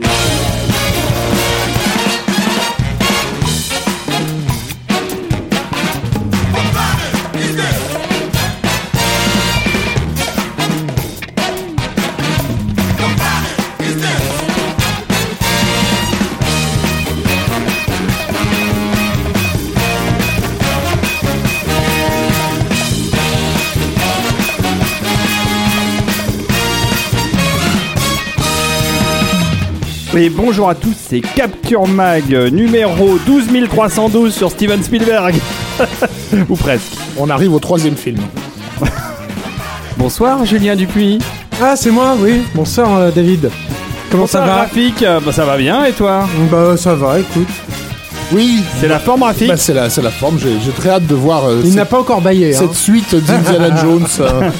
yeah. Et bonjour à tous, c'est Capture Mag euh, numéro 12312 sur Steven Spielberg. Ou presque. On arrive au troisième film. Bonsoir Julien Dupuis. Ah, c'est moi, oui. Bonsoir, euh, David. Comment ça va? Graphique, euh, bah, ça va bien et toi? Bah, ça va, écoute. Oui, C'est la forme graphique bah, c'est la, c'est la forme. J'ai j'ai très hâte de voir euh, Il cette, n'a pas encore baillé. hein. cette suite d'Indiana Jones. euh.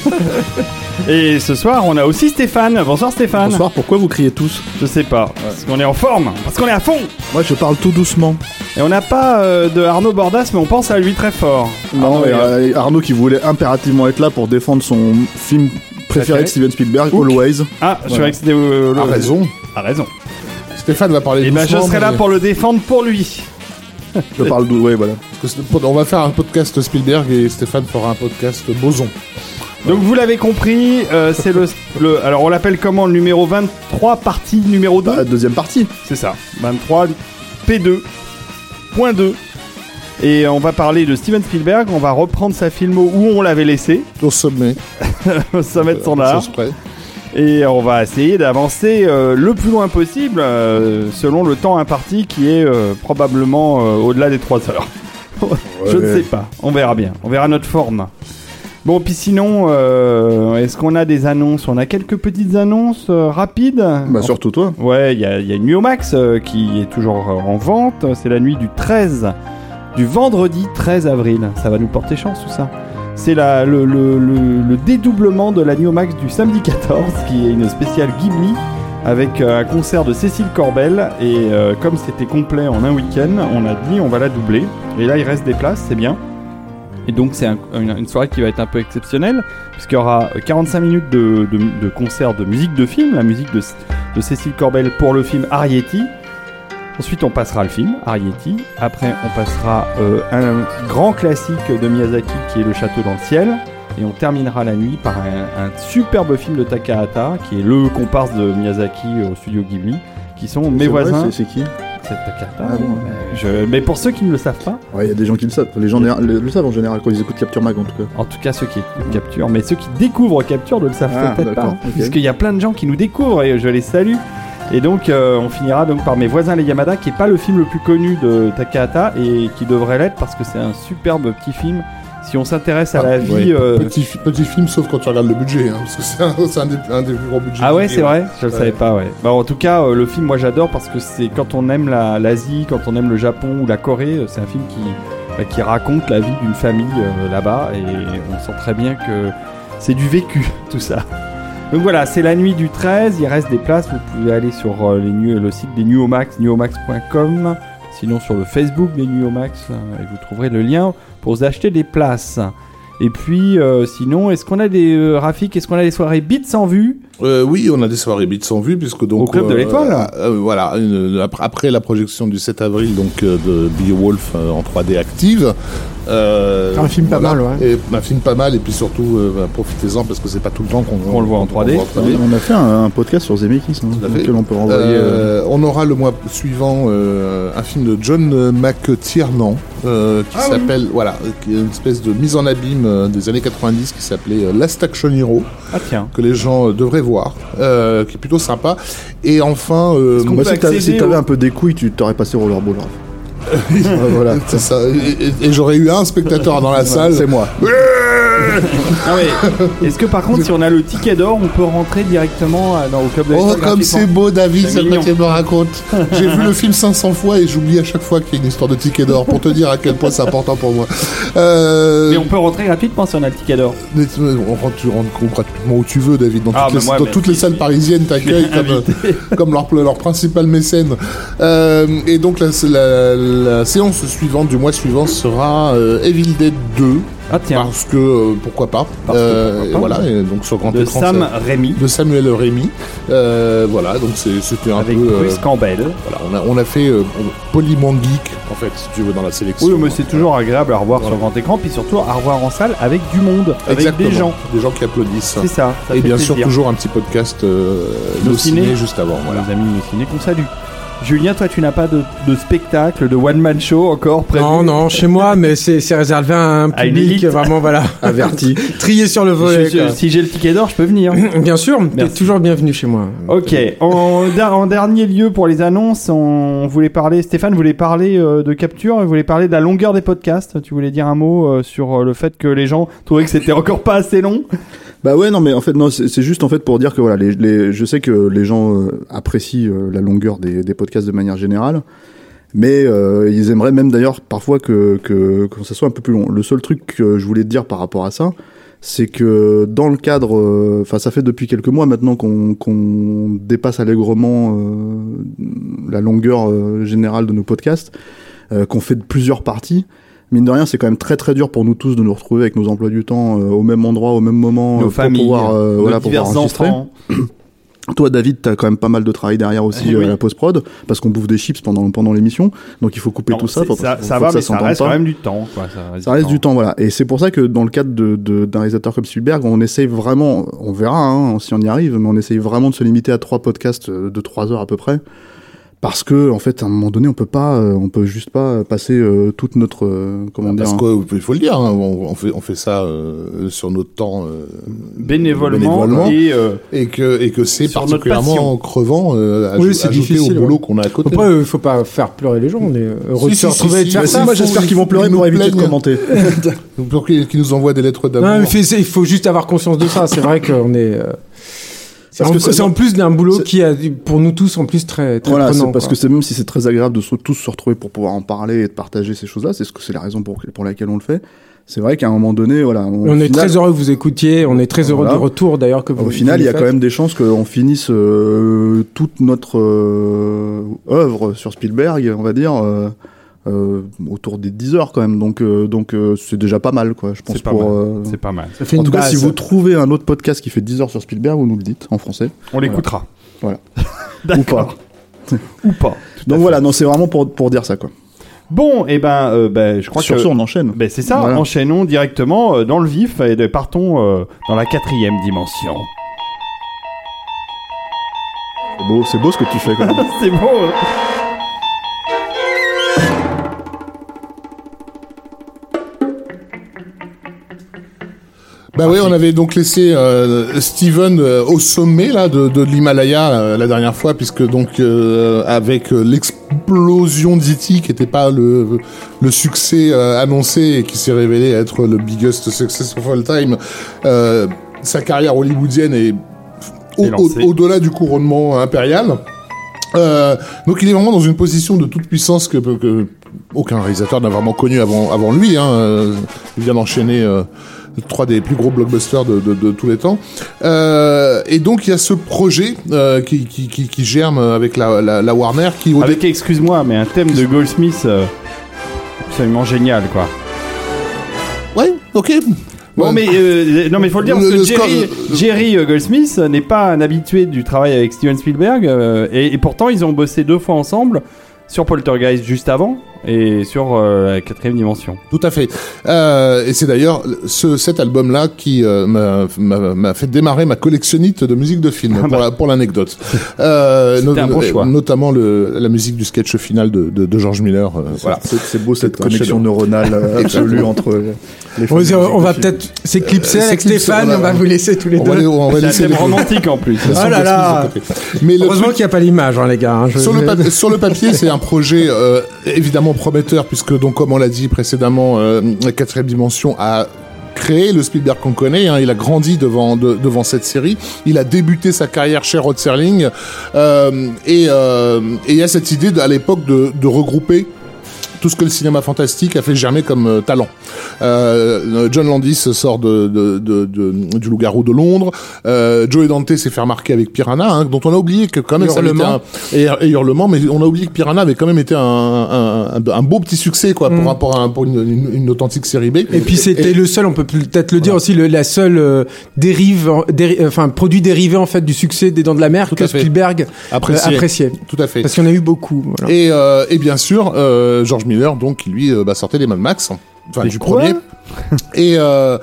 Et ce soir, on a aussi Stéphane. Bonsoir Stéphane. Bonsoir, pourquoi vous criez tous? Je sais pas, parce qu'on est en forme, parce qu'on est à fond. Moi je parle tout doucement. Et on n'a pas euh, de Arnaud Bordas, mais on pense à lui très fort. Non, Arnaud euh, Arnaud qui voulait impérativement être là pour défendre son film Préféré. préféré de Steven Spielberg. Always. Ah, je croyais que c'était euh, le- A raison. A raison. Stéphane va parler Et ben je serai là mais- pour le défendre pour lui. Je parle d'où, ouais, voilà. On va faire un podcast Spielberg et Stéphane fera un podcast Boson. Donc vous l'avez compris, euh, c'est le, le- Alors on l'appelle comment Le numéro 23, partie numéro 2 Bah, deuxième partie. C'est ça, 23, P2.2. Et on va parler de Steven Spielberg, on va reprendre sa filmo où on l'avait laissé, Au sommet. au sommet de son art. Et on va essayer d'avancer euh, le plus loin possible, euh, selon le temps imparti qui est euh, probablement au-delà des 3 heures. Je ne sais pas, on verra bien, on verra notre forme. Bon, puis sinon, est-ce qu'on a des annonces? On a quelques petites annonces rapides? Bah, surtout toi. Ouais, il y y a une nuit au max qui est toujours en vente. C'est la nuit du 13, du vendredi 13 avril. Ça va nous porter chance tout ça. C'est le, le- le- le dédoublement de la nuit au max du samedi 14, qui est une spéciale Ghibli avec euh, un concert de Cécile Corbel. Et euh, comme c'était complet en un week-end, on a dit on va la doubler. Et là, il reste des places, c'est bien. Et donc c'est un- une, soirée qui va être un peu exceptionnelle, puisqu'il y aura 45 minutes de, concert de musique de film, la musique de, de Cécile Corbel pour le film Arrietty. Ensuite, on passera le film Arrietty. Après, on passera euh, un grand classique de Miyazaki qui est Le Château dans le ciel. Et on terminera la nuit par un, un superbe film de Takahata, qui est le comparse de Miyazaki au studio Ghibli, qui sont mes voisins. c'est- qui C'est Takahata. Ah bon, oui. Je- Mais pour ceux qui ne le savent pas, Ouais, il y a des gens qui le savent. Les gens le, le savent en général quand ils écoutent Capture Mag en tout cas. En tout cas, ceux qui écoutent Capture, mais ceux qui découvrent Capture ne le savent Ah, peut-être pas. d'accord, ok. Puisqu'il y a plein de gens qui nous découvrent et je les salue. Et donc, euh, on finira donc par Mes voisins les Yamada, qui est pas le film le plus connu de Takahata et qui devrait l'être parce que c'est un superbe petit film. Si on s'intéresse à Ah, la vie. ouais. euh, Petit, fi- petit film, sauf quand tu regardes le budget. hein, parce que c'est un, des, un des plus gros budgets. Ah ouais, c'est film. vrai Je le Ouais. savais pas, ouais. Bah, en tout cas, euh, le film, moi j'adore parce que c'est quand on aime la- l'Asie, quand on aime le Japon ou la Corée, c'est un film qui, bah, qui raconte la vie d'une famille là-bas et on sent très bien que c'est du vécu, tout ça. Donc voilà, c'est la nuit du 13, il reste des places, vous pouvez aller sur euh, les le site des Nuomax, nuomax.com, sinon sur le Facebook des Nuomax, euh, et vous trouverez le lien pour acheter des places. Et puis, euh, sinon, est-ce qu'on a des euh, Rafik, est-ce qu'on a des soirées Beats en vue? Euh, oui, on a des soirées Beats en vue, puisque donc... Au Club de euh, l'Étoile. euh, euh, Voilà, une- après, après la projection du 7 avril, donc euh, de Beowulf euh, en 3D active. euh, Un film pas mal, ouais. Et, un film pas mal, et puis surtout, euh, bah, profitez-en, parce que c'est pas tout le temps qu'on On le voit en 3D. On a fait un, un podcast sur Zemeckis, hein, Tout à fait. lequel on peut renvoyer. euh, Euh, on aura le mois suivant euh, un film de John McTiernan euh, qui s'appelle voilà qui est une espèce de mise en abîme euh, des années 90 qui s'appelait euh, Last Action Hero Ah tiens. que les gens euh, devraient voir euh, qui est plutôt sympa et enfin euh, Moi, peut si t'avais si au- un peu des couilles, tu t'aurais passé Rollerball. voilà. C'est ça. Et, et- et j'aurais eu un spectateur dans la salle. C'est moi. Mais Est-ce que par contre, si on a le ticket d'or, on peut rentrer directement euh, dans, au club de Oh, comme c'est beau, David, quoi tu me racontes J'ai vu le film 500 fois et j'oublie à chaque fois qu'il y a une histoire de ticket d'or pour te dire à quel point c'est important pour moi. Euh, Mais on peut rentrer gratuitement si on a le ticket d'or. on rentre, tu rentres gratuitement où tu veux, David. Dans Ah, toutes, les, moi, dans mais toutes les si, salles si. parisiennes t'accueillent comme, comme leur, leur principal mécène. Euh, et donc la, la- la séance suivante du mois suivant sera euh, Evil Dead 2. Ah tiens, Parce que euh, pourquoi pas. Parce que Euh, pourquoi pas. voilà, et donc sur grand de écran. Sam Rémy de Samuel Rémy. Euh, voilà, donc c'était un avec peu. Bruce Campbell. voilà, on a, on a fait poliment geek en fait, si tu veux, dans la sélection. Oui, mais c'est toujours agréable à revoir Voilà. sur grand écran, puis surtout à revoir en salle avec du monde, avec Exactement. des gens. Des gens qui applaudissent. C'est ça. ça Et bien sûr, toujours un petit podcast nos ciné ciné. juste avant. Voilà. Les amis de ciné qu'on salue. Julien, toi, tu n'as pas de, de spectacle, de one-man show encore prévu Non, non, chez moi, mais c'est réservé à un À public élite. vraiment, voilà, averti. Trié sur le volet. je- si j'ai le ticket d'or, je peux venir. Bien sûr, t'es toujours bienvenu chez moi. Ok, en, en dernier lieu pour les annonces, on voulait parler, Stéphane voulait parler euh, de capture, il voulait parler de la longueur des podcasts. Tu voulais dire un mot euh, sur euh, le fait que les gens trouvaient que c'était encore pas assez long Bah ouais, non, mais en fait, non, c'est juste en fait pour dire que voilà, les, les, je sais que les gens euh, apprécient euh, la longueur des, des podcasts de manière générale, mais euh, ils aimeraient même d'ailleurs parfois que, que, que ça soit un peu plus long. Le seul truc que je voulais te dire par rapport à ça, c'est que dans le cadre, euh, enfin, ça fait depuis quelques mois maintenant qu'on qu'on dépasse allègrement la longueur générale de nos podcasts, qu'on fait de plusieurs parties mine de rien, c'est quand même très très dur pour nous tous de nous retrouver avec nos emplois du temps euh, au même endroit, au même moment, Nos euh, pour familles, pouvoir, euh, nos voilà, pour pouvoir enregistrer. enfants. Toi, David, t'as quand même pas mal de travail derrière aussi oui. à la post prod, parce qu'on bouffe des chips pendant pendant l'émission, donc il faut couper Non, tout ça. faut- ça, faut- ça faut va, mais ça s'entende reste pas. quand même du temps. Quoi. Ça reste, Ça reste du temps, voilà. Et c'est pour ça que dans le cadre de, de- d'un réalisateur comme Spielberg, on essaye vraiment, on verra hein, si on y arrive, mais on essaye vraiment de se limiter à trois podcasts de trois heures à peu près. Parce que, en fait, à un moment donné, on peut pas, euh, on peut juste pas passer euh, toute notre, euh, comment dire, Parce qu'il faut le dire, hein, on, on fait, on fait ça euh, sur notre temps euh, bénévolement, bénévolement. et euh, et que, et que c'est particulièrement crevant euh, à Oui, c'est difficile, au boulot ouais. qu'on a à côté. Après, il faut pas faire pleurer les gens. On est heureux Si, de se si, retrouver si. Bah, ça. si, moi, faut- j'espère qu'ils vont pleurer pour nous éviter de commenter. Pour qu'ils qu'ils nous envoient des lettres d'amour. Il faut juste avoir conscience de ça. C'est vrai qu'on est. C'est en, que c'est- c'est en plus d'un boulot qui a, pour nous tous, en plus très, très Voilà, prenant. c'est parce quoi. que c'est même si c'est très agréable de se, tous se retrouver pour pouvoir en parler et de partager ces choses-là, c'est ce que c'est la raison pour, pour laquelle on le fait. C'est vrai qu'à un moment donné, voilà, on est final- très heureux que vous écoutiez. On est très heureux Voilà. du retour d'ailleurs que vous. Au final, il y a quand même des chances qu'on finisse euh, toute notre euh, œuvre sur Spielberg, on va dire, euh, euh, autour des 10 heures quand même. Donc, euh, donc euh, c'est déjà pas mal, quoi. Je pense c'est pas, pour. mal. euh, c'est pas mal. Ça fait En une tout cas, si vous trouvez un autre podcast qui fait 10 heures sur Spielberg, vous nous le dites en français. On l'écoutera. Voilà. D'accord. Ou pas. Donc voilà, non, c'est vraiment pour, pour dire ça, quoi. Bon, et ben, euh, ben, je crois Sur que. ce, on enchaîne. Ben, c'est ça, Voilà. enchaînons directement euh, dans le vif et de- partons euh, dans la quatrième dimension. C'est beau, c'est beau ce que tu fais quand même. c'est beau hein. Bah oui, on avait donc laissé euh, Steven euh, au sommet là de, de l'Himalaya euh, la dernière fois, puisque donc euh, avec euh, l'explosion d'E.T. qui n'était pas le, le succès euh, annoncé et qui s'est révélé être le biggest success of all time, euh, sa carrière hollywoodienne est au- lancée. au- au-delà du couronnement impérial. Euh, donc il est vraiment dans une position de toute puissance que, que aucun réalisateur n'a vraiment connu avant, avant lui. Hein. Il vient d'enchaîner euh, trois des plus gros blockbusters de, de, de tous les temps. Euh, et donc il y a ce projet euh, qui, qui, qui, qui germe avec la, la, la Warner qui au Avec, excuse-moi, mais un thème de Goldsmith euh, absolument génial, quoi. Ouais, ok. Bon, Ouais. mais euh, non, mais faut le dire Le- parce que Jerry, score- Jerry Goldsmith n'est pas un habitué du travail avec Steven Spielberg, euh, et, et pourtant ils ont bossé deux fois ensemble sur Poltergeist juste avant et sur euh, la quatrième dimension. Tout à fait. Euh, et c'est d'ailleurs ce, cet album-là qui euh, m'a- fait démarrer ma collectionnite de musique de film, pour la- pour l'anecdote. Euh, Ah bah. C'était un bon choix. Notamment le, la musique du sketch final de, de, de George Miller. euh, voilà. C'est beau cette connexion neuronale euh, absolue entre les On, on va peut-être s'éclipser Euh, avec Stéphane. on va- On va vous laisser tous les On va, deux. on va laisser les romantique en plus. Ah là là. Mais Heureusement truc- qu'il n'y a pas l'image, hein, les gars. hein. Je- sur le, papier, sur le papier, c'est un projet euh, évidemment prometteur puisque donc comme on l'a dit précédemment, euh, la quatrième dimension a créé le Spielberg qu'on connaît. hein. il a grandi devant de- devant cette série. Il a débuté sa carrière chez Rod Serling euh, et euh, et il y a cette idée à l'époque de regrouper tout ce que le cinéma fantastique a fait germer comme euh, talent. Euh, John Landis sort de, de, de, de- du Loup-garou de Londres. Euh, Joe Dante s'est fait remarquer avec Piranha, hein, dont on a oublié que quand même ça avait été Hurlement. un, et, et Hurlement, mais on a oublié que Piranha avait quand même été un, un, un, un beau petit succès quoi pour, rapport à un- pour une, une, une authentique série B. Et puis c'était le seul, on peut peut-être le dire aussi, le, la seule euh, dérive, en- déri- euh, enfin produit dérivé en fait du succès des Dents de la Mer Tout que à. Spielberg euh, appréciait. Tout à fait. Parce qu'il y en a eu beaucoup. voilà. Et, euh, et bien sûr, euh, George Miller, donc, qui lui euh, bah, sortait des Mad Max, enfin du premier. et, euh,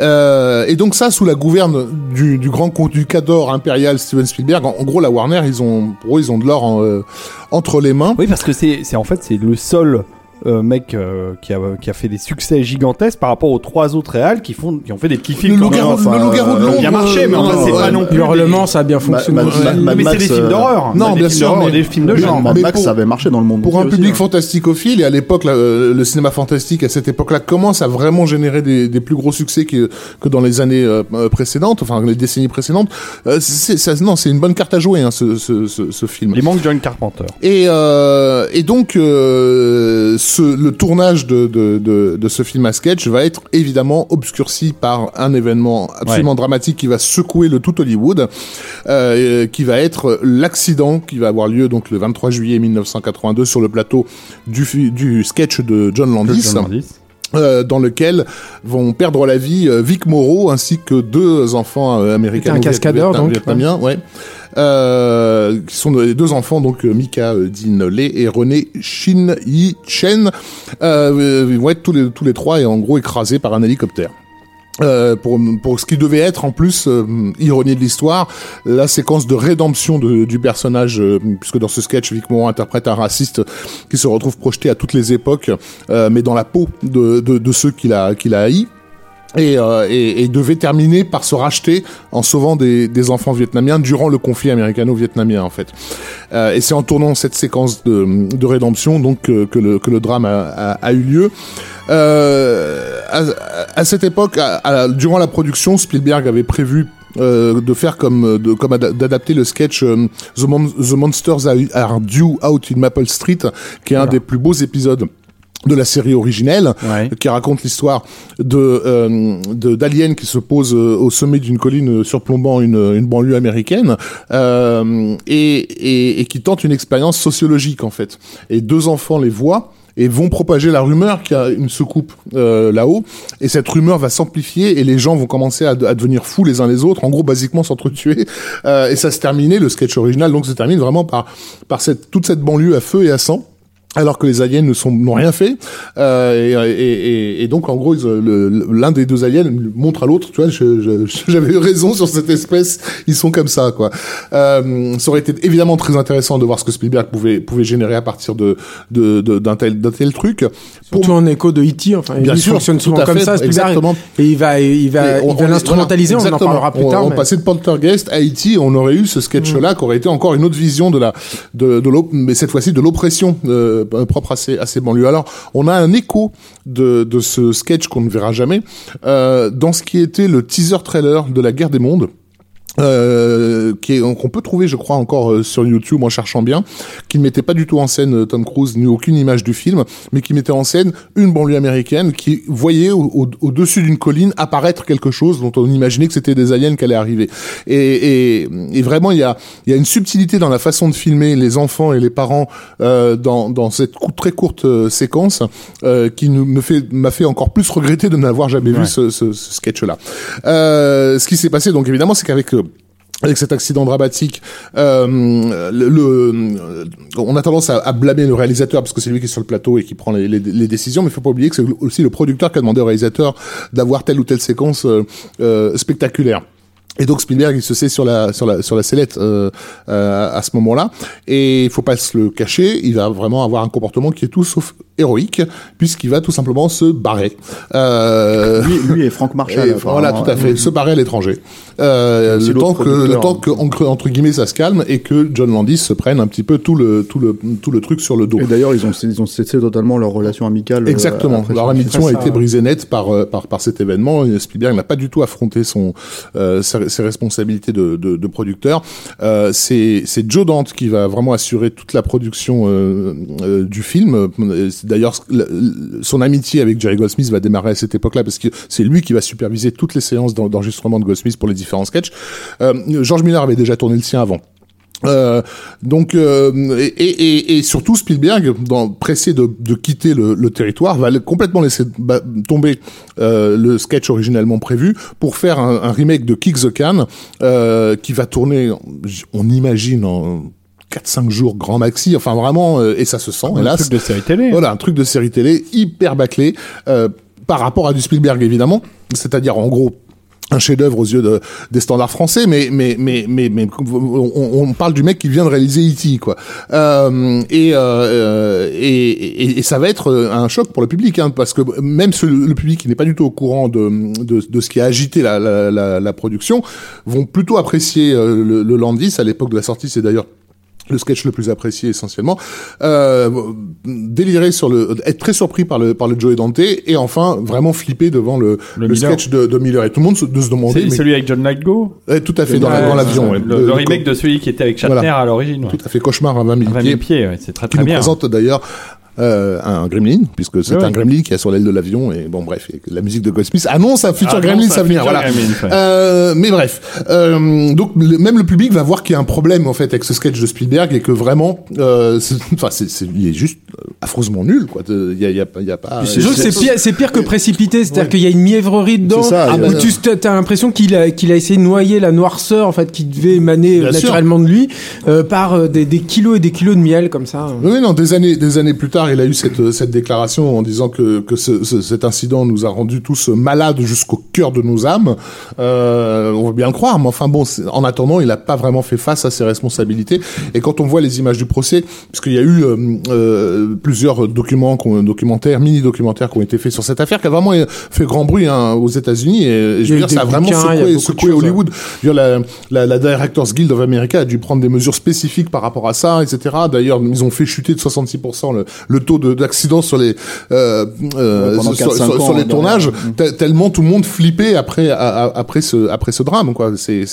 euh, et donc ça, sous la gouverne du, du grand con- du cador impérial Steven Spielberg, en, en gros, la Warner, ils ont, pour eux, ils ont de l'or en, euh, entre les mains. Oui, parce que c'est c'est- en fait c'est le seul euh, mec euh, qui, a, qui a fait des succès gigantesques par rapport aux trois autres réals qui font qui ont fait des petits films. Le loup-garou enfin, le loup-garou de euh, Londres. bien marché, mais euh, enfin c'est ouais. pas non plus. Le Hurlement, des- ça a bien fonctionné. Mais c'est des Max, films euh, d'horreur. non, bien sûr, mais- des films de genre. Mad Max ça avait marché dans le monde. Pour un public hein. fantasticophile, et à l'époque, euh, le cinéma fantastique à cette époque-là commence à vraiment générer des, plus gros succès que, que dans les années euh, euh, précédentes, enfin les décennies précédentes. Euh, non, c'est une bonne carte à jouer, hein, ce, ce, ce, ce film. Les manques John Carpenter. Et, euh, et donc, euh, ce, le tournage de, de, de, de ce film à sketch va être évidemment obscurci par un événement absolument dramatique qui va secouer le tout Hollywood, euh, qui va être l'accident qui va avoir lieu donc le 23 juillet 1982 sur le plateau du, sketch de John Landis. John Landis. euh, dans lequel vont perdre la vie euh, Vic Morrow ainsi que deux enfants américains un cascadeur, donc, ouais. Euh, qui sont les deux enfants donc euh, Mika euh, Dean Lee et René Shin Yi Chen euh, ils vont être tous les trois et en gros écrasés par un hélicoptère. Euh, pour, ce qui devait être en plus euh, ironie de l'histoire la séquence de rédemption de- du personnage puisque dans ce sketch Vic Morrow interprète un raciste qui se retrouve projeté à toutes les époques mais dans la peau de, ceux qu'il a qu'il a haïs et, euh, et, et devait terminer par se racheter en sauvant des, des enfants vietnamiens durant le conflit américano-vietnamien en fait. Euh, et c'est en tournant cette séquence de, de rédemption donc que, que le, que le drame a, a, a eu lieu. Euh, à, à cette époque, à- à- durant la production, Spielberg avait prévu euh, de faire comme de, comme ada- d'adapter le sketch euh, The, Mon- The Monsters Are Due Out in Maple Street, qui est un des plus beaux épisodes de la série originelle Ouais. qui raconte l'histoire de euh, d'aliens qui se posent euh, au sommet d'une colline surplombant une, une banlieue américaine euh, et, et, et qui tentent une expérience sociologique en fait. Et deux enfants les voient et vont propager la rumeur qu'il y a une soucoupe euh, là-haut et cette rumeur va s'amplifier et les gens vont commencer à, à devenir fous les uns les autres en gros basiquement s'entretuer euh, et ça se terminait le sketch original donc se termine vraiment par par cette toute cette banlieue à feu et à sang alors que les aliens ne sont n'ont rien fait euh, et, et, et, et donc en gros euh, l'un des deux aliens montre à l'autre tu vois j'avais eu raison sur cette espèce ils sont comme ça quoi euh, ça aurait été évidemment très intéressant de voir ce que Spielberg pouvait pouvait générer à partir de de de- d'un tel d'un tel truc Surtout en écho de E.T. Enfin, Bien il sûr, fonctionne tout souvent à comme fait, ça. Spielberg, exactement. Et il va, il va, Et on- il va on- l'instrumentaliser. voilà, on en parlera plus On- tard. On, mais- passait de Poltergeist à Haïti, on aurait eu ce sketch-là qui aurait été encore une autre vision de la de, de mais cette fois-ci de l'oppression euh, propre à ces, banlieues. Alors, on a un écho de, de ce sketch qu'on ne verra jamais euh, dans ce qui était le teaser trailer de la Guerre des Mondes. Euh, qui est qu'on peut trouver je crois encore euh, sur YouTube en cherchant bien qui ne mettait pas du tout en scène euh, Tom Cruise ni aucune image du film mais qui mettait en scène une banlieue américaine qui voyait au, au- au-dessus d'une colline apparaître quelque chose dont on imaginait que c'était des aliens qui allaient arriver. Et, et, et vraiment il y a y a une subtilité dans la façon de filmer les enfants et les parents euh, dans, dans cette cou- très courte séquence euh, qui nous, me fait m'a fait encore plus regretter de n'avoir jamais vu ce, ce, ce sketch là euh, ce qui s'est passé donc évidemment c'est qu'avec avec cet accident dramatique, euh, le, le- euh, on a tendance à, à blâmer le réalisateur parce que c'est lui qui est sur le plateau et qui prend les, les- les décisions, mais il faut pas oublier que c'est aussi le producteur qui a demandé au réalisateur d'avoir telle ou telle séquence euh, euh, spectaculaire. Et donc Spielberg il se sait sur la sur la sur la sellette euh, euh, à ce moment-là et il faut pas se le cacher, il va vraiment avoir un comportement qui est tout sauf héroïque puisqu'il va tout simplement se barrer. Euh, Lui, lui et Franck Marshall. et apparemment. voilà, tout à fait, se barrer à l'étranger. Euh, C'est le temps que le temps que entre, entre guillemets ça se calme et que John Landis se prenne un petit peu tout le tout le tout le truc sur le dos. Et d'ailleurs, ils ont, ils ont cessé totalement leur relation amicale. euh, Exactement. Leur ambition a été brisée net par, euh, par, par cet événement. Et Spielberg n'a pas du tout affronté son, euh, ses, ses responsabilités de, de, de producteur. Euh, c'est, c'est Joe Dante qui va vraiment assurer toute la production euh, euh, du film. D'ailleurs, le- le- son amitié avec Jerry Goldsmith va démarrer à cette époque-là parce que c'est lui qui va superviser toutes les séances d'en- d'enregistrement de Goldsmith pour les différents sketchs. Euh, George Miller avait déjà tourné le sien avant. Euh, donc euh, et, et, et surtout Spielberg, pressé de, de quitter le, le territoire, va complètement laisser tomber euh, le sketch originellement prévu pour faire un, un remake de Kick the Can euh, qui va tourner, on imagine 4-5 jours grand maxi, enfin vraiment, euh, et ça se sent, Un hélas. truc de série télé. Voilà, un truc de série télé hyper bâclé euh, par rapport à du Spielberg évidemment, c'est-à-dire en gros un chef-d'œuvre aux yeux de, des standards français, mais mais mais mais, mais on, on parle du mec qui vient de réaliser E.T. quoi. Euh, et, euh, et, et et ça va être un choc pour le public, hein, parce que même ce- le public qui n'est pas du tout au courant de, de, de ce qui a agité la, la, la, la production vont plutôt apprécier euh, le, le Landis à l'époque de la sortie. C'est d'ailleurs le sketch le plus apprécié essentiellement, euh, délirer sur le, être très surpris par le par le Joey Dante et enfin vraiment flipper devant le, Le le, sketch de, de Miller et tout le monde se, de se demander C'est mais- celui avec John Lithgow Ouais, tout à fait dans, la- dans l'avion. le, ouais. le, le remake de celui qui était avec Shatner Voilà. à l'origine. ouais. tout à fait cauchemar à 20 000 20 pieds, 000 pieds, c'est très qui très nous bien. présente d'ailleurs euh, un gremlin puisque c'est un ouais. gremlin qui est sur l'aile de l'avion et bon bref et la musique de Goldsmith annonce un futur Ah, non, gremlin ça à venir voilà Gremlins, ouais. Euh, mais bref, euh, donc le- même le public va voir qu'il y a un problème en fait avec ce sketch de Spielberg et que vraiment, enfin, c'est, c'est, il est juste affreusement nul quoi. Il y a, y a, il y a pas. C'est pire, c'est pire que précipité, c'est-à-dire qu'il y a une mièvrerie dedans, C'est ça, où il y a- tu as l'impression qu'il a, qu'il a essayé de noyer la noirceur en fait qui devait émaner Bien sûr. naturellement de lui euh, par des, des kilos et des kilos de miel comme ça. Oui, non, des années, des années plus tard, il a eu cette, cette déclaration en disant que, que ce, ce- cet incident nous a rendus tous malades jusqu'au cœur de nos âmes. Euh, on veut bien le croire, mais enfin bon, en attendant, il n'a pas vraiment fait face à ses responsabilités. Et quand on voit les images du procès, puisqu'il y a eu euh, euh, plusieurs documents, documentaires, mini-documentaires qui ont été faits sur cette affaire, qui a vraiment euh, fait grand bruit hein, aux États-Unis. Et, et je veux eu dire, ça a vraiment bouquins, y a secoué, secoué Hollywood. Je veux dire, la, la, la Directors Guild of America a dû prendre des mesures spécifiques par rapport à ça, etc. D'ailleurs, ils ont fait chuter de 66% le, le taux de- d'accidents sur les euh, euh, sur, 4-5 sur- sur ans, les tournages, te- tellement tout le monde flippait après à- à- après ce après ce drame quoi. C'est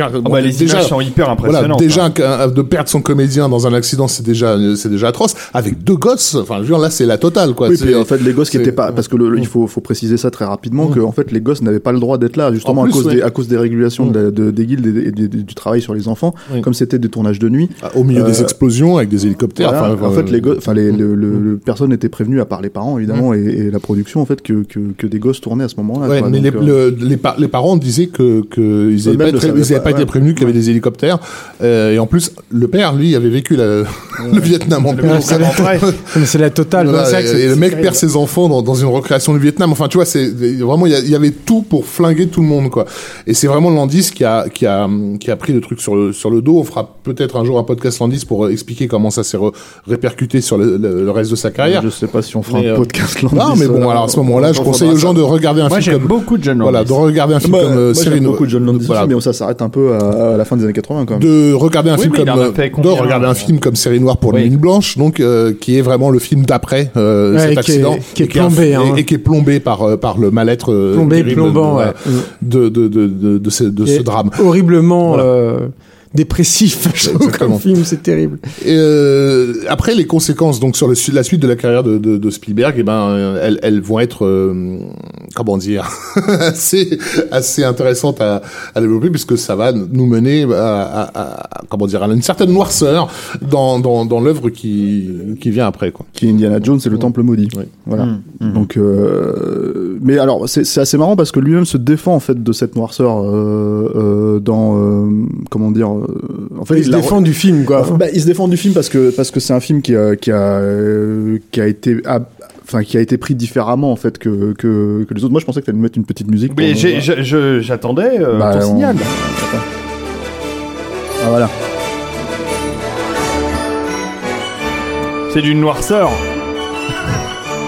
Ah bah, les déjà images sont hyper voilà, impressionnantes. déjà hein. qu'un- de perdre son comédien dans un accident, c'est déjà c'est déjà atroce. Avec deux gosses, enfin, je veux dire, là, c'est la totale, quoi. Oui, C'est- puis en fait, les gosses qui étaient pas, parce que le, il faut, faut préciser ça très rapidement, que en fait, les gosses n'avaient pas le droit d'être là, justement plus, à cause ouais. des, à cause des régulations de, des guildes et, du travail sur les enfants, Oui. comme c'était des tournages de nuit. au milieu des Euh, explosions avec des hélicoptères. Voilà, enfin, en fait, les gosses, enfin, les, le, personne n'était prévenu à part les parents évidemment et, et la production en fait que, que, que des gosses tournaient à ce moment-là. Ouais, mais les, euh, le- les, par- les parents disaient que, que ils n'avaient pas, été- savaient ils avaient pas, pas été ouais. prévenus qu'il y avait des hélicoptères. Euh, et en plus, le père, lui, avait vécu la- le Vietnam en plus. C'est la totale. Voilà, et le mec perd ses enfants dans, dans une recréation du Vietnam. Enfin, tu vois, c'est vraiment il y, avait tout pour flinguer tout le monde, quoi. Et c'est vraiment Landis qui a qui a qui a pris le truc sur le sur le dos. On fera peut-être un jour un podcast Landis pour euh, expliquer comment ça s'est répercuté sur le, le- le reste de sa carrière. je sais pas si on fera Mais, un euh, podcast Non, Landis, mais bon, euh, alors à ce moment-là, je on conseille aux gens de regarder un Moi, film j'aime comme beaucoup John voilà, de regarder un film Moi, comme euh, moi, série j'aime no- beaucoup John Landis, voilà. mais ça s'arrête un peu à, à la fin des années 80 quand même. de regarder un Oui, film comme euh, de regarder un euh, film comme Série Noire pour Oui. une nuit blanche donc euh, qui est vraiment le film d'après euh, Ouais, cet qui est- accident qui est plombé, et, hein. et qui est plombé par par le mal-être Plombé, plombant, de, de, de, de, de, de ce, de drame Horriblement euh, dépressif, comme film, c'est terrible. Et, euh, après les conséquences donc sur le, la suite de la carrière de, de, de Spielberg et ben euh, elles, elles vont être euh, comment dire assez assez intéressantes à, à développer puisque ça va nous mener à, à- à- comment dire à une certaine noirceur dans dans, dans l'œuvre qui qui vient après quoi. qui est Indiana Jones et le Temple maudit. Oui. Voilà. Mmh, Donc, euh, mais alors c'est c'est assez marrant parce que lui-même se défend en fait de cette noirceur euh, euh, dans euh, comment dire. Euh, en fait, Il se défend du film, quoi. Bah, il se défend du film parce que parce que c'est un film qui a qui a euh, qui a été enfin qui a été pris différemment en fait que que, que les autres. Moi, je pensais que t'allais nous mettre une petite musique. Mais j'attendais euh, Bah, ton on- signal. Ah voilà. C'est d'une noirceur.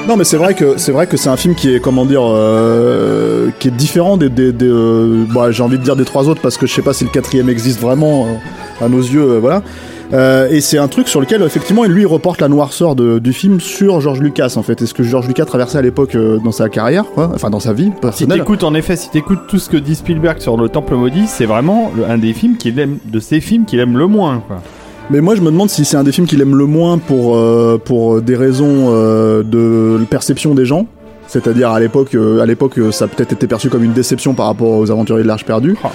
Non, mais c'est vrai que c'est vrai que c'est un film qui est comment dire, euh, qui est différent des, des, des, euh, bah, j'ai envie de dire des trois autres parce que je sais pas si le quatrième existe vraiment euh, à nos yeux, voilà. Et c'est un truc sur lequel effectivement lui il reporte la noirceur de- du film sur George Lucas en fait. Et ce que George Lucas traversait à l'époque dans sa carrière, quoi. enfin dans sa vie Si t'écoutes en effet, si t'écoutes tout ce que dit Spielberg sur le Temple maudit, c'est vraiment un des films qu'il aime, de ses films qu'il aime le moins. Quoi. Mais moi, je me demande si c'est un des films qu'il aime le moins pour, euh, pour des raisons euh, de perception des gens. C'est-à-dire à l'époque, euh, à l'époque, euh, ça a peut-être été perçu comme une déception par rapport aux Aventuriers de l'Arche perdue. Oh,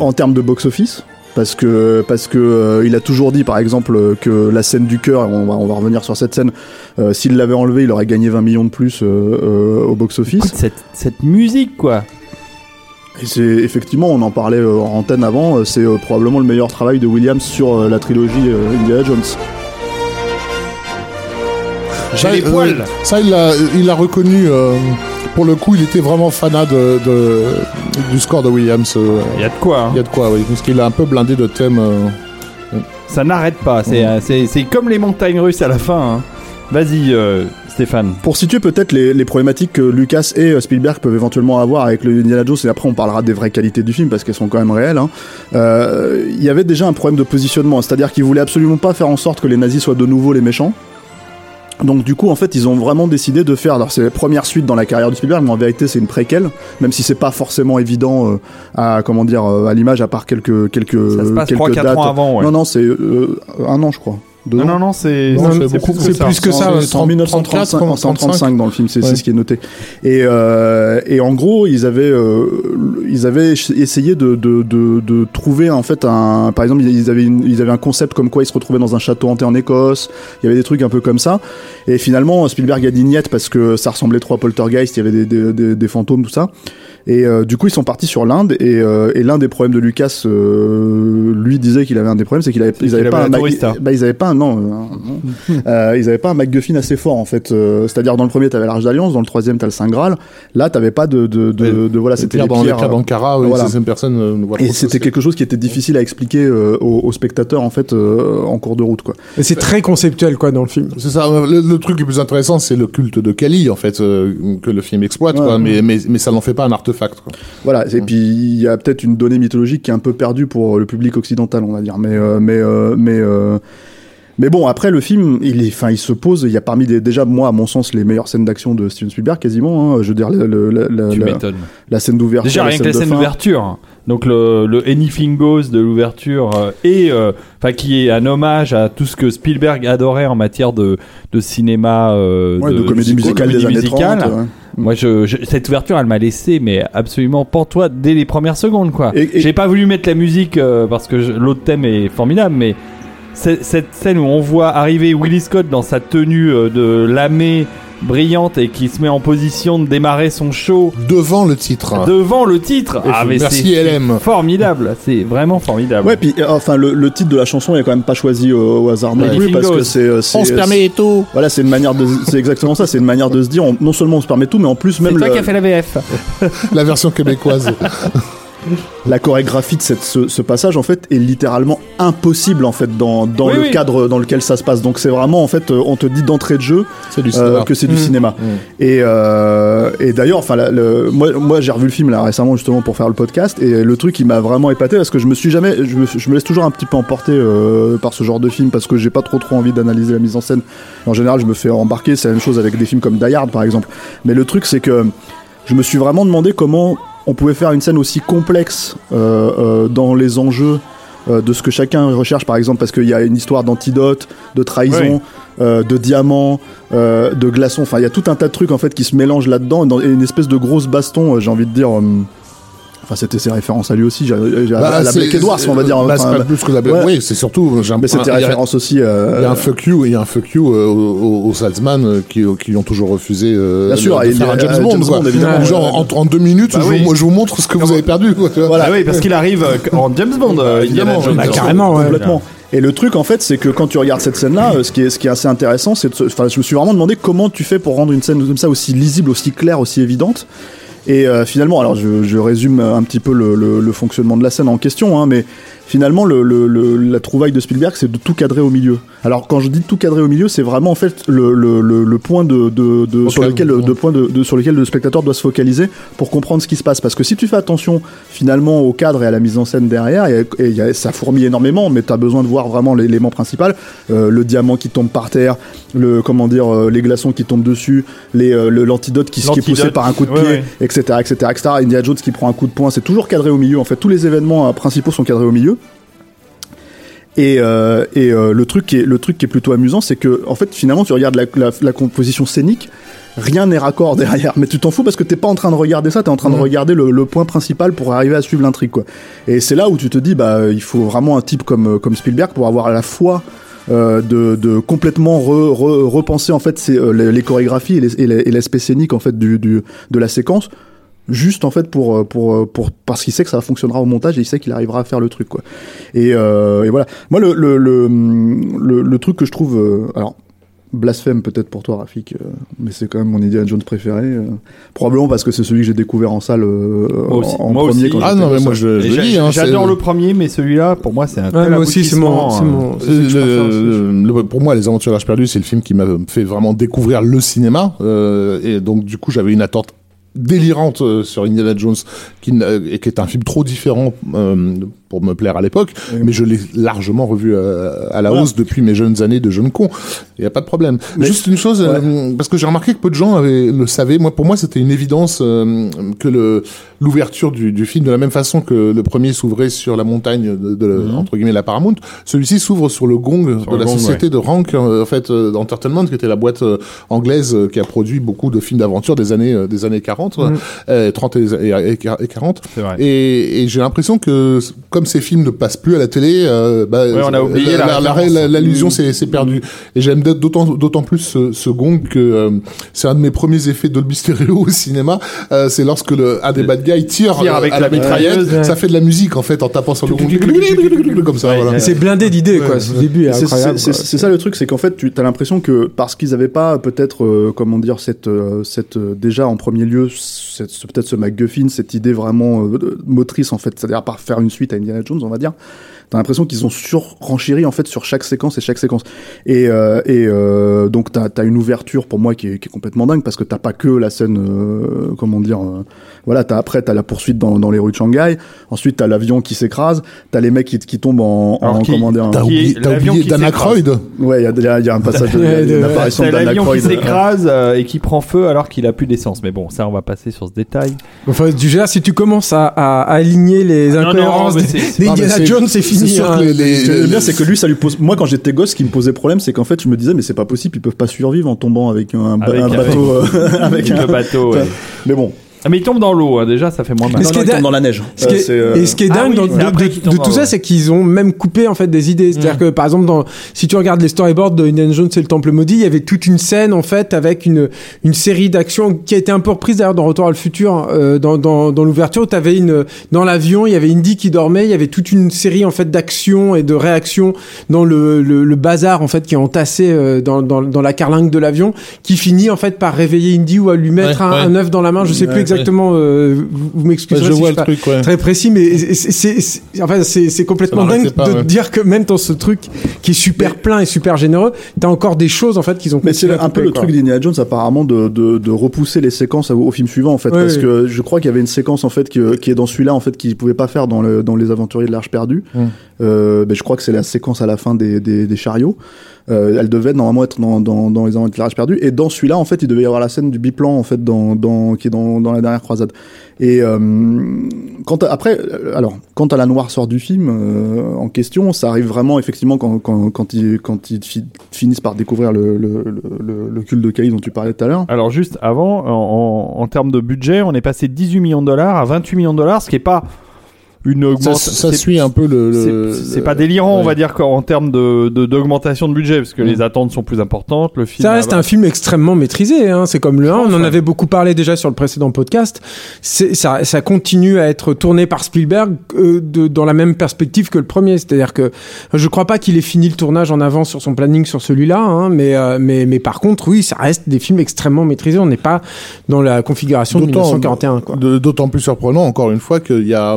en termes de box-office. Parce que parce que euh, il a toujours dit par exemple que la scène du cœur, on va on va revenir sur cette scène, euh, s'il l'avait enlevé, il aurait gagné 20 millions de plus euh, au box-office. Écoute cette, cette musique, quoi. Et c'est effectivement, on en parlait euh, en antenne avant, euh, c'est euh, probablement le meilleur travail de Williams sur euh, la trilogie euh, Indiana Jones. J'ai les euh, poils. Ça, il l'a il l'a reconnu. euh, pour le coup, il était vraiment fanat de, de- du score de Williams. euh, Il y a de quoi. hein. Il y a de quoi, oui. Parce qu'il a un peu blindé de thèmes. euh, Ça n'arrête pas. C'est euh, c'est- c'est comme les montagnes russes à la fin. hein. Vas-y, euh, Stéphane. Pour situer peut-être les, les problématiques que Lucas et euh, Spielberg peuvent éventuellement avoir avec le Indiana Jones, et après on parlera des vraies qualités du film parce qu'elles sont quand même réelles, hein. Euh, il y avait déjà un problème de positionnement, c'est-à-dire qu'ils voulaient absolument pas faire en sorte que les nazis soient de nouveau les méchants. Donc du coup, en fait, ils ont vraiment décidé de faire. Alors c'est la première suite dans la carrière de Spielberg, mais en vérité, c'est une préquelle, même si c'est pas forcément évident euh, à comment dire à l'image, à part quelques quelques Ça se passe quelques 3-4 dates. ans avant, ouais. Non, non, c'est euh, un an, je crois. Non, non, non, c'est plus c'est que ça. plus que ça, En- en 1935, 34, en 135 dans le film, c'est Ouais. ce qui est noté. Et, euh, et en gros, ils avaient, euh, ils avaient essayé de, de, de, de trouver en fait un, par exemple, ils avaient, une- ils avaient un concept comme quoi ils se retrouvaient dans un château hanté en Écosse. Il y avait des trucs un peu comme ça. Et finalement, Spielberg a dit niet parce que ça ressemblait trop à Poltergeist. Il y avait des, des, des, des fantômes, tout ça. Et euh, du coup, ils sont partis sur l'Inde. Et, euh, et l'un des problèmes de Lucas, euh, lui disait qu'il avait un des problèmes, c'est qu'il avait, ils avaient pas un, Mac- tourista. bah, ils avaient pas un, non, euh, non. Euh, ils avaient pas un MacGuffin assez fort en fait. Euh, C'est-à-dire dans le premier, t'avais l'Arche d'Alliance, dans le troisième, t'as le Saint Graal. Là, t'avais pas de, de, de, Ouais. de- voilà, c'était les pierres. Pierre oui, voilà. personne. euh, Et c'était que quelque chose qui était difficile à expliquer euh, aux, aux spectateurs en fait euh, en cours de route quoi. Et c'est très conceptuel, quoi, dans le film. C'est ça. Le, le truc le plus intéressant, c'est le culte de Kali, en fait, euh, que le film exploite, Ouais, quoi. ouais. Mais, mais, mais ça n'en fait pas un artefact, quoi. Voilà. Et puis il y a peut-être une donnée mythologique qui est un peu perdue pour le public occidental, on va dire. Mais euh, mais euh, mais euh, mais bon, après le film, il est, enfin, il se pose. Il y a parmi des, déjà moi, à mon sens, les meilleures scènes d'action de Steven Spielberg, quasiment. hein. je veux dire, le- le- la, la- Tu la- m'étonnes. la scène d'ouverture, Déjà, rien que la scène fin. d'ouverture. Donc, le, le Anything Goes de l'ouverture, euh, et euh, enfin qui est un hommage à tout ce que Spielberg adorait en matière de, de cinéma, euh, Ouais, de, comédie musicale comédie des années musicale. 30. ouais. Moi, je, je- cette ouverture, elle m'a laissé, mais absolument pantois dès les premières secondes, quoi. Et- et- J'ai pas voulu mettre la musique euh, parce que l'autre thème est formidable, mais cette scène où on voit arriver Willie Scott dans sa tenue euh, de lamée brillante et qui se met en position de démarrer son show Devant le titre. devant le titre. Ah, mais merci, c'est LM. formidable, c'est vraiment formidable. Ouais, puis euh, enfin le, le titre de la chanson est quand même pas choisi au, au hasard non Ouais. plus parce que c'est euh, c'est- On se permet et tout. Voilà, c'est une manière de c'est exactement ça, c'est une manière de se dire on- non seulement on se permet tout mais en plus c'est même toi le- qui as fait la VF. La version québécoise. la chorégraphie de cette, ce, ce passage en fait est littéralement impossible en fait dans, dans Oui, le oui. cadre dans lequel ça se passe. Donc c'est vraiment en fait euh, on te dit d'entrée de jeu C'est du euh, cinéma. que c'est du Mm. cinéma. Mm. Et, euh, et d'ailleurs, enfin, la- le, moi, moi j'ai revu le film là récemment justement pour faire le podcast et le truc qui m'a vraiment épaté parce que je me suis jamais, je me, je me laisse toujours un petit peu emporter euh, par ce genre de film parce que j'ai pas trop trop envie d'analyser la mise en scène. En général, je me fais embarquer. C'est la même chose avec des films comme Die Hard par exemple. Mais le truc c'est que je me suis vraiment demandé comment on pouvait faire une scène aussi complexe euh, euh, dans les enjeux euh, de ce que chacun recherche, par exemple, parce qu'il y a une histoire d'antidote, de trahison, euh, de diamants, euh, de glaçons. Enfin, il y a tout un tas de trucs en fait qui se mélangent là-dedans, dans- et une espèce de grosse baston. J'ai envie de dire. euh, Enfin, c'était ses références à lui aussi. j'ai- j'ai- Bah, à la c'est- Blake Edwards, on va dire. Bah, c'est enfin, pas plus que la Blake. ouais. Oui, c'est surtout. un- mais c'était référence aussi. euh, Il y a un fuck you, il y a un fuck you euh, aux, aux salesman euh, qui, qui lui ont toujours refusé euh, Bien sûr, de il y faire a- un James euh, Bond, James. Bond, évidemment. Ou Genre en, en deux minutes, Bah je, oui. vous, moi, je vous montre ce que vous avez perdu. quoi. Voilà. Ah oui, parce qu'il arrive euh, en James Bond, euh, Évidemment, bah, carrément, ouais. complètement. Et le truc en fait, c'est que quand tu regardes cette scène-là, euh, ce qui est ce qui est assez intéressant, c'est enfin, je me suis vraiment demandé comment tu fais pour rendre une scène comme ça aussi lisible, aussi claire, aussi évidente. Et euh, finalement, alors je, résume un petit peu le fonctionnement de la scène en question, hein, mais finalement, le, le- le- la trouvaille de Spielberg, c'est de tout cadrer au milieu. Alors, quand je dis tout cadrer au milieu, c'est vraiment en fait le, point de, de, de- sur lequel, de point de, de- sur lequel le spectateur doit se focaliser pour comprendre ce qui se passe. Parce que si tu fais attention finalement au cadre et à la mise en scène derrière, et, et y a- ça fourmille énormément, mais tu as besoin de voir vraiment l'élément principal, euh, le diamant qui tombe par terre, le comment dire, euh, les glaçons qui tombent dessus, les, euh, l'antidote qui, qui est poussé par un coup de Ouais, pied, ouais. etc., etc., etc. Indiana Jones qui prend un coup de poing, c'est toujours cadré au milieu. En fait, tous les événements euh, principaux sont cadrés au milieu. Et, euh, et euh, le truc qui est le truc qui est plutôt amusant, c'est que en fait finalement tu regardes la, la, la composition scénique, rien n'est raccord derrière, mais tu t'en fous parce que t'es pas en train de regarder ça, t'es en train de regarder le, le point principal pour arriver à suivre l'intrigue quoi. Et c'est là où tu te dis bah il faut vraiment un type comme comme Spielberg pour avoir à la fois euh, de, de complètement re- re- repenser en fait euh, les, les chorégraphies et l'aspect scénique en fait du, du de la séquence juste en fait pour euh, pour euh, pour parce qu'il sait que ça fonctionnera au montage et il sait qu'il arrivera à faire le truc quoi et, euh, et voilà moi le le, le le le truc que je trouve euh, alors blasphème peut-être pour toi Rafik euh, mais c'est quand même mon Indiana Jones préféré euh, probablement parce que c'est celui que j'ai découvert en salle euh, Moi aussi. en, en Moi premier aussi. quand Ah non, mais moi je, dis. Hein, J'adore le premier, mais celui-là, pour moi, c'est un Ouais, tel moi aussi, c'est mon, euh, le- le- pour moi, Les Aventures de l'Arche perdue, c'est le film qui m'a fait vraiment découvrir le cinéma. euh, et donc, du coup, j'avais une attente délirante euh, sur Indiana Jones, qui, qui est un film trop différent euh, pour me plaire à l'époque, Oui. mais je l'ai largement revu euh, à la Voilà. hausse depuis mes jeunes années de jeune con. Il n'y a pas de problème. Mais- Juste une chose, euh, parce que j'ai remarqué que peu de gens avaient, le savaient. Moi, pour moi, c'était une évidence euh, que le l'ouverture du, du film, de la même façon que le premier s'ouvrait sur la montagne de, de- entre guillemets la Paramount, celui-ci s'ouvre sur le gong Mhm. Sur de le la gong, société de Rank, en fait, euh, Entertainment, qui était la boîte anglaise qui a produit beaucoup de films d'aventure des années des années 40, Mhm. euh, 30 et, et, et 40. C'est vrai. Et, et j'ai l'impression que comme ces films ne passent plus à la télé, euh, bah, Ouais, on a oublié la la- la- l'allusion s'est s'est perdue. Et j'aime d'autant d'autant plus ce, ce gong que euh, c'est un de mes premiers effets Dolby Stereo au cinéma. Euh, c'est lorsque le un des bad guys tire, Tire euh, avec à la mitrailleuse, ça fait de la musique en fait en tapant sur le gong comme ça. Ouais, voilà. ouais. C'est blindé d'idées, quoi. Ce début est C'est-. C'est c'est- c'est ça le truc, c'est qu'en fait, tu as l'impression que parce qu'ils n'avaient pas peut-être, euh, comment dire, cette, euh, cette euh, déjà en premier lieu, peut-être ce MacGuffin, cette idée vraiment euh, motrice en fait, c'est-à-dire par faire une suite à Jones, on va dire. T'as l'impression qu'ils ont sur-renchéri en fait sur chaque séquence et chaque séquence. Et, euh, et euh, donc t'as as une ouverture pour moi qui est, qui est complètement dingue parce que t'as pas que la scène, euh, comment dire, euh, voilà, t'as après t'as la poursuite dans, dans les rues de Shanghai. Ensuite t'as l'avion qui s'écrase. T'as les mecs qui, qui tombent en, en qui- comment dire, T'as oublié, oublié qui Dan. Aykroyd Ouais, il y y y a un passage, y a une apparition de Dan l'avion qui s'écrase euh, et qui prend feu alors qu'il a plus d'essence. Mais bon, ça, on va passer sur ce détail. Enfin, du genre, si tu commences à, aligner les non, incohérences des- c'est- des Indiana Jones, c'est c'est sûr hein. que les- les- Ce que j'aime bien, c'est que lui, ça lui pose. Moi, quand j'étais gosse, ce qui me posait problème, c'est qu'en fait, je me disais, mais c'est pas possible, ils peuvent pas survivre en tombant avec un, ba- Avec un bateau. euh, avec Avec un le bateau. ouais. Mais bon, Ah, mais il tombe dans l'eau, hein, déjà, ça fait moins mal. Mais ce qui est dingue- dans la neige. Ce qui Euh, est- euh, Et ce qui est Ah dingue oui, dans- c'est de, après de- qu'il de tombe tout ça, c'est qu'ils ont même coupé en fait des idées. C'est-à-dire que par exemple, dans, si tu regardes les storyboards de Indiana Jones et le Temple maudit, il y avait toute une scène en fait avec une une série d'actions qui a été un peu reprise d'ailleurs dans Retour à le futur, euh, dans dans, dans l'ouverture. Tu avais une dans l'avion, il y avait Indy qui dormait, il y avait toute une série en fait d'actions et de réactions dans le, le, le bazar en fait qui est entassé euh, dans, dans dans la carlingue de l'avion, qui finit en fait par réveiller Indy ou à lui mettre Ouais, un, ouais. un œuf dans la main. Je sais Ouais, plus exactement. euh, vous vous m'excuserez je si vois je le truc, ouais. très précis, mais c'est- c'est c'est- enfin, complètement dingue pas, de ouais. dire que même dans ce truc qui est super plein et super généreux, t'as encore des choses en fait qu'ils ont. Mais c'est un peu le quoi. truc d'Indiana Jones apparemment de, de, de repousser les séquences au, au film suivant en fait Ouais, parce ouais. que je crois qu'il y avait une séquence en fait qui, qui est dans celui-là en fait qu'ils pouvaient pas faire dans, le, dans les aventuriers de l'Arche perdue. Mm. Euh, ben, je crois que c'est la séquence à la fin des, des, des chariots. Euh, elle devait normalement être dans, dans, les l'Arche perdue et dans celui-là en fait il devait y avoir la scène du biplan en fait dans, qui est dans, dans la dernière croisade. Et euh, quand après, euh, alors quand à la noire sort du film euh, en question, ça arrive vraiment effectivement quand quand quand ils quand ils fi- finissent par découvrir le le, le, culte de Cali dont tu parlais tout à l'heure. Alors juste avant, en, en, en termes de budget, on est passé de 18 millions de dollars à 28 millions de dollars, ce qui est pas une Ça, augmentation. ça suit un peu le. le- C'est c'est pas délirant, on va dire, en termes de de- d'augmentation de, budget, parce que les attentes sont plus importantes. Le film. Ça reste a- un film extrêmement maîtrisé. Hein. C'est comme le 1, on en ouais. avait beaucoup parlé déjà sur le précédent podcast. Ça, ça continue à être tourné par Spielberg euh, de, dans la même perspective que le premier. C'est-à-dire que je crois pas qu'il ait fini le tournage en avance sur son planning sur celui-là, hein, mais, euh, mais, mais par contre, oui, ça reste des films extrêmement maîtrisés. On n'est pas dans la configuration de D'autant- 1941. Quoi. de- D'autant plus surprenant, encore une fois, qu'il y a,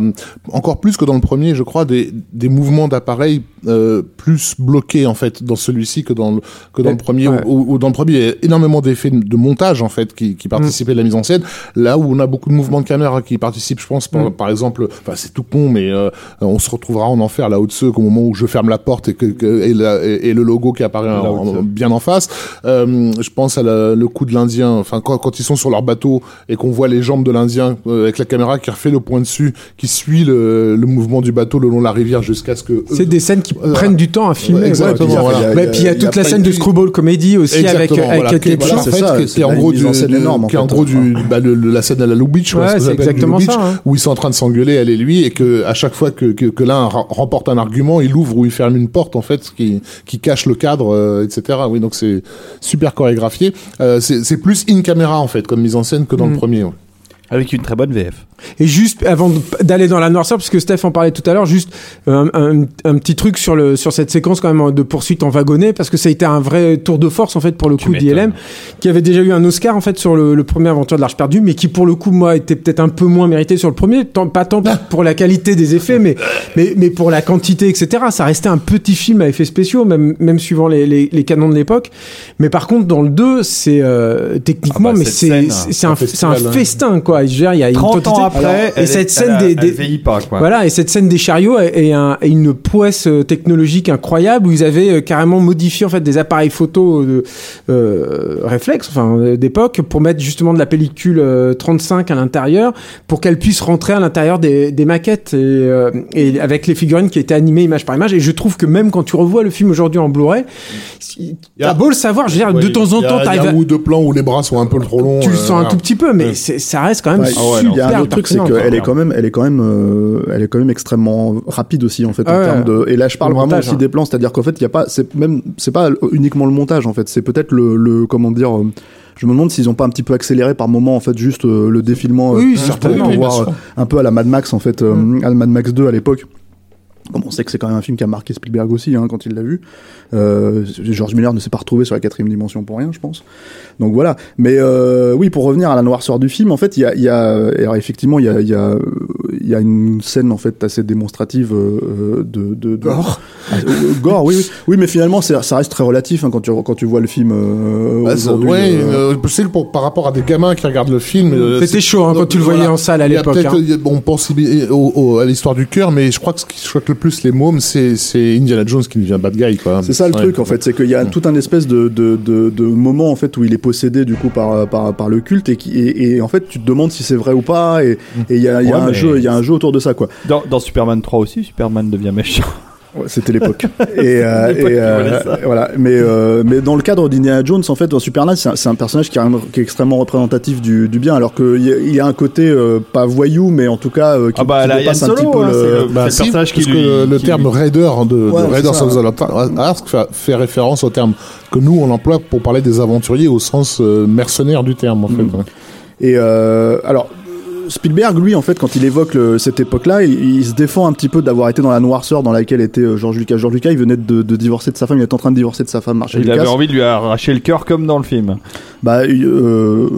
encore plus que dans le premier, je crois, des, des mouvements d'appareil euh, plus bloqués en fait dans celui-ci que dans le, que dans le premier. Ouais. Où, où dans le premier, il y a énormément d'effets de montage en fait qui, qui participaient de la mise en scène. Là où on a beaucoup de mouvements de caméra qui participent, je pense, par, Mm. par exemple, enfin c'est tout con, mais euh, on se retrouvera en enfer là haut de ceux qu'au moment où je ferme la porte et que, que- et, la- et- et le logo qui apparaît en- en- bien en face. Euh, je pense à la- le coup de l'Indien. Enfin, quand, quand ils sont sur leur bateau et qu'on voit les jambes de l'Indien euh, avec la caméra qui refait le point dessus, qui suit le, le mouvement du bateau le long de la rivière jusqu'à ce que eux- C'est des scènes qui Euh, prennent du temps à filmer. ouais, exactement, Ouais, voilà. puis il y a- puis il y a toute la scène de screwball comedy aussi avec Exactement, avec voilà, qui Blanchett. c'est ça, qui- est en gros du, énorme, en qui est en gros du, bah, le- la scène à la Lou Beach, Ouais, c'est exactement Beach, ça, hein. où ils sont en train de s'engueuler, elle et lui, et que à chaque fois que, que, que l'un remporte un argument, il ouvre ou il ferme une porte, en fait, qui, qui cache le cadre, euh, etc. Oui, donc c'est super chorégraphié. Euh, c'est c'est plus in camera, en fait, comme mise en scène que dans Mm. le premier. ouais. Avec une très bonne VF. Et juste avant d'aller dans la noirceur, parce que Steph en parlait tout à l'heure, juste euh, un, un- un petit truc sur le sur cette séquence quand même de poursuite en wagonnet, parce que ça a été un vrai tour de force en fait pour le Tu coup d'ILM, qui avait déjà eu un Oscar en fait sur le, le premier Aventure de l'Arche perdue, mais qui pour le coup moi était peut-être un peu moins mérité sur le premier, tant, pas tant pour la qualité des effets, mais mais mais pour la quantité etc. Ça restait un petit film à effets spéciaux, même même suivant les, les, les canons de l'époque. Mais par contre dans le 2 c'est euh, techniquement, Ah bah, mais cette c'est un, un c'est un festival, hein. festin quoi. Je veux dire, il y a une 30 ans quantité- après, et cette est- scène elle a- des, elle des- vieillit pas, quoi. voilà, et cette scène des chariots est, est un- est une prouesse euh, technologique incroyable où ils avaient euh, carrément modifié en fait des appareils photo euh, euh, réflexes, enfin d'époque, pour mettre justement de la pellicule euh, 35 à l'intérieur, pour qu'elle puisse rentrer à l'intérieur des, des maquettes et, euh, et avec les figurines qui étaient animées image par image. Et je trouve que même quand tu revois le film aujourd'hui en Blu-ray, si- Y a- t'as beau le savoir, je veux dire, de temps en il y a- temps, il y a t'arrives à- un ou deux plans où les bras sont un peu trop longs. tu le euh, sens un tout petit peu, mais ça reste quand même Ouais, Ah ouais, il y a un super truc, c'est qu'elle est quand même, elle est quand même, euh, elle est quand même extrêmement rapide aussi en fait Ah en ouais. termes de. Et là, je parle Le vraiment montage, aussi hein. des plans, c'est-à-dire qu'en fait, il y a pas, c'est même, c'est pas uniquement le montage en fait, c'est peut-être le, le, comment dire. euh, je me demande s'ils ont pas un petit peu accéléré par moment en fait juste euh, le défilement Oui, pour Oui, sûr. euh, un peu à la Mad Max en fait, Mm. à la Mad Max 2 à l'époque. Bon, on sait que c'est quand même un film qui a marqué Spielberg aussi hein, quand il l'a vu. Euh, George Miller ne s'est pas retrouvé sur la quatrième dimension pour rien, je pense. Donc voilà. Mais euh, oui, pour revenir à la noirceur du film, en fait, il y a, il y a alors effectivement, il y a, il y a, euh, il y a une scène en fait assez démonstrative euh, de, de, de Gore. Ah, euh, gore, oui, oui, oui, mais finalement, ça reste très relatif hein, quand tu quand tu vois le film euh, Bah, ouais, euh, euh, c'est pour- par rapport à des gamins qui regardent le film. euh, C'était chaud hein, quand tu le voyais Voilà. en salle à l'époque. peut-être, hein. on pense au- au- à l'histoire du cœur, mais je crois que ce qui choque le plus les mômes, c'est, c'est Indiana Jones qui devient bad guy, quoi. C'est ça le Ouais. truc en fait, c'est qu'il y a tout un espèce de, de, de, de moment en fait où il est possédé du coup par, par, par le culte et, qui, et, et en fait tu te demandes si c'est vrai ou pas et et il y a, il y a Ouais, un mais- jeu il y a un jeu autour de ça quoi. Dans, dans Superman 3 aussi, Superman devient méchant. Ouais, C'était l'époque. et, euh, et, euh, voilà. Mais, euh, mais dans le cadre d'Indiana Jones, en fait, dans Superman, c'est un, c'est un personnage qui, est un- qui est extrêmement représentatif du, du bien, alors qu'il y, a- il y a un côté euh, pas voyou, mais en tout cas euh, qui, Ah bah, qui la dépasse un petit peu hein, le. c'est le- Bah, si, personnage qui parce que lui- le, le qui terme lui- raider de, de Ouais, Raiders ça. of the Lost Ark fait, fait référence au terme que nous on emploie pour parler des aventuriers au sens euh, mercenaire du terme en fait. Mm. Et euh, alors. Spielberg, lui, en fait, quand il évoque le- cette époque-là, il, il se défend un petit peu d'avoir été dans la noirceur dans laquelle était euh, George Lucas. George Lucas, il venait de, de divorcer de sa femme, il était en train de divorcer de sa femme, Marshall Il Lucas. avait envie de lui arracher le cœur comme dans le film. Bah, euh,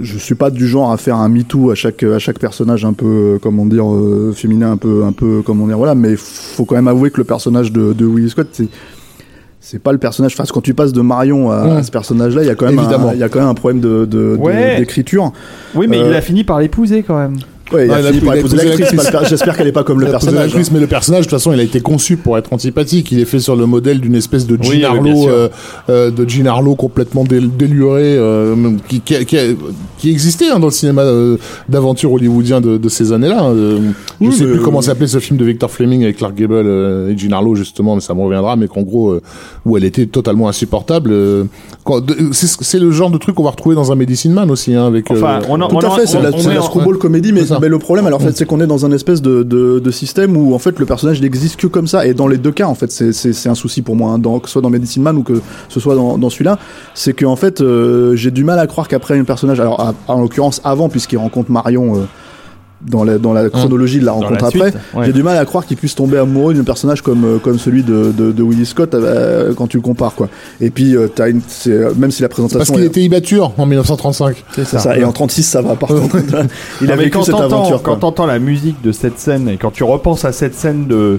je suis pas du genre à faire un MeToo à chaque à chaque personnage un peu euh, comment dire euh, féminin un peu un peu comment dire voilà mais faut quand même avouer que le personnage de, de Will Scott c'est c'est pas le personnage face quand tu passes de Marion à, à ce personnage là il y a quand même un, il y a quand même un problème de Ouais. d'écriture Oui, mais Euh, il a fini par l'épouser quand même. Ouais, il a fini par épouser l'actrice j'espère qu'elle est pas comme le personnage l'actrice, mais le personnage, de toute façon, il a été conçu pour être antipathique. Il est fait sur le modèle d'une espèce de Jean sûr. euh, euh, de Jean Harlow complètement dél- déluré, euh, qui, qui, a- qui, a- qui existait hein, dans le cinéma d'aventure hollywoodien de, de ces années-là. euh. je sais plus comment s'appelait ce film de Victor Fleming avec Clark Gable et Jean Harlow justement, mais ça me reviendra. Mais qu'en gros, euh, où elle était totalement insupportable. euh, quand- de- c'est c'est le genre de truc qu'on va retrouver dans un Medicine Man aussi, hein, avec. Enfin, euh, on en- Tout on à fait, c'est la, screwball comédie, mais. Mais le problème, alors, en fait, c'est qu'on est dans un espèce de, de, de système où, en fait, le personnage n'existe que comme ça. Et dans les deux cas, en fait, c'est- un souci pour moi, hein, que ce soit dans Medicine Man ou que ce soit dans, celui-là. C'est que, en fait, euh, j'ai du mal à croire qu'après un personnage, alors, en l'occurrence, avant, puisqu'il rencontre Marion, euh, dans la dans la chronologie de la rencontre suite, après, ouais. j'ai du mal à croire qu'il puisse tomber amoureux d'un personnage comme euh, comme celui de de, de Willie Scott euh, quand tu le compares quoi. Et puis euh, t'as une euh, même si la Parce présentation qu'il est- était immature en 1935. C'est ça et en 36 ça va par contre. Il Non, a vécu quand cette aventure. Quand t'entends la musique de cette scène et quand tu repenses à cette scène de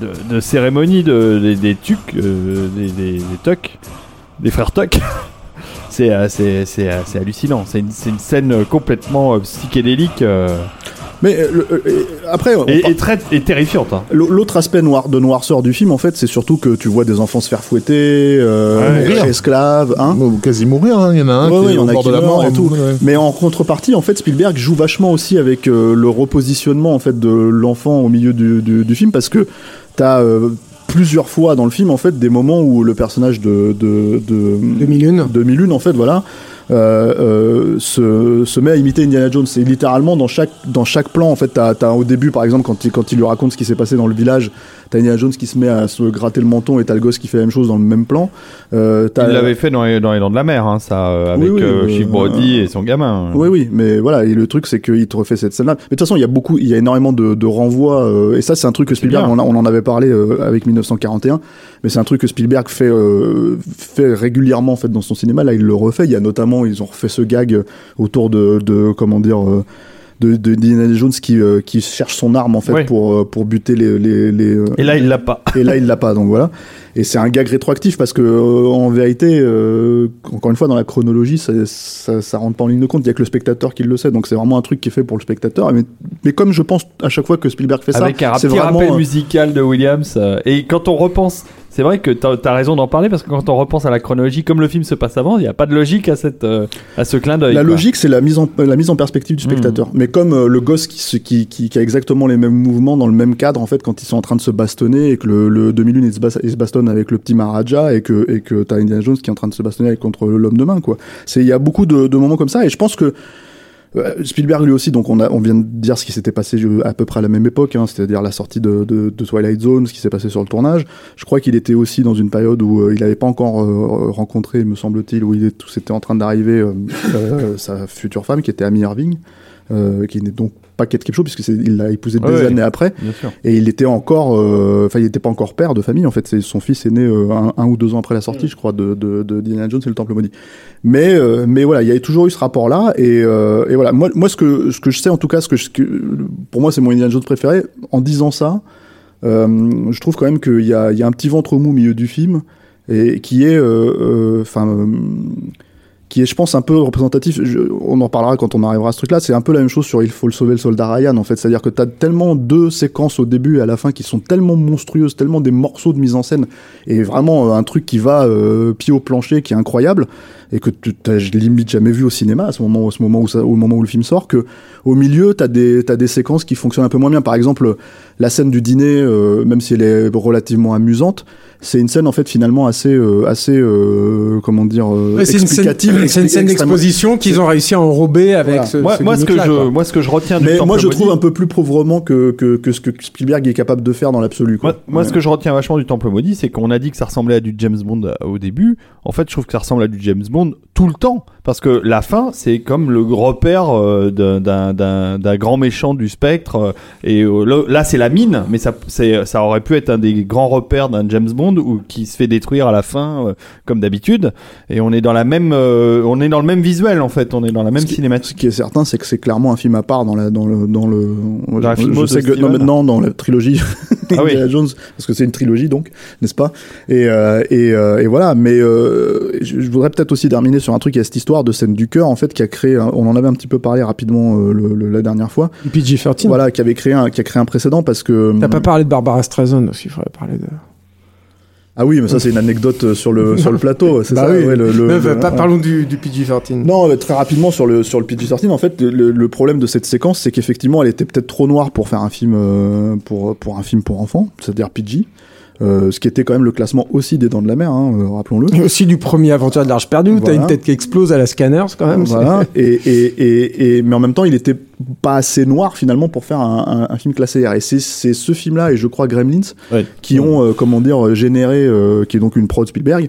de, de cérémonie de, des, des tucs, euh, des, des, des tucs, des frères tucs, c'est euh, euh, c'est hallucinant. C'est une, scène euh, complètement euh, psychédélique euh, Mais euh, le- euh, euh, après et, par- et très et terrifiante. hein. L'autre aspect noir de noirceur du film, en fait, c'est surtout que tu vois des enfants se faire fouetter, euh, Ouais. esclaves, hein. Quasi mourir, hein. il y en a un Ouais, qui ouais, est au bord de la mort et tout. ouais. Mais en contrepartie, en fait, Spielberg joue vachement aussi avec euh, le repositionnement en fait de l'enfant au milieu du, du, du film parce que t'as euh, plusieurs fois dans le film en fait des moments où le personnage de de de, De Milune. de Milune, en fait, voilà. Euh, euh, se, se met à imiter Indiana Jones. Et littéralement, dans chaque, dans chaque plan, en fait, t'as, t'as au début, par exemple, quand il, quand il lui raconte ce qui s'est passé dans le village, t'as Indiana Jones qui se met à se gratter le menton et t'as le gosse qui fait la même chose dans le même plan. Euh, Il l'avait fait dans les, dans les Dents de la Mer, hein, ça, euh, avec Oui, oui, euh, Chief Brody euh, et son gamin. Oui, oui, mais voilà, et le truc, c'est qu'il te refait cette scène-là. Mais de toute façon, il y a beaucoup, il y a énormément de, de renvois, euh, et ça, c'est un truc que Spielberg, on, a- on en avait parlé euh, avec 1941, mais c'est un truc que Spielberg fait, euh, fait régulièrement, en fait, dans son cinéma. Là, il le refait. Il y a notamment, ils ont refait ce gag autour de, de comment dire, euh, de, de Indiana Jones qui, euh, qui cherche son arme, en fait, pour, euh, pour buter les, les, les, euh, Et là, il l'a pas. et là, il l'a pas, donc voilà. Et c'est un gag rétroactif parce que, euh, en vérité, euh, encore une fois, dans la chronologie, ça, ça, ça rentre pas en ligne de compte. Il y a que le spectateur qui le sait, donc c'est vraiment un truc qui est fait pour le spectateur. Mais, mais comme je pense à chaque fois que Spielberg fait ça, Avec c'est petit vraiment. rappel musical de Williams. et quand on repense, c'est vrai que t'as as raison d'en parler parce que quand on repense à la chronologie, comme le film se passe avant, il n'y a pas de logique à, cette, euh, à ce clin d'œil. La quoi. logique, c'est la mise en la mise en perspective du spectateur. Mais comme euh, le gosse qui, se- qui, qui, qui a exactement les mêmes mouvements dans le même cadre, en fait, quand ils sont en train de se bastonner et que le, le demi-lune il se, bas- il se bastonne avec le petit Maharaja et que et que t'as Indiana Jones qui est en train de se bastonner avec contre l'homme de main, quoi. C'est il y a beaucoup de, de moments comme ça et je pense que Spielberg lui aussi, donc on, a, on vient de dire ce qui s'était passé euh, à peu près à la même époque, hein, c'est-à-dire la sortie de, Twilight Zone, ce qui s'est passé sur le tournage. Je crois qu'il était aussi dans une période où euh, il n'avait pas encore euh, rencontré, me semble-t-il, où il est, tout en train d'arriver euh, euh, sa future femme, qui était Amy Irving, euh, qui n'est donc pas Kate Capshaw, puisque c'est- il l'a épousée des Ouais, ouais. années après. Et il était encore, euh, enfin, il n'était pas encore père de famille. En fait, c'est son fils est né euh, un, un ou deux ans après la sortie, je crois, de, de, de Indiana Jones et le Temple maudit. Mais, euh, mais voilà, il y a toujours eu ce rapport-là. Et, et voilà, moi, moi, ce que, ce que je sais, en tout cas, ce que, je- que pour moi, c'est mon Indiana Jones préféré. En disant ça, euh, je trouve quand même qu'il y y a un petit ventre mou au milieu du film et qui est, euh, enfin. euh, qui est, je pense, un peu représentatif. On en reparlera quand on arrivera à ce truc-là. C'est un peu la même chose sur Il faut le sauver le soldat Ryan, en fait. C'est-à-dire que tu as tellement deux séquences au début et à la fin qui sont tellement monstrueuses, tellement des morceaux de mise en scène, et vraiment euh, un truc qui va euh, pied au plancher, qui est incroyable, et que tu t'as limite jamais vu au cinéma à ce moment, à ce moment où ça, au moment où le film sort, que au milieu, t'as des, t'as des séquences qui fonctionnent un peu moins bien. Par exemple, la scène du dîner, euh, même si elle est relativement amusante, c'est une scène en fait finalement assez, euh, assez, euh, comment dire, euh, c'est une scène, explicative, c'est une scène extrêmement- d'exposition qu'ils ont réussi à enrober avec Voilà. ce, Moi, ce moi, ce que je, quoi. moi, ce que je retiens du Mais Temple moi, je maudit- trouve un peu plus pauvrement que, que, que ce que Spielberg est capable de faire dans l'absolu. quoi. Moi, moi, ce que je retiens vachement du Temple maudit, c'est qu'on a dit que ça ressemblait à du James Bond euh, au début. En fait, je trouve que ça ressemble à du James Bond tout le temps. Parce que la fin, c'est comme le repère euh, d'un- grand méchant du spectre. euh, et euh, là, c'est la mine, mais ça, ça aurait pu être un des grands repères d'un James Bond ou qui se fait détruire à la fin, comme d'habitude. Et on est dans la même, euh, on est dans le même visuel en fait. On est dans la même Ce qui- cinématique. Ce qui est certain, c'est que c'est clairement un film à part dans la dans le dans le. Dans la je, je sais que non, maintenant dans la trilogie Ah oui. Jones, parce que c'est une trilogie donc, n'est-ce pas? Et euh, et, euh, et voilà. Mais euh, je, je voudrais peut-être aussi terminer sur un truc. A cette histoire de scène du cœur en fait qui a créé. on en avait un petit peu parlé rapidement euh, le- le- la dernière fois. Et PG-13. Voilà, qui avait créé un qui a créé un précédent parce que. T'as pas parlé de Barbara Streisand aussi, il faudrait parler de. Ah oui, mais ça c'est une anecdote euh, sur le sur le plateau. C'est Bah ça. oui. ouais, le, le- Non, le- pas- ouais. parlons du, du PG-13. Non, très rapidement sur le sur le PG-13, en fait, le, le problème de cette séquence, c'est qu'effectivement, elle était peut-être trop noire pour faire un film euh, pour pour un film pour enfants, c'est-à-dire PG. Euh, ce qui était quand même le classement aussi des Dents de la Mer, hein, euh, rappelons-le. Et aussi du premier Aventure de l'Arche perdue où t'as Voilà. une tête qui explose à la Scanners quand même. Voilà. Et, et, et, et, mais en même temps, il était pas assez noir finalement pour faire un, un, un film classé R. Et c'est c'est ce film-là et je crois Gremlins Ouais. qui ont, euh, comment dire, généré, euh, qui est donc une prod Spielberg,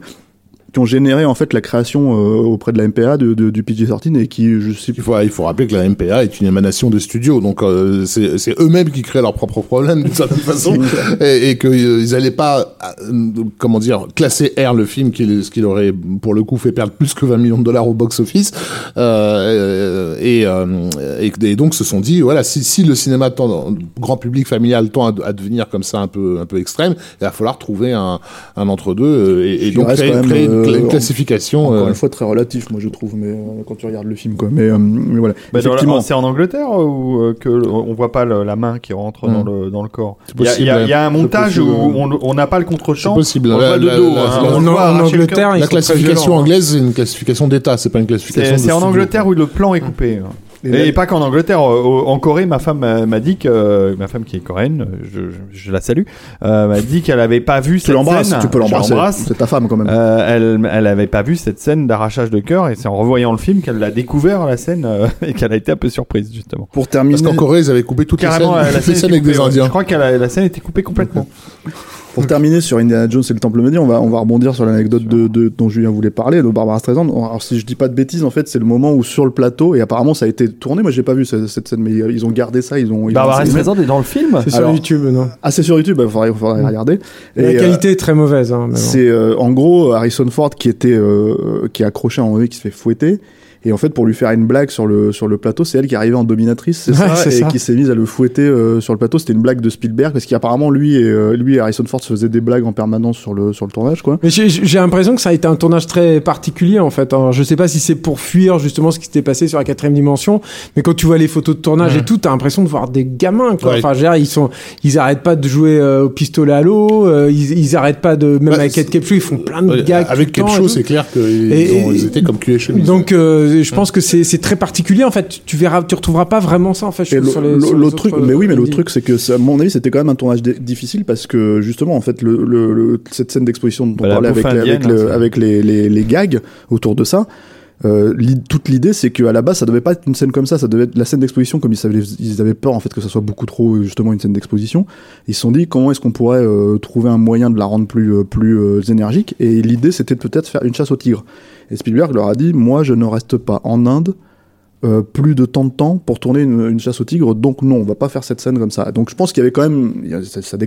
qui ont généré en fait la création euh, auprès de la MPA de, de- du PG-13 et qui, je sais Il faut, il faut rappeler que la MPA est une émanation des studios, donc euh, c'est eux-mêmes qui créent leurs propres problèmes d'une certaine façon, et, et qu'ils n'allaient pas, euh, comment dire, classer R le film, qui, ce qui leur aurait pour le coup fait perdre plus que 20 millions de dollars au box-office, euh, et, euh, et, et donc se sont dit, voilà, si, si le cinéma tend, grand public familial tend à, à devenir comme ça un peu, un peu extrême, il va falloir trouver un, un entre-deux, euh, et, donc créer, créer une, euh, une classification. encore euh, une fois très relatif, moi je trouve, mais euh, quand tu regardes le film quoi. Mais, euh, mais voilà. Bah, c'est en Angleterre où euh, que on voit pas le- la main qui rentre dans, Mm. le, dans le corps? C'est Il y, a- il y a- possible, il y a un montage possible. où on n'a pas le c'est contre-champ. possible. On La- voit de la- dos. la- hein. la- On En, voit Angleterre, La classification hein. anglaise, c'est une classification d'État, c'est pas une classification. c'est en. Angleterre où le plan est coupé. Et pas qu'en Angleterre. En Corée, ma femme m'a dit que euh, ma femme qui est coréenne, je, je, je la salue, euh, m'a dit qu'elle avait pas vu Tu cette scène. tu peux l'embrasser. l'embrasse. C'est ta femme quand même. Euh, elle, elle avait pas vu cette scène d'arrachage de cœur et c'est en revoyant le film qu'elle l'a découvert la scène euh, et qu'elle a été un peu surprise justement. Pour terminer, Parce qu'en Corée, ils avaient coupé toutes les scènes, Carrément, la, scène avec des coupée, ouais. Indiens. Je crois que la, la scène était coupée complètement. Pour terminer sur Indiana Jones et le Temple Maudit, on va, on va rebondir sur l'anecdote de, de, dont Julien voulait parler, de Barbara Streisand. Alors, si je dis pas de bêtises, en fait, c'est le moment où sur le plateau, et apparemment ça a été tourné, moi j'ai pas vu cette, cette scène, mais ils ont gardé ça, ils ont. ils Barbara ont- Streisand est dans le film. C'est sur YouTube, non? Ah, c'est sur YouTube, il faudrait, faudrait regarder. La Et, euh, qualité est très mauvaise. Hein, c'est euh, en gros Harrison Ford qui était euh, qui est accroché à un moment donné, qui se fait fouetter. Et en fait, pour lui faire une blague sur le sur le plateau, c'est elle qui est arrivée en dominatrice, c'est Ouais, ça, et ça. qui s'est mise à le fouetter euh, sur le plateau. C'était une blague de Spielberg parce qu'apparemment lui et euh, lui et Harrison Ford se faisaient des blagues en permanence sur le sur le tournage, quoi. Mais j'ai j'ai l'impression que ça a été un tournage très particulier en fait. Alors, je sais pas si c'est pour fuir justement ce qui s'était passé sur la quatrième dimension, mais quand tu vois les photos de tournage et tout, t'as l'impression de voir des gamins. Quoi. Ouais. Enfin, je veux dire, ils sont, ils arrêtent pas de jouer euh, au pistolet à l'eau, euh, ils, ils arrêtent pas de même Bah, avec Capsule, ils font plein de Ouais, gags. Avec tout. c'est clair qu'ils ils étaient comme cul et chemise. Donc, euh, je pense que c'est très particulier en fait. Tu verras, tu retrouveras pas vraiment ça en fait. l'autre truc, autres, mais oui, mais euh, l'autre truc, c'est que ça- à mon avis, c'était quand même un tournage difficile parce que justement, en fait, le, le- le- cette scène d'exposition dont Bah, on la parlait avec, bouffe les- avec, indienne, le- hein, avec les, les, les gags autour de ça. Euh, l'i- toute l'idée, c'est qu'à la base, ça devait pas être une scène comme ça. Ça devait être la scène d'exposition, comme ils, savaient, ils avaient peur en fait que ça soit beaucoup trop justement une scène d'exposition. Ils se sont dit comment est-ce qu'on pourrait euh, trouver un moyen de la rendre plus euh, plus euh, énergique? Et l'idée, c'était de peut-être faire une chasse au tigre. Et Spielberg leur a dit moi, je ne reste pas en Inde euh, plus de temps de temps pour tourner une, chasse au tigre, donc non, on va pas faire cette scène comme ça. Donc je pense qu'il y avait quand même, ça, ça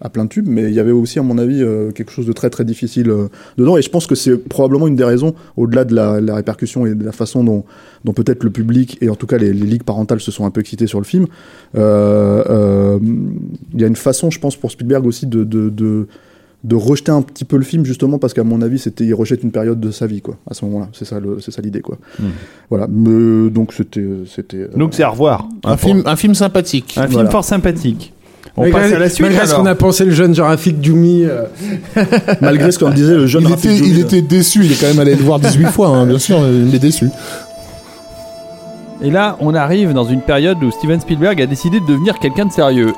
à plein tube, mais il y avait aussi, à mon avis, euh, quelque chose de très très difficile euh, dedans. Et je pense que c'est probablement une des raisons, au-delà de la, répercussion et de la façon dont, peut-être le public et en tout cas les, ligues parentales se sont un peu excités sur le film. Il y a une façon, je pense, pour Spielberg aussi de de rejeter un petit peu le film justement parce qu'à mon avis c'était il rejette une période de sa vie quoi à ce moment-là c'est ça c'est ça l'idée quoi Hmm. voilà mais donc c'était c'était euh, Donc c'est à revoir. un, film, un film sympathique. un film fort sympathique. On malgré, passe à la suite. malgré ce qu'on a pensé le jeune Rafik Djoumi. euh, malgré ce qu'on disait le jeune Il Rafik était, Djoumi, il était déçu, il est quand même allé le voir 18 fois, hein, bien sûr, il est déçu. Et là, on arrive dans une période où Steven Spielberg a décidé de devenir quelqu'un de sérieux.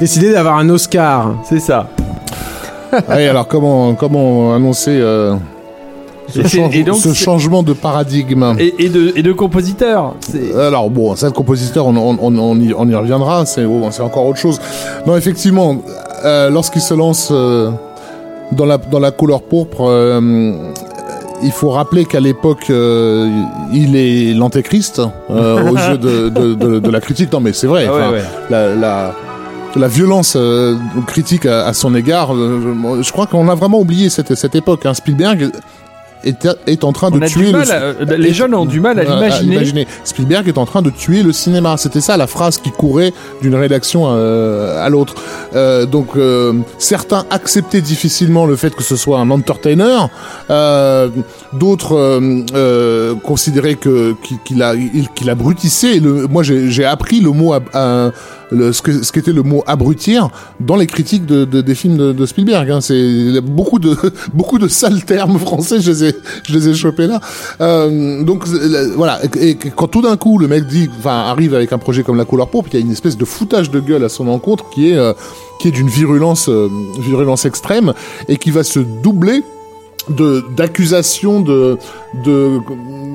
décidé d'avoir un Oscar. C'est ça. Ouais, alors comment, comment annoncer euh, ce, change- donc, changement de paradigme? Et, et de, et de compositeur. Alors bon, ça, le compositeur, on, on, on, y, on y reviendra, c'est oh, c'est encore autre chose. Non, effectivement, euh, lorsqu'il se lance euh, dans, la, dans la couleur pourpre, il faut rappeler qu'à l'époque, euh, il est l'antéchrist euh, aux yeux de, de, de, de la critique. Non, mais c'est vrai. Ah ouais, enfin, ouais. la, la, la violence euh, critique à, à son égard, euh, je, crois qu'on a vraiment oublié cette, cette époque. Hein. Spielberg est, est en train de On tuer le, à- euh, les jeunes ont du mal à l'imaginer. Spielberg est en train de tuer le cinéma. C'était ça la phrase qui courait d'une rédaction euh, à l'autre. Euh, donc euh, certains acceptaient difficilement le fait que ce soit un entertainer. Euh, D'autres considéraient que qu'il qu'il abrutissait. Le, moi j'ai appris le mot ab- euh, le, ce que ce qu'était le mot abrutir dans les critiques de, de- des films de, Spielberg. Hein. C'est beaucoup de beaucoup de sales termes français. Je les ai je les ai chopés là. Euh, donc euh, voilà. Et, quand tout d'un coup le mec dit, enfin arrive avec un projet comme La Couleur Pourpre, il y a une espèce de foutage de gueule à son encontre qui est euh, qui est d'une virulence euh, virulence extrême et qui va se doubler de d'accusations de, de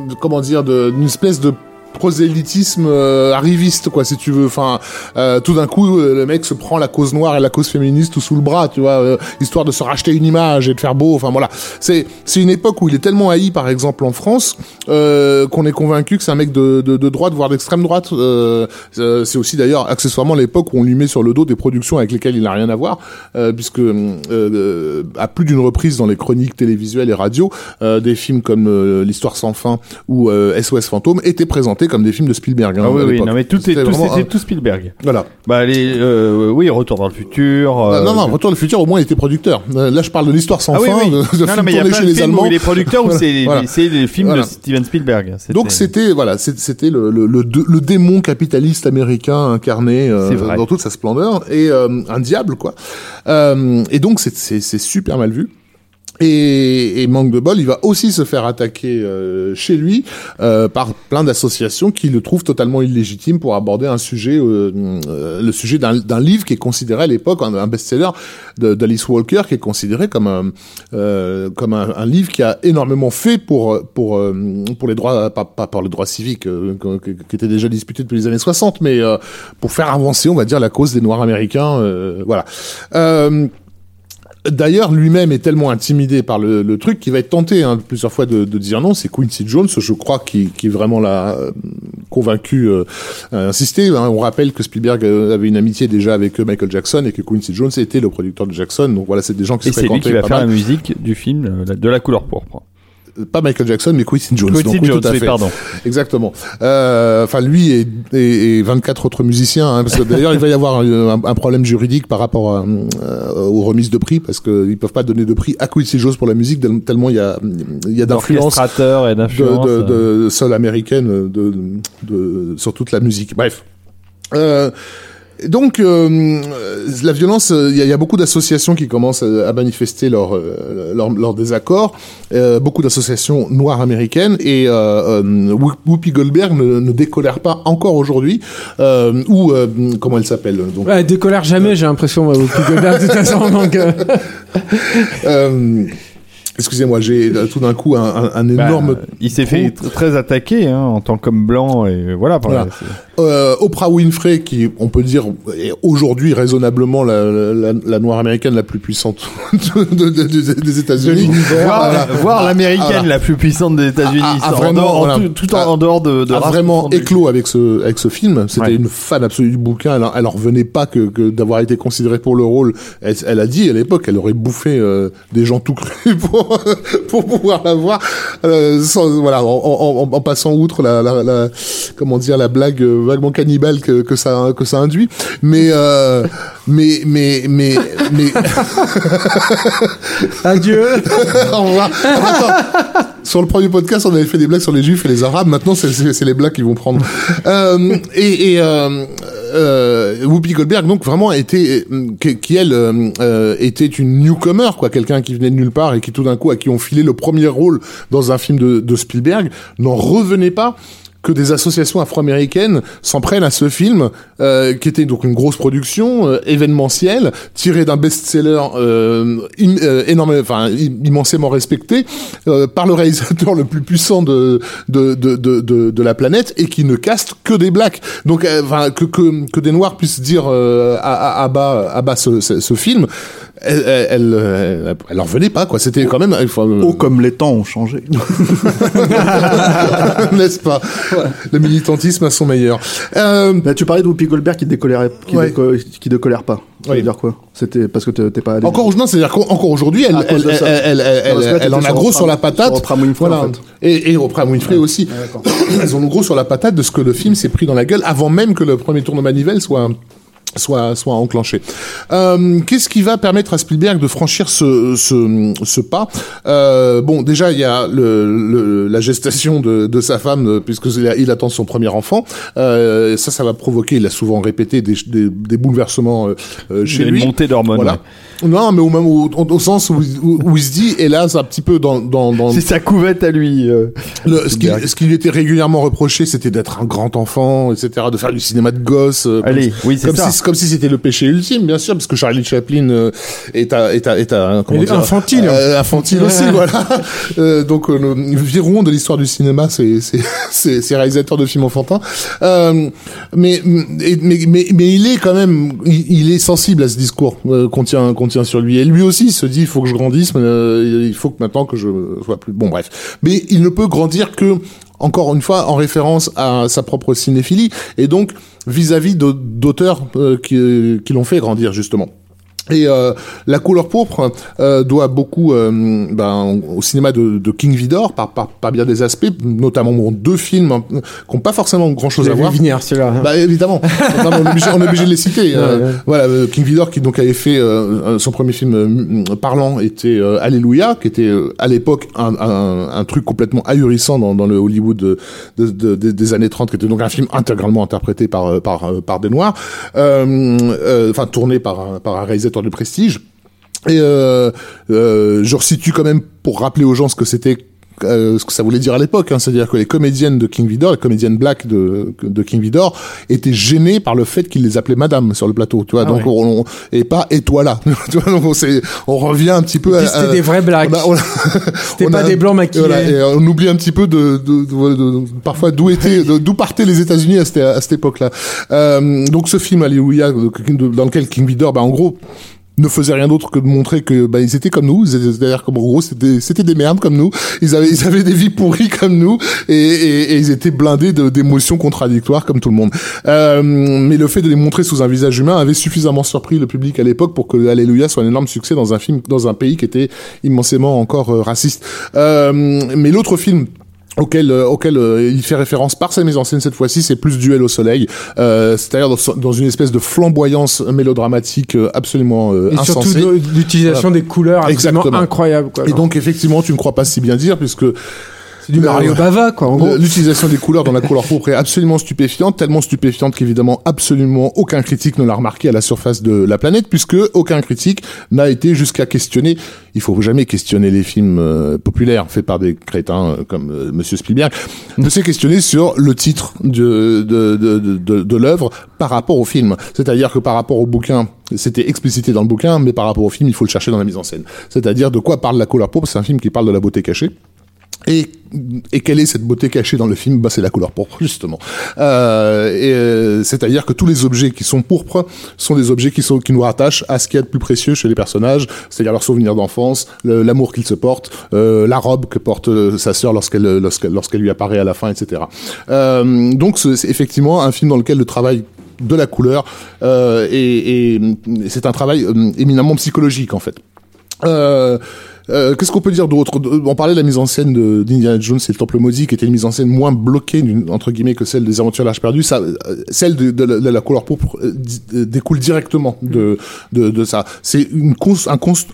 de comment dire d'une espèce de prosélytisme euh, arriviste quoi si tu veux. Enfin euh, tout d'un coup euh, le mec se prend la cause noire et la cause féministe sous le bras tu vois euh, histoire de se racheter une image et de faire beau. Enfin voilà. C'est c'est une époque où il est tellement haï par exemple en France euh, qu'on est convaincu que c'est un mec de, de, de droite voire d'extrême droite. C'est aussi d'ailleurs accessoirement l'époque où on lui met sur le dos des productions avec lesquelles il n'a rien à voir puisque à plus d'une reprise dans les chroniques télévisuelles et radio des films comme l'histoire sans fin ou SOS fantôme étaient présentés comme des films de Spielberg hein, Ah oui, oui, non mais tout C'était tout, un- tout Spielberg. voilà Bah les, euh, oui, Retour dans le futur. Euh, non non Retour à le futur au moins il était producteur Euh, là je parle de l'histoire sans Ah oui, fin oui. de, de non, non, mais y a plein chez les Allemands où il est producteur ou c'est Voilà. les films Voilà. de Steven Spielberg. Donc c'était voilà, c'était le, le, le, le démon capitaliste américain incarné euh, dans toute sa splendeur et euh, un diable quoi. Euh, et donc c'est super mal vu. Et, et manque de bol, il va aussi se faire attaquer euh, chez lui euh, par plein d'associations qui le trouvent totalement illégitime pour aborder un sujet, euh, euh, le sujet d'un livre qui est considéré à l'époque un, best-seller d'Alice Walker, qui est considéré comme un euh, comme un, un livre qui a énormément fait pour pour euh, pour les droits pas, pas pour les droits civiques qui, étaient déjà disputés depuis les années 60, mais pour faire avancer, on va dire, la cause des Noirs américains, voilà. D'ailleurs, lui-même est tellement intimidé par le, le truc qu'il va être tenté hein, plusieurs fois de, de dire non. C'est Quincy Jones, je crois, qui, qui vraiment l'a euh, convaincu euh, à insister. hein. On rappelle que Spielberg euh, avait une amitié déjà avec Michael Jackson et que Quincy Jones était le producteur de Jackson. Donc voilà, c'est des gens qui Et se c'est lui fréquentaient qui va faire mal. la musique du film de la couleur pourpre. Pas Michael Jackson, mais Quincy Jones. Quincy Donc oui, Jones, tout à oui, fait. pardon. Exactement. Euh, Enfin, lui et, et, et 24 autres musiciens. hein, parce que d'ailleurs, il va y avoir un, un problème juridique par rapport à, euh, aux remises de prix, parce qu'ils peuvent pas donner de prix à Quincy Jones pour la musique, tel- tellement il y a, y a d'influence de, de, euh. de sol américaine de, de, sur toute la musique. Bref. Euh, donc, euh, la violence, euh, il y, a- il y a beaucoup d'associations qui commencent à, manifester leur, euh, leur, leur désaccord, euh, beaucoup d'associations noires américaines, et euh, euh, Whoopi Goldberg ne, ne décolère pas encore aujourd'hui, euh, ou euh, comment elle s'appelle donc, Ouais, décolère jamais, j'ai l'impression, moi, Whoopi Goldberg, de toute façon, donc, euh, euh, Excusez-moi, j'ai euh, tout d'un coup un, un, un Bah, énorme il s'est fait tr- très attaquer hein, en tant qu'homme blanc et voilà. Voilà. Euh, Oprah Winfrey, qui on peut dire est aujourd'hui raisonnablement la, la, la noire américaine la plus puissante de, de- de- de- des États-Unis. Voilà. voir l'américaine la plus puissante des États-Unis, A- a- a en vraiment, dehors- en voilà. tout, tout en, A- en dehors de, de a vraiment éclos avec ce avec ce film. C'était Ouais. une fan absolue du bouquin. Elle, en- elle en revenait pas que, que d'avoir été considérée pour le rôle. Elle, elle a dit à l'époque qu'elle aurait bouffé euh, des gens tout crus pour pour pouvoir la voir. Euh, sans, voilà, en, en, en- en passant outre la, la, la- comment dire la blague euh, vaguement cannibale que, que ça que ça induit. Mais euh, mais mais mais mais adieu. Au revoir. Attends. Sur le premier podcast, on avait fait des blagues sur les juifs et les arabes. Maintenant, c'est- les blagues qui vont prendre. Euh, et et euh, euh, Whoopi Goldberg, donc vraiment était qui, qui, elle euh, était une newcomer, quoi, quelqu'un qui venait de nulle part et qui tout d'un coup à qui on filé le premier rôle dans un film de, de Spielberg, n'en revenait pas que des associations afro-américaines s'en prennent à ce film, euh, qui était donc une grosse production euh, événementielle, tirée d'un best-seller euh, euh, énorme, enfin im- immensément respecté euh, par le réalisateur le plus puissant de de, de, de, de, la planète et qui ne caste que des blacks. Donc, euh, enfin, que, que que des noirs puissent dire à, à, à bas à bas ce, ce film, elle elle, elle, euh, elle en revenait pas quoi. C'était quand même enfin, euh, Oh, comme les temps ont changé. n'est-ce pas? Le militantisme à son meilleur. Euh, Mais tu parlais de Whoopi Goldberg qui décolérait, qui, Ouais. déco- qui décolère pas. Ça Oui. veut dire quoi? C'était parce que t'es pas allé. Encore non, c'est-à-dire qu'encore aujourd'hui, elle, en a gros sur la patate. Oprah Winfrey, voilà. en fait. Et, et Oprah Winfrey aussi. Elles ont gros sur la patate de ce que le film s'est pris dans la gueule avant même que le premier tour de manivelle soit soit soit enclenché. Euh, Qu'est-ce qui va permettre à Spielberg de franchir ce ce, ce pas euh, Bon, déjà il y a le, le- la gestation de, de sa femme euh, puisque il, attend son premier enfant. Euh, ça, ça va provoquer, il a souvent répété des, des, des bouleversements euh, euh, chez Des lui. montées d'hormones. Voilà. ouais. Non, mais au même au, au- au sens où, où, où il se dit, et là, c'est un petit peu dans, dans, dans C'est sa couvette à lui. euh. le, ce, qui, ce qui lui était régulièrement reproché, c'était d'être un grand enfant, etc., de faire du cinéma de gosse, euh, Allez, comme, oui, c'est comme ça. si comme si c'était le péché ultime, bien sûr, parce que Charlie Chaplin euh, est à, est à, est à, comment dire, infantile. euh, infantile aussi, voilà. Euh, donc, euh, le viron de l'histoire du cinéma, c'est, c'est, c'est, c'est réalisateur de films enfantins. Euh, mais, mais, mais, mais il est quand même, il, il est sensible à ce discours euh, qu'on tient, qu'on sur lui. Et lui aussi se dit, il faut que je grandisse, mais, euh, il faut que maintenant que je sois plus. Bon, bref. Mais il ne peut grandir que encore une fois en référence à sa propre cinéphilie et donc vis-à-vis d'au- d'auteurs euh, qui, qui l'ont fait grandir justement. Et euh, la couleur pourpre euh, doit beaucoup euh, ben, au cinéma de, de King Vidor par, par, par bien des aspects, notamment bon, deux films hein, qui n'ont pas forcément grand-chose à voir. venir, celui-là. Bah évidemment, Non, on, est obligé, on est obligé de les citer. Euh, Ouais, ouais. Voilà, euh, King Vidor qui donc avait fait euh, son premier film parlant était euh, Alléluia, qui était euh, à l'époque un, un, un truc complètement ahurissant dans, dans le Hollywood de, de- de- de- des années 30, qui était donc un film intégralement interprété par par par des noirs, euh, euh, enfin tourné par un, par un réalisateur de prestige. Et euh, euh, je resitue quand même pour rappeler aux gens ce que c'était euh, ce que ça voulait dire à l'époque, hein, c'est-à-dire que les comédiennes de King Vidor, les comédiennes black de, de King Vidor, étaient gênées par le fait qu'il les appelait Madame sur le plateau, tu vois, Ah donc ouais. on, et pas et toi là, tu vois, donc on, on revient un petit peu Puis à, c'était des vrais blacks. on on C'était on pas a- des blancs maquillés. voilà, et on oublie un petit peu de, de, de- de- parfois d'où étaient, d'où partaient les États-Unis à cette, à cette époque-là. Euh, donc ce film Alléluia, dans lequel King Vidor, bah en gros ne faisait rien d'autre que de montrer que bah, ils étaient comme nous, c'est-à-dire comme en gros c'était c'était des merdes comme nous, ils avaient ils avaient des vies pourries comme nous et, ils étaient blindés d'émotions contradictoires comme tout le monde. Euh, mais le fait de les montrer sous un visage humain avait suffisamment surpris le public à l'époque pour que Alléluia soit un énorme succès dans un film dans un pays qui était immensément encore euh, raciste. Euh, mais l'autre film auquel euh, auquel euh, il fait référence par sa mise en scène cette fois-ci, c'est plus Duel au soleil, euh, c'est-à-dire dans, dans une espèce de flamboyance mélodramatique euh, absolument euh, Et surtout insensée. l'utilisation des couleurs absolument Exactement. incroyable. Quoi, Et donc effectivement, tu ne crois pas si bien dire puisque c'est du Mario le- Bava, quoi, en gros. le- L'utilisation des couleurs dans la couleur pourpre est absolument stupéfiante, tellement stupéfiante qu'évidemment absolument aucun critique ne l'a remarqué à la surface de la planète, puisque aucun critique n'a été jusqu'à questionner. Il faut jamais questionner les films euh, populaires faits par des crétins euh, comme euh, Monsieur Spielberg. Ne s'est questionné sur le titre de de de, de, de, de l'œuvre par rapport au film. C'est-à-dire que par rapport au bouquin, c'était explicité dans le bouquin, mais par rapport au film, il faut le chercher dans la mise en scène. C'est-à-dire de quoi parle la couleur pourpre? C'est un film qui parle de la beauté cachée. Et, quelle est cette beauté cachée dans le film bah, C'est la couleur pourpre, justement. Euh, euh, C'est-à-dire que tous les objets qui sont pourpres sont des objets qui, sont, qui nous rattachent à ce qu'il y a de plus précieux chez les personnages, c'est-à-dire leurs souvenirs d'enfance, l'amour qu'ils se portent, euh, la robe que porte euh, sa sœur lorsqu'elle lorsqu'elle lorsqu'elle lui apparaît à la fin, etc. Euh, donc c'est effectivement un film dans lequel le travail de la couleur euh, et, et c'est un travail euh, éminemment psychologique en fait. Euh, euh, Qu'est-ce qu'on peut dire d'autre? On parlait de la mise en scène d'Indiana Jones et le Temple maudit, qui était une mise en scène moins bloquée entre guillemets que celle des Aventures de l'Arche perdue. Ça, euh, celle de, de la, de la couleur pourpre euh, découle directement de de, ça. C'est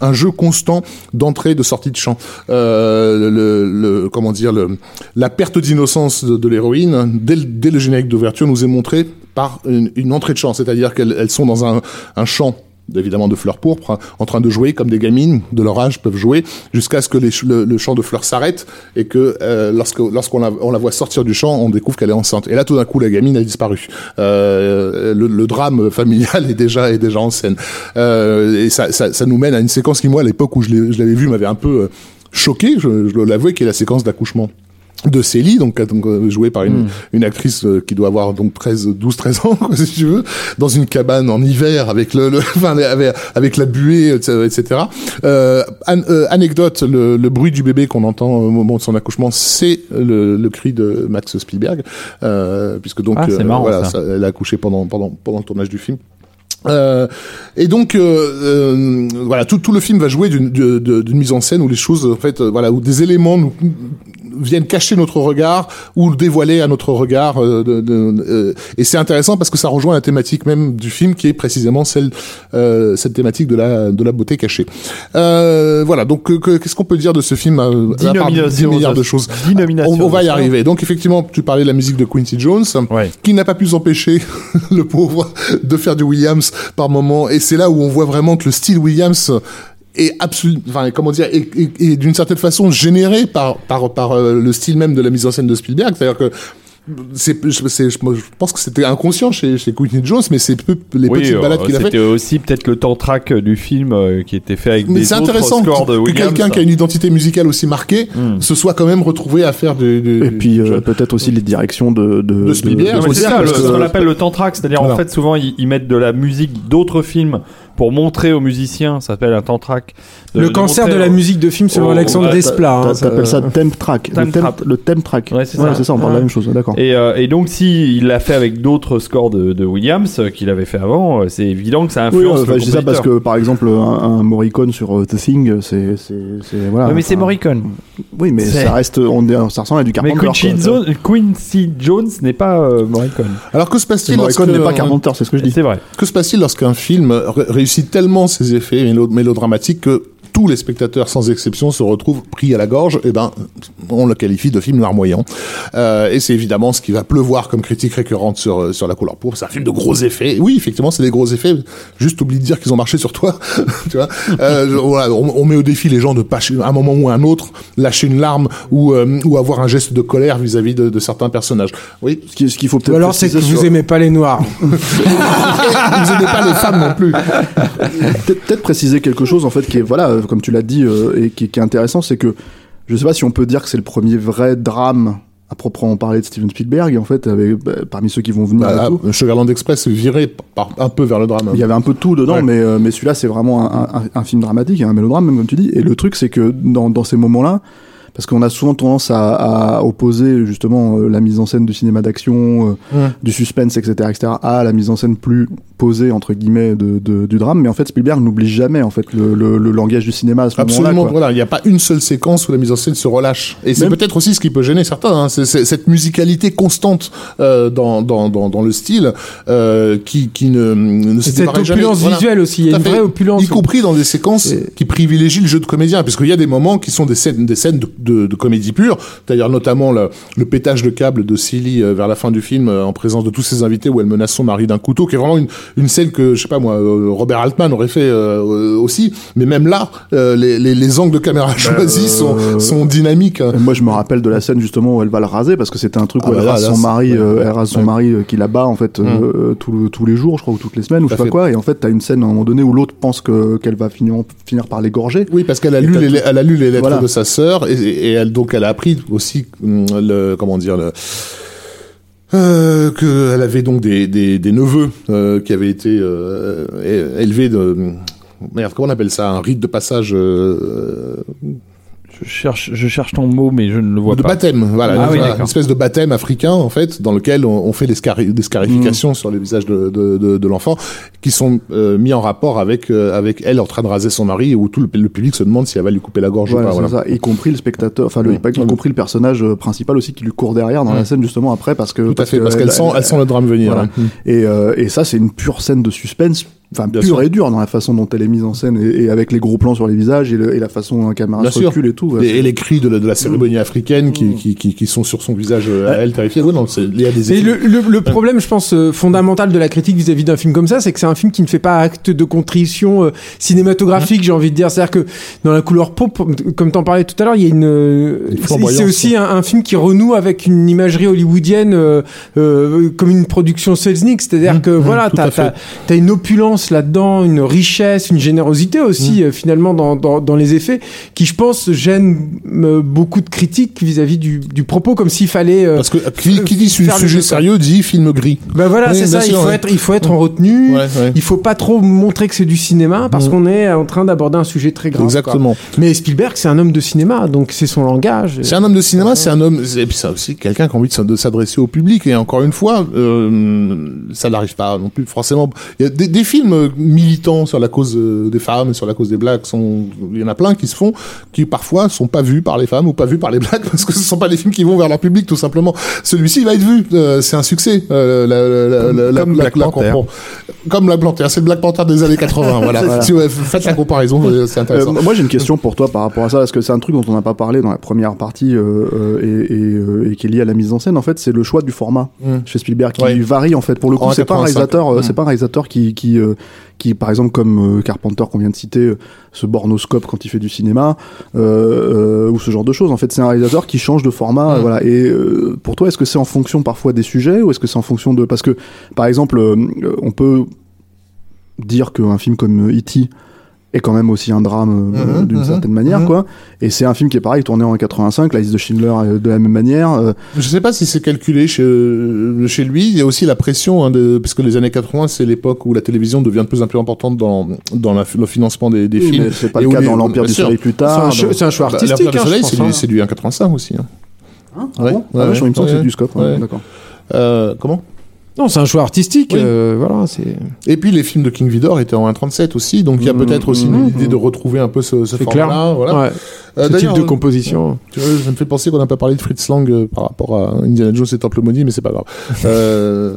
un, jeu constant d'entrée et de sortie de champ. Euh, le, le comment dire le, la perte d'innocence de, l'héroïne dès, le- dès le générique d'ouverture nous est montrée par une, une entrée de champ, c'est-à-dire qu'elles elles sont dans un, un champ évidemment de fleurs pourpres, hein, en train de jouer comme des gamines de leur âge peuvent jouer, jusqu'à ce que le, champ de fleurs s'arrête et que euh, lorsque lorsqu'on la, on la voit sortir du champ, on découvre qu'elle est enceinte. Et là, tout d'un coup, la gamine a disparu. Euh, le, le drame familial est déjà est déjà en scène. Euh, et ça, ça, ça nous mène à une séquence qui moi, à l'époque où je l'avais vu, m'avait un peu euh, choqué. Je, je qui est la séquence d'accouchement de Célie, donc, euh, donc euh, jouée par une, une actrice euh, qui doit avoir donc 13, 12, 13 ans, si tu veux, dans une cabane en hiver avec le, le enfin, avec, avec la buée, etc. Euh, an- euh, anecdote, le, le bruit du bébé qu'on entend au moment de son accouchement, c'est le, le cri de Max Spielberg, euh, puisque donc Ah, euh, marrant, voilà, ça. elle a accouché pendant pendant pendant le tournage du film. Euh, et donc euh, euh, voilà tout, tout le film va jouer d'une mise en scène où les choses en fait voilà où des éléments nous viennent cacher notre regard ou le dévoiler à notre regard euh, de, de- euh, et c'est intéressant parce que ça rejoint la thématique même du film qui est précisément celle euh, cette thématique de la de la beauté cachée. Euh, voilà donc que- qu'est-ce qu'on peut dire de ce film Dix à part nominations, 10 milliards de choses? On, on va y arriver. Donc effectivement tu parlais de la musique de Quincy Jones Ouais. qui n'a pas pu s'empêcher, le pauvre, de faire du Williams par moment. Et c'est là où on voit vraiment que le style Williams est absolument, enfin, comment dire, est, est- est d'une certaine façon généré par, par, par euh, le style même de la mise en scène de Spielberg. C'est-à-dire que c'est, je, c'est- je- je pense que c'était inconscient chez, chez Quentin Jones, mais c'est peu les Oui, petites euh, balades qu'il a fait. C'était aussi peut-être le temps track du film euh, qui était fait avec Mais des c'est autres intéressant scores de que, que Williams. quelqu'un qui a une identité musicale aussi marquée Hmm. se soit quand même retrouvé à faire de, de- Et puis euh, je- peut-être aussi les directions de de, De Spielberg, c'est ça, le- ce que- qu'on appelle le temps track, c'est-à-dire en fait souvent ils, ils mettent de la musique d'autres films pour montrer aux musiciens, ça s'appelle un temps track. de- Le cancer de la musique de film selon Alexandre Desplat. hein, T'a- T'appelles ça track, Theme le track. Ouais, c'est ça. on parle de la même chose, d'accord. Et, euh, donc si il l'a fait avec d'autres scores de, Williams euh, qu'il avait fait avant, euh, c'est évident que ça influence je dis ça parce que par exemple un, Morricone sur The Thing, c'est voilà. Mais c'est Morricone. Oui, mais ça reste, ça ressemble à du Mais Carpenter. Jones, Quincy Jones n'est pas Morricone. Alors que se passe-t-il Morricone n'est pas Carpenter, c'est ce que je dis. C'est vrai. Que se passe-t-il lorsqu'un film réussit tellement ses effets mélo- mélodramatiques que tous les spectateurs, sans exception, se retrouvent pris à la gorge Eh ben, on le qualifie de film larmoyant. Euh, et c'est évidemment ce qui va pleuvoir comme critique récurrente sur euh, sur la couleur pourpre. C'est un film de gros effets. Oui, effectivement, c'est des gros effets. Juste oublie de dire qu'ils ont marché sur toi. tu vois. Euh, voilà, on, on met au défi les gens de pas à un moment ou à un autre lâcher une larme ou euh, ou avoir un geste de colère vis-à-vis de, de certains personnages. Oui. Ce qui- ce qu'il faut Ou peut-être alors c'est que préciser vous sur- aimez pas les noirs. Vous aimez pas les femmes non plus. peut-être peut-être préciser quelque chose en fait qui est voilà comme tu l'as dit euh, et qui, qui est intéressant c'est que je sais pas si on peut dire que c'est le premier vrai drame à proprement parler de Steven Spielberg en fait avec, bah, parmi ceux qui vont venir Bah, tout. Sugarland Express viré par, un peu vers le drame. il y avait un peu de tout dedans Ouais. mais euh, mais celui-là c'est vraiment un, un, un film dramatique un mélodrame même comme tu dis et le truc c'est que dans, dans ces moments là parce qu'on a souvent tendance à, à opposer justement euh, la mise en scène du cinéma d'action, euh, Ouais. du suspense, etc., etc., à la mise en scène plus posée entre guillemets de, de- du drame. Mais en fait, Spielberg n'oublie jamais en fait le, le, le langage du cinéma à ce moment-là. Absolument, quoi. voilà, il n'y a pas une seule séquence où la mise en scène se relâche. Et c'est Même- peut-être aussi ce qui peut gêner certains, hein, c'est c'est cette musicalité constante euh, dans, dans, dans, dans le style euh, qui, qui ne, ne se C'est cette jamais. opulence Voilà. visuelle aussi. Il y a une fait. vraie opulence. Y compris dans des séquences Et- qui privilégient le jeu de comédien, parce qu'il y a des moments qui sont des scènes, des scènes de, de, de comédie pure. D'ailleurs, notamment le, le pétage de câble de Silly euh, vers la fin du film, euh, en présence de tous ses invités, où elle menace son mari d'un couteau, qui est vraiment une, une scène que, je sais pas moi, euh, Robert Altman aurait fait euh, aussi. Mais même là, euh, les, les, les angles de caméra choisis sont, sont dynamiques. Moi, je me rappelle de la scène justement où elle va le raser parce que c'était un truc Ah où bah elle là, rase là, son mari, euh, elle rase son mari qui la bat en fait euh, tout le- tous les jours, je crois, ou toutes les semaines, ou je sais pas quoi. Et en fait, t'as une scène à un moment donné où l'autre pense que qu'elle va finir finir par l'égorger. Oui, parce qu'elle a lu les, elle a lu les lettres Voilà. de sa sœur et, et elle donc elle a appris aussi hum, le comment dire le euh, qu'elle avait donc des, des, neveux euh, qui avaient été euh, élevés de merde comment on appelle ça? Un rite de passage euh, Je cherche, je cherche ton mot, mais je ne le vois de pas. baptême voilà, Ah oui, une espèce de baptême africain en fait dans lequel on, on fait des, scari- des scarifications sur le visage de, de, de, de l'enfant qui sont euh, mis en rapport avec euh, avec elle en train de raser son mari où tout le, le public se demande si elle va lui couper la gorge Voilà, ou pas c'est voilà. ça. Y compris le spectateur, enfin, le, Mm. y compris le personnage euh, principal aussi qui lui court derrière dans Mm. la scène justement après parce que tout à fait que parce qu'elle elle- sent elle- elle sent le drame venir Voilà. hein. Et, euh, et ça, c'est une pure scène de suspense, enfin Bien pure sûr. et dure dans la façon dont elle est mise en scène et, et avec les gros plans sur les visages et, le- et la façon dont la caméra Bien se sûr. recule et tout. ouais, Et, et les cris de la, de la cérémonie africaine qui, qui, qui, qui sont sur son visage euh, à elle terrifiée. Ouais, non, il y a des Et le, le, le problème, je pense, euh, fondamental de la critique vis-à-vis d'un film comme ça, c'est que c'est un film qui ne fait pas acte de contrition euh, cinématographique, j'ai envie de dire. C'est-à-dire que dans la couleur pop, comme t'en parlais tout à l'heure, il y a une. euh, Une c'est aussi un, un film qui renoue avec une imagerie hollywoodienne euh, euh, comme une production Selznick. C'est-à-dire Mmh, que mmh, voilà, t'as t'as une opulence là-dedans, une richesse, une générosité aussi Mmh. euh, finalement dans, dans, dans les effets, qui je pense gêne euh, beaucoup de critiques vis-à-vis du, du propos, comme s'il fallait. euh, Parce que qui, qui dit sujet jeu, sérieux dit film gris. ben voilà, Oui, c'est ça. sûr, il faut ouais. être, il faut être en retenue. Ouais, ouais. Il faut pas trop montrer que c'est du cinéma parce Mhm. qu'on est en train d'aborder un sujet très grave. Exactement. quoi. Mais Spielberg, c'est un homme de cinéma, donc c'est son langage. C'est un homme de cinéma, c'est un homme, et puis c'est aussi quelqu'un qui a envie de s'adresser au public. Et encore une fois, euh, ça n'arrive pas non plus forcément. Il y a des, des films militants sur la cause euh, des femmes, sur la cause des blacks, sont, il y en a plein qui se font, qui parfois sont pas vus par les femmes ou pas vus par les blacks parce que ce sont pas des films qui vont vers leur public tout simplement. Celui-ci va être vu, euh, c'est un succès. Euh, la, la, la, la, comme la- Black la- Panther. comme Black Panther, c'est le Black Panther des années 80. voilà. Si, ouais, faites la comparaison, c'est Euh, intéressant. moi j'ai une question pour toi par rapport à ça, parce que c'est un truc dont on n'a pas parlé dans la première partie et, et, et qui est lié à la mise en scène. En fait, c'est le choix du format Mm. chez Spielberg qui Ouais. varie en fait. Pour le coup, c'est pas un 85. réalisateur, c'est pas un réalisateur qui qui euh, qui, par exemple, comme euh, Carpenter qu'on vient de citer, euh, se borne au scope quand il fait du cinéma, euh, euh, ou ce genre de choses. En fait, c'est un réalisateur qui change de format, voilà. Et euh, pour toi, est-ce que c'est en fonction parfois des sujets, ou est-ce que c'est en fonction de, parce que, par exemple, euh, on peut dire qu'un film comme E.T. est quand même aussi un drame euh, Mhm, d'une mhm, certaine manière, mhm. quoi. Et c'est un film qui est pareil, tourné en 85, La liste de Schindler euh, de la même manière. euh, Je sais pas si c'est calculé chez, euh, chez lui. Il y a aussi la pression, hein, de, parce que les années 80, c'est l'époque où la télévision devient de plus en plus importante dans, dans la- le financement des, des oui, films. c'est pas Et le où cas les- dans l'Empire du. Soleil plus C'est un, tard. c'est un choix Bah, artistique. L'Empire du hein, Soleil, je c'est du, hein. du 1,85 aussi. hein. Hein Ouais, Ah bon ouais, Ah ouais, je- il me semble que c'est du scope. ouais. D'accord. Euh, comment? Non, c'est un choix artistique. Oui. euh, voilà, c'est. Et puis les films de King Vidor étaient en 1,37 aussi, donc il y a Mmh, peut-être aussi mmh, une idée de retrouver un peu ce, ce format-là. Voilà. Ouais. Euh, Ce type de composition. Tu vois, ça me fait penser qu'on n'a pas parlé de Fritz Lang euh, par rapport à Indiana Jones et Temple Maudit, mais c'est pas grave. Euh,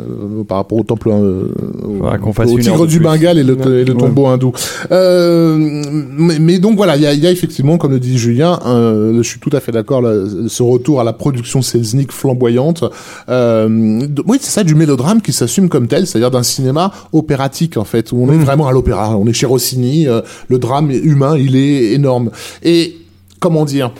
par rapport au temple, euh, au, fasse au tigre du. Bengale et le, et le Ouais. tombeau hindou. Euh, mais, mais donc voilà, il y a, il y a effectivement, comme le dit Julien, euh, je suis tout à fait d'accord, ce retour à la production Selznick flamboyante. Euh, de- oui, c'est ça, du mélodrame qui s'assume comme tel, c'est-à-dire d'un cinéma opératique en fait, où on est vraiment à l'opéra, on est chez Rossini, euh, le drame humain, il est énorme. Et comment dire?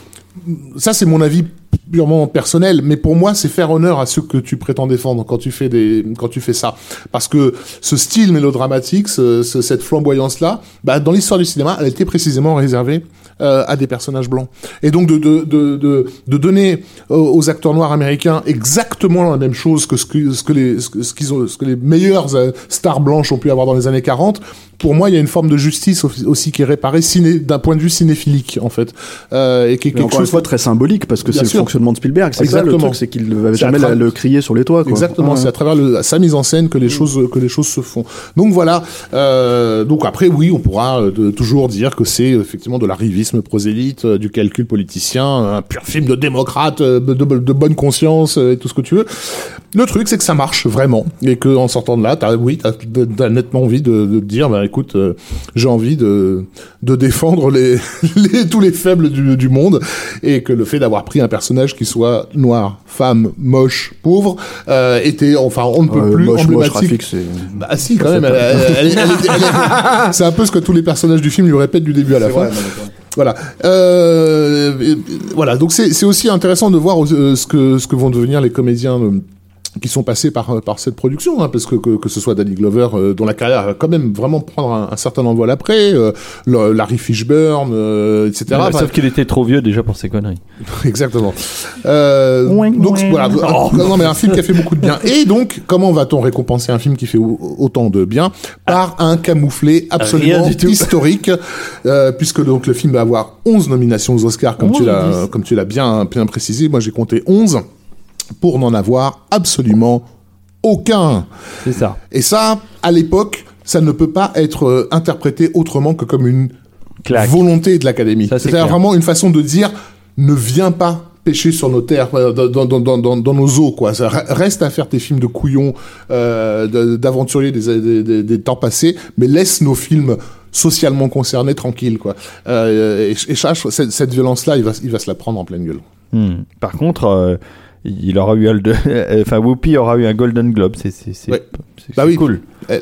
Ça c'est mon avis purement personnel, mais pour moi c'est faire honneur à ceux que tu prétends défendre quand tu fais des quand tu fais ça, parce que ce style mélodramatique, ce- ce- cette flamboyance là, bah, dans l'histoire du cinéma, elle était précisément réservée euh, à des personnages blancs, et donc de de de de, de donner aux, aux acteurs noirs américains exactement la même chose que ce que ce que les ce ce qu'ils ont ce que les meilleures euh, stars blanches ont pu avoir dans les années 40. Pour moi, il y a une forme de justice aussi- qui est réparée ciné- d'un point de vue cinéphilique en fait, euh, et qui est quelque encore une chose fois très symbolique parce que c'est le fonctionnement de Spielberg. C'est ça le Exactement. truc, c'est qu'il ne va jamais le crier sur les toits. Quoi. Exactement, c'est à travers le, sa mise en scène que les choses que les choses se font. Donc voilà. Euh, donc après, oui, on pourra euh, de- toujours dire que c'est effectivement de l'arrivisme prosélyte, euh, du calcul politicien, un pur film de démocrate, euh, de, bonne conscience et tout ce que tu veux. Le truc, c'est que ça marche vraiment et que en sortant de là, t'as oui, t'as, t'as nettement envie de, de dire, bah écoute, euh, j'ai envie de de défendre les, les tous les faibles du, du monde et que le fait d'avoir pris un personnage qui soit noir, femme, moche, pauvre, euh, était enfin on ne peut Ouais, plus moche, moche, emblématique. c'est. Bah si, quand même. c'est un peu ce que tous les personnages du film lui répètent du début à la fin. Voilà. Euh, voilà. Donc c'est aussi intéressant de voir ce que ce que vont devenir les comédiens. Euh, qui sont passés par par cette production, hein, parce que, que que ce soit Danny Glover, euh, dont la carrière va quand même vraiment prendre un, un certain envol après, euh, Larry Fishburne, euh, etc. Ouais, Enfin, Sauf qu'il était trop vieux déjà pour ces conneries. Exactement. Euh, donc voilà, un- non mais un film qui a fait beaucoup de bien. Et donc, comment va-t-on récompenser un film qui fait au- autant de bien par un camouflé absolument historique, euh, puisque donc le film va avoir 11 nominations aux Oscars, comme tu 11 ou l'as 10? comme tu l'as bien bien précisé. Moi, j'ai compté 11 pour n'en avoir absolument aucun. C'est ça. Et ça, à l'époque, ça ne peut pas être euh, interprété autrement que comme une Claque. volonté de l'académie. C'est vraiment une façon de dire ne viens pas pêcher sur nos terres, euh, dans, dans, dans, dans, dans nos eaux, quoi. Ça, reste à faire tes films de couillons, euh, d'aventuriers des, des, des, des temps passés, mais laisse nos films socialement concernés tranquilles, quoi. Euh, et, et cette, cette violence-là, il va, il va se la prendre en pleine gueule. Hmm. Par contre, euh, il aura eu un, enfin Whoopi aura eu un Golden Globe. C'est c'est c'est. C'est- Bah oui. cool. Euh,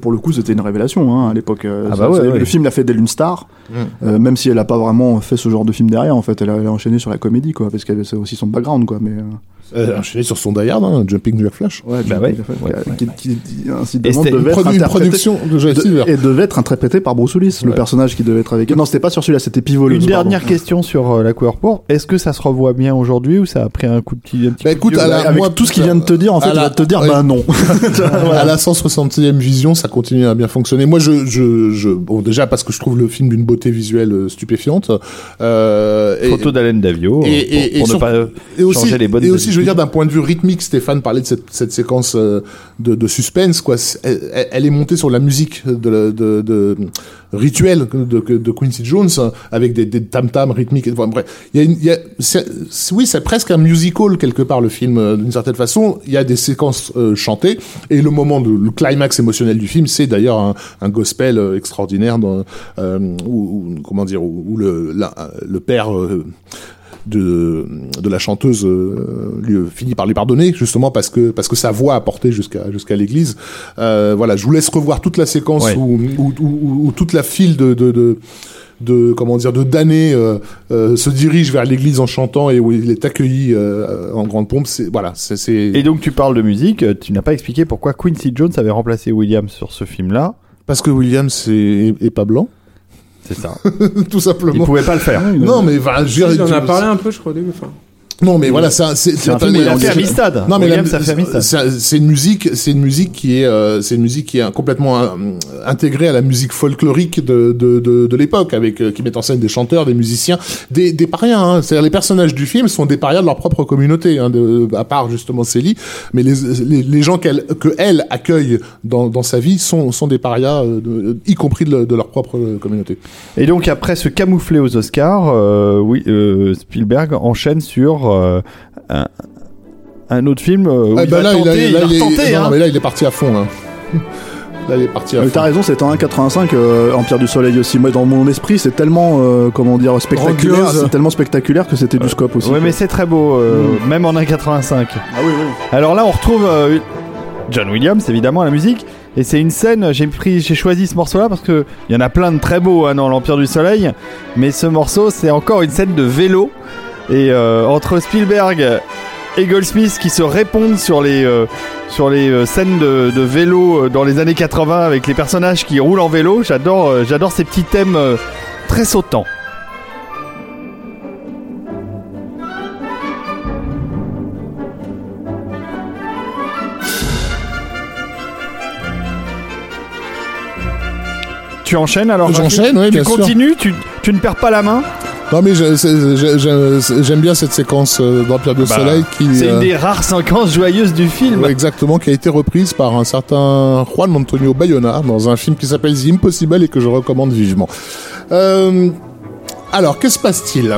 Pour le coup, c'était une révélation hein, à l'époque. euh, Ah bah ouais, ça- ouais. Le film l'a fait d'elle une star, Mm. euh, même si elle a pas vraiment fait ce genre de film derrière. En fait, elle a, elle a enchaîné sur la comédie, quoi, parce qu'elle c'est aussi son background, quoi. Mais euh, euh, enchaîné sur son Die Hard, hein, Jumping Jack Flash. ouais, Bah ouais, ouais. qui, qui- qui, incidemment, devait être Produ- une interprété- production de de- et devait être interprété par Bruce Willis, le personnage qui devait être avec elle. Non, c'était pas sur celui-là, c'était Pivoleuse. Une pardon. dernière question sur euh, la couleur pour. Est-ce que ça se revoit bien aujourd'hui ou ça a pris un coup de petit, un petit Bah, coup de écoute, la- Avec moi, tout ce qu'il vient de te dire, en fait, il va te dire, bah non. À la 160e vision, ça continue à bien fonctionner. Moi, je, je, je, bon, déjà parce que je trouve le film d'une beauté visuelle euh, stupéfiante. Euh, et- Photo d'Alain Davio et- euh, et- pour, ne pas et aussi, changer les bonnes et aussi, je veux dire, d'un point de vue rythmique, Stéphane parlait de cette, cette séquence euh, de, de suspense, quoi. Elle, elle est montée sur la musique de, de, de rituel de, Quincy Jones avec des, des tam tam rythmiques. Enfin, bref, il y a, une, il y a oui, c'est presque un musical quelque part le film euh, d'une certaine façon. Il y a des séquences euh, chantées et le moment de le climax émotionnel du film, c'est d'ailleurs un, un gospel euh, extraordinaire dans, euh, où, où- comment dire où, où le la- le père euh, de, de la chanteuse euh, lui finit par lui pardonner justement parce que parce que sa voix a porté jusqu'à jusqu'à l'église. Euh, voilà, je vous laisse revoir toute la séquence Ouais. où, où, où- où toute la file de, de, de de comment dire de damnés euh, euh, se dirige vers l'église en chantant et où il est accueilli euh, en grande pompe c'est voilà c'est Et donc tu parles de musique, tu n'as pas expliqué pourquoi Quincy Jones avait remplacé Williams sur ce film-là. parce que Williams est, est pas blanc C'est ça. tout Il simplement pouvait pas le faire. non mais veux Il en a tu- parlé un peu, je crois, au début. Enfin, non mais voilà ça c'est C'est. Non mais c'est une musique, c'est une musique qui est, euh, c'est une musique qui est complètement euh, intégrée à la musique folklorique de de de, de l'époque, avec euh, qui met en scène des chanteurs, des musiciens, des des parias. Hein. C'est-à-dire les personnages du film sont des parias de leur propre communauté, hein, de, à part justement Célie, mais les les, les gens qu'elle que elle accueille dans dans sa vie sont sont des parias, euh, de- y compris de, de leur propre communauté. Et donc après ce camouflé aux Oscars, euh, oui, euh, Spielberg enchaîne sur euh, un, un autre film euh, où Ah, il bah va là, il a- tenter, il là, va il est- non, hein. mais là il est parti à fond. Là, là il est parti à Mais fond. t'as raison, c'est en 1,85 euh, Empire du Soleil aussi. Moi, dans mon esprit, c'est tellement, euh, comment dire, spectaculaire, c'est tellement spectaculaire que c'était du scope aussi. Ouais, mais c'est très beau, euh, même en 1,85. Ah oui, oui. Alors là, on retrouve euh, John Williams, évidemment, à la musique. Et c'est une scène, j'ai pris, j'ai choisi ce morceau-là parce que il y en a plein de très beaux hein, dans l'Empire du Soleil. Mais ce morceau, c'est encore une scène de vélo. Et euh, entre Spielberg et Goldsmith qui se répondent sur les, euh, sur les euh, scènes de, de vélo euh, dans les années 80 avec les personnages qui roulent en vélo, j'adore, j'adore ces petits thèmes très sautants. Tu enchaînes alors J'enchaîne, oui, Tu bien sûr. continues, tu, tu ne perds pas la main? Non mais j'aime bien cette séquence euh, d'Empire du Bah, Soleil qui C'est euh, une des rares séquences joyeuses du film. exactement qui a été reprise par un certain Juan Antonio Bayona dans un film qui s'appelle The Impossible et que je recommande vivement. Euh, alors que se passe-t-il?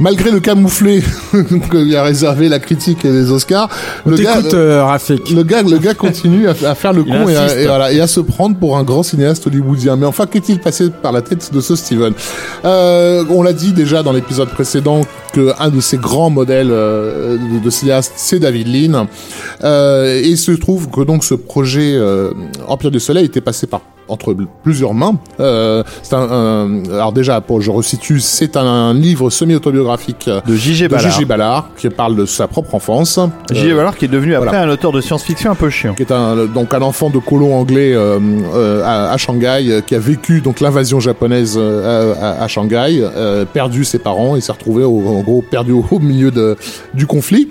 Malgré le camouflet que lui a réservé la critique et les Oscars, on le gars, euh, Rafik. le gars, le gars continue à, à faire le Il con et à, insiste. et voilà, et à se prendre pour un grand cinéaste hollywoodien. Mais enfin, qu'est-il passé par la tête de ce Steven? Euh, On l'a dit déjà dans l'épisode précédent que un de ses grands modèles euh, de, de cinéaste, c'est David Lean. Euh, et il se trouve que donc ce projet euh, Empire du Soleil était passé par entre plusieurs mains. Euh, c'est un, un- alors déjà, pour je resitue, c'est un, livre semi-autobiographique De J.G. Ballard. Qui parle de sa propre enfance. J.G. Euh, Ballard qui est devenu après voilà. un auteur de science-fiction un peu chiant. qui est un donc un enfant de colon anglais euh, à, à Shanghai, qui a vécu donc l'invasion japonaise à, à Shanghai, perdu ses parents et s'est retrouvé au, en gros perdu au, au milieu de, du conflit,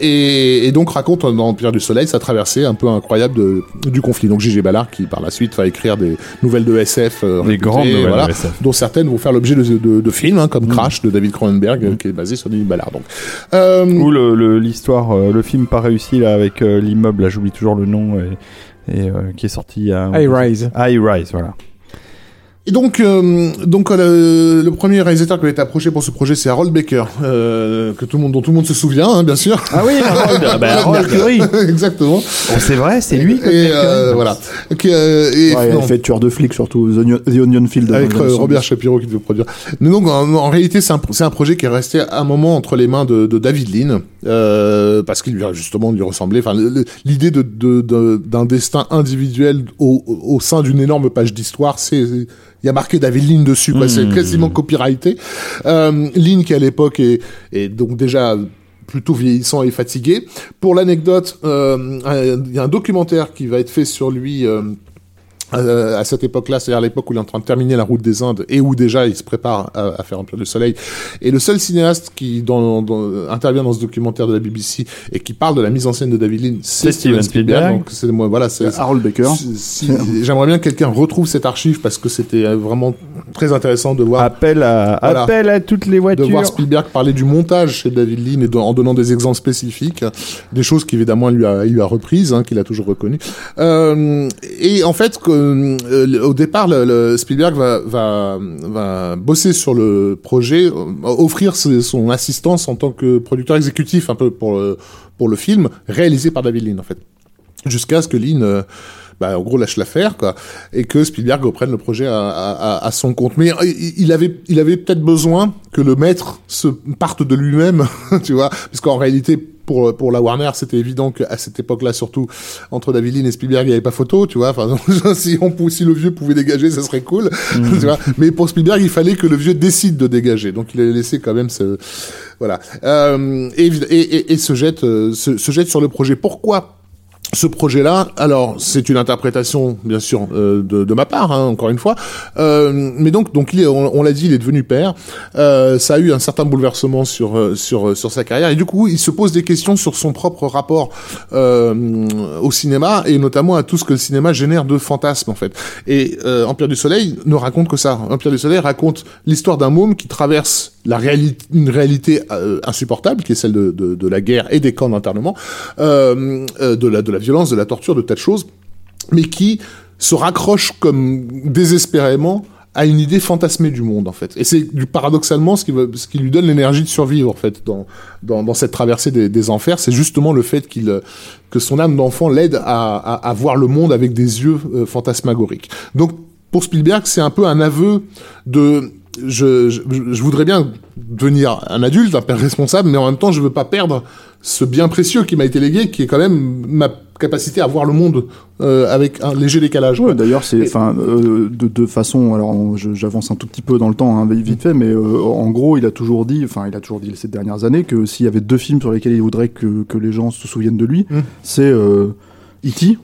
et, et donc raconte dans Empire du Soleil sa traversée un peu incroyable de, du conflit. Donc J.G. Ballard qui par la suite va écrire des nouvelles de SF, euh, Des réputées, grandes nouvelles voilà, de SF. dont certaines vont faire l'objet de, de, de films hein, comme Crash de David Cronenberg, euh, qui est basé sur J.G. Ballard. Donc euh, Ou le- le- l'histoire, euh, le film pas réussi là avec euh, l'immeuble, là j'oublie toujours le nom, et, et, euh, qui est sorti il y a... High Rise. High Rise, voilà. Et donc, euh, donc euh, le, premier réalisateur qui a été approché pour ce projet, c'est Harold Baker, euh, que tout le monde, dont tout le monde se souvient, hein, bien sûr. Ah oui, Harold, bah, Harold. Exactement. Bon, c'est vrai, c'est lui. Et euh, voilà. Qui, euh, et, Ouais, il a fait tueur de flics surtout, The Onion, The Onion Field. avec euh, Robert 70. Shapiro qui devait produire. Mais donc, en, en réalité, c'est un, c'est un projet qui est resté un moment entre les mains de, de David Lean, euh, parce qu'il lui a justement lui ressemblait. Enfin, l'idée de, de, de- d'un destin individuel au, au sein d'une énorme page d'histoire, c'est il y a marqué David Lean dessus, quoi. C'est quasiment copyrighté. Euh, Lean qui à l'époque est, est donc déjà plutôt vieillissant et fatigué. Pour l'anecdote, euh, il y a un documentaire qui va être fait sur lui. euh, euh, à cette époque-là, c'est-à-dire à l'époque où il est en train de terminer la route des Indes et où déjà il se prépare à, à faire Empire du Soleil. Et le seul cinéaste qui dans, dans- intervient dans ce documentaire de la BBC et qui parle de la mise en scène de David Lean, c'est C'est Steven Spielberg. Donc c'est moi, voilà, c'est Harold Baker. J'aimerais bien que quelqu'un retrouve cette archive parce que c'était euh, vraiment très intéressant de voir Appel à, Voilà. appel à toutes les de voitures. voir Spielberg parler du montage chez David Lean et de- en donnant des exemples spécifiques, des choses qu'évidemment il lui a, il lui a reprises, hein, qu'il a toujours reconnues. Euh, et en fait, que, euh, au départ, Spielberg va, bosser sur le projet, euh, offrir son assistance en tant que producteur exécutif un peu pour le, film, réalisé par David Lean en fait jusqu'à ce que euh, bah, en gros lâche l'affaire et que Spielberg reprenne le projet à, son compte. Mais euh, il avait, il avait peut-être besoin que le maître se parte de lui-même, tu vois, parce qu'en réalité pour pour la Warner, c'était évident qu'à cette époque-là, surtout entre David Lean et Spielberg, il n'y avait pas photo, tu vois. Enfin, si on si le vieux pouvait dégager, ça serait cool, tu vois. Mais pour Spielberg, il fallait que le vieux décide de dégager, donc il a laissé quand même ce voilà euh, et, et, et, se jette euh, se, se jette sur le projet. Pourquoi ce projet-là, alors c'est une interprétation bien sûr euh, de, de, ma part, hein, encore une fois, euh, mais donc donc on, l'a dit, il est devenu père. Euh, ça a eu un certain bouleversement sur euh, sur sur sa carrière et du coup il se pose des questions sur son propre rapport euh, au cinéma et notamment à tout ce que le cinéma génère de fantasmes en fait. Et Empire du Soleil ne raconte que ça. Empire du Soleil raconte l'histoire d'un môme qui traverse la réalité, une réalité insupportable qui est celle de, de, de la guerre et des camps d'internement, de la de la violence, de la torture, de tas de choses, mais qui se raccroche comme désespérément à une idée fantasmée du monde en fait. Et c'est paradoxalement ce qui, ce qui lui donne l'énergie de survivre en fait dans, dans, dans cette traversée des, des enfers, c'est justement le fait qu'il que son âme d'enfant l'aide à, à, à, voir le monde avec des yeux euh, fantasmagoriques. Donc pour Spielberg, c'est un peu un aveu de je, je, je, voudrais bien devenir un adulte, un père responsable, mais en même temps, je veux pas perdre ce bien précieux qui m'a été légué, qui est quand même ma capacité à voir le monde euh, avec un léger décalage. Ouais, D'ailleurs, c'est, enfin, euh, de, de, façon, alors j'avance un tout petit peu dans le temps, hein, vite fait, mais euh, en gros, il a toujours dit, enfin, il a toujours dit ces dernières années que s'il y avait deux films sur lesquels il voudrait que, que les gens se souviennent de lui, mmh. c'est E.T.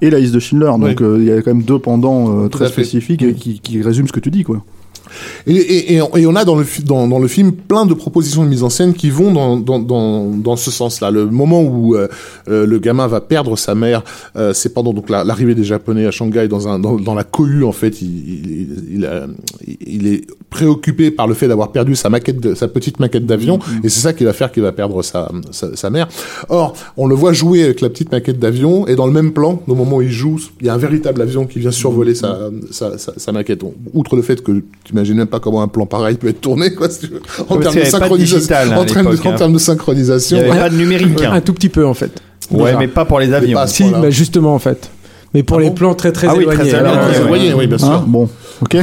et La liste de Schindler. Donc, il y a quand même deux pendants très spécifiques qui, qui résument ce que tu dis, quoi. Et, et, et, on a dans le, dans, dans, le film plein de propositions de mise en scène qui vont dans, dans, dans, dans ce sens-là. Le moment où euh, euh, le gamin va perdre sa mère, euh, c'est pendant donc l'arrivée des Japonais à Shanghai dans, un, dans, dans la cohue en fait. Il, il, il, il, est préoccupé par le fait d'avoir perdu sa maquette, de, sa petite maquette d'avion, mm-hmm. et c'est ça qui va faire qu'il va perdre sa, sa, sa, mère. Or, on le voit jouer avec la petite maquette d'avion, et dans le même plan, au moment où il joue, il y a un véritable avion qui vient survoler sa, sa, sa, maquette. Outre le fait que tu j'imagine même pas comment un plan pareil peut être tourné, quoi, en termes de synchronisation. En, termes de, en termes de synchronisation. Il n'y avait pas de numérique. Un tout petit peu, en fait. Ouais, mais pas pour les avions. Si, bah justement, en fait. Mais pour ah les bon plans très très ah éloignés. Oui, très éloignés, oui, bien sûr. Hein bon, ok.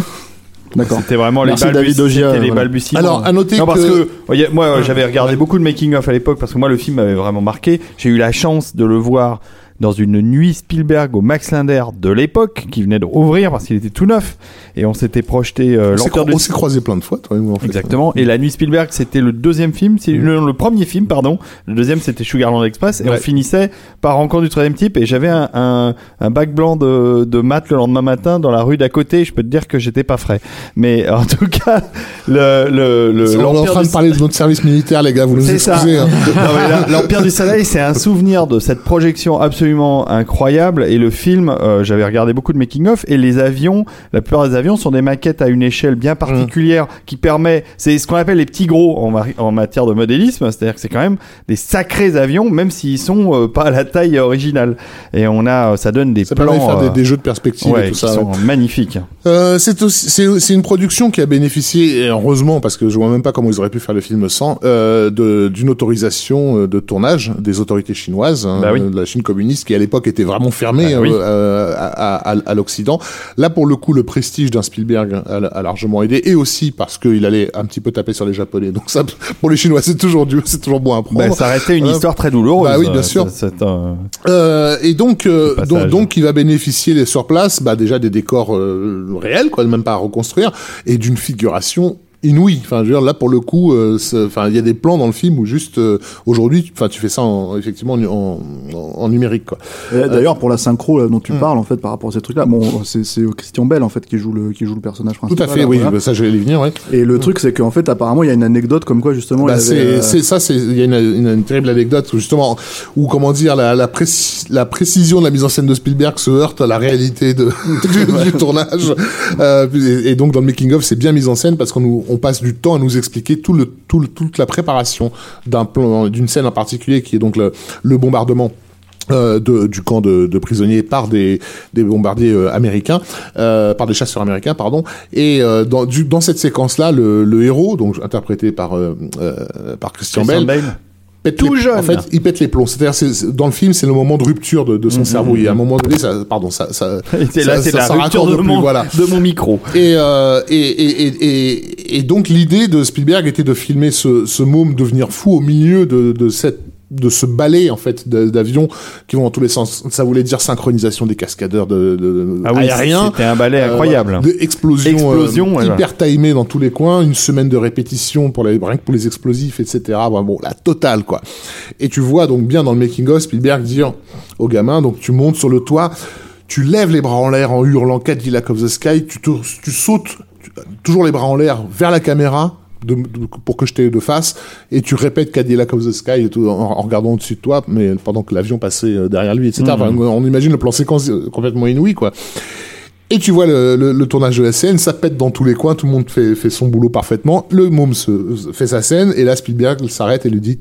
D'accord. C'était vraiment les, balbuties, les balbutiements. Alors, à noter non, parce que, que moi, j'avais regardé beaucoup de making of à l'époque parce que moi, le film m'avait vraiment marqué. J'ai eu la chance de le voir dans une nuit Spielberg au Max Linder de l'époque, qui venait de rouvrir parce qu'il était tout neuf. Et on s'était projeté euh, On s'est croisé plein de fois, toi et moi. En fait. Exactement. Et la nuit Spielberg, c'était le deuxième film, c'est le, le, premier film, pardon. Le deuxième, c'était Sugarland Express. Et ouais. on finissait par Rencontre du troisième type. Et j'avais un, un, un, bac blanc de, de maths le lendemain matin dans la rue d'à côté. Je peux te dire que j'étais pas frais. Mais en tout cas, le, le, le on est en train de parler de notre service militaire, les gars. Vous nous excusez. Hein. L'Empire du Soleil, c'est un souvenir de cette projection absolument incroyable. Et le film, euh, j'avais regardé beaucoup de making-of, et les avions, la plupart des avions sont des maquettes à une échelle bien particulière mmh. qui permet, c'est ce qu'on appelle les petits gros en, en matière de modélisme, c'est-à-dire que c'est quand même des sacrés avions, même s'ils sont euh, pas à la taille originale. Et on a, ça donne des ça plans. Faire des, des, jeux de perspective ouais, et tout qui ça. sont ouais. magnifiques. Euh, c'est une production qui a bénéficié, et heureusement, parce que je vois même pas comment ils auraient pu faire le film sans, euh, d'une autorisation de tournage des autorités chinoises, hein, bah oui. de la Chine communiste, qui à l'époque était vraiment fermé bah oui. euh, à, à, à l'Occident. Là, pour le coup, le prestige d'un Spielberg a, a, largement aidé, et aussi parce qu'il allait un petit peu taper sur les Japonais. Donc ça, pour les Chinois, c'est toujours dur, c'est toujours bon à prendre. Bah, ça restait une histoire très douloureuse. Bah oui, bien sûr. Cette, euh, euh, et donc, euh, donc, donc, il va bénéficier sur place, bah, déjà des décors euh, réels, quoi, même pas à reconstruire, et d'une figuration inouï. Enfin, je veux dire, là pour le coup, euh, enfin, il y a des plans dans le film où juste euh, aujourd'hui, enfin, tu fais ça en, effectivement en, en, en numérique, quoi. D'ailleurs, pour la synchro là, dont tu hum. parles, en fait, par rapport à ces trucs-là, bon, c'est Christian Bell en fait qui joue le qui joue le personnage principal. Tout à fait, là, oui, voilà. bah, ça je vais y venir, ouais. Et le hum. truc, c'est qu'en fait, apparemment, il y a une anecdote comme quoi justement. Bah, c'est euh... ça, c'est il y a une, une, une, terrible anecdote justement où comment dire la la, préci la, précision de la mise en scène de Spielberg se heurte à la réalité de du, du tournage. Euh, et, et, donc dans le making of, c'est bien mis en scène parce qu'on nous on passe du temps à nous expliquer tout le, tout le, toute la préparation d'un plan, d'une scène en particulier qui est donc le, le bombardement. Euh, de, du camp de, de, prisonniers par des, des bombardiers euh, américains, euh, par des chasseurs américains, pardon. Et dans, du, dans cette séquence-là, le, le, héros, donc interprété par, par Christian, Christian Bell, Bale pète Tout les, jeune. En fait, il pète les plombs. C'est-à-dire, c'est- c'est- dans le film, c'est le moment de rupture de, de son cerveau. Et à un moment donné, ça, pardon, ça, ça, C'est là, ça- ça- ça raccorde de plus, mon, voilà. de mon micro. Et, euh, et, et, et, et donc l'idée de Spielberg était de filmer ce, ce môme devenir fou au milieu de, de cette de ce balai en fait d'avions qui vont dans tous les sens. Ça voulait dire synchronisation des cascadeurs de, de, Ah oui, aériens. c'était un ballet Euh, incroyable. Explosion, euh, ouais, hyper timées dans tous les coins, une semaine de répétition pour les, rien que pour les explosifs, etc. Bon, bon, la totale, quoi. Et tu vois donc bien dans le making-of Spielberg dire au gamin, donc tu montes sur le toit, tu lèves les bras en l'air en hurlant Cadillac of the Sky, tu, te- tu sautes tu- toujours les bras en l'air vers la caméra, de, de- pour que je t'ai de face, et tu répètes Cadillac of the Sky et tout, en, en regardant au-dessus de toi, mais pendant que l'avion passait euh, derrière lui, etc. Enfin, on imagine le plan séquence euh, complètement inouï, quoi. Et tu vois le, le- le tournage de la scène, ça pète dans tous les coins, tout le monde fait, fait son boulot parfaitement. Le môme se, fait sa scène, et là Spielberg s'arrête et lui dit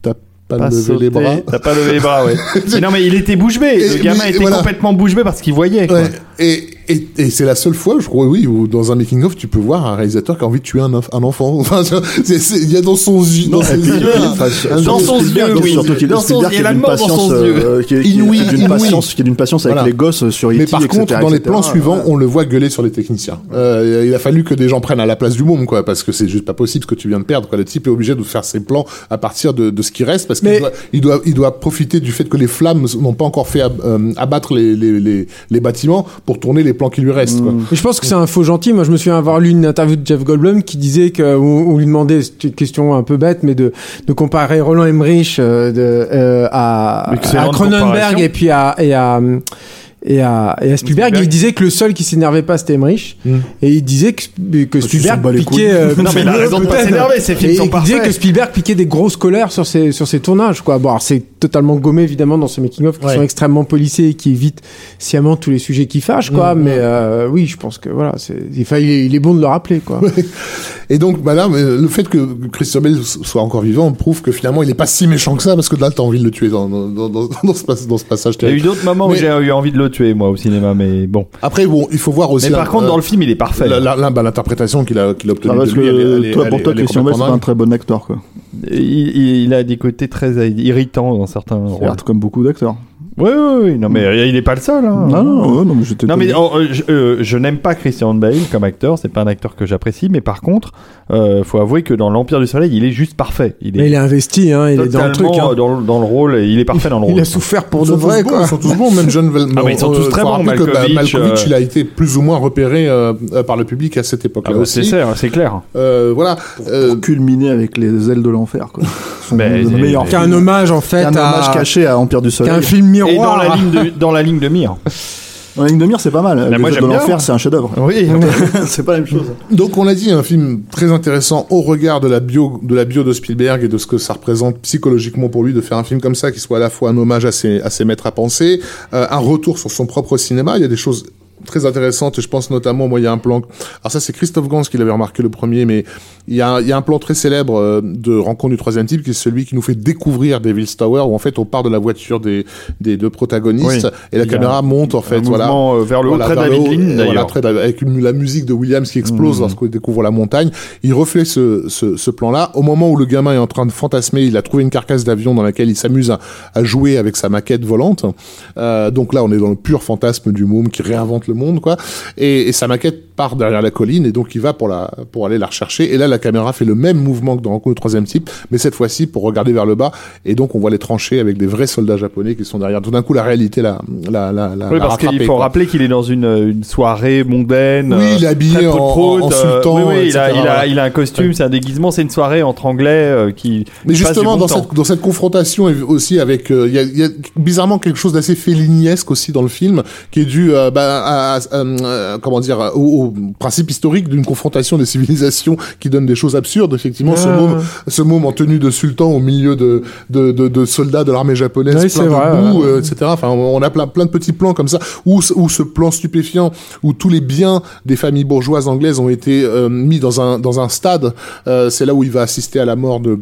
T'as pas, Pas levé sauté, les bras T'as pas levé les bras, ouais. mais non, mais il était bouche bée. Le gamin était voilà. complètement bouche bée parce qu'il voyait. Quoi. Ouais. Et, et, et c'est la seule fois, je crois, oui, où dans un making-of, tu peux voir un réalisateur qui a envie de tuer un, un enfant. Enfin, c'est- c'est- il y a dans son yeux, dans ses yeux, euh, dans son yeux, oui. surtout qu'il Dans son- la d'une mort dans patience, son euh, qui est- qui est- Inouï, qui est d'une inouï. patience, qui est d'une patience avec Voilà. les gosses sur E Mais par contre, dans les plans suivants, on le voit gueuler sur les techniciens. Euh, il a fallu que des gens prennent à la place du môme, quoi, parce que c'est juste pas possible ce que tu viens de perdre. Quoi. Le type est obligé de faire ses plans à partir de, de ce qui reste, parce qu'il doit, il doit, il doit profiter du fait que les flammes n'ont pas encore fait euh, abattre les, les, les, les bâtiments pour tourner les plans qui lui restent. Quoi. Mais je pense que c'est un faux gentil. Moi, je me souviens avoir lu une interview de Jeff Goldblum qui disait que, on lui demandait, c'est une question un peu bête, mais de, de comparer Roland Emmerich euh, de, euh, à, à Cronenberg et puis à, et à, et à, et à Spielberg. Spielberg. Il disait que le seul qui s'énervait pas, c'était Emmerich. Mm. Et il disait que, Spielberg piquait, euh, Non, mais il a raison de pas peut-être. s'énerver, ces films Et sont il disait que Spielberg piquait des grosses colères sur ses, sur ses tournages, quoi. Bon, alors, c'est totalement gommé, évidemment, dans ce making-of, qui Ouais. sont extrêmement policiers et qui évitent sciemment tous les sujets qui fâchent, quoi. Mm, mais, euh, oui, je pense que, voilà, c'est, il, est, il est bon de le rappeler, quoi. Et donc, bah là, mais le fait que Christian Bale soit encore vivant prouve que finalement, il est pas si méchant que ça, parce que là, t'as envie de le tuer dans, dans, dans, dans, dans ce, pas- dans ce passage. Il y a eu d'autres moments où j'ai eu envie de le tuer, moi, au cinéma, mais bon. Après, bon, il faut voir aussi. Mais par contre, euh, dans le film, il est parfait. bah, l'interprétation qu'il a, qu'il a obtenue Ah, parce de lui, elle est- elle que est- toi, elle pour toi, Christian Bale, c'est pas un très bon acteur, quoi. Il, il- il a des côtés très irritants dans certains rôles. Comme beaucoup d'acteurs. Oui, oui, oui. Non, mais il est pas le seul. Hein. Non, non, non, non, mais j'étais Non mais oh, euh, je, euh, je n'aime pas Christian Bale comme acteur, c'est pas un acteur que j'apprécie, mais par contre, euh, faut avouer que dans l'Empire du Soleil, il est juste parfait. Il est, Mais il est investi, hein, il est dans le truc, totalement hein. dans, le- dans le rôle, et il est parfait dans le rôle. Il a souffert pour de vrai, quoi. ils sont tous bons, même John Ah, mais ils sont euh, tous très bons, bah, Malkovich, euh, il a été plus ou moins repéré euh, euh, par le public à cette Ah époque-là bah, aussi. c'est ça, c'est clair. Euh, voilà. Euh, Pour culminer avec les ailes de l'enfer, quoi. Son Mais- meilleur mais- Qui est un film. hommage, en fait, un hommage à, caché à Empire du qui est Soleil. un film Et dans la ligne de, dans la ligne de mire. Dans la ligne de mire, c'est pas mal. Les moi, ailes j'aime de bien. l'enfer, c'est un chef-d'œuvre. Oui. c'est pas la même chose. Donc on l'a dit, un film très intéressant au regard de la bio de la bio de Spielberg et de ce que ça représente psychologiquement pour lui de faire un film comme ça qui soit à la fois un hommage à ses à ses maîtres à penser, euh, un retour sur son propre cinéma. Il y a des choses très intéressantes et je pense notamment moi il y a un plan alors ça c'est Christophe Gans qui l'avait remarqué le premier mais il y a il y a un plan très célèbre euh, de rencontre du troisième type qui est celui qui nous fait découvrir Devil's Tower où en fait on part de la voiture des des deux protagonistes Oui. et la Il caméra monte en fait voilà euh, vers le haut, Voilà, très vers David Lean, voilà, très avec une- la musique de Williams qui explose Mm. lorsqu'on découvre la montagne. Il refait ce, ce, ce plan-là. Au moment où le gamin est en train de fantasmer, il a trouvé une carcasse d'avion dans laquelle il s'amuse à, à jouer avec sa maquette volante. Euh, donc là, on est dans le pur fantasme du môme qui réinvente le monde, quoi. Et, et sa maquette part derrière la colline et donc il va pour la pour aller la rechercher. Et là, la caméra fait le même mouvement que dans Rencontre du troisième type, mais cette fois-ci pour regarder vers le bas. Et donc on voit les tranchées avec des vrais soldats japonais qui sont derrière. Tout d'un coup, la réalité, la la la, la Oui, parce qu'il faut quoi. rappeler qu'il est dans une, une soirée mondaine. Oui, il est euh, habillé en- en euh, sultan, oui, oui, il, a, il, a, il a un costume, c'est un déguisement, c'est une soirée entre anglais euh, qui. Mais justement, bon dans cette, dans cette confrontation aussi avec, euh, il y, a, il y a bizarrement quelque chose d'assez féliniesque aussi dans le film, qui est dû, euh, bah, à, à- euh, comment dire, au, au principe historique d'une confrontation des civilisations qui donne des choses absurdes. Effectivement, ce Ah. môme, ce môme en tenue de sultan au milieu de, de, de, de soldats de l'armée japonaise, Oui, plein de vrai, boue, ouais. euh, etc. Enfin, on a plein, plein de petits plans comme ça, où, ce- où ce plan stupéfiant, où tous les biens des familles bourgeoises anglaises ont été euh, mis dans un, dans un stade. Euh, c'est là où il va assister à la mort de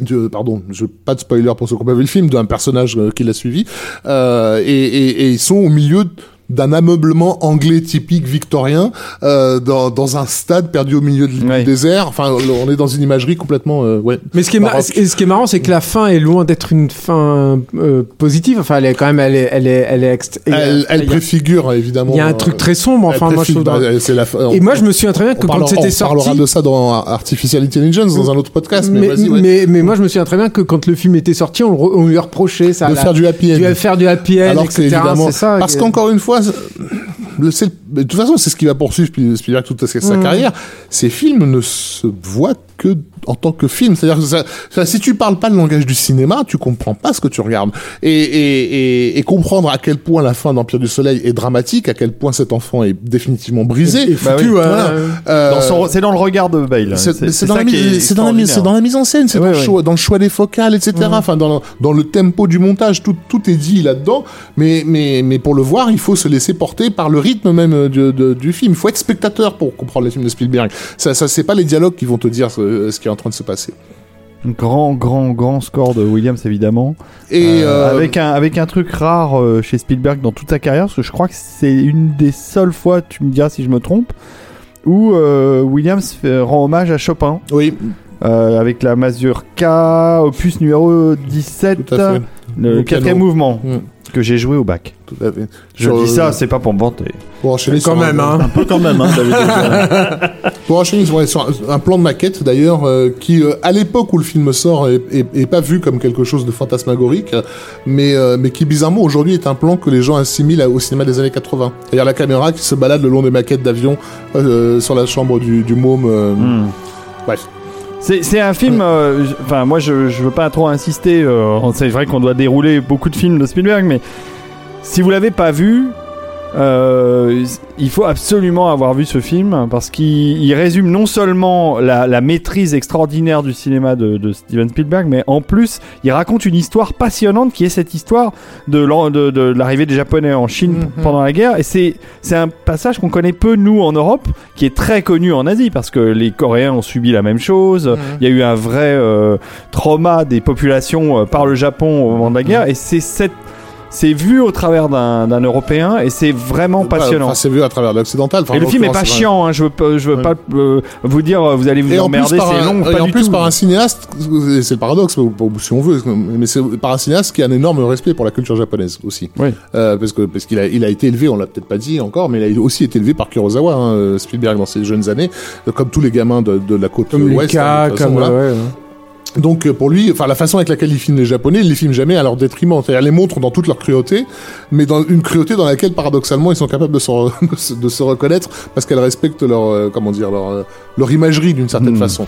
de, pardon, je pas de spoiler pour ceux qui ont pas vu le film, d'un personnage euh, qui l'a suivi, euh, et, et, et ils sont au milieu d'un ameublement anglais typique victorien euh, dans, dans un stade perdu au milieu de- Ouais. du désert. Enfin, on est dans une imagerie complètement euh, ouais. Mais ce qui est, Baroque. ce ce qui est marrant, c'est que la fin est loin d'être une fin euh, positive. Enfin, elle est quand même, elle est, elle est, elle est. ext- Elle, elle y a- préfigure évidemment. Il y a un euh, truc très sombre. elle Enfin, moi, je trouve. dans- c'est la fin- Et moi, je me souviens très bien on que quand c'était on parlera sorti. de ça dans Artificial Intelligence dans un autre podcast, mais, mais, vas-y, ouais. mais, mais moi, je me souviens très bien que quand le film était sorti, on, on lui reprochait ça. de la- faire du happy end. du- faire du happy end, Alors que évidemment ça. parce que- qu'encore une fois, le, c'est de toute façon, c'est ce qui va poursuivre Spiel- Spielberg toute sa, sa Mhm. carrière. Ces films ne se voient que en tant que film. C'est-à-dire que ça- ça- si tu parles pas le langage du cinéma, tu comprends pas ce que tu regardes. Et, et, et, et comprendre à quel point la fin d'Empire du Soleil est dramatique, à quel point cet enfant est définitivement brisé. Bah foutu, oui. ouais. Voilà. Euh, C'est dans le regard de Bale. c'est C'est dans, la qui mise- est c'est dans la mise- c'est dans la mise en scène, c'est Ouais, dans, le ouais. choix- dans le choix des focales, etc. Enfin, dans, le- dans le tempo du montage, tout, tout est dit là-dedans. Mais, mais, mais pour le voir, il faut se laisser porter par le rythme même euh, du, de- du film. Il faut être spectateur pour comprendre les films de Spielberg. Ça, ça c'est pas les dialogues qui vont te dire ce, ce qui est en train de se passer. Grand, grand, grand score de Williams, évidemment. Et Euh, euh, avec, un, avec un truc rare euh, chez Spielberg dans toute sa carrière, parce que je crois que c'est une des seules fois, tu me diras si je me trompe, où euh, Williams fait- rend hommage à Chopin, oui, euh, avec la mazurka, opus numéro 17, tout à fait. le quatrième mouvement, Mm. Que j'ai joué au bac. Tout à fait. Je Sur, dis euh, ça, c'est pas pour me vanter. pour enchaîner Quand sur même, un- hein. Un peu quand même, hein, David. Pour enchaîner ouais, sur un, plan de maquette d'ailleurs euh, qui euh, à l'époque où le film sort est, est- est pas vu comme quelque chose de fantasmagorique mais euh, mais qui bizarrement aujourd'hui est un plan que les gens assimilent au cinéma des années 80 c'est-à-dire la caméra qui se balade le long des maquettes d'avions euh, sur la chambre du, du môme euh, Mm. bref C'est un film. euh, Enfin, moi, je, je veux pas trop insister. euh, c'est vrai qu'on doit dérouler beaucoup de films de Spielberg, mais si vous l'avez pas vu, euh, il faut absolument avoir vu ce film parce qu'il il résume non seulement la, la maîtrise extraordinaire du cinéma de, de Steven Spielberg, mais en plus, il raconte une histoire passionnante qui est cette histoire de l'en- de- de l'arrivée des Japonais en Chine Mhm. pendant la guerre. Et c'est un passage qu'on connaît peu nous en Europe, qui est très connu en Asie parce que les Coréens ont subi la même chose. Il y a eu un vrai euh, trauma des populations euh, par le Japon au moment de la guerre, et c'est cette c'est vu au travers d'un d'un Européen et c'est vraiment passionnant. Enfin, c'est vu à travers l'occidental Enfin, et le film est pas chiant, hein, je veux je veux Ouais. pas euh, vous dire vous allez vous Et emmerder, par c'est un, long, et pas en du plus tout. par un cinéaste, c'est le paradoxe, si on veut, mais c'est par un cinéaste qui a un énorme respect pour la culture japonaise aussi. Oui. Euh, parce que parce qu'il a, il a été élevé, on l'a peut-être pas dit encore, mais il a aussi été élevé par Kurosawa, hein, Spielberg dans ses jeunes années, comme tous les gamins de, de la côte Comme ouest. hein, de façon, comme. ouais. Donc euh, pour lui, enfin la façon avec laquelle il filme les Japonais, il les filme jamais à leur détriment. C'est-à-dire les montre dans toute leur cruauté, mais dans une cruauté dans laquelle paradoxalement ils sont capables de se, re- de se- de se reconnaître parce qu'elle respecte leur euh, comment dire leur euh, leur imagerie d'une certaine Mm. façon.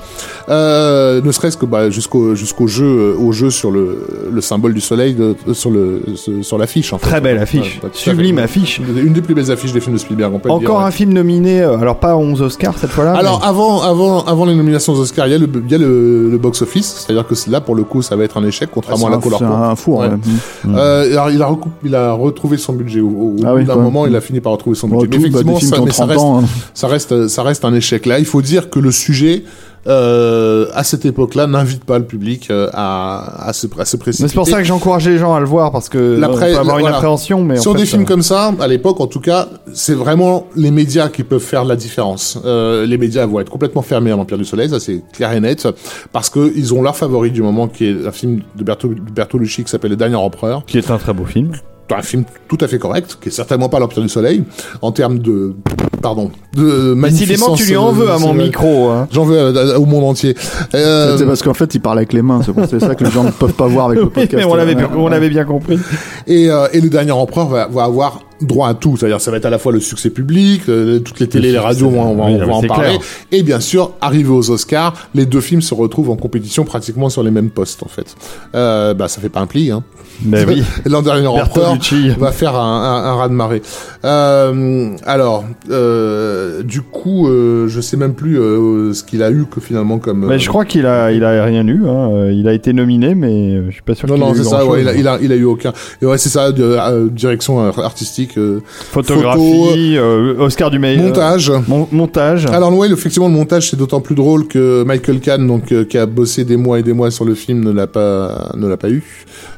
Euh, ne serait-ce que bah, jusqu'au jusqu'au jeu euh, au jeu sur le le symbole du soleil de, sur le sur l'affiche. En fait. Très belle affiche, ouais, fait. sublime affiche. Une des plus belles affiches des films de Spielberg. On peut dire, Encore ouais. un film nominé, alors pas 11 Oscars cette fois-là. Alors avant, avant, avant les nominations aux Oscars, il y a le, il y a le, le box-office, c'est-à-dire que là pour le coup, ça va être un échec, contrairement à la couleur C'est un four. Ouais. ouais. Mm. Euh, alors, il a, recou- il a retrouvé son budget au, au Ah bout oui, d'un moment, il a fini par retrouver son Bon, budget. tout, Mais bah, effectivement, des films ça, qui ont mais ça 30 reste, ans. hein. ça reste, ça reste un échec. Là, il faut dire que le sujet euh, à cette époque-là n'invite pas le public euh, à, à se, à se précipiter. Mais c'est pour ça que j'encourage les gens à le voir parce que on presse- peut avoir une voilà. appréhension, mais en Sur fait, des films euh, comme ça, à l'époque en tout cas, c'est vraiment les médias qui peuvent faire la différence. Euh, les médias vont être complètement fermés à l'Empire du Soleil, ça c'est clair et net, parce que ils ont leur favori du moment, qui est un film de Berto- Bertolucci qui s'appelle Le Dernier Empereur. qui est un très beau film. Un film tout à fait correct, qui est certainement pas l'Empire du Soleil, en termes de, pardon, de Décidément, tu lui en veux à euh, mon micro. Hein. J'en veux euh, au monde entier. Euh, C'est parce qu'en fait, il parle avec les mains. C'est ça que les gens ne peuvent pas voir avec le podcast. mais on l'avait bien, Ouais. on l'avait bien compris. Et, euh, et le dernier empereur va, va avoir droit à tout. C'est-à-dire, ça va être à la fois le succès public, euh, toutes les télés, les radios Oui, vont mais en parler. clair. Et bien sûr, arrivé aux Oscars, les deux films se retrouvent en compétition pratiquement sur les mêmes postes, en fait. Euh, bah, ça fait pas un pli, hein. Mais oui, l'an dernier empereur va faire un, un, un raz de marée. Euh, alors, euh, du coup, euh, je sais même plus euh, ce qu'il a eu que finalement comme. Mais je crois qu'il a, il a rien eu. Hein. Il a été nominé, mais je suis pas sûr Non, non, c'est ça, ouais, il, a, il, a, il a eu aucun. Et ouais, c'est ça, euh, direction artistique, euh, Photographie, euh, Oscar du meilleur. montage. Mon- montage. Alors effectivement, le montage c'est d'autant plus drôle que Michael Kahn, donc euh, qui a bossé des mois et des mois sur le film, ne l'a pas, ne l'a pas eu.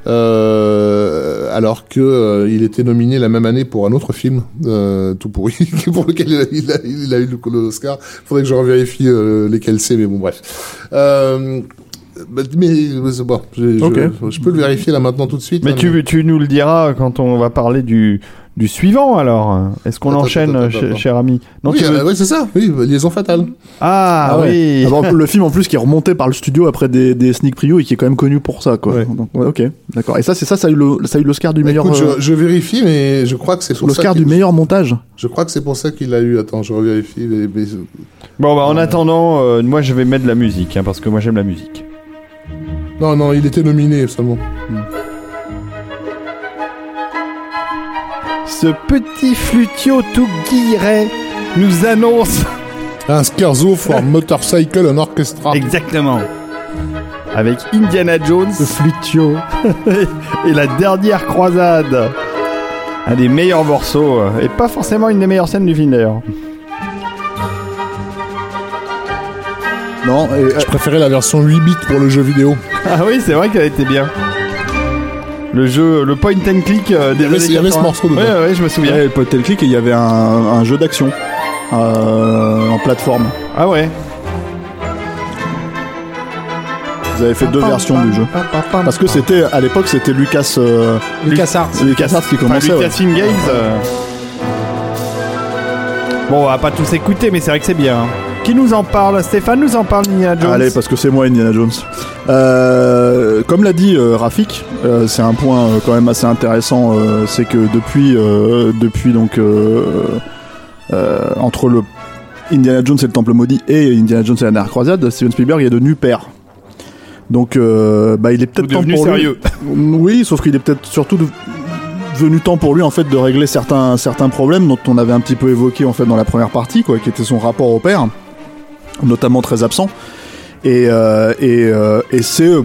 Euh, alors que euh, il était nominé la même année pour un autre film euh, tout pourri pour lequel il a, il a, il a eu le l'Oscar. Faudrait que je revérifie euh, lesquels c'est, mais bon bref. Euh, bah, mais bon, je, je- peux le vérifier là maintenant tout de suite. Mais hein, tu, tu nous le diras quand on va parler du, du suivant alors. Est-ce qu'on enchaîne, attends, ch- attends, attends. cher ami? Non, oui, veux- euh, c'est ça. Oui, liaison fatale. Ah, Ah oui. Ah bon, le film en plus qui est remonté par le studio après des, des sneak previews et qui est quand même connu pour ça quoi. Ouais. Donc, ouais, ok, d'accord. Et ça c'est ça, ça a eu le- ça a eu l'Oscar du meilleur, Écoute, euh, je, je vérifie, mais je crois que c'est pour ça l'Oscar qu'il- du meilleur montage. Je crois que c'est pour ça qu'il l'a eu. Attends, je revérifie. Mais, mais- Bon, bah, en attendant, euh, moi je vais mettre de la musique hein, parce que moi j'aime la musique. Non, non, il était nominé seulement. Ce petit flutio tout guilleret nous annonce. Un scherzo for motorcycle and orchestra. Exactement. Avec Indiana Jones Le flutio. et la dernière croisade. Un des meilleurs morceaux, euh, et pas forcément une des meilleures scènes du film d'ailleurs. Non, et, euh, Je préférais la version 8 bits pour le jeu vidéo. Ah oui, c'est vrai qu'elle était bien. Le jeu, le point and click euh, des Il y avait- il y avait ce 80. morceau dedans. Ouais, ouais, je me souviens. ouais, le point and click et il y avait un, un jeu d'action euh, en plateforme. Ah ouais. Vous avez fait deux versions du jeu. Parce que c'était à l'époque c'était Lucas euh, LucasArts. LucasArts qui Enfin, commençait. ouais. Lucasfilm Games. euh. Bon, on va pas tous écouter, mais c'est vrai que c'est bien. hein. Qui nous en parle Stéphane nous en parle, Indiana Jones Allez, parce que c'est moi Indiana Jones. Euh, comme l'a dit euh, Rafik, euh, c'est un point euh, quand même assez intéressant. euh, c'est que depuis, euh, depuis donc euh, euh, entre le Indiana Jones et le Temple maudit et Indiana Jones et la dernière croisade, Steven Spielberg est devenu père. Donc, euh, bah, il est peut-être temps devenu pour sérieux. lui. Oui, sauf qu'il est peut-être surtout de- devenu temps pour lui en fait de régler certains certains problèmes dont on avait un petit peu évoqué en fait dans la première partie, quoi, qui était son rapport au père, notamment très absent. Et euh, et, euh, et c'est euh,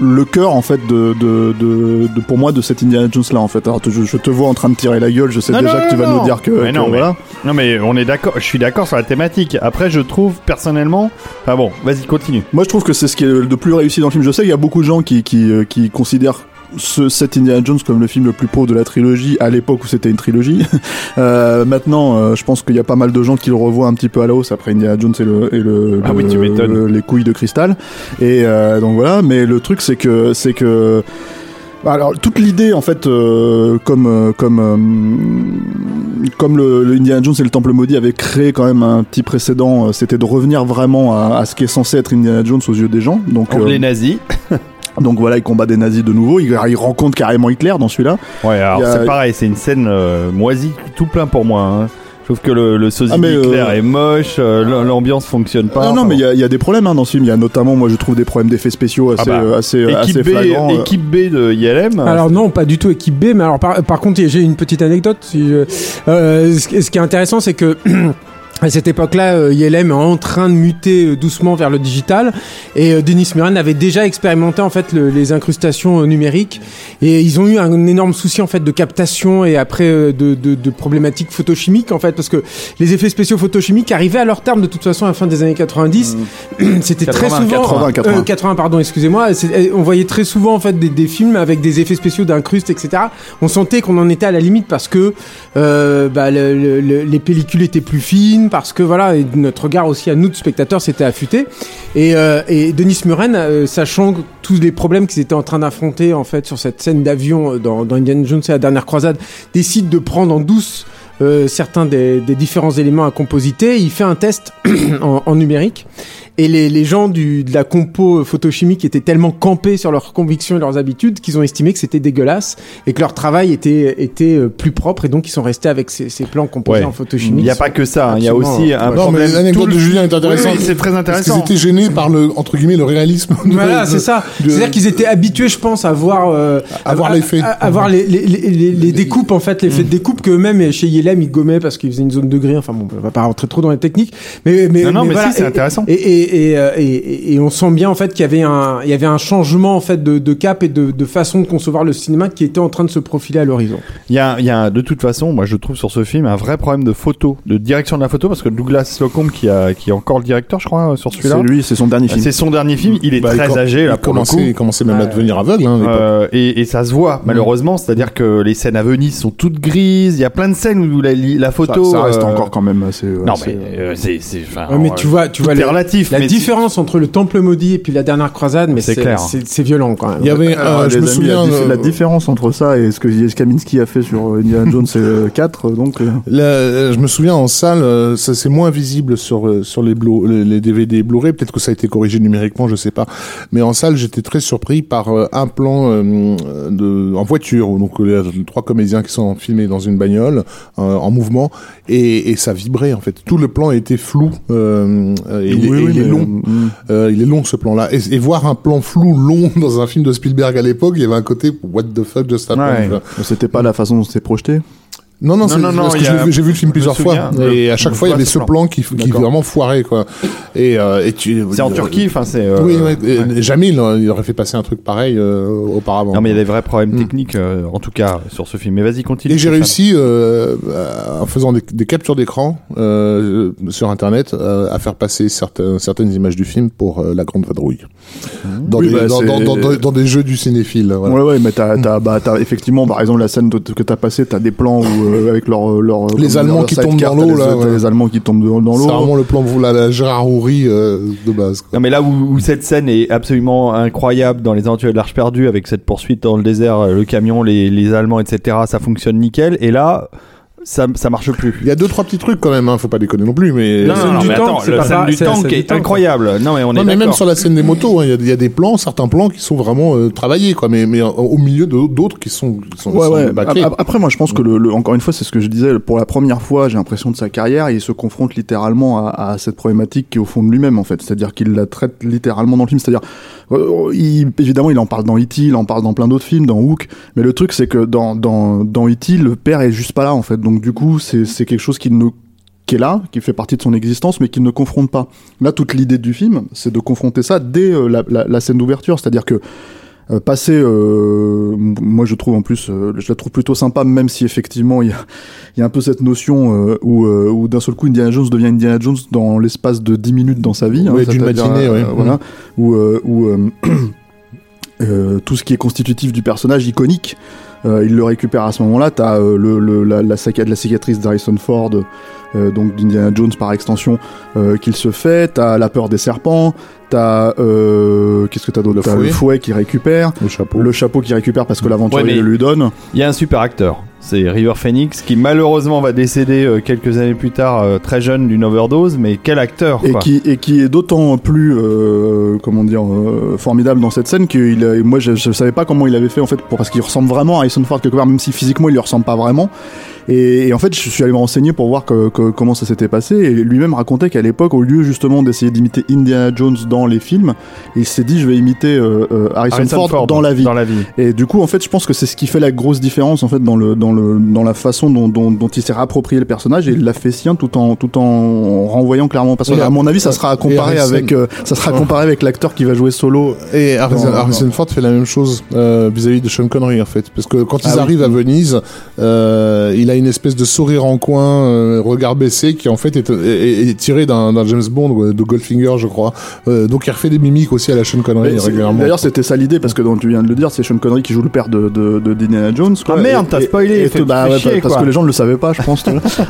le cœur en fait de, de, de, de- pour moi de cet Indiana Jones là en fait. Alors je, je te vois en train de tirer la gueule, je sais Non, déjà non, que tu vas non. nous dire que, Mais que non, mais- voilà. Non, mais on est d'accord. Je suis d'accord sur la thématique. Après, je trouve personnellement. Ah bon, vas-y, continue. Moi, je trouve que c'est ce qui est le plus réussi dans le film. Je sais qu'il y a beaucoup de gens qui, qui, qui considèrent ce, cet Indiana Jones comme le film le plus pauvre de la trilogie à l'époque où c'était une trilogie. Euh, maintenant, euh, je pense qu'il y a pas mal de gens qui le revoient un petit peu à la hausse après Indiana Jones et le, et le, Ah oui, le- tu m'étonnes. les couilles de cristal. Et euh, donc voilà. Mais le truc, c'est que c'est que alors toute l'idée en fait, euh, comme comme euh, comme le, le Indiana Jones et le Temple maudit avaient créé quand même un petit précédent, euh, c'était de revenir vraiment à, à ce qui est censé être Indiana Jones aux yeux des gens. Donc les nazis. donc voilà, il combat des nazis de nouveau. Il, il rencontre carrément Hitler dans celui-là. Ouais, alors a- c'est pareil, c'est une scène euh, moisie, tout plein pour moi. Hein. Je trouve que le, le sosie Ah, mais, d'Hitler euh, est moche, euh, l- l'ambiance fonctionne pas. non, non, enfin mais il bon. y, a- il y a des problèmes hein, dans ce film. Il y a notamment, moi, je trouve des problèmes d'effets spéciaux assez, Ah bah, euh, assez, euh, assez B, flagrants. euh. équipe B de ILM. Alors non, pas du tout équipe B, mais alors par, par contre j'ai une petite anecdote. Si je- euh, ce, qui- ce qui est intéressant, c'est que à cette époque-là, euh, ILM est en train de muter euh, doucement vers le digital, et euh, Denis Muren avait déjà expérimenté en fait le- les incrustations euh, numériques, et ils ont eu un énorme souci en fait de captation et après euh, de, de, de problématiques photochimiques en fait, parce que les effets spéciaux photochimiques arrivaient à leur terme de toute façon à la fin des années 90. C'était très 80, souvent 80, 80. euh, 80 pardon excusez-moi. Eh, on voyait très souvent en fait des, des films avec des effets spéciaux d'incrustes etc on sentait qu'on en était à la limite parce que euh, bah, le- le- le- les pellicules étaient plus fines parce que voilà notre regard aussi à nous de spectateurs s'était affûté et, euh, Denis Muren euh, sachant tous les problèmes qu'ils étaient en train d'affronter en fait sur cette scène d'avion euh, dans, Indiana Jones et la dernière croisade décide de prendre en douce certains des, différents éléments à compositer. Il fait un test en numérique et les, les gens du, de la compo photochimique étaient tellement campés sur leurs convictions et leurs habitudes qu'ils ont estimé que c'était dégueulasse et que leur travail était, était euh, plus propre et donc ils sont restés avec ces, ces plans composés Ouais. en photochimie. Il n'y a pas que ça, hein, il y a aussi un Non, mais problème. l'anecdote de Julien est intéressante. oui, c'est très Parce qu'ils intéressant. étaient gênés par le, entre guillemets, le réalisme. de- Voilà, c'est ça. de- C'est-à-dire qu'ils étaient habitués, je pense, à voir, euh, À voir l'effet. à, à voir les, les, les, les- les découpes en fait, l'effet de découpe qu'eux-mêmes chez Yelem ils gommaient parce qu'ils faisaient une zone de gris. Enfin bon, on va pas rentrer trop dans les techniques, mais mais Non, non, mais voilà. si, c'est Et- intéressant. Et, et, et, et, euh, et, on sent bien en fait qu'il y avait un, il y avait un changement en fait de, de cap et de, de façon de concevoir le cinéma qui était en train de se profiler à l'horizon. Il y a, il y a de toute façon, moi je trouve sur ce film un vrai problème de photo, de direction de la photo, parce que Douglas Slocum, qui, a, qui est encore le directeur, je crois, sur celui-là. C'est lui, c'est son dernier film. C'est son dernier film, il est Bah, très âgé là il pour le coup. commençait, il commençait même à devenir aveugle. Hein. Euh, et, et ça se voit malheureusement, c'est-à-dire que les scènes à Venise sont toutes grises. Il y a plein de scènes où la, photo. ça reste euh, encore quand même assez. Non assez- mais euh, c'est c'est. enfin, Ouais, mais euh, tu vois, tu vois la, relatif. La mais différence entre le Temple maudit et puis la dernière croisade, mais C'est c'est clair. c'est violent quand même. Il y avait, Alors, euh, les je me amis, souviens, la, euh, la différence entre ça et ce que ce Kaminski a fait sur Indiana Jones euh, 4, donc. euh, Là, euh, je me souviens en salle, ça c'est moins visible sur sur les, Blu- les, les DVD Blu-ray. Peut-être que ça a été corrigé numériquement, je sais pas. Mais en salle, j'étais très surpris par un plan de en voiture. où, Donc il y a trois comédiens qui sont filmés dans une bagnole euh, en mouvement et, et ça vibrait en fait. Tout le plan était flou. Euh, et oui, et oui, il est mais, long. euh, mm. Euh, il est long ce plan-là. Et, et voir un plan flou long dans un film de Spielberg à l'époque, il y avait un côté what the fuck just happened. Ouais. C'était pas la façon dont c'était projeté. Non, non, Non, non, j'ai vu le film plusieurs fois. Et euh, à chaque fois, il y avait ce plan. plan qui, qui vraiment foirait, quoi. Et, euh, et tu. C'est en Turquie, enfin c'est. euh, Oui, ouais, et ouais. jamais il, il aurait fait passer un truc pareil euh, auparavant. Non mais il y a des vrais problèmes Mm. techniques, euh, en tout cas sur ce film. Mais vas-y continue. Et j'ai réussi, euh, euh, en faisant des, des captures d'écran euh, sur Internet, euh, à faire passer certains, certaines images du film pour euh, la grande vadrouille. Dans, Oui, des, bah, dans, c'est- dans, dans- dans- dans des jeux du cinéphile. Voilà. Ouais, ouais, mais t'as, bah, t'as effectivement, par exemple, la scène que t'as passée, t'as des plans où, euh, avec leur, leur Les comment Allemands qui tombent dans l'eau, les- là, ouais. les Allemands qui tombent dans, dans C'est l'eau. vraiment le plan vous la, la Gérard Houry euh, de base. Quoi. Non mais là où, où cette scène est absolument incroyable dans les aventures de l'Arche perdue avec cette poursuite dans le désert, euh, le camion, les, les Allemands, etc. Ça fonctionne nickel. Et là, ça, ça marche plus. Il y a deux trois petits trucs quand même, hein, faut pas déconner non plus, mais Non, non, non, mais attends, c'est la pas scène pas- du tank est incroyable. Non mais on Non, est mais même sur la scène des motos, hein, il y, a- il y a des plans, certains plans qui sont vraiment euh, travaillés, quoi, mais, mais euh, au milieu d'autres qui sont, qui sont, Ouais, sont ouais. bâclés. Ap- Après, moi, je pense que le, le- encore une fois, c'est ce que je disais. Pour la première fois, j'ai l'impression de sa carrière, il se confronte littéralement à, à cette problématique qui est au fond de lui-même, en fait. C'est-à-dire qu'il la traite littéralement dans le film. C'est-à-dire, il- évidemment, il en parle dans E.T., il en parle dans plein d'autres films, dans Hook. Mais le truc, c'est que dans, dans, dans E.T., le père est juste pas là, en fait. Donc, du coup, c'est, c'est quelque chose qui ne qui est là, qui fait partie de son existence, mais qui ne confronte pas. Là, toute l'idée du film, c'est de confronter ça dès euh, la, la, la scène d'ouverture, c'est-à-dire que euh, passer, euh, moi je trouve en plus, euh, je la trouve plutôt sympa, même si effectivement il y a, il y a un peu cette notion euh, où, euh, où d'un seul coup Indiana Jones devient Indiana Jones dans l'espace de 10 minutes dans sa vie. Ouais, d'une c'est-à-dire, matinée, ouais. Voilà, où, euh, où euh, euh, tout ce qui est constitutif du personnage iconique, euh, il le récupère à ce moment-là. T'as euh, le, le, la, la, la cicatrice d'Harrison Ford, euh, donc d'Indiana Jones par extension, euh, qu'il se fait. T'as la peur des serpents. T'as euh, qu'est-ce que t'as d'autre? Le fouet. le fouet qui récupère, Le chapeau. le chapeau qui récupère parce que l'aventurier Ouais, le lui donne. Il y a un super acteur, c'est River Phoenix, qui malheureusement va décéder euh, quelques années plus tard, euh, très jeune, d'une overdose. Mais quel acteur Et qui, et qui est d'autant plus euh, comment dire formidable dans cette scène que moi je, je savais pas comment il avait fait en fait pour, parce qu'il ressemble vraiment à Harrison Ford quelque part même si physiquement il lui ressemble pas vraiment et, et en fait je suis allé me renseigner pour voir que- que- comment ça s'était passé et lui-même racontait qu'à l'époque au lieu justement d'essayer d'imiter Indiana Jones dans les films il s'est dit je vais imiter Harrison, Harrison Ford, dans la vie Dans la vie. et du coup, en fait, je pense que c'est ce qui fait la grosse différence en fait dans le dans le dans la façon dont dont, dont il s'est approprié le personnage et il l'a fait sien tout en tout en renvoyant clairement parce que Oui, à mon avis, ça sera à comparer Harrison- avec euh, ça sera comparé avec l'acteur qui va jouer solo. Et Harrison, Dans- Harrison Ford fait la même chose euh, vis-à-vis de Sean Connery en fait, parce que quand ils Ah oui. arrivent à Venise, euh, il a une espèce de sourire en coin, euh, regard baissé, qui en fait est, est- est tiré d'un James Bond de Goldfinger, je crois. Euh, donc il refait des mimiques aussi à la Sean Connery régulièrement. D'ailleurs, c'était ça l'idée parce que donc, tu viens de le dire, c'est Sean Connery qui joue le père de de, Jones. Quoi. Ah, merde, t'as et- et tout- bah, fais ouais, chier, parce quoi. que les gens ne le savaient pas, je pense,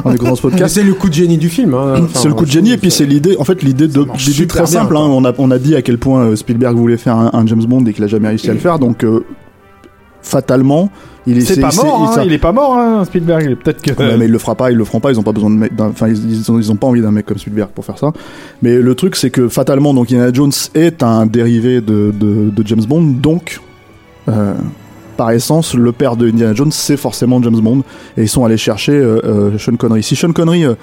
en écoutant ce podcast. C'est le coup de génie du film. hein. Enfin, c'est le coup de génie et puis c'est l'idée en fait l'idée de l'idée très simple hein. on a on a dit à quel point euh, Spielberg voulait faire un, un James Bond et qu'il a jamais réussi à le faire donc euh, fatalement il est C'est pas c'est- mort, hein, il est pas mort, hein, Spielberg. il est Peut-être que. Ouais, mais ils le fera pas, ils le feront pas, ils ont pas besoin de enfin ils, ils ont, ils ont pas envie d'un mec comme Spielberg pour faire ça. Mais le truc c'est que fatalement donc Indiana Jones est un dérivé de, de, de James Bond, donc euh, par essence le père de Indiana Jones c'est forcément James Bond et ils sont allés chercher euh, euh, Sean Connery. Si Sean Connery euh,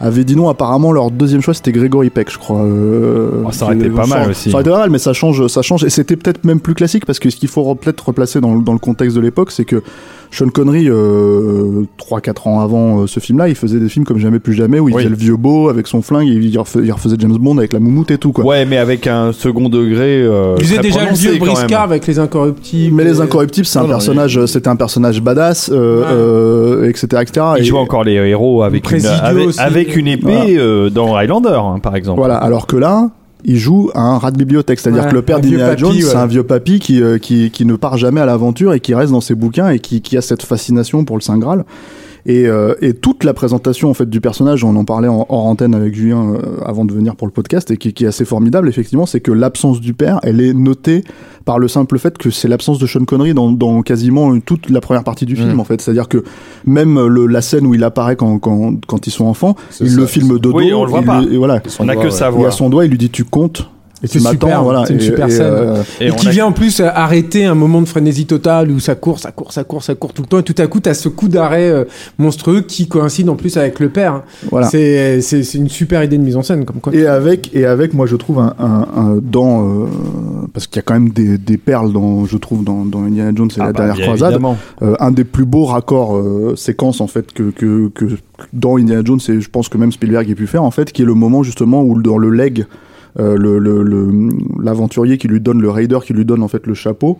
avait dit non. Apparemment, leur deuxième choix c'était Grégory Peck, je crois. euh, Oh, ça aurait été pas mal ça- aussi. Ça aurait été pas mal, mais ça change, ça change. Et c'était peut-être même plus classique parce que ce qu'il faut re- peut-être replacer dans, le- dans le contexte de l'époque, c'est que Sean Connery, euh, 3-4 ans avant euh, ce film-là, il faisait des films comme Jamais plus jamais où il Oui. faisait le vieux beau avec son flingue, et il, refais- il refaisait James Bond avec la moumoute et tout quoi. Ouais, mais avec un second degré. Euh, Il faisait déjà le vieux briscard avec les incorruptibles. Mais les incorruptibles, c'est un Non, personnage, c'était un personnage badass, euh, Ouais. euh, etc., etc. Il Et- joue encore les héros avec, une, avec, aussi. Avec une épée Voilà. euh, dans Highlander, hein, par exemple. Voilà, alors que là, il joue à un rat de bibliothèque, c'est-à-dire Ouais, que le père d'Indiana papy, Jones, ouais. c'est un vieux papy qui, euh, qui, qui ne part jamais à l'aventure et qui reste dans ses bouquins et qui, qui a cette fascination pour le Saint Graal. Et, euh, et toute la présentation en fait du personnage, on en parlait en, hors antenne avec Julien euh, avant de venir pour le podcast, et qui, qui est assez formidable effectivement, c'est que l'absence du père, elle est notée par le simple fait que c'est l'absence de Sean Connery dans, dans quasiment toute la première partie du film en fait. C'est-à-dire que même le, la scène où il apparaît quand, quand, quand ils sont enfants, il ça, le filme de dos, Oui, on le voit il pas. lui- et voilà. On n'a que ça à Il a son doigt, il lui dit tu comptes. Et tu c'est super, voilà. c'est une Et- super et, scène. euh, Et, qui a- vient en plus arrêter un moment de frénésie totale où ça court, ça court, ça court, ça court tout le temps. Et tout à coup, t'as ce coup d'arrêt euh, monstrueux qui coïncide en plus avec le père. voilà. C'est, c'est, c'est une super idée de mise en scène, comme quoi. Et avec, et avec, moi, je trouve un, un, un- dans, euh, parce qu'il y a quand même des, des perles dans, je trouve, dans, dans Indiana Jones et Ah la bah, dernière croisade. Euh, un des plus beaux raccords euh, séquences en fait que, que, que dans Indiana Jones et je pense que même Spielberg ait pu faire en fait qui est le moment justement où dans le leg euh, le le- l'aventurier qui lui donne le raider qui lui donne en fait le chapeau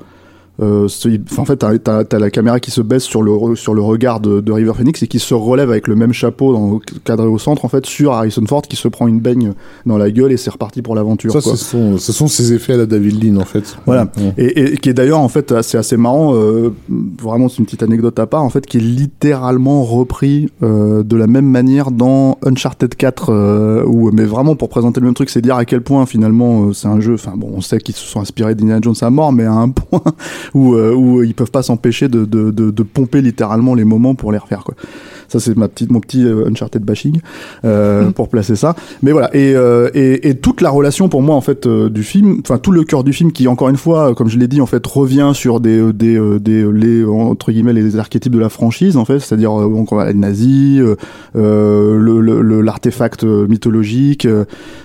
euh, en fait, t'as, t'as, t'as la caméra qui se baisse sur le, sur le regard de, de River Phoenix et qui se relève avec le même chapeau dans, cadré au centre, en fait, sur Harrison Ford qui se prend une baigne dans la gueule et c'est reparti pour l'aventure. Ça, ce sont, ce sont ses effets à la David Lean, en fait. Voilà. Ouais. Et, et qui est d'ailleurs en fait assez assez marrant euh, vraiment c'est une petite anecdote à part en fait qui est littéralement repris euh, de la même manière dans Uncharted 4 euh, où mais vraiment pour présenter le même truc c'est dire à quel point finalement euh, c'est un jeu enfin bon on sait qu'ils se sont inspirés d'Indiana Jones à mort mais à un point où euh, où ils peuvent pas s'empêcher de, de, de, de pomper littéralement les moments pour les refaire quoi ça c'est ma petite mon petit euh, Uncharted bashing euh, pour placer ça. Mais voilà et, euh, et et toute la relation pour moi en fait du film enfin tout le cœur du film qui encore une fois comme je l'ai dit en fait revient sur des des des les entre guillemets les archétypes de la franchise en fait. C'est-à-dire donc on va les nazis le le- le- l'artefact euh, mythologique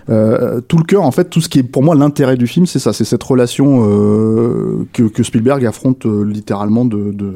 tout le cœur en fait tout ce qui est pour moi l'intérêt du film c'est ça c'est cette relation euh, que que Spielberg affronte littéralement de de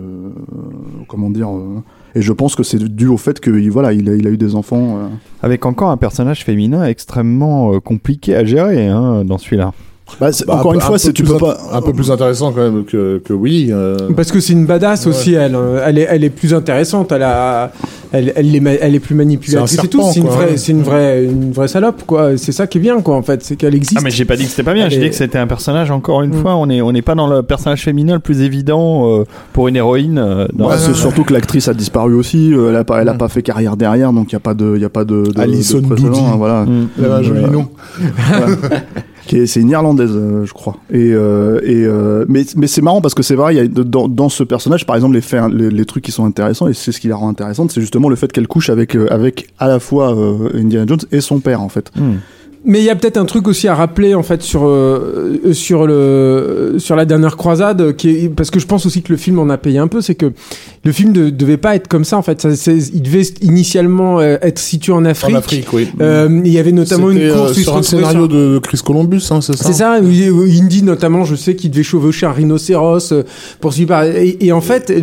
comment dire euh, et je pense que c'est dû au fait que il- voilà il a, il a eu des enfants euh, Avec encore un personnage féminin extrêmement euh, compliqué à gérer hein, dans celui-là. Bah, Bah, encore une un fois, peu c'est tu plus peux int- pas. Un peu plus intéressant quand même que, que oui. euh, Parce que c'est une badass aussi, elle. hein. Elle est, elle est plus intéressante. Elle a, elle, elle, est, elle est plus manipulatrice C'est tout. C'est une vraie, ouais. c'est une vraie, une vraie salope, quoi. C'est ça qui est bien, quoi, en fait. C'est qu'elle existe. Ah mais j'ai pas dit que c'était pas bien, j'ai est- dit que c'était un personnage encore une Mm. fois, on est on n'est pas dans le personnage féminin le plus évident euh, pour une héroïne. euh, dans- Ouais, c'est surtout que l'actrice a disparu aussi. euh, Elle a pas, elle a Mm. pas fait carrière derrière, donc il y a pas de, il y a pas de. de Alison de hein, voilà. Mm. Elle avait un joli Euh, nom. C'est une irlandaise, euh, je crois. Et, euh, euh, mais c'est marrant parce que c'est vrai, dans, ce personnage, par exemple, les trucs qui sont intéressants et c'est ce qui la rend intéressante, c'est justement le fait qu'elle couche avec à la fois Indiana Jones et son père en fait. Mm. Mais il y a peut-être un truc aussi à rappeler en fait sur euh, euh, sur le sur la dernière croisade qui est, parce que je pense aussi que le film en a payé un peu c'est que le film ne devait pas être comme ça en fait ça, il devait initialement euh, être situé en Afrique, En Afrique, oui. Euh, il y avait notamment une euh, course sur un scénario sur- de Chris Columbus, hein, c'est ça c'est ça, Indy notamment, je sais qu'il devait chevaucher un rhinocéros poursuivi par et, et en fait,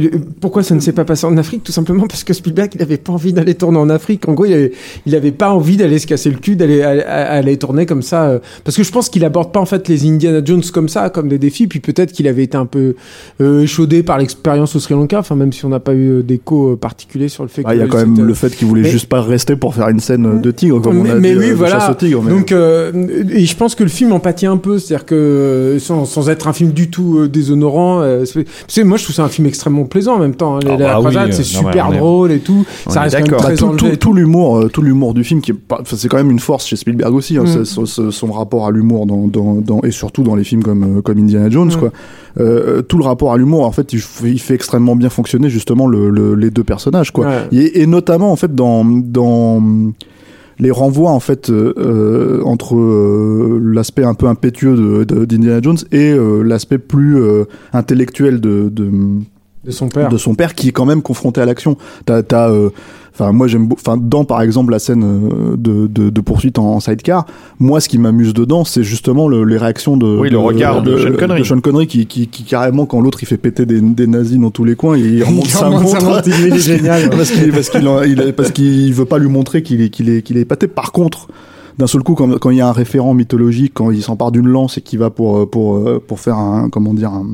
pourquoi ça ne s'est pas passé en Afrique? Tout simplement parce que Spielberg, il avait pas envie d'aller tourner en Afrique. En gros, il avait, il avait pas envie d'aller se casser le cul, d'aller aller, aller tourner comme ça, euh, parce que je pense qu'il aborde pas en fait les Indiana Jones comme ça, comme des défis. Puis peut-être qu'il avait été un peu euh, chaudé par l'expérience au Sri Lanka, enfin même si on n'a pas eu euh, d'écho particulier sur le fait Ah, Il y a que quand même le fait qu'il voulait Mais- juste pas rester pour faire une scène de tigre, comme mais, on a mais dit, oui, euh, voilà. chasse au tigre. mais- Donc, euh, et je pense que le film en pâtit un peu, c'est-à-dire que sans, sans être un film du tout euh, déshonorant, euh, c'est- moi je trouve c'est un film extrêmement plaisant en même temps. hein. Ah la bah croisade, c'est super drôle et tout. on Ça est reste quand même très Bah, tout, tout, l'humour, tout l'humour du film qui est pas, enfin, c'est quand même une force chez Spielberg aussi, Mm. son, son- son rapport à l'humour dans, dans, dans, et surtout dans les films comme, euh, comme Indiana Jones, Mm. quoi. Euh, tout le rapport à l'humour, en fait, il, fait extrêmement bien fonctionner justement le, le- les deux personnages, quoi. Ouais. Et, et notamment en fait dans dans les renvois en fait euh, euh, entre euh, l'aspect un peu impétueux de, de- d'Indiana Jones et euh, l'aspect plus euh, intellectuel de, de De son père. de son père qui est quand même confronté à l'action. T'as, t'as, euh, enfin moi j'aime, enfin dans par exemple la scène euh, de, de, de poursuite en, en sidecar, moi ce qui m'amuse dedans c'est justement le- les réactions de, Oui, le regard de Sean Connery. Sean Connery qui, qui, qui carrément quand l'autre il fait péter des, des nazis dans tous les coins, il remonte sa montre. montre, il est génial. parce qu'il parce qu'il est- parce qu'il veut pas lui montrer qu'il est qu'il est qu'il est épaté. Par contre, d'un seul coup, quand, quand il y a un référent mythologique, quand il s'empare d'une lance et qu'il va pour euh, pour pour faire un comment dire un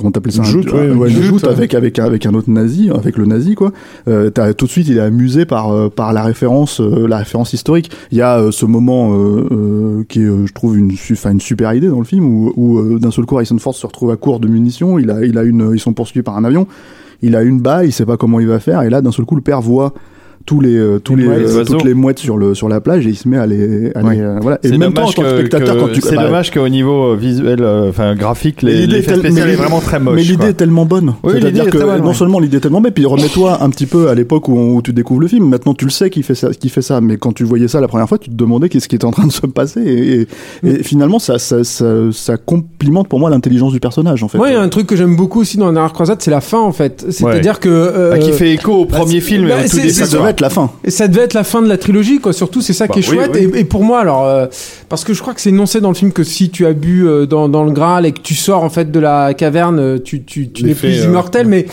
comment t'appelles ça joute, un- ouais, ouais, une joute, avec avec avec un autre nazi, avec le nazi quoi. Euh, t'as tout de suite, il est amusé par euh, par la référence euh, la référence historique. Il y a euh, ce moment euh, euh, qui est, euh, je trouve une enfin une super idée dans le film où, où euh, d'un seul coup Harrison Ford se retrouve à court de munitions. Il a il a une ils sont poursuivis par un avion il a une balle, il sait pas comment il va faire, et là d'un seul coup le père voit tous les, euh, tous Les euh, toutes les mouettes sur le sur la plage et il se met à les, à Ouais. les, euh, voilà. Et C'est même temps en dommage tant que spectateur que- quand tu c'est bah, dommage qu'au niveau visuel, euh, enfin graphique, mais les- l'idée est l'effet tel- spécial est vraiment très moche. Mais l'idée est tellement bonne. Oui, C'est-à-dire est que non ouais. seulement l'idée est tellement bonne, puis remets-toi un petit peu à l'époque où, où tu découvres le film. Maintenant, tu le sais qu'il fait ça, qu'il fait ça. Mais quand tu voyais ça la première fois, tu te demandais qu'est-ce qui était en train de se passer. Et, et- et finalement, ça, ça, ça, ça complimente pour moi l'intelligence du personnage, en fait. Moi, il y a un truc que j'aime beaucoup aussi dans la dernière croisade, c'est la fin en fait. C'est-à-dire que euh, Ah, qui fait écho au premier c'est- film devrait être la fin. Et ça devait être la fin de la trilogie, quoi. Surtout, c'est ça Bah qui est oui, chouette. oui. Et, et pour moi, alors, euh, parce que je crois que c'est énoncé dans le film que si tu as bu euh, dans, dans le Graal et que tu sors en fait de la caverne, euh, tu, tu, tu n'es plus euh, immortel. Mais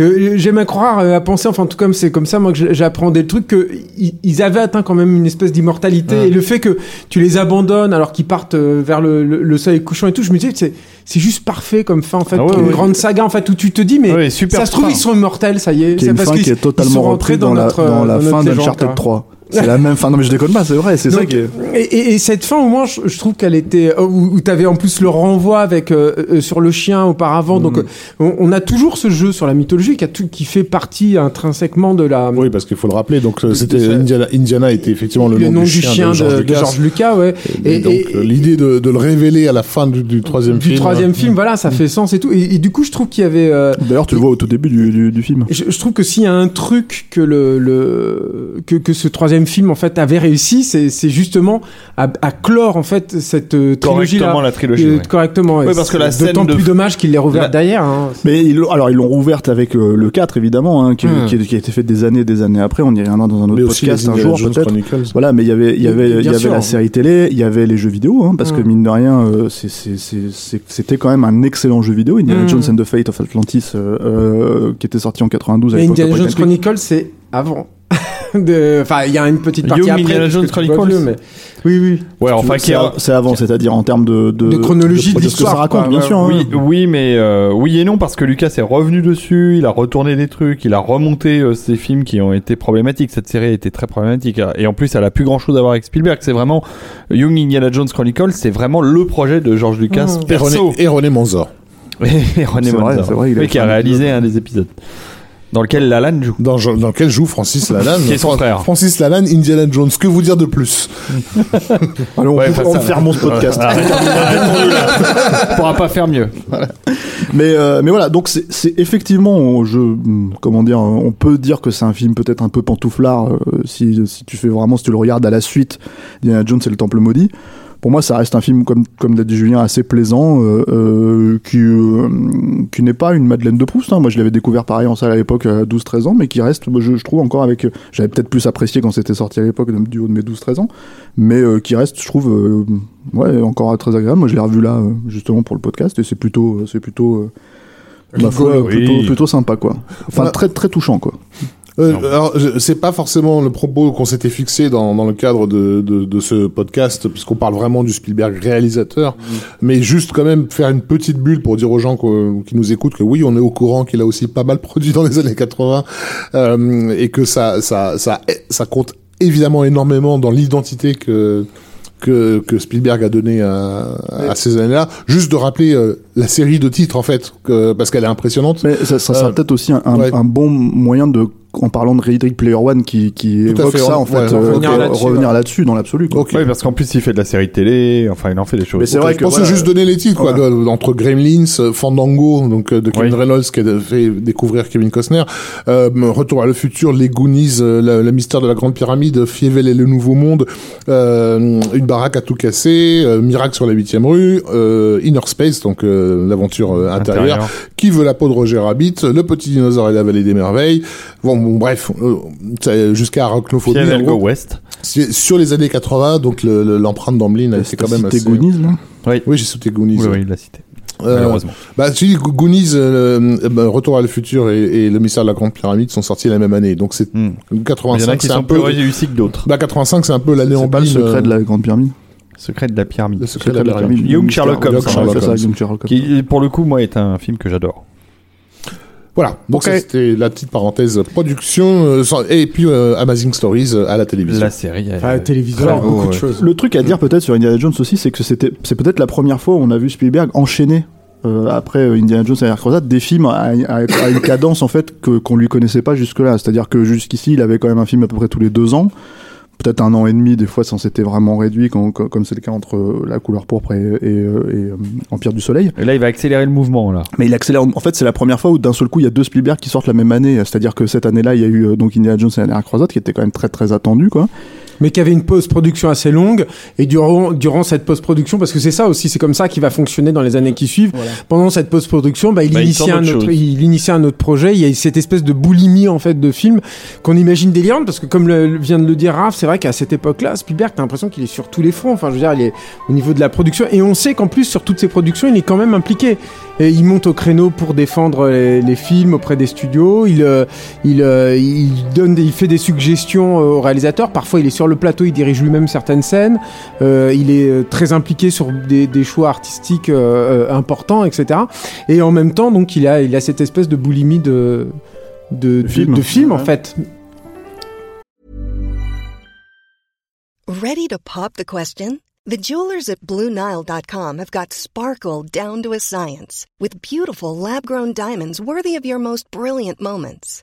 euh, j'aime à croire, à penser, enfin, en tout cas, c'est comme ça, moi, que j'ai- j'apprendais le truc que i- ils avaient atteint quand même une espèce d'immortalité. Et le fait que tu les abandonnes alors qu'ils partent vers le, le, le soleil couchant et tout, je me disais, c'est c'est juste parfait comme fin, en fait, Ah ouais, une ouais. grande saga, en fait, où tu te dis, mais Ouais, super ça se trouve, fin. ils sont immortels, ça y est. C'est parce qu'ils- sont rentrés dans, la, notre, dans la euh, fin notre d'Uncharted quoi. 3. C'est la même fin. Non mais je déconne pas, c'est vrai, c'est ça qui est... Et, et- et cette fin, au moins, je, je trouve qu'elle était euh, où, où t'avais en plus le renvoi avec euh, euh, sur le chien auparavant. Donc, Mhm. on, on a toujours ce jeu sur la mythologie qui, a tout, qui fait partie intrinsèquement de la Oui, parce qu'il faut le rappeler. Donc, euh, c'était. Indiana, Indiana était effectivement le, le nom, du chien, de, George de, Lucas. George Lucas, ouais. Et, Et- donc, l'idée de, de le révéler à la fin du, du troisième du film. troisième euh, film, voilà, ça fait sens et tout. Et, et du coup, je trouve qu'il y avait. euh, D'ailleurs, tu le vois au tout début du, du, du film. je, je trouve que s'il y a un truc que le, le que, que ce troisième film en fait avait réussi, c'est justement à, à clore en fait cette euh, trilogie là Correctement la trilogie. ouais. correctement. ouais. Oui, parce que la C'est scène d'autant de- plus dommage qu'il l'ait rouvert La- derrière. hein. Mais ils, alors ils l'ont rouverte avec euh, le 4 évidemment, hein, qui, Hmm. qui, qui a été fait des années des années après. On y reviendra dans un autre Mais podcast un Indiana jour Jones peut-être. Chronicles. Voilà, mais il y avait, il y avait, Bien il y avait sûr. la série télé, il y avait les jeux vidéo, hein, parce que Mm. mine de rien, euh, c'était quand même un excellent jeu vidéo. Indiana Mm. Jones and the Fate of Atlantis, euh, euh, qui était sorti en 92 à Mais Indiana Jones and Click. Chronicle, c'est avant. De- Enfin, il y a une petite partie Young après. Indiana Jones Chronicles. le jeu, mais... Oui, oui. Ouais, enfin, qui C'est a- c'est avant, c'est-à-dire en termes de, de, De chronologie de de ce que ça raconte, bien ouais. sûr. hein. Oui, mais euh, oui et non parce que Lucas est revenu dessus, il a retourné des trucs, il a remonté euh, ces films qui ont été problématiques. Cette série a été très problématique et en plus elle a plus grand chose à voir avec Spielberg. C'est vraiment Young Indiana Jones Chronicle, c'est vraiment le projet de George Lucas Mmh. Et perso. René, et René Manzor. Et René C'est vrai, Manzor. c'est vrai, il a fait qui a un réalisé un des épisodes dans lequel Lalanne joue. Dans, dans lequel joue Francis Lalanne. Qui est son frère. Francis Lalanne, Indiana Jones. Que vous dire de plus? On, Ouais, on ça- ferme ce podcast. On pourra pas faire mieux. Mais euh, mais voilà, donc c'est c'est effectivement, je comment dire, on peut dire que c'est un film peut-être un peu pantouflard euh, si si tu fais vraiment si tu le regardes à la suite Indiana Jones et le Temple maudit. Pour moi, ça reste un film comme comme l'a dit Julien assez plaisant, euh, euh, qui euh, qui n'est pas une Madeleine de Proust. hein. Moi, je l'avais découvert pareil en salle à l'époque à 12-13 ans, mais qui reste, je, je trouve encore avec, j'avais peut-être plus apprécié quand c'était sorti à l'époque du haut de mes 12-13 ans, mais euh, qui reste, je trouve, euh, ouais, encore très agréable. Moi, je l'ai revu là justement pour le podcast et c'est plutôt, c'est plutôt, euh, ma foi, Rigolo, plutôt, sympa quoi. Enfin, Voilà. très très touchant quoi. Euh, alors, je- c'est pas forcément le propos qu'on s'était fixé dans, dans le cadre de, de, de ce podcast, puisqu'on parle vraiment du Spielberg réalisateur, mais juste quand même faire une petite bulle pour dire aux gens qui nous écoutent que oui, on est au courant qu'il a aussi pas mal produit dans les années 80, euh, et que ça, ça, ça, ça compte évidemment énormément dans l'identité que que, que Spielberg a donné à, à ces années-là. Juste de rappeler euh, la série de titres en fait, que, parce qu'elle est impressionnante. Mais ça, ça sera Euh, peut-être aussi un, un- ouais. un bon moyen de en parlant de Ready Player One qui, qui évoque fait, ça on- en fait, ouais, euh, revenir là-dessus, dans l'absolu. Oui, parce qu'en plus, il fait de la série télé, enfin, il en fait des choses. Mais c'est vrai je que pense voilà. juste donner les titres, quoi, de- entre Gremlins, euh, Fandango, donc euh, de Kevin Oui. Reynolds qui a fait découvrir Kevin Costner, euh, Retour à le futur, Les Goonies, euh, le, le mystère de la Grande Pyramide, Fievel et le Nouveau Monde, euh, Une baraque à tout casser, euh, Miracle sur la huitième rue, euh, Inner Space, donc euh, l'aventure euh, intérieure, Intérieur. Qui veut la peau de Roger Rabbit, Le petit dinosaure et la vallée des merveilles, bon, bon, bref, euh, jusqu'à Arachnophobie. Fiel Go. West. Sur les années 80, donc le- le- l'empreinte d'Amblin, c'est quand même Cité assez... Goonies, là. Oui, j'ai sauté Goonies. Oui, oui, il l'a cité. Euh, Malheureusement. bah, tu dis, Go- Goonies, euh, euh, bah, Retour à le futur et, et Le mystère de la Grande Pyramide sont sortis la même année. Donc c'est. Il y en 85, a qui c'est un sont peu. plus réussis que d'autres. Bah 85, c'est un peu l'année en C'est pas le secret de la Grande Pyramide. Secret de la pyramide. Le secret de la pyramide. Young Sherlock Holmes, Young hein, Holmes. Young Sherlock Holmes. Qui, pour le coup, moi, est un film que j'adore. Voilà. Donc Ok. ça, c'était la petite parenthèse production euh, sans- et puis euh, Amazing Stories euh, à la télévision. La série. Enfin, la télévision, Alors, beaucoup ouais. de choses. Le truc à dire peut-être sur Indiana Jones aussi, c'est que c'était, c'est peut-être la première fois où on a vu Spielberg enchaîner euh, après euh, Indiana Jones et la Croisade des films à, à- à une cadence en fait que qu'on lui connaissait pas jusque-là. C'est-à-dire que jusqu'ici, il avait quand même un film à peu près tous les deux ans. Peut-être un an et demi, des fois, ça s'était vraiment réduit, quand- comme c'est le cas entre euh, La couleur pourpre et, et, euh, et, euh, Empire du Soleil. Et là, il va accélérer le mouvement, là. Mais il accélère. En fait, c'est la première fois où d'un seul coup, il y a deux Spielberg qui sortent la même année. C'est-à-dire que cette année-là, il y a eu donc Indiana Jones et la dernière croisade, qui était quand même très très attendu, quoi. Mais qui avait une post-production assez longue. Et durant durant cette post-production parce que c'est ça aussi c'est comme ça qu'il va fonctionner dans les années qui suivent. Pendant cette post-production bah, il Bah, il tente un autre il initie un autre projet. Il y a cette espèce de boulimie en fait de film qu'on imagine délirante parce que comme le, vient de le dire Raph c'est vrai qu'à cette époque-là Spielberg t'as l'impression qu'il est sur tous les fronts. Enfin je veux dire il est au niveau de la production. Et on sait qu'en plus sur toutes ces productions il est quand même impliqué. Et il monte au créneau pour défendre les, les films auprès des studios. Il euh, il, euh, il donne des- il fait des suggestions euh, aux réalisateurs parfois il est sur le plateau il dirige lui-même certaines scènes euh, il est euh, très impliqué sur des, des choix artistiques euh, euh, importants etc et en même temps donc il a il a cette espèce de boulimie de de, de, film. de film, en Ouais. fait Ready to pop the question? The jewelers at BlueNile.com have got sparkle down to a science with beautiful lab grown diamonds worthy of your most brilliant moments.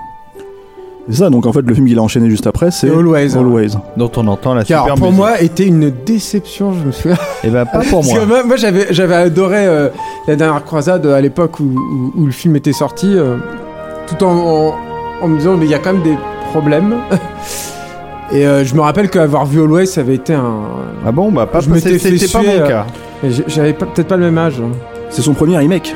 C'est ça, donc en fait, le film qu'il a enchaîné juste après, c'est Always. Always. Dont on entend la super pour musique. moi était une déception je me souviens Eh ben, pas pour Parce moi. que moi, moi, j'avais j'avais adoré euh, la dernière croisade euh, à l'époque où, où, où le film était sorti, euh, tout en, en, en me disant mais il y a quand même des problèmes. Et euh, je me rappelle qu'avoir vu Always, ça avait été un. Ah bon, bah, pas Je m'étais fait C'était pas mon cas. et J'avais peut-être pas le même âge. C'est son premier remake.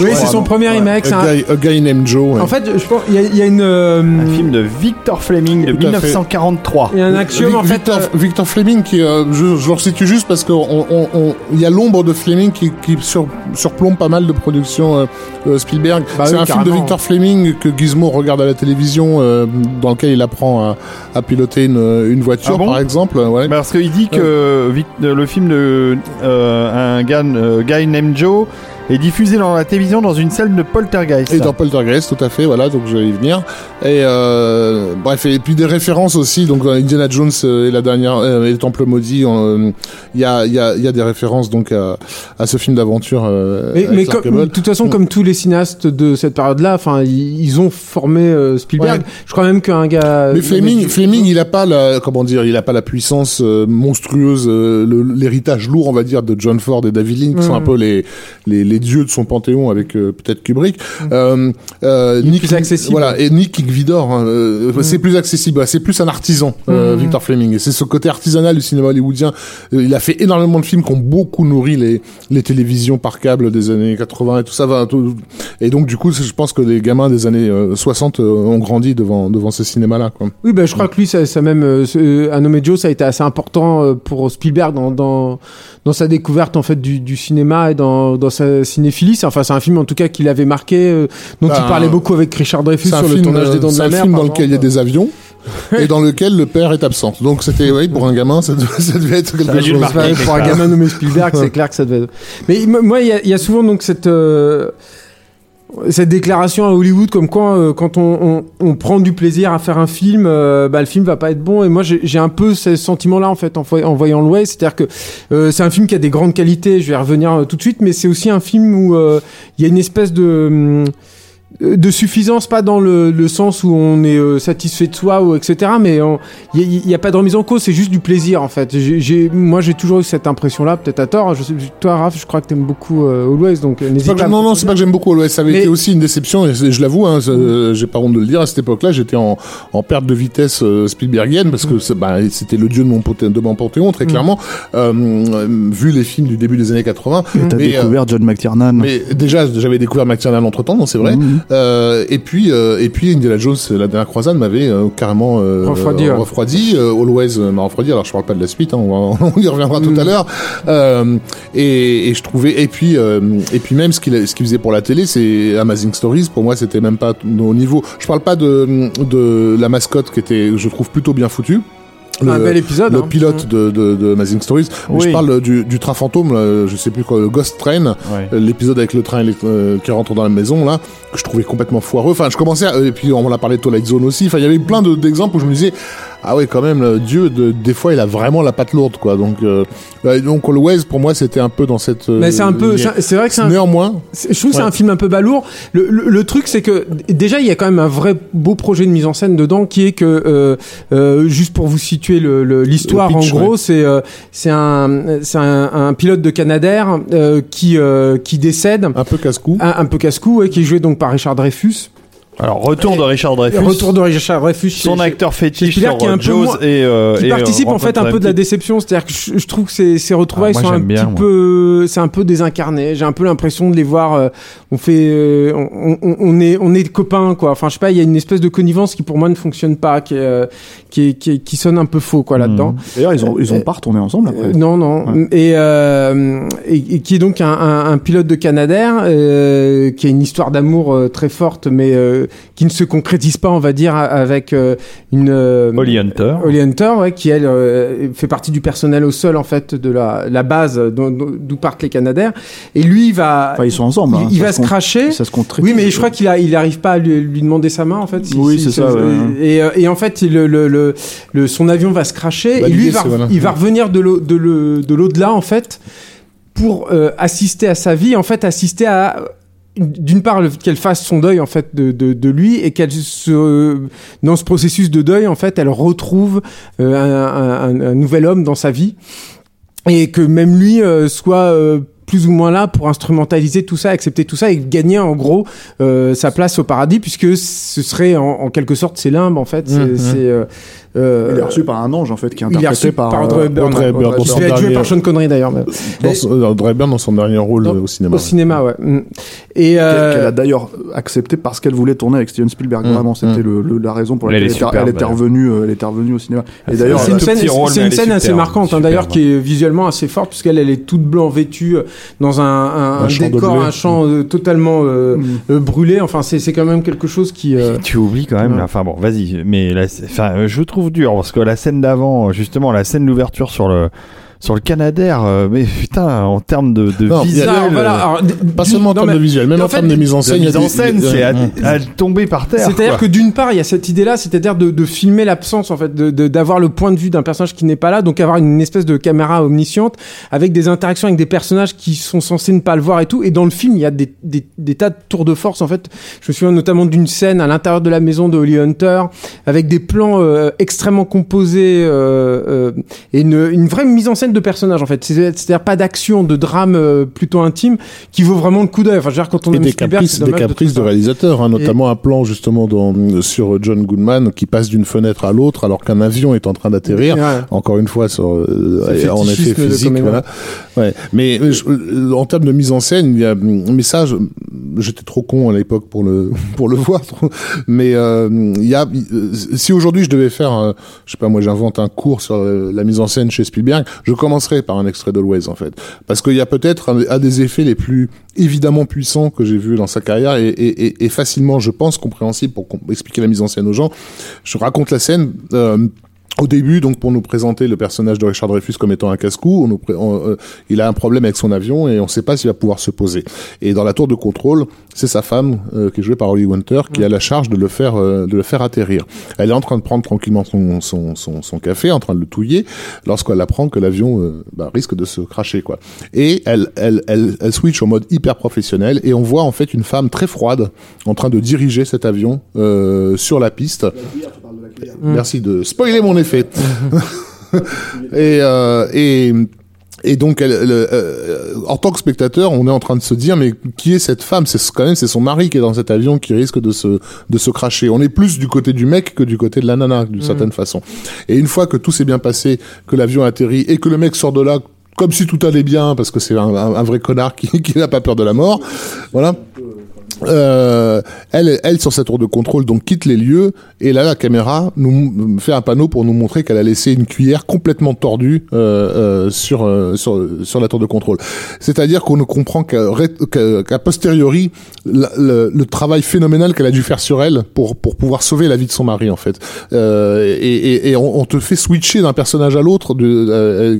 Oui, c'est son premier remake. c'est A un- guy, a guy named Joe. ouais. En fait, je pense il y, a- il y a une. euh, Un film de Victor Fleming de Tout à fait. 1943. Il y a un axiome en Vic- fait. Victor, euh, Victor Fleming, qui, euh, je, je le resitue juste parce qu'il on, on, il y a l'ombre de Fleming qui, qui sur, surplombe pas mal de productions euh, euh, Spielberg. Bah c'est oui, un film de carrément. Victor Fleming que Gizmo regarde à la télévision, euh, dans lequel il apprend à, à piloter une, une voiture, Ah bon par exemple. Ouais. Parce qu'il dit que Vic- euh, le film de euh, un gars, euh, Guy Named Joe est diffusé dans la télévision dans une salle de poltergeist. Et dans Poltergeist, tout à fait, voilà, donc je vais y venir. Et euh, bref, et puis des références aussi, donc dans Indiana Jones euh, et la dernière, euh, et le Temple maudit, euh, il y a, il y a, il y a des références donc à, à ce film d'aventure. Euh, Mais, mais comme- de toute façon, Mm. comme tous les cinéastes de cette période-là, enfin, ils, ils ont formé euh, Spielberg. Ouais. Je crois même qu'un gars. Mais Fleming, Fleming, il a pas la, comment dire, il a pas la puissance euh, monstrueuse, euh, l'héritage lourd, on va dire, de John Ford et David Lynch, qui sont Mm. un peu les, les, les dieux de son panthéon avec euh, peut-être Kubrick. Euh, euh, Mm. Est Nick, plus accessible. Voilà, et Nick Vidor, hein, Mm. c'est plus accessible, c'est plus un artisan, Mm. Victor Fleming. Et c'est ce côté artisanal du cinéma hollywoodien. Il a fait énormément de films qui ont beaucoup nourri les, les télévisions par câble des années 80 et tout ça. Et donc, du coup, je pense que les gamins des années euh, 60 euh, ont grandi devant, devant ce cinéma-là, quoi. Oui, ben je crois que lui, ça, ça même, euh, Un nommé Joe, ça a été assez important pour Spielberg dans, dans, dans sa découverte en fait du, du cinéma et dans, dans sa cinéphilie. C'est- Enfin, c'est un film en tout cas qui l'avait marqué, euh, dont Bah, il parlait beaucoup avec Richard Dreyfus C'est un sur le film, tournage des euh, Dents de c'est la un Mer. film par dans lequel il y a des avions. et dans lequel le père est absent. Donc c'était, oui, pour un gamin, ça devait, ça devait être quelque chose. marquer. Pour un gamin nommé Spielberg, c'est clair que ça devait. être- Mais moi, il y, a- il y a souvent donc cette euh, cette déclaration à Hollywood comme quoi euh, quand on, on, on prend du plaisir à faire un film, euh, bah, le film va pas être bon. Et moi, j'ai un peu ce sentiment-là en fait en, en voyant Louis, c'est-à-dire que euh, c'est un film qui a des grandes qualités. Je vais y revenir euh, tout de suite, mais c'est aussi un film où euh, il y a une espèce de hum, de suffisance, pas dans le, le sens où on est euh, satisfait de soi ou etc. Mais on- il n'y a, pas de remise en cause, c'est juste du plaisir en fait. J'ai- j'ai- moi j'ai toujours eu cette impression-là, peut-être à tort. Je sais, toi Raph, je crois que t'aimes beaucoup euh, Always, donc euh, n'hésite pas je- non, non, c'est pas que j'aime beaucoup l'Ouest. Ça avait Mais- été aussi une déception, et c'est- je l'avoue, hein, c'est- j'ai pas honte de le dire. À cette époque-là, j'étais en, en perte de vitesse euh, Spielbergienne parce que c'est- bah, c'était le dieu de mon, poté- de mon panthéon, très clairement, euh, euh, vu les films du début des années 80. T'as Mais, euh, découvert John McTiernan. Mais déjà, j'avais découvert McTiernan entre temps, c'est vrai. Euh, et puis, euh, et puis Indiana Jones, la dernière croisade m'avait euh, carrément euh, Refroidi, euh, refroidi. Always m'a refroidi. Alors je parle pas de la suite, hein, on, va- on y reviendra Mhm. tout à l'heure. Euh, et, et je trouvais, et puis, euh, et puis même ce qu'il ce qu'il faisait pour la télé, c'est Amazing Stories. Pour moi, c'était même pas au niveau. Je parle pas de de la mascotte qui était, je trouve plutôt bien foutue. Le- un bel épisode. le hein. pilote de, de, de Amazing Stories. Mais Oui. Je parle du, du train fantôme, là, je sais plus quoi, le Ghost Train, Ouais. l'épisode avec le train euh, qui rentre dans la maison là, que je trouvais complètement foireux. Enfin, je commençais, à, et puis on l'a parlé de Twilight Zone aussi. Enfin, il y avait plein de- d'exemples où je me disais, ah ouais, quand même, Dieu, de, des fois, il a vraiment la patte lourde, quoi. Donc, euh, euh, donc Always, pour moi, c'était un peu dans cette. euh, Mais c'est un peu, c'est vrai que c'est un, Néanmoins, Je trouve que c'est Ouais. un film un peu balourd. Le, le, le truc, c'est que déjà, il y a quand même un vrai beau projet de mise en scène dedans, qui est que, euh, euh, juste pour vous situer l'histoire, en gros, c'est euh, c'est un, c'est un, un pilote de Canadair euh, qui euh, qui décède, un peu casse-cou. un, un peu casse-cou, ouais, qui est joué donc par Richard Dreyfus. Alors, retour de Richard Dreyfus. Retour de Richard Dreyfus. Son acteur fétiche sur qui est un euh, peu Jaws moins- et, euh, qui et, participe euh, en fait un peu de la déception, c'est-à-dire que je, je trouve que ces, ces retrouvailles Ah, moi, sont un bien, petit moi. peu, c'est un peu désincarné. J'ai un peu l'impression de les voir. euh, on fait, euh, on, on- on est, on est copains quoi. Enfin, je sais pas, il y a une espèce de connivence qui pour moi ne fonctionne pas, qui, est, euh, qui, est- qui, est- qui sonne un peu faux quoi là-dedans. D'ailleurs, ils ont, ils ont pas retourné ensemble après. Euh, non, non. Ouais. Et, euh, et, et qui est donc un, un, un pilote de Canadair, euh, qui a une histoire d'amour euh, très forte, mais euh, qui ne se concrétise pas, on va dire, a- avec euh, une euh, Holly Hunter. Holly Hunter, ouais, qui elle euh, fait partie du personnel au sol en fait de la, la base d'où partent les Canadair. Et lui, il va, Enfin, ils sont ensemble. il, hein. il va se cracher. Ça se Oui, mais je crois qu'il il arrive pas à lui, lui demander sa main en fait. si- Oui, si- c'est si- ça, ouais. Et, euh, et en fait, le, le, le, le- son avion va se cracher Bah, et lui va, voilà. il va revenir de l'au-delà en fait pour euh, assister à sa vie, en fait assister à d'une part le- qu'elle fasse son deuil en fait de, de, de lui et qu'elle se dans ce processus de deuil en fait elle retrouve euh, un, un- un nouvel homme dans sa vie et que même lui euh, soit euh, plus ou moins là pour instrumentaliser tout ça, accepter tout ça et gagner en gros euh, sa place au paradis puisque ce serait en, en quelque sorte ses limbes en fait. C'est, c'est, euh, euh, Il est reçu par un ange en fait qui est il est interprété reçu par, par euh, Audrey Hepburn, Audrey ouais. Hepburn dans son dernier- par Sean Connery d'ailleurs. mais- Dans son- euh, Audrey Hepburn dans son dernier rôle Dans- euh, au cinéma. Au cinéma, ouais. Mm. Et qu'elle euh, qu'elle a d'ailleurs accepté parce qu'elle voulait tourner avec Steven Spielberg. Mm, Vraiment, c'était mm. le, le- la raison pour Elle laquelle elle, était- superbe, elle était d'ailleurs. revenue, euh, elle était revenue au cinéma. Et Ah, d'ailleurs, c'est une scène, rôle, une scène assez marquante, hein, d'ailleurs, qui est visuellement assez forte, puisqu'elle elle est toute blanc vêtue euh, dans un, un, Un décor, un champ euh, totalement euh, Mm. euh, brûlé. Enfin, c'est c'est quand même quelque chose qui. euh, Tu oublies quand même, Ouais. enfin bon, vas-y, mais euh, je trouve dur parce que la scène d'avant, justement, la scène d'ouverture sur le sur le Canadair, euh, mais putain, en termes de, de Non, visuel, alors, voilà, euh, alors, Pas seulement en non, termes de visuel, même en en termes fait, de mise en scène. mise en scène, c'est à, à tomber par terre. C'est-à-dire que d'une part, il y a cette idée-là, c'est-à-dire de, de filmer l'absence, en fait, de- de- d'avoir le point de vue d'un personnage qui n'est pas là, donc avoir une espèce de caméra omnisciente avec des interactions avec des personnages qui sont censés ne pas le voir et tout. Et dans le film, il y a des, des, des tas de tours de force, en fait. Je me souviens notamment d'une scène à l'intérieur de la maison de Holly Hunter avec des plans euh, extrêmement composés euh, euh, et une, une vraie mise en scène de personnages, en fait. C'est- C'est-à-dire pas d'action, de drame euh, plutôt intime qui vaut vraiment le coup d'œil. Enfin, je veux dire, quand on Et aime des Spielberg, caprices, des de de, réalisateurs, hein, notamment un plan justement dans, sur John Goodman qui passe d'une fenêtre à l'autre alors qu'un avion est en train d'atterrir. Ouais. Encore une fois, sur, euh, en effet physique, comédien. voilà. Ouais. Mais euh, je- en termes de mise en scène, il y a, mais ça, j'étais trop con à l'époque pour le pour le voir. Mais euh, il y a, si aujourd'hui je devais faire, je sais pas, moi j'invente un cours sur la mise en scène chez Spielberg, je commencerai par un extrait d'Always en fait, parce qu'il y a peut-être un, des effets les plus évidemment puissants que j'ai vu dans sa carrière et, facilement, je pense, compréhensible pour expliquer la mise en scène aux gens. Je raconte la scène. euh, au début, donc pour nous présenter le personnage de Richard Dreyfus comme étant un casse-cou, euh, il a un problème avec son avion et on ne sait pas s'il va pouvoir se poser. Et dans la tour de contrôle, c'est sa femme euh, qui est jouée par Holly Winter qui a la charge de le faire euh, de le faire atterrir. Elle est en train de prendre tranquillement son son, son, café, en train de le touiller, lorsqu'elle apprend que l'avion bah, risque de se cracher quoi. Et elle elle elle elle switch en mode hyper professionnel et on voit en fait une femme très froide en train de diriger cet avion sur la piste. Merci de spoiler mon effet. et, euh, et et donc, elle, elle, euh, en tant que spectateur, on est en train de se dire, mais qui est cette femme? C'est quand même c'est son mari qui est dans cet avion qui risque de se de se cracher. On est plus du côté du mec que du côté de la nana, d'une certaine façon. Et une fois que tout s'est bien passé, que l'avion atterrit et que le mec sort de là comme si tout allait bien, parce que c'est un, un- un vrai connard qui qui n'a pas peur de la mort, voilà. Euh, elle, elle sur sa tour de contrôle donc quitte les lieux et là la caméra nous fait un panneau pour nous montrer qu'elle a laissé une cuillère complètement tordue euh, euh, sur, euh, sur sur la tour de contrôle. C'est-à-dire qu'on ne comprend qu'à qu'à qu'à posteriori la- le, le travail phénoménal qu'elle a dû faire sur elle pour pour pouvoir sauver la vie de son mari en fait. Euh, et, et, et on, on te fait switcher d'un personnage à l'autre euh,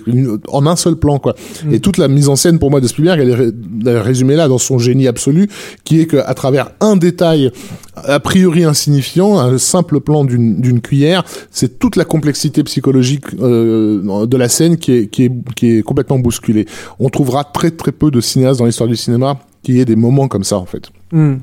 en un seul plan quoi. Et toute la mise en scène pour moi de Spielberg elle est, elle est résumée là dans son génie absolu qui est que à travers un détail a priori insignifiant, un simple plan d'une cuillère, c'est toute la complexité psychologique euh, de la scène qui est complètement bousculée. On trouvera très très peu de cinéastes dans l'histoire du cinéma qui aient des moments comme ça en fait. Hmm.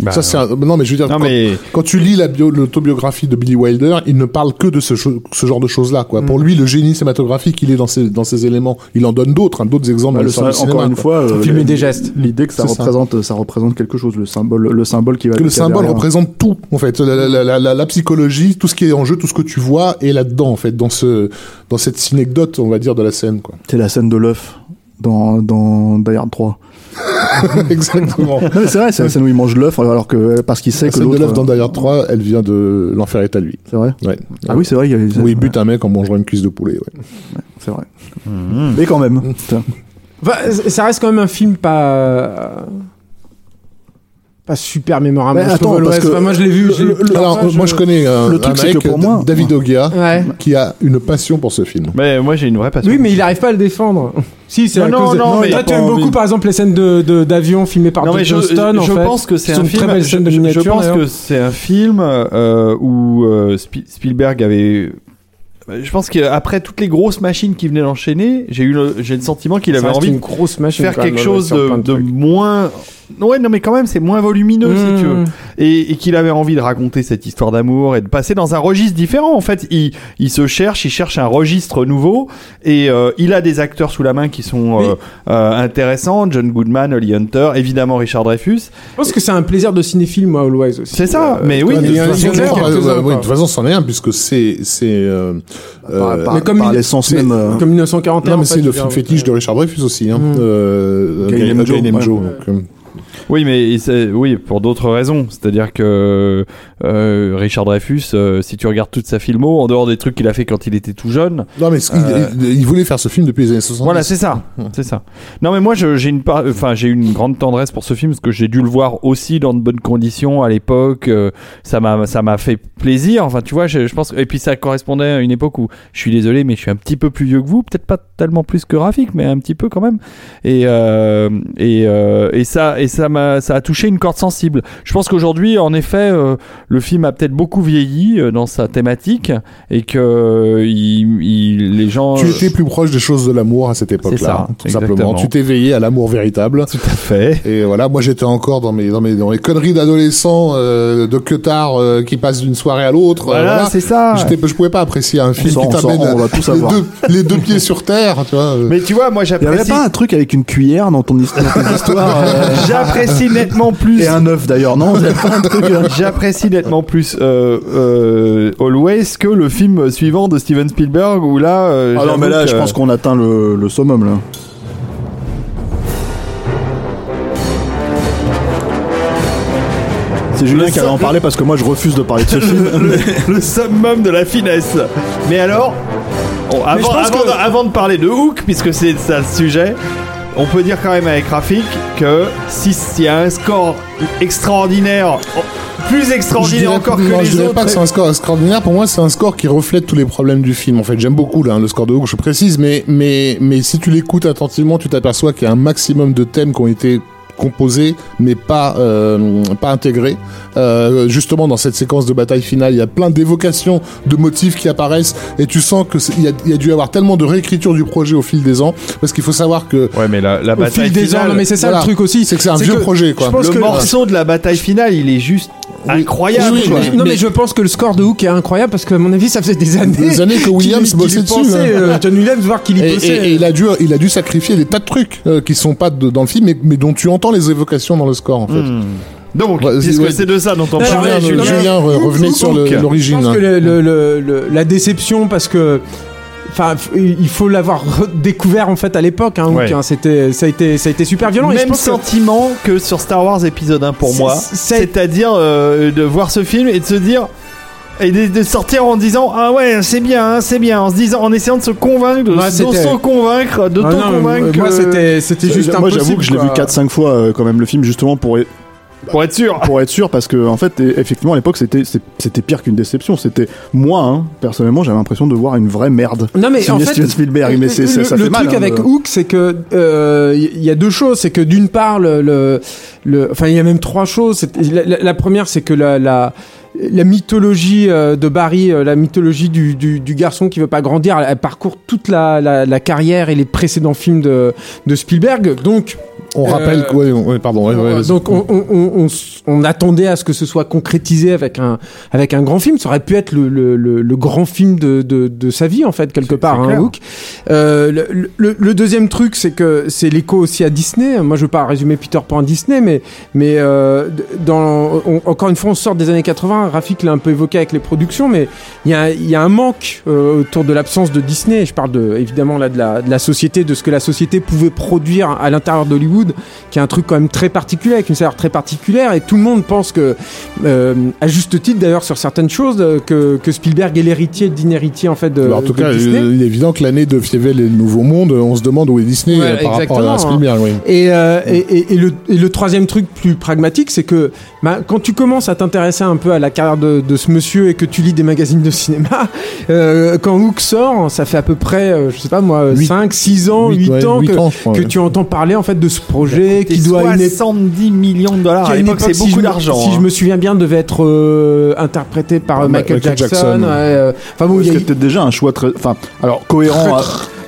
Bah, ça c'est un- non mais je veux dire Non, quand, mais- quand tu lis la bio- l'autobiographie de Billy Wilder, il ne parle que de ce, cho- ce genre de choses là quoi. Pour lui le génie cinématographique, il est dans ces dans ces éléments. Il en donne d'autres, hein, d'autres exemples Bah, le cinéma. encore une quoi. fois, euh, Filmer des gestes. L'idée que ça représente, ça. représente quelque chose, le symbole, le symbole qui va. que le symbole derrière. représente tout en fait la, la, la, la, la psychologie tout ce qui est en jeu tout ce que tu vois est là dedans en fait dans ce dans cette synecdote on va dire de la scène quoi C'est la scène de l'œuf dans dans Die Hard 3. exactement c'est vrai, c'est la scène où il mange l'œuf alors que parce qu'il sait la que de l'autre. l'œuf dans Die Hard 3 elle vient de l'enfer est à lui C'est vrai. ouais Ah oui, c'est vrai. il y a- où il bute un mec en mangeant une cuisse de poulet ouais. C'est vrai. Mais quand même. Enfin, ça reste quand même un film pas. Pas super mémorable. Attends, Always. parce que Enfin, moi je l'ai vu. l'ai- alors enfin, moi je connais un, Le truc, un c'est mec que pour moi- David Ogia Ouais. qui a une passion pour ce film Mais moi j'ai une vraie passion. Oui, mais il arrive pas à le défendre. Si, c'est Non, non, non, mais Toi, tu aimes beaucoup, par exemple, les scènes de de- d'avion filmées par John je, Johnston. en je fait, pense que c'est un film. De je, pense que c'est un film euh, où euh, Spi- Spielberg avait. Je pense qu'après toutes les grosses machines qui venaient d'enchaîner, j'ai eu le, j'ai le sentiment qu'il avait envie de faire quelque chose de, moins. Ouais, non, mais quand même, c'est moins volumineux, si tu veux. Mmh. Et, et qu'il avait envie de raconter cette histoire d'amour et de passer dans un registre différent. En fait, il, il se cherche, il cherche un registre nouveau et euh, il a des acteurs sous la main qui sont euh, euh, intéressants. John Goodman, Holly Hunter, évidemment Richard Dreyfus. Je pense que c'est un plaisir de cinéphile, moi, Always aussi. C'est ça, Euh, mais oui. De il y toute façon, c'en est un puisque c'est c'est euh, euh, Par, mais comme par il- l'essence c'est- même. euh, Comme 1941. non mais en fait, c'est le dire, fétiche de. Richard Dreyfus aussi hein. Mm. euh, Named Guy Joe, Oui, mais oui, pour d'autres raisons. C'est-à-dire que euh, Richard Dreyfus, euh, si tu regardes toute sa filmo, en dehors des trucs qu'il a fait quand il était tout jeune, Non, mais il, Euh, il- il voulait faire ce film depuis les années 70. Voilà, c'est ça, c'est ça. Non, mais moi, j'ai une, par- enfin, j'ai une grande tendresse pour ce film parce que j'ai dû le voir aussi dans de bonnes conditions à l'époque. ça m'a, ça m'a fait plaisir. Enfin, tu vois, je, je pense. Et puis ça correspondait à une époque où je suis désolé, mais je suis un petit peu plus vieux que vous. Peut-être pas tellement plus que Rafik, mais un petit peu quand même. Et et et ça et ça m'a, ça a touché une corde sensible. Je pense qu'aujourd'hui, en effet, euh, le film a peut-être beaucoup vieilli euh, dans sa thématique et que euh, il, il- les gens. Tu étais plus proche des choses de l'amour à cette ça, époque-là, tout exactement. simplement. Tu t'es veillé à l'amour véritable. Tout à fait. Et voilà, moi j'étais encore dans mes dans mes dans mes conneries d'adolescent euh, de queutard euh, qui passent d'une soirée à l'autre. euh, Voilà, c'est ça. J'étais, je pouvais pas apprécier un film qui t'amène les deux, les deux pieds sur terre, tu vois. Mais tu vois, moi Il y avait j'apprécie. pas un truc avec une cuillère dans ton his- dans ton histoire euh, J'apprécie nettement plus. et un œuf d'ailleurs, non euh, J'apprécie nettement plus euh, euh, Always que le film suivant de Steven Spielberg où là. euh, Ah non, mais là, que- je pense qu'on atteint le, le summum là. C'est Julien qui allait en parler parce que moi je refuse de parler de ce film. le, le summum de la finesse. Mais alors, avant, que- de, avant de parler de Hook, puisque c'est ça le sujet, on peut dire quand même avec Rafik que si- s'il y a un score extraordinaire, oh, plus Je extraordinaire dirais, encore non, que je les dirais autres. pas que c'est un score extraordinaire. Pour moi, c'est un score qui reflète tous les problèmes du film. En fait, j'aime beaucoup là, le score de Hook, je précise, mais, mais, mais si tu l'écoutes attentivement, tu t'aperçois qu'il y a un maximum de thèmes qui ont été composés mais pas euh, pas intégrés euh, justement dans cette séquence de bataille finale il y a plein d'évocations de motifs qui apparaissent et tu sens que c'est- il y a, y a dû y avoir tellement de réécriture du projet au fil des ans parce qu'il faut savoir que Ouais, mais la, la Au fil bataille des ans, non mais c'est ça voilà. le truc aussi. c'est que c'est un vieux projet quoi je pense le que- morceau de la bataille finale, il est juste incroyable. Oui, oui, quoi. oui. non mais, Mais- je pense que le score de Hook est incroyable parce que à mon avis ça faisait des années. Des années que Williams qu'il- bossait qu'il dessus, pensait, hein. euh, John Williams voir qu'il y Et, bossait. et- et il a dû, il a dû sacrifier des tas de trucs euh, qui sont pas de- dans le film, mais, mais dont tu entends les évocations dans le score en fait. Hmm. Donc, Ouais, puisque ouais. c'est de ça dont on Alors, parlait, Julien, Julien. Julien, re- revenez sur Je l'origine. pense que hein. le- le- le- le- la déception, parce que. Enfin, il faut l'avoir découvert en fait à l'époque. Hein, Ouais. hein, c'était, ça a été, ça a été super violent. et je Même pense que- sentiment que... sur Star Wars épisode 1 pour moi. c'est- C'est-à-dire euh, de voir ce film et de se dire. Et de, de sortir en disant ah ouais c'est bien hein, c'est bien en se disant en essayant de se convaincre de c'était- s'auto-convaincre de Ah convaincre moi c'était, c'était juste moi j'avoue que je l'ai vu quoi. 4-5 fois euh, quand même le film justement pour pour être sûr pour être sûr parce que en fait et- effectivement à l'époque c'était c'était pire qu'une déception c'était moi hein, personnellement j'avais l'impression de voir une vraie merde Non mais en fait, Steven Spielberg mais c'est ça, le, ça le fait mal truc hein, avec de- Hook, c'est que euh, il y a deux choses. C'est que d'une part, le, le, le- enfin, il y a même trois choses. La, la- la première, c'est que la, la la mythologie euh, de Barry, euh, la mythologie du, du, du garçon qui veut pas grandir, elle, elle parcourt toute la, la, la carrière et les précédents films de, de Spielberg. Donc, On rappelle Euh, que, ouais, ouais, pardon, ouais, donc on, on, on, on attendait à ce que ce soit concrétisé avec un avec un grand film. Ça aurait pu être le, le, le, le grand film de, de, de sa vie en fait quelque part. Hein. Euh, le, le, le deuxième truc, c'est que c'est l'écho aussi à Disney. Moi, je veux pas résumer Peter Pan à Disney, mais mais euh, dans on- encore une fois, on sort des années 80. Rafik l'a un peu évoqué avec les productions, mais il y a il y a un manque euh, autour de l'absence de Disney. Je parle de évidemment là de la de la société, de ce que la société pouvait produire à l'intérieur d'Hollywood, qui est un truc quand même très particulier, avec une saveur très particulière, et tout le monde pense que, euh, à juste titre d'ailleurs sur certaines choses, euh, que, que Spielberg est l'héritier d'inhéritier en fait de, Alors, en tout de cas, Disney. il est évident que l'année de Fievel et le Nouveau Monde, on se demande où est Disney Ouais, euh, par rapport à exactement, Spielberg. Oui. Et, euh, et, et- et le, et le troisième truc plus pragmatique, c'est que bah, quand tu commences à t'intéresser un peu à la carrière de, de ce monsieur et que tu lis des magazines de cinéma, euh, quand Hook sort, ça fait à peu près, je sais pas moi, Huit- 5, 6 ans, 8, ouais, ans, que, ans, que tu entends parler en fait de ce projet qui doit à une époque 70 millions de dollars qui à l'époque époque, c'est si beaucoup d'argent Si hein. je me souviens bien, devait être euh, interprété par Ma- Michael, Michael Jackson. Jackson. ouais, euh, Enfin bon, il y a c'était eu peut-être déjà un choix très enfin alors cohérent très, à-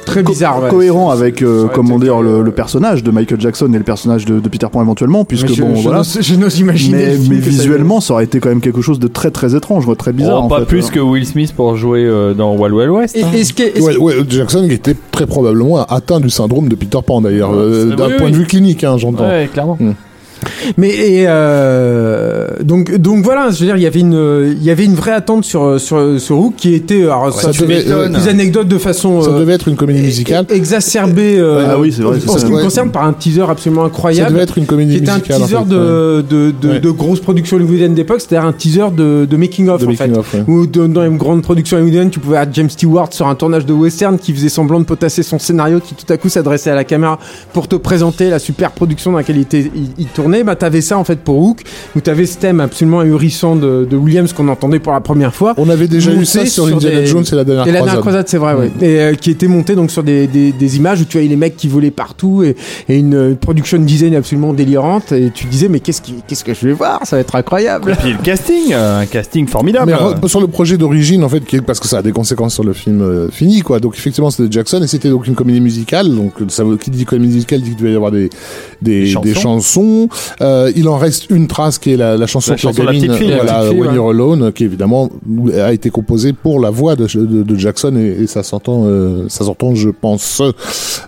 très co- bizarre. ouais. cohérent avec euh, comment dire le, personnage de Michael Jackson et le personnage de, de Peter Pan éventuellement puisque je, bon je voilà n'ose- je n'ose imaginer. mais, visuellement ça aurait été quand même quelque chose de très très étrange très bizarre Oh, en pas fait. plus que Will Smith pour jouer euh, dans Wild Wild West Et, hein. et ce qui est- et ce Ouais, qui- ouais, Jackson était très probablement atteint du syndrome de Peter Pan d'ailleurs, euh, oui, d'un oui, point oui. de vue clinique, hein, j'entends. ouais clairement Mais et euh, donc donc voilà, je veux dire, il y avait une il y avait une vraie attente sur sur sur Hook qui était alors ça, ça devait- des anecdotes de façon Ça euh, devait être une comédie e- musicale. e- exacerbée euh, Ah oui, c'est vrai, c'est en ce ça. qui me concerne par un teaser absolument Ça incroyable. devait être une comédie qui était un musicale. en teaser fait, de, de, de, Ouais. de grosses productions hollywoodiennes d'époque, c'est-à-dire un teaser de, de making of De en fait. making of, ouais. Ou de- dans une grande production hollywoodienne, tu pouvais avoir James Stewart sur un tournage de western qui faisait semblant de potasser son scénario, qui tout à coup s'adressait à la caméra pour te présenter la super production dans laquelle il, était, il, il tournait. Bah, t'avais ça en fait pour Hook, où t'avais ce thème absolument ahurissant de, de Williams qu'on entendait pour la première fois. On avait déjà eu ça sur, sur Indiana des- Jones et la dernière Et la dernière croisade. croisade, c'est vrai, ouais. Et euh, qui était monté donc sur des, des, des images où tu voyais les mecs qui volaient partout et, et une euh, production design absolument délirante. Et tu disais, mais qu'est-ce qui, qu'est-ce que je vais voir? Ça va être incroyable. puis le casting euh, un casting formidable Mais re- sur le projet d'origine, en fait, parce que ça a des conséquences sur le film euh, fini, quoi. Donc effectivement, c'était Jackson et c'était donc une comédie musicale. Donc ça veut, qui dit comédie musicale dit qu'il devait y avoir des des, Des chansons. des chansons. Euh, il en reste une trace qui est la, la chanson La sur chanson la gamine, petite fille, la voilà, fille, When ouais. You're Alone, qui évidemment a été composée pour la voix de, de, de Jackson et, et ça s'entend, euh, ça s'entend, je pense.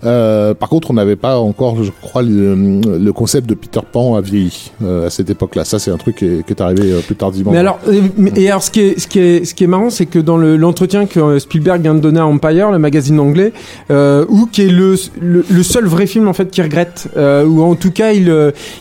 Euh, par contre, on n'avait pas encore, je crois, le, le concept de Peter Pan a vieilli euh, à cette époque-là. Ça, c'est un truc qui est, qui est arrivé euh, plus tardivement. Mais alors, euh, mais- et alors, ce qui est, ce qui est, ce qui est marrant, c'est que dans le- l'entretien que Spielberg vient de donner à Empire, le magazine anglais, euh, où qui est le, le, le seul vrai film en fait qu'il regrette, euh, ou en tout cas il,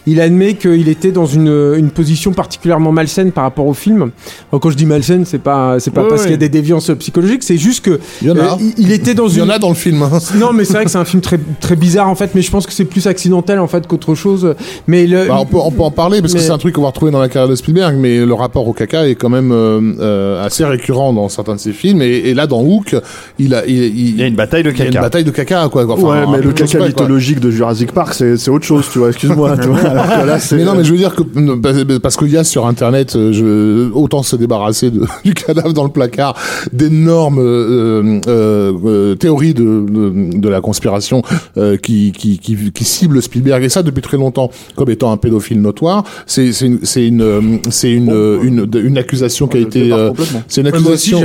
il il admet qu'il était dans une, une position particulièrement malsaine par rapport au film. Alors, quand je dis malsaine, c'est pas c'est pas Ouais, parce ouais. qu'il y a des déviances psychologiques, c'est juste que Il y en a. euh, il, il était dans Il y une en a dans le film. hein. non, mais c'est vrai que c'est un film très très bizarre en fait, mais je pense que c'est plus accidentel en fait qu'autre chose. Mais le Bah, on, peut, on peut en parler parce que c'est un truc qu'on va retrouver dans la carrière de Spielberg, mais le rapport au caca est quand même euh, euh, assez récurrent dans certains de ses films. Et, et là, dans Hook, il a, il, il- Il y a une bataille de il y a une caca. bataille de caca, quoi. Enfin, ouais, mais le caca quoi. mythologique de Jurassic Park, c'est c'est autre chose, tu vois. Excuse-moi, tu vois. Alors que là. Mais non, mais je veux dire que parce- parce qu'il y a sur Internet, euh, je, autant se débarrasser de, du cadavre dans le placard, d'énormes euh, euh, euh, théories de, de, de la conspiration euh, qui, qui, qui, qui ciblent Spielberg et ça depuis très longtemps comme étant un pédophile notoire. C'est une c'est une euh, c'est une, euh, une une accusation qui a été euh, c'est une accusation.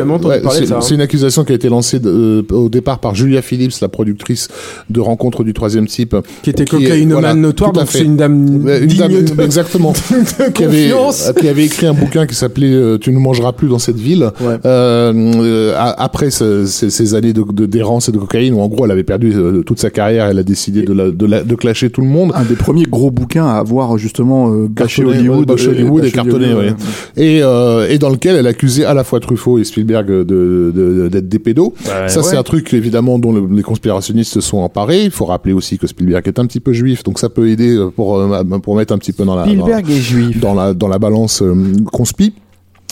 c'est hein. une accusation qui a été lancée euh, au départ par Julia Phillips, la productrice de Rencontre du troisième type, qui était cocaïnomane voilà, notoire, donc c'est une dame une digne dame, de- exactement de qui avait, confiance. qui avait écrit un bouquin qui s'appelait euh, Tu ne mangeras plus dans cette ville. Ouais. Euh, euh, après ce- ces, ces années de de- d'errance et de cocaïne, où en gros elle avait perdu euh, toute sa carrière, elle a décidé de, la, de, la, de clasher tout le monde. un des premiers gros bouquins à avoir justement euh, Cartonné, Hollywood, euh, et cartonné, ouais. Et, euh, et dans lequel elle accusait à la fois Truffaut et Spielberg de- de- d'être des pédos. Bah, ça, c'est un truc évidemment dont le- les conspirationnistes se sont emparés. Il faut rappeler aussi que Spielberg est un petit peu juif, donc ça peut aider euh, pour, euh, pour mettre un petit peu dans la, dans- Spielberg est juif. dans la dans la balance euh, conspi.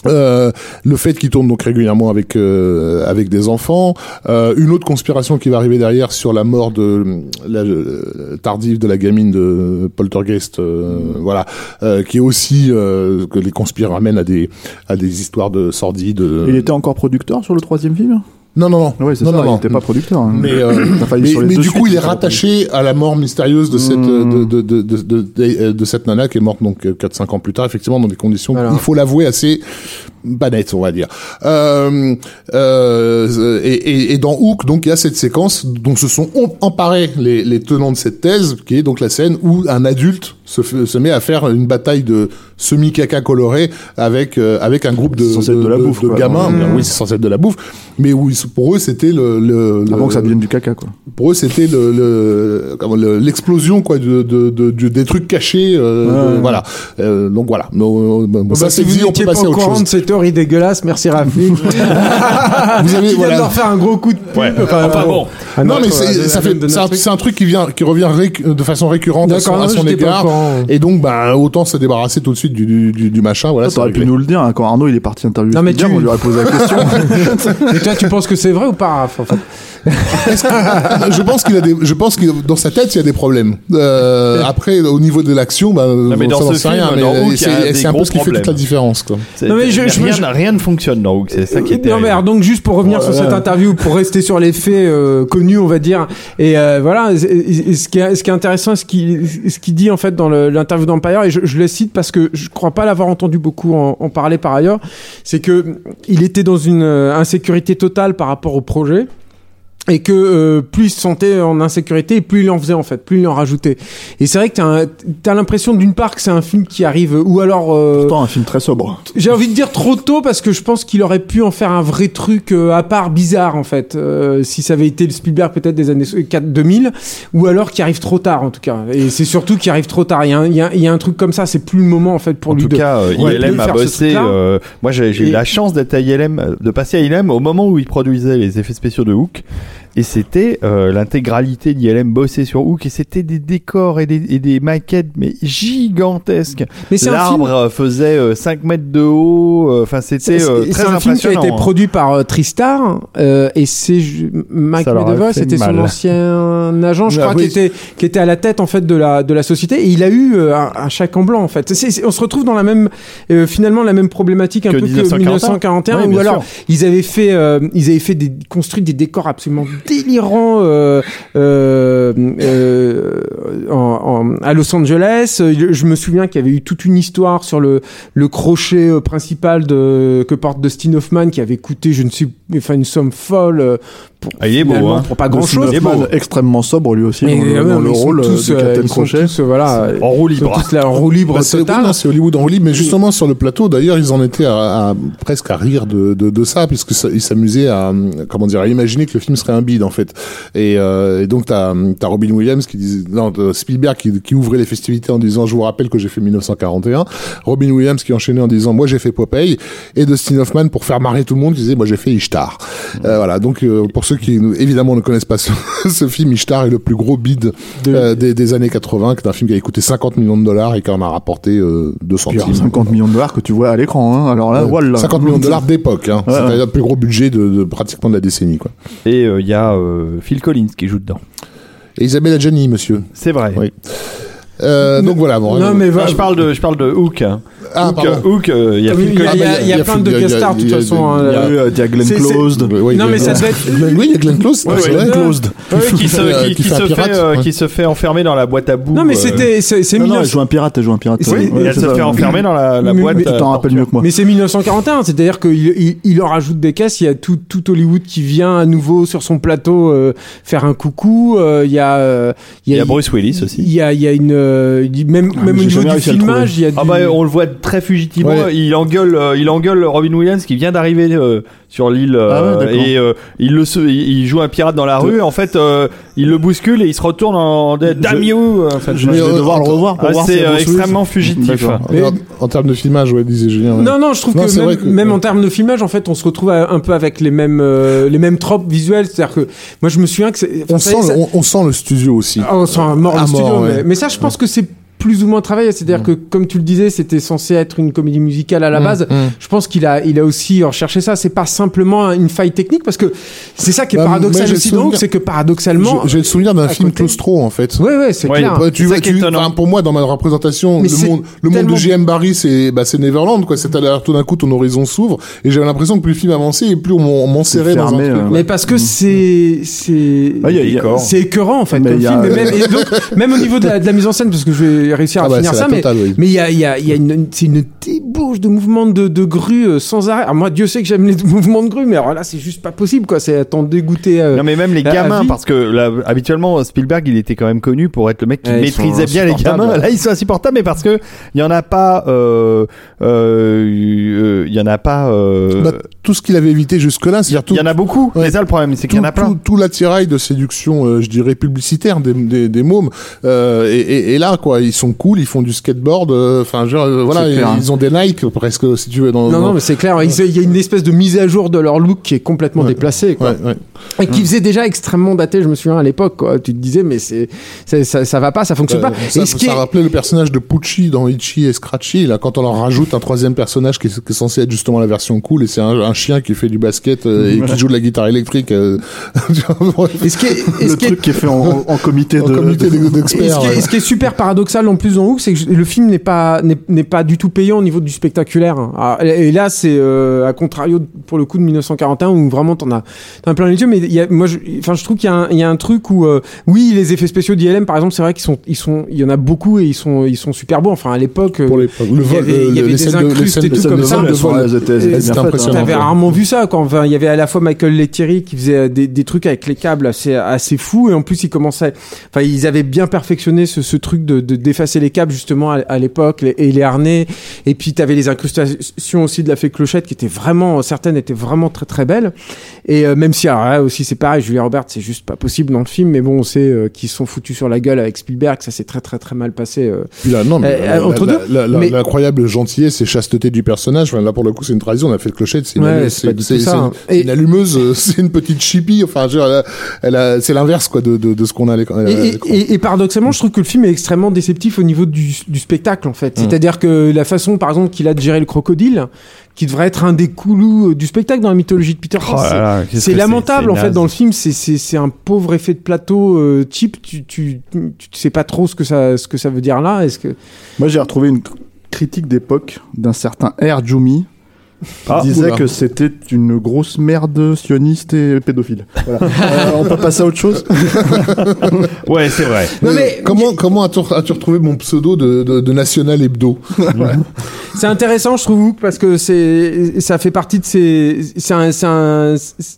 Euh, le fait qu'il tourne donc régulièrement avec euh, avec des enfants, euh, une autre conspiration qui va arriver derrière sur la mort de la euh, tardive de la gamine de Poltergeist, euh, voilà, euh, qui est aussi euh, que les conspires ramènent à des à des histoires de sordides. euh. Il était encore producteur sur le troisième film? Non non non Ouais, c'est non ça, non, il non. n'était pas producteur. hein. Mais, euh, il mais, du suites, coup, il est rattaché à la mort mystérieuse de cette Hmm. de, de, de, de, de, de- de cette nana qui est morte donc 4-5 ans plus tard, effectivement dans des conditions, Voilà. il faut l'avouer, assez pas nettes, on va dire. Euh, euh, et, et, et dans Hook, donc il y a cette séquence dont se sont em- emparés les, les tenants de cette thèse, qui est donc la scène où un adulte se, se met à faire une bataille de semi-caca coloré avec euh, avec un groupe de, de bouffe, gamins. Mmh. Oui, c'est censé être de la bouffe, mais où pour eux c'était le, le, le- Avant que ça devienne du caca, quoi. pour eux c'était le, le- l'explosion quoi de, de, de, de- des trucs cachés euh, Ouais. voilà Euh, donc voilà bon, bon, Bon, ça bah, c'est si vous dit on peut pas passer au courant chose de cette théorie dégueulasse, merci Rafi. vous avez voilà leur faire un gros coup de pub. Ouais. Enfin, Enfin bon. non mais c'est, euh, ça fait c'est un, notre c'est un truc qui vient qui revient de façon récurrente à son, à son égard et donc bah autant se débarrasser tout de suite du, du, du, du machin voilà c'est T'aurais pu nous le dire hein, quand Arnaud il est parti interviewer Non, mais tu- on lui aurait posé la question. Et toi, tu penses que c'est vrai ou pas, en fait? Je pense qu'il a des je pense que dans sa tête il y a des problèmes. Euh, après au niveau de l'action bah mais dans ça, ce film, rien mais Hook, il y a c'est, un peu gros ce qui fait toute la différence quoi. Non, mais je- je- rien, je- rien ne fonctionne dans Hook, c'est ça qui est Non mais alors, donc juste pour revenir sur cette interview, pour rester sur les faits euh, connus, on va dire. Et euh, voilà, et- et ce qui est, ce qui est intéressant, ce qui ce qu'il dit en fait dans le- l'interview d'Empire, et je, le cite parce que je crois pas l'avoir entendu beaucoup en, en parler par ailleurs, c'est que il était dans une euh, insécurité totale par rapport au projet. Et que euh, plus il se sentait en insécurité, plus il en faisait en fait, plus il en rajoutait. Et c'est vrai que t'as un- t'as l'impression d'une part que c'est un film qui arrive, ou alors euh, Pourtant un film très sobre. j'ai envie de dire trop tôt parce que je pense qu'il aurait pu en faire un vrai truc euh, à part bizarre en fait euh, si ça avait été le Spielberg peut-être des années 4 2000 ou alors qui arrive trop tard en tout cas et c'est surtout qui arrive trop tard il y, a un, il, y a, il y a un truc comme ça c'est plus le moment en fait pour En lui tout de cas, euh, ILM a faire ce bossé. truc-là. euh, moi, j'ai eu la chance d'être à ILM, de passer à ILM au moment où ils produisaient les effets spéciaux de Hook. Et c'était euh, l'intégralité d'ILM bossé sur Hook. Et c'était des décors et des, et des maquettes, mais gigantesques. mais c'est un film L'arbre euh, faisait euh, 5 mètres de haut. euh, Enfin, c'était c'est euh, c'est très un film qui a été hein. produit par euh, Tristar euh, et c'est Mike Medeva, c'était son ancien agent, je Ah crois, oui. qui était qui était à la tête en fait de la de la société et il a eu euh, un, un chèque en blanc en fait. C'est- c'est- on se retrouve dans la même euh, finalement la même problématique un Que peu 1941. que 1941 Oui, ou bien alors sûr. ils avaient fait euh, ils avaient fait des construit des décors absolument délirants euh, euh, euh, en, en- à Los Angeles. Euh, Je me souviens qu'il y avait eu toute une histoire sur le le crochet euh, principal de que porte Dustin Hoffman qui avait coûté je ne sais enfin une somme folle pour Ah, il est beau, hein. pour pas grand chose. Hoffman, extrêmement sobre lui aussi dans le, dans le rôle tous, de Captain Crochet. tous, voilà, En roue libre. là en roue libre Bah, c'est Hollywood en roue libre, mais justement sur le plateau, d'ailleurs, ils en étaient à, à- presque à rire de, de, de ça, puisque ça- ils s'amusaient à, comment dire, à imaginer que le film serait un bide en fait. Et, euh, et donc t'as as Robin Williams qui disait, non, Spielberg qui, qui ouvrait les festivités en disant, je vous rappelle que j'ai fait 1941. Robin Williams qui enchaînait en disant, moi j'ai fait Popeye. Et Dustin Hoffman pour faire marrer tout le monde qui disait, moi j'ai fait Ishtar. Euh, voilà. Donc euh, pour ceux qui évidemment ne connaissent pas ce, ce film, Ishtar est le plus gros bid euh, des, des années 80, qui est un film qui a coûté 50 millions de dollars et qui en a rapporté euh, 2 Puis, alors, centimes. 50 millions de dollars que tu vois à l'écran. Hein. Alors là, voilà. 50 millions de dollars d'époque, hein. Ouais, ouais. le plus gros budget de, de pratiquement de la décennie, quoi. Et il y a euh, Phil Collins qui joue dedans. Et Isabelle Adjani, monsieur. C'est vrai. Oui. Euh, donc voilà, bon. Non, euh, mais va- je parle de, je parle de Hook. hein. Ah, Hook, pardon. Hook, euh, il y a Phil Collins. il y a, il y a il y a plein de il y a- guest stars, de il y toute a- façon. il y hein, Il y a là. eu, euh, il y a Glenn oui, Non, mais Glenn- ça devait être. Oui, il y a Glenn Close. Glenn qui se, Euh, fait euh, enfermer dans la boîte à boue. Non, mais euh, c'était. C'est c'est Non, non, 1900 elle joue un pirate, elle joue un pirate. Elle se fait enfermer dans la, boîte. Tu euh, t'en rappelles mieux que moi. Mais c'est 1941, c'est-à-dire qu'il il, il leur ajoute des caisses. Il y a tout, tout Hollywood qui vient à nouveau sur son plateau euh, faire un coucou. euh, Il y a, euh, Il y a Bruce Willis aussi. Il y a, il y a une, euh, il- même, Ah, au niveau du filmage, il y a. Ah bah on le voit très fugitivement. Ouais. Il engueule, euh, il engueule Robin Williams qui vient d'arriver euh, sur l'île euh, Ah ouais, et euh, il le, joue un pirate dans la rue. En fait, euh, il le bouscule et il se retourne en damn you. En fait, Je vais euh, devoir le revoir pour Ah, voir si c'est euh, extrêmement fugitif. Mais- En, en termes de filmage, ouais, disait Julien. ouais. Non, non, je trouve Non, que même, vrai que- même en termes de filmage, en fait, on se retrouve à- un peu avec les mêmes, euh, les mêmes tropes visuels. C'est-à-dire que moi, je me souviens que c'est. On, sent ça- le, on, on sent le studio aussi. Ah, on sent un mort le studio, mais ça, je pense que c'est plus ou moins travaillé. C'est-à-dire que, comme tu le disais, c'était censé être une comédie musicale à la Mm, base. mm. Je pense qu'il a, il a aussi recherché ça. C'est pas simplement une faille technique, parce que c'est ça qui est Bah, paradoxal aussi. Donc, c'est que paradoxalement, J'ai le souvenir d'un film côté- claustro, en fait. ouais, ouais, c'est Ouais, clair. Ouais, tu vois, tu, enfin, pour moi, dans ma représentation, Mais le monde, le monde de J.M. Barry, c'est, bah, c'est Neverland, quoi. C'est à l'air tout d'un coup, ton horizon s'ouvre. Et j'avais l'impression que plus le film avançait et plus on m'en- on m'enserrait dans un truc. euh. Mais parce que c'est, c'est, Ah, c'est écœurant en fait. Mais comme il y a- film. Et même, et donc, même au niveau de la, de la mise en scène, parce que je vais réussir à Ah bah, finir ça, mais totale, oui. Mais il y a, il y a, il y a une, c'est une débauche de mouvements de, de grue euh, sans arrêt. Alors moi, Dieu sait que j'aime les mouvements de grue, mais alors là, c'est juste pas possible, quoi. C'est à t'en dégoûter. euh, Non mais même les gamins parce que là, habituellement Spielberg il était quand même connu pour être le mec qui Ouais, maîtrisait bien les gamins. Là ils sont insupportables mais parce que il y en a pas euh, euh, euh, il y en a pas euh, Bah, tout ce qu'il avait évité jusque-là, c'est-à-dire tout, il y en a beaucoup. Ouais. C'est ça le problème, c'est qu'il y en a plein. tout, tout l'attirail de séduction, euh, je dirais publicitaire des, des, des mômes. Euh, et, et, et là, quoi, ils sont cool, ils font du skateboard. euh, Enfin, genre, euh, voilà, C'est ils, clair, hein. ils ont des Nike presque, si tu veux. Dans, Non, dans- non, mais c'est clair. Il y a une espèce de mise à jour de leur look qui est complètement Ouais. déplacée, quoi. Ouais, ouais. Et qui faisait déjà extrêmement daté, je me souviens à l'époque, quoi. Tu te disais, mais c'est, c'est- ça, ça va pas, ça fonctionne Euh, pas. ça, Et ce qui ça est- rappelait le personnage de Pucci dans Itchy et Scratchy. Là, quand on leur rajoute un troisième personnage qui est, qui est censé être justement la version cool, et c'est un, un chien qui fait du basket euh, et qui joue de la guitare électrique. euh, et ce qui est, Le truc qui est fait en, en comité en de. comité de- ce, d'experts. qui est, ouais. et ce qui est super paradoxal en plus dans Hook, c'est que le film n'est pas n'est n'est pas du tout payant au niveau du spectaculaire. Alors, et là, c'est euh, à contrario pour le coup de 1941 où vraiment t'en as, t'en as plein les yeux. Mais il y a, moi, je, enfin, je trouve qu'il y, a un- il y a un truc où euh, oui, les effets spéciaux d'ILM par exemple, c'est vrai qu'ils sont ils sont il y en a beaucoup et ils sont ils sont super beaux. Enfin à l'époque, euh, il y avait- le- y avait les des incrustes et tout comme ça. c'était faites, impressionnant. Rarement vu ça quand enfin, il y avait à la fois Michael Lettieri qui faisait des, des trucs avec les câbles assez assez fous et en plus ils commençaient enfin ils avaient bien perfectionné ce, ce truc de de- d'effacer les câbles justement à, à l'époque les- et les harnais. Et puis t'avais les incrustations aussi de la fée Clochette qui étaient vraiment certaines étaient vraiment très très belles et euh, même si alors là aussi c'est pareil Julia Roberts c'est juste pas possible dans le film mais bon on sait euh, qu'ils sont foutus sur la gueule avec Spielberg ça s'est très très très mal passé euh. Là, non, mais Euh, la- euh, entre deux, la- mais- l'incroyable gentillesse et chasteté du personnage. Enfin, là, pour le coup, c'est une trahison. On a fait le clochette. C'est une, Ouais, c'est- hein. Et- une allumeuse. euh, C'est une petite chippie. Enfin, dire, elle a- elle a- c'est l'inverse, quoi, de, de, de ce qu'on a à l'écran. Et, et- et- et paradoxalement, je trouve que le film est extrêmement déceptif au niveau du, du spectacle, en fait. C'est-à-dire que la façon, par exemple, qu'il a de gérer le crocodile, qui devrait être un des coulous du spectacle dans la mythologie de Peter Pan, Oh c'est- lamentable, en fait, dans le film. C'est- C'est c'est un pauvre effet de plateau euh, cheap. Tu, tu, tu sais pas trop ce que ça, ce que ça veut dire là. Est-ce que Moi, j'ai retrouvé une critique d'époque d'un certain Air Jumi Ah, disait oula. que c'était une grosse merde sioniste et pédophile. Voilà. Euh, on peut passer à autre chose Ouais, c'est vrai. Non, mais- comment comment as-tu as-tu retrouvé mon pseudo de, de, de National Hebdo C'est intéressant, je trouve, parce que c'est, ça fait partie de ces, c'est un, c'est un-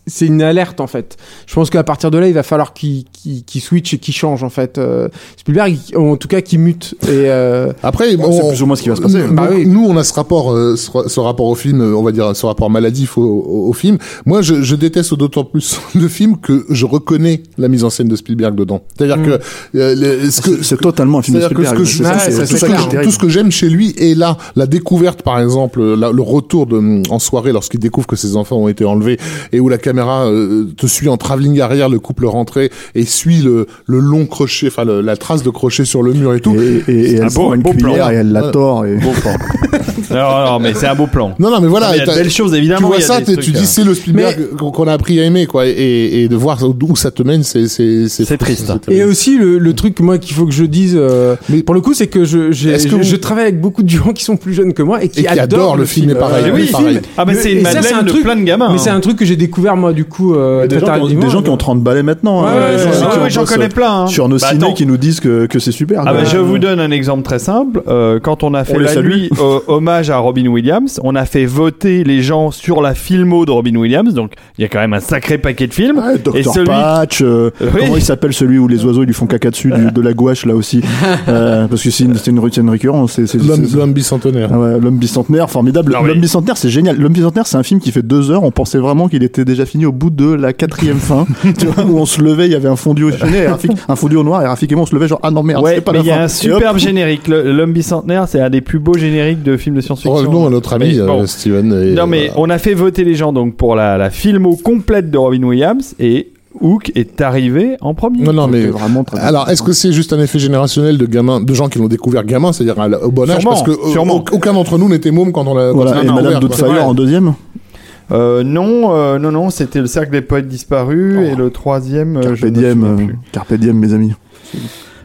c'est une alerte en fait. Je pense qu'à partir de là, il va falloir qu'il, qu'il, qu'il switch et qu'il change en fait. Euh, Spielberg, en tout cas, qu'il mute. Et euh, Après, C'est on- plus ou moins ce qui va se passer. nous, Bah oui. nous, on a ce rapport, euh, ce, ce rapport au film on va dire, ce rapport maladif au, au, au film. Moi, je, je déteste d'autant plus le film que je reconnais la mise en scène de Spielberg dedans. C'est-à-dire Mm. que euh, le- ce que C'est totalement un film de c'est-à-dire que ce Spielberg. que je- ça, tout, ça ce que, est terrible. tout ce que j'aime chez lui est là. La découverte, par exemple, la- le retour de, en soirée lorsqu'il découvre que ses enfants ont été enlevés et où la caméra euh, te suit en travelling arrière, le couple rentré et suit le, le long crochet, enfin le- la trace de crochet sur le mur et tout. Et, et, et un elle beau- prend une beau plan. cuillère et elle la tord. Et... Beau plan. non, non, mais c'est un beau plan. Non, non, mais voilà. Mais il y a de belles choses, Tu évidemment. vois y a ça, tu dis euh, c'est le Spielberg qu'on- qu'on a appris à aimer, quoi, et, et de voir où ça te mène, c'est c'est C'est triste. terrible. Et aussi le, le truc moi qu'il faut que je dise euh, Mais- pour le coup c'est que je j'ai- Est-ce que je, vous- je travaille avec beaucoup de gens qui sont plus jeunes que moi et qui, Et qui adorent le film, et pareil, Euh, oui, le pareil. film. Ah, bah, Le- c'est une madeleine un de truc- plein de gamins. Mais c'est hein. un truc que j'ai découvert moi du coup euh, Des très gens, qui ont, tardivement. des gens qui ont 30 balais maintenant. Hein. j'en connais plein. hein. Sur nos Bah, ciné qui nous disent que, que c'est super. Ah bah, je vous donne un exemple très simple. Euh, quand on a fait la nuit hommage à Robin Williams, on a fait voter les gens sur la filmo de Robin Williams. Donc il y a quand même un sacré paquet de films. Et celui- Patch, euh, Oui. comment il s'appelle celui où les oiseaux ils lui font caca dessus, du- de la gouache là aussi, Euh, parce que c'est une, c'est une routine récurrente. C'est, L'homme bicentenaire. Ah ouais, l'homme bicentenaire, formidable. L'homme bicentenaire, c'est génial. L'homme bicentenaire, c'est un film qui fait deux heures. On pensait vraiment qu'il était déjà fini au bout de la quatrième fin. tu vois, où on se levait, il y avait un fondu au et Rafik- un fondu au noir, et Rafik et moi on se levait genre ah non merde, Ouais, c'est pas mais la il y a un superbe générique. L'homme bicentenaire, c'est un des plus beaux génériques de films de science-fiction. Revenons à notre ami bon. euh, Et, Non mais euh, on a fait voter les gens donc pour la, la filmo complète de Robin Williams et Hook est arrivé en premier. non, non, mais c'était vraiment très Alors, est-ce que c'est juste un effet générationnel de gamins, de gens qui l'ont découvert gamin, c'est-à-dire au bon âge, Sûrement, parce que sûrement. au- aucun d'entre nous n'était môme quand on l'a. Voilà, et l'a Madame. Doubtfire en deuxième. Euh, non, euh, non, non, c'était le cercle des poètes disparus et le troisième. euh, je Carpe diem, euh, plus. Carpe diem, mes amis.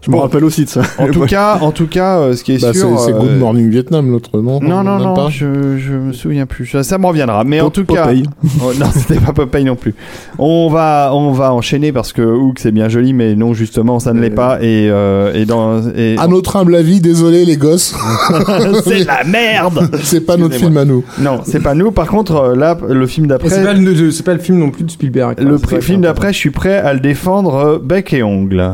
Je me Bon. rappelle aussi de ça. En tout cas, en tout cas, euh, ce qui est Bah, c'est sûr. c'est euh, Good Morning Vietnam, l'autre, non? Non, non, non, pas? je, je me souviens plus. Ça, ça me reviendra. Mais en tout cas. Oh, non, c'était pas Popeye non plus. On va, on va enchaîner parce que Hook c'est bien joli, mais non justement ça ne l'est Euh. pas. Et, euh, et dans, et À notre humble avis, désolé les gosses, c'est la merde. c'est pas notre film à nous. Non, c'est pas nous. Par contre, euh, là, le film d'après, c'est pas, pas le film non plus de Spielberg. le film d'après, je suis prêt à le défendre euh, bec et ongle.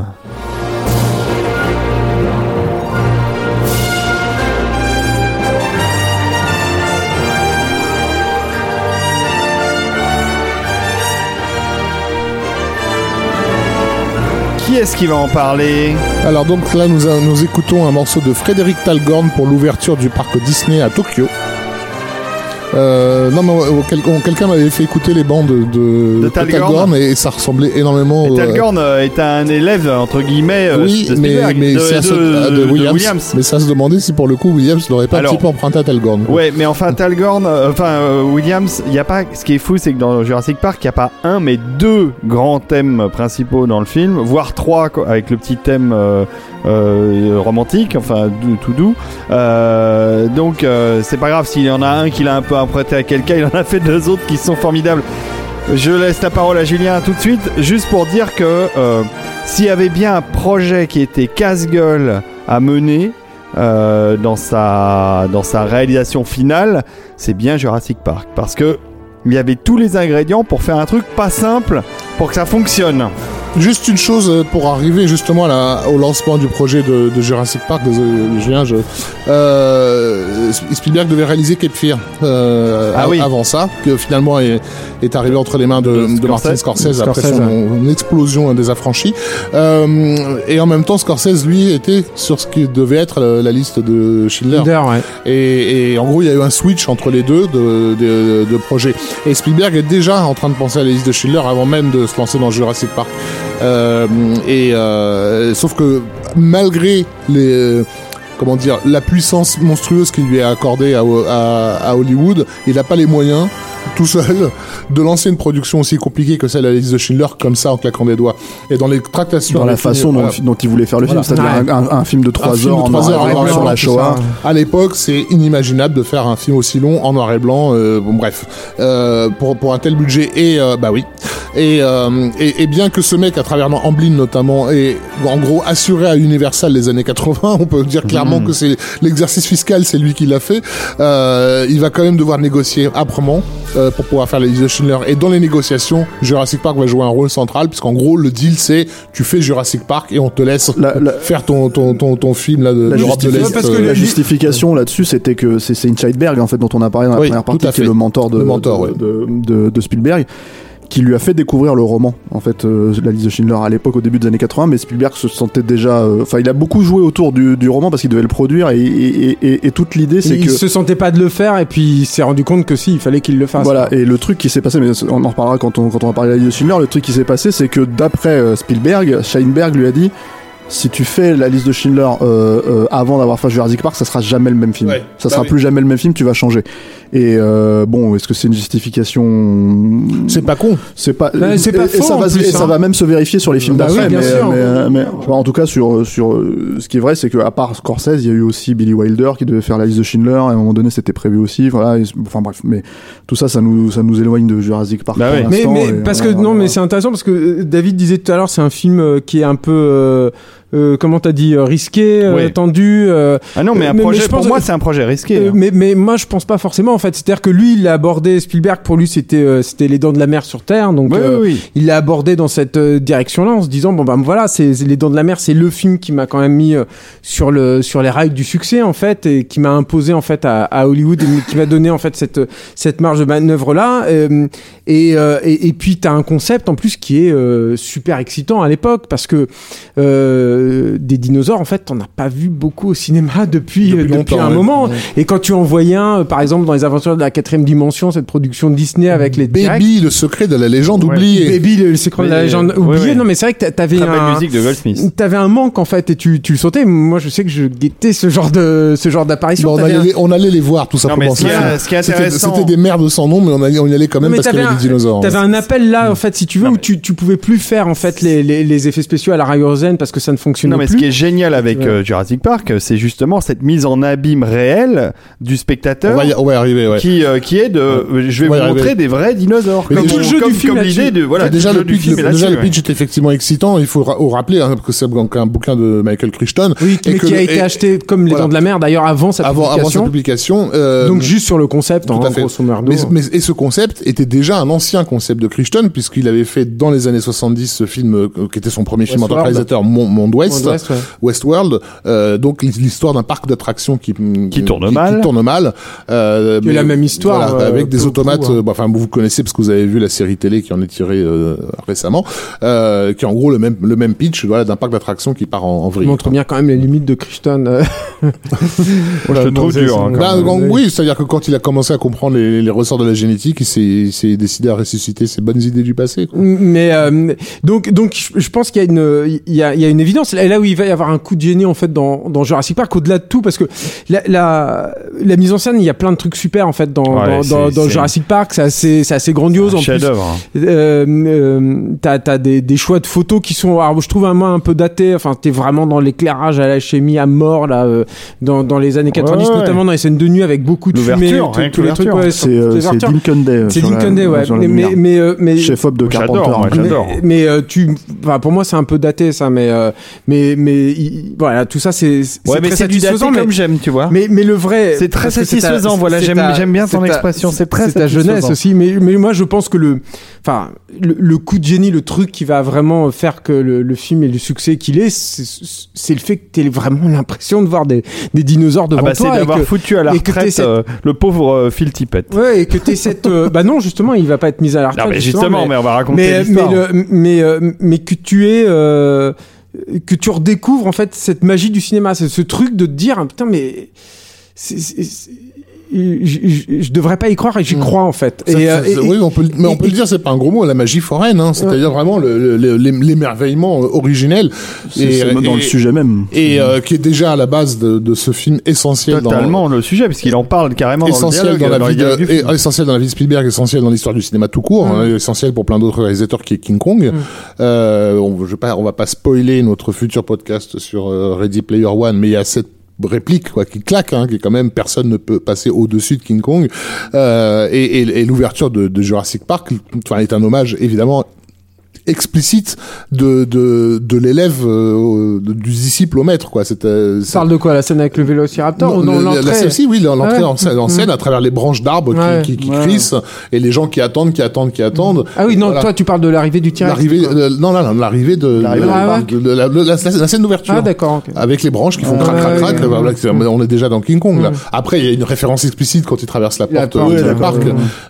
Qui est-ce qui va en parler Alors donc là, nous, a- nous écoutons un morceau de Frédéric Talgorn pour l'ouverture du parc Disney à Tokyo. Euh, non, mais euh, quel- quelqu'un m'avait fait écouter les bandes de, de, De Talgorn. et ça ressemblait énormément. Et au- Talgorn euh, est un élève entre guillemets euh, oui, de mais, mais de, c'est à se- de- de Williams. Mais ça se demandait si pour le coup Williams n'aurait pas Alors- un petit peu emprunté à Talgorn. Ouais, mais enfin Talgorn, euh, enfin euh, Williams, il y a pas. Ce qui est fou, c'est que dans Jurassic Park, il y a pas un, mais deux grands thèmes principaux dans le film, voire trois quoi, avec le petit thème euh, euh, romantique, enfin tout doux. Euh, donc euh, c'est pas grave s'il y en a un qu'il a un peu emprunté à quelqu'un, il en a fait deux autres qui sont formidables. Je laisse la parole à Julien tout de suite, juste pour dire que euh, s'il y avait bien un projet qui était casse-gueule à mener euh, dans, sa, dans sa réalisation finale, c'est bien Jurassic Park. Parce que il y avait tous les ingrédients pour faire un truc pas simple pour que ça fonctionne. Juste une chose euh, pour arriver justement à la- au lancement du projet de, de Jurassic Park. Désolé, Julien, je, euh, Spielberg devait réaliser Cape Fear euh, Ah a- oui. avant ça, que finalement est, est arrivé entre les mains de, De de Martin Scorsese, après Scorsese, son explosion des affranchis. Euh, et en même temps, Scorsese lui était sur ce qui devait être la, la liste de Schindler. Schindler, ouais. Et, et en gros, il y a eu un switch entre les deux de, de, de projets. Et Spielberg est déjà en train de penser à la liste de Schindler avant même de se lancer dans Jurassic Park. Euh, et euh, sauf que malgré les dire la puissance monstrueuse qui lui est accordée à Hollywood, il n'a pas les moyens tout seul de lancer une production aussi compliquée que celle de la liste de Schindler comme ça en claquant des doigts. Et dans les tractations Dans la façon dont, voilà. dont il voulait faire le Voilà. film, c'est-à-dire un, un- un film de 3 film heures de en trois noir et heures en blanc noir et sur la Shoah. À l'époque, c'est inimaginable de faire un film aussi long en noir et blanc. euh, bon, bref, euh, pour pour un tel budget et euh, bah oui. Et, euh, et, et bien que ce mec, à travers Amblin notamment, est en gros assuré à Universal les années 80, on peut dire clairement Mhm. que c'est l'exercice fiscal, c'est lui qui l'a fait. Euh, il va quand même devoir négocier âprement euh, pour pouvoir faire la liste de Schindler. Et dans les négociations, Jurassic Park va jouer un rôle central, puisqu'en gros le deal c'est tu fais Jurassic Park et on te laisse La- la- faire ton ton ton, ton film là de La, l'Europe de l'Est. parce que euh, la justification là-dessus, c'était que c'est c'est Scheidberg en fait dont on a parlé dans la Oui, première partie, qui est le mentor de, Le mentor, de, ouais. de, de- de Spielberg, qui lui a fait découvrir le roman en fait, euh, la liste de Schindler à l'époque au début des années 80. Mais Spielberg se sentait déjà, euh, enfin, il a beaucoup joué autour du, du roman parce qu'il devait le produire et, et, et, et toute l'idée c'est il que se sentait pas de le faire et puis il s'est rendu compte que si, il fallait qu'il le fasse. Voilà, et le truc qui s'est passé, mais on en reparlera quand on, quand on va parler de la liste de Schindler, le truc qui s'est passé, c'est que d'après euh, Spielberg, Scheinberg lui a dit si tu fais la liste de Schindler euh, euh, avant d'avoir fait Jurassic Park, ça sera jamais le même film. Ouais, ça bah sera oui. plus jamais le même film, tu vas changer. Et euh, bon, est-ce que c'est une justification? C'est pas con. C'est pas. Bah, c'est pas et, et faux, ça en va, plus, et ça hein. va même se vérifier sur les films Bah oui, d'après. bien mais, sûr. mais, mais, enfin, en tout cas, sur sur euh, ce qui est vrai, c'est que à part Scorsese, il y a eu aussi Billy Wilder qui devait faire la liste de Schindler. Et à un moment donné, c'était prévu aussi. Voilà. et- enfin bref, mais tout ça, ça nous ça nous éloigne de Jurassic Park. Bah pour oui. Mais, mais parce que voilà, non, voilà. mais c'est intéressant parce que euh, David disait tout à l'heure, c'est un film euh, qui est un peu, euh, comment t'as dit, euh, risqué, euh, Oui. tendu. euh, Ah non, mais un projet, mais je pense- pour moi, c'est un projet risqué. hein. mais, mais moi je pense pas forcément en fait. C'est-à-dire que lui il a abordé Spielberg pour lui c'était c'était les dents de la mer sur terre donc Oui, oui, il l'a abordé dans cette direction-là en se disant bon ben voilà c'est les dents de la mer c'est le film qui m'a quand même mis sur le sur les rails du succès en fait et qui m'a imposé en fait à, à Hollywood et qui m'a donné en fait cette cette marge de manœuvre là et, et et puis t'as un concept en plus qui est super excitant à l'époque parce que euh, des dinosaures en fait t'en as pas vu beaucoup au cinéma depuis Depuis depuis, longtemps, un ouais. moment Ouais. et quand tu en voyais un euh, par exemple dans les aventures de la quatrième dimension cette production Disney avec les Baby, le secret de la légende Ouais. oubliée. Baby, le secret de la légende euh, oublié. ouais, ouais. Non, mais c'est vrai que t'a- t'avais un, musique de Goldsmith. t'avais un manque en fait et tu, tu le sautais. Moi, je sais que je guettais ce genre de, ce genre d'apparition. Bon, on, un- les, on allait les voir tout est C'était- intéressant- C'était des merdes sans nom, mais on, allait, on y allait quand même mais parce qu'il y t'avais avait un, des dinosaures. t'avais un appel là, en fait, si tu veux, où tu, tu pouvais plus faire en fait les, effets spéciaux à la Ryerson parce que ça ne fonctionnait Non, mais ce qui est génial avec Ouais. euh, Jurassic Park, euh, c'est justement cette mise en abîme réelle du On spectateur. va y, on va y arriver, ouais. Qui, euh, qui est de, euh, je vais vous arriver. montrer des vrais dinosaures. Mais Comme, tout le jeu comme- du film comme l'idée de, voilà, déjà, le pitch, le, déjà, là-dessus, le ouais. pitch est effectivement excitant. Il faut ra- au rappeler hein, que c'est donc un bouquin de Michael Crichton. oui, et mais que qui a été et- acheté comme les dents de la mer d'ailleurs avant sa avant, avant sa publication. publication. euh, Donc juste sur le concept, en fait. grosso modo. Et ce concept était déjà un ancien concept de Crichton puisqu'il avait fait dans les années 70 ce film qui était son premier film en tant que réalisateur Mon- Monde Ouest, ouais. Westworld, euh, donc l'histoire d'un parc d'attractions qui, Qui tourne mal. qui tourne mal, euh, mais- la même histoire, voilà, euh, avec des automates. coup, hein. euh, bah, Enfin, vous connaissez parce que vous avez vu la série télé qui en est tirée euh, récemment, euh, qui est en gros le même le même pitch, voilà, d'un parc d'attractions qui part en, en vrille. Il montre bien quand même les limites de Crichton. euh. Je te trouve dur. hein, quand Bah, même. oui, c'est-à-dire que quand il a commencé à comprendre les, les ressorts de la génétique, il s'est- il s'est décidé à ressusciter ses bonnes idées du passé. quoi. Mais euh, donc donc je- je pense qu'il y a une il y a, il y a une évidence là, là où il va y avoir un coup de génie en fait dans, dans Jurassic Park au-delà de tout parce que la, la la mise en scène il y a plein de trucs super en fait dans Ouais, dans, dans, Jurassic Park c'est assez c'est assez grandiose en plus hein. euh, euh, t'as t'as des, des choix de photos qui sont alors je trouve un moins un peu datés enfin t'es vraiment dans l'éclairage à la chimie à mort là euh, dans, dans les années 90 Ouais, ouais. notamment dans les scènes de nuit avec beaucoup de fumée tous- les trucs C'est euh. Lincoln Day. euh, c'est Lincoln Day ouais la mais mais mais, euh, mais Chef-op de Carpenter. mais, mais, euh, tu, pour moi c'est un peu daté ça, mais euh, mais mais il- voilà tout ça c'est c'est Ouais, mais c'est du daté satisfaisant, mais, comme j'aime, tu vois. mais mais le vrai C'est très satisfaisant, voilà, c'est j'aime- j'aime bien ton c'est expression, c'est très c'est ta jeunesse aussi, mais mais moi je pense que le enfin le, le coup de génie, le truc qui va vraiment faire que le, le film ait le succès qu'il est, c'est c'est le fait que tu vraiment l'impression de voir des des dinosaures devant Ah bah, c'est toi et d'avoir foutu à la t'aies retraite cette- euh, le pauvre euh, Phil Tippett. ouais et que t'aies cette euh, bah non justement il va pas être mis à la retraite Non, mais justement, mais on va raconter mais mais le- mais euh, mais que tu es euh, que tu redécouvres en fait cette magie du cinéma ce truc de te dire putain mais je, devrais pas y croire et j'y Mm. crois en fait Ça, et, ça, euh, et- oui, on peut, le- mais on et- peut le dire, c'est pas un gros mot, la magie foraine, hein, c'est-à-dire vraiment le- le- le- l'émerveillement originel. C'est c'est dans et- le sujet même. Et euh, qui est déjà à la base de, de ce film essentiel dans, Totalement le sujet, puisqu'il en parle carrément essentiel dans le dans, dialogue, la dans vie de, et- essentiel dans la vie de Spielberg, essentiel dans l'histoire du cinéma tout court, hein, essentiel pour plein d'autres réalisateurs qui est King Kong. Euh, on, je vais pas, on va pas spoiler notre futur podcast sur euh, Ready Player One, mais il y a cette réplique quoi qui claque hein, qui est quand même personne ne peut passer au-dessus de King Kong. Euh, et, et, et l'ouverture de, de Jurassic Park enfin est un hommage évidemment explicite de de, de l'élève euh, du disciple au maître quoi. C'était Tu parles de quoi La scène avec le Vélociraptor ou non la- scène, si, oui, l'entrée Ouais. en scène, en Mm. scène à travers les branches d'arbres qui- Ouais. qui, qui, Ouais. crissent et les gens qui attendent, qui attendent, qui attendent. Ah oui, non, Voilà. toi tu parles de l'arrivée du T-Rex. L'arrivée, euh, non, là, l'arrivée de, L'arrivée de- la, la- la- la scène d'ouverture. Ah d'accord. ok. Avec les branches qui font Ah, crac, crac, ouais, crac. ouais, voilà, ouais. c'est- on est déjà dans King Kong, là. Après, il y a une référence explicite quand il traverse la La porte euh, du parc.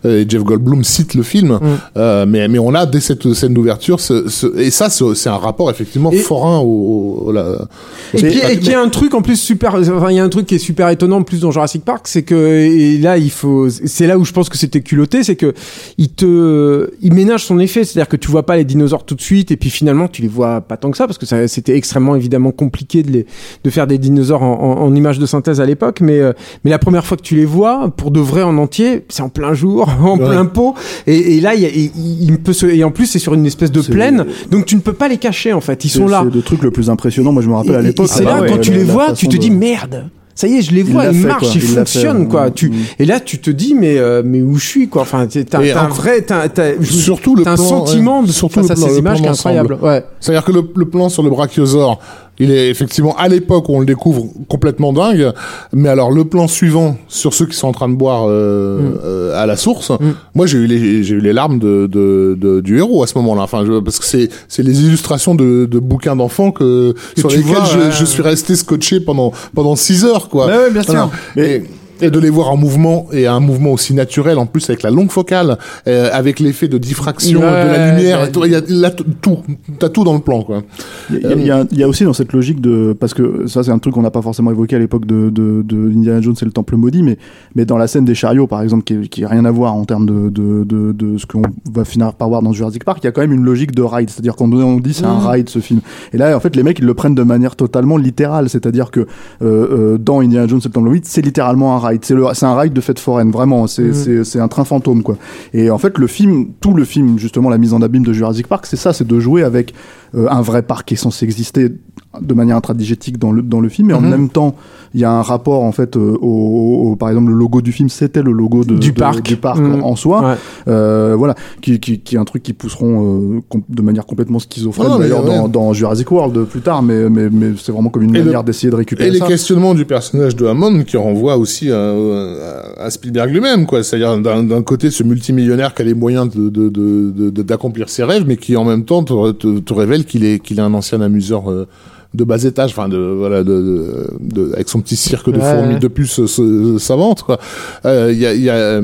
Euh, et Jeff Goldblum cite le film. Euh, mais, mais on a, dès cette scène d'ouverture, ce, ce- et ça, c'est un rapport effectivement Et- forain au, au- la- Et puis et qu'il y a un truc en plus super, enfin il y a un truc qui est super étonnant en plus dans Jurassic Park, c'est que et là il faut, c'est là où je pense que c'était culotté, c'est que il te, il ménage son effet, c'est-à-dire que tu vois pas les dinosaures tout de suite et puis finalement tu les vois pas tant que ça parce que c'était extrêmement évidemment compliqué de les, de faire des dinosaures en, en, en images de synthèse à l'époque, mais euh, mais la première fois que tu les vois pour de vrai en entier, c'est en plein jour, en Ouais. plein pot, et, et là il, il, il peut se, et en plus c'est sur une espèce de C'est- plaine, donc tu ne peux pas les cacher en fait, ils sont là. C'est le truc le plus impressionnant. Moi, je me rappelle à l'époque. C'est ah là bah quand tu les vois, tu te de- dis merde. Ça y est, je les vois, ils fait, marchent, quoi. ils Il l'a fait, fonctionnent, quoi. Tu Mm. et là, tu te dis mais euh, mais où je suis, quoi. Enfin, t'as un vrai, t'as t'as- Surtout le t'as un plan, sentiment ouais. de Surtout face à plan- ces images plan qui est incroyable. Ouais. C'est-à-dire que le, le plan sur le brachiosaure, il est effectivement à l'époque où on le découvre complètement dingue, mais alors le plan suivant sur ceux qui sont en train de boire euh, Mm. euh, à la source, moi j'ai eu les j'ai eu les larmes de, de, de- du héros à ce moment-là. Enfin, je- parce que c'est c'est les illustrations de, de bouquins d'enfants que, Que sur lesquels vois, je, suis resté scotché pendant pendant six heures quoi. Ouais, ouais, bien sûr. Et, et de les voir en mouvement et un mouvement aussi naturel en plus avec la longue focale, euh, avec l'effet de diffraction Ouais, de la lumière, il y a là, tout, t'as tout dans le plan quoi. Il y, a- il y a- il y a aussi dans cette logique de parce que ça c'est un truc qu'on n'a pas forcément évoqué à l'époque de, de, de Indiana Jones et le Temple maudit, mais mais dans la scène des chariots par exemple qui, qui a rien à voir en termes de de, de, de ce qu'on va finir par voir dans Jurassic Park, il y a quand même une logique de ride, c'est-à-dire qu'on on dit c'est un ride ce film. Et là en fait les mecs ils le prennent de manière totalement littérale, c'est-à-dire que euh, euh, dans Indiana Jones et le Temple maudit c'est littéralement un ride, c'est un ride de fête foraine vraiment, c'est c'est c'est un train fantôme quoi. Et en fait le film, tout le film justement la mise en abîme de Jurassic Park, c'est ça, c'est de jouer avec euh, un vrai parc qui est censé exister de manière intradigétique dans le dans le film et en Mhm. même temps il y a un rapport en fait euh, au, au- par exemple le logo du film c'était le logo de, Du de- parc. du parc Mhm. en, soi Ouais. euh, voilà qui, qui, qui est un truc qui pousseront euh, de manière complètement schizophrène d'ailleurs ouais. dans, dans Jurassic World plus tard mais mais, mais c'est vraiment comme une Et manière d'essayer de récupérer Et les ça questionnements du personnage de Hammond qui renvoient aussi à, à- Spielberg lui-même, quoi. C'est-à-dire d'un côté ce multimillionnaire qui a les moyens de- de- de- d'accomplir ses rêves, mais qui en même temps te, te- te révèle qu'il est qu'il est un ancien amuseur. Euh, de bas étage, enfin de voilà, de, de- de- avec son petit cirque de Ouais, fourmis de puces euh, savantes, quoi. Euh, Il y a, il y a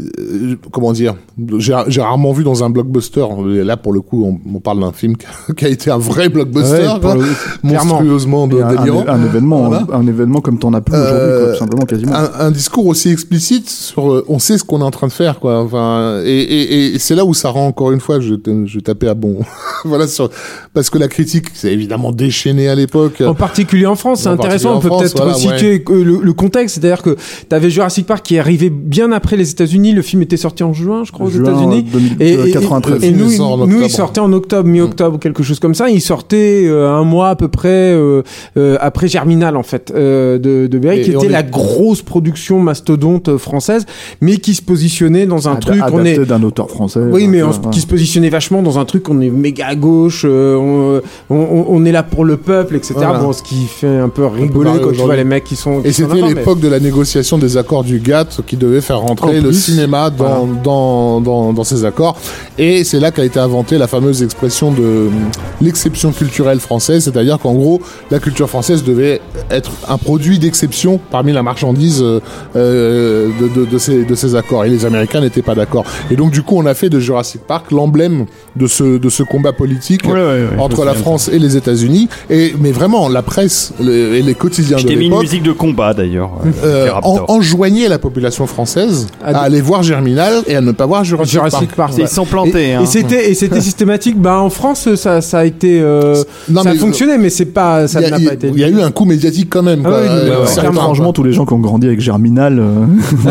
euh, comment dire j'ai rarement vu dans un blockbuster et là pour le coup on, on parle d'un film qui a, qui a été un vrai blockbuster Ouais, le- clairement. monstrueusement de, un, délirant un- un événement Voilà. un événement comme t'en as plus aujourd'hui Euh, tout simplement quasiment un, un discours aussi explicite sur euh, on sait ce qu'on est en train de faire quoi enfin et, et, et c'est là où ça rend encore une fois je je vais taper à bon voilà sur parce que la critique c'est évidemment déchaîné à l'époque En particulier en France, c'est intéressant. On peut peut-être voilà, situer euh, le, le contexte, c'est-à-dire que tu avais Jurassic Park qui est arrivé bien après les États-Unis. Le film était sorti en juin, je crois, aux États-Unis. 2000, Et, euh, et- 93 et Le nous, sort il- nous, il octobre. sortait en octobre, mi-octobre, quelque chose comme ça. Il sortait euh, un mois à peu près euh, euh, après Germinal, en fait, euh, de, de Berry, qui était est- la grosse production mastodonte euh, française, mais qui se positionnait dans un Ad- truc. On est, d'un auteur français oui, mais euh, on- qui se positionnait vachement dans un truc, on est méga à gauche, euh, on, on, on est là pour le peuple, etc. Voilà. Bon, ce qui fait un peu rigoler quand tu vois les mecs qui sont. qui et c'était mais- l'époque de la négociation des accords du GATT qui devait faire rentrer En le plus, cinéma dans, dans, dans, dans ces accords. Et c'est là qu'a été inventée la fameuse expression de hum, l'exception culturelle française, c'est-à-dire qu'en gros, la culture française devait être un produit d'exception parmi la marchandise euh, euh, de, de, de ces, de ces accords. Et les Américains n'étaient pas d'accord. Et donc, du coup, on a fait de Jurassic Park l'emblème de ce, de ce combat politique Ouais, ouais, ouais, je entre la. France et les États-Unis. Et mais vraiment, la presse et les quotidiens de t'ai mis une l'époque musique de combat d'ailleurs. euh, en- enjoignait la population française À à, de- aller voir Germinal et à ne pas voir Jurassic, Jurassic Park. Park. C'est- Ils sont plantés. Et, hein. et c'était et c'était systématique. Bah en France, ça ça a été euh, Non, ça a mais- fonctionné, mais c'est pas ça n'a pas été. il y a eu un coup médiatique quand même. Ah quoi. oui, Euh. Franchement, tous les gens qui ont grandi avec Germinal, euh,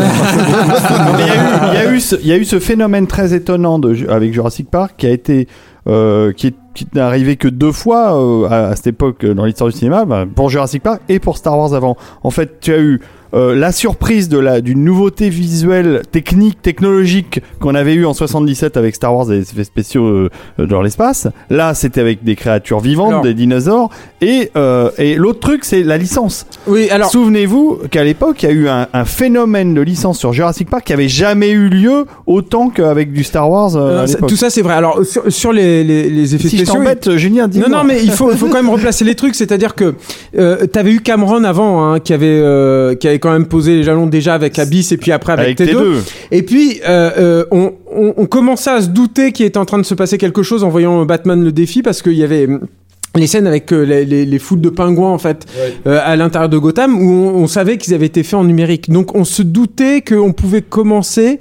il y a eu- il y, a eu ce- il y a eu ce phénomène très étonnant de, avec Jurassic Park qui a été euh, qui, est- qui n'est arrivé que deux fois euh, à, à cette époque euh, dans l'histoire du cinéma, bah, pour Jurassic Park et pour Star Wars avant. En fait, tu as eu euh, la surprise de la d'une nouveauté visuelle, technique, technologique qu'on avait eu en 77 avec Star Wars et les effets spéciaux euh, dans l'espace. Là, c'était avec des créatures vivantes, Alors- des dinosaures. Et euh, et l'autre truc, c'est la licence. Oui, alors. Souvenez-vous qu'à l'époque, il y a eu un, un phénomène de licence sur Jurassic Park qui avait jamais eu lieu autant qu'avec du Star Wars. euh, euh, à tout ça c'est vrai. Alors sur, sur les, les, les effets si je spéciaux, t'embête, Julien, Non, non, mais il faut, faut quand même replacer les trucs. C'est-à-dire que euh, t'avais eu Cameron avant, hein, qui avait, euh, qui avait quand même posé les jalons déjà avec Abyss et puis après avec, avec T2. T2. Et puis euh, euh, on, on, on commençait à se douter qu'il était en train de se passer quelque chose en voyant Batman le défi parce qu'il y avait hum, les scènes avec euh, les, les, les foutes de pingouins en fait euh, à l'intérieur de Gotham où on, on savait qu'ils avaient été faits en numérique. Donc on se doutait qu'on pouvait commencer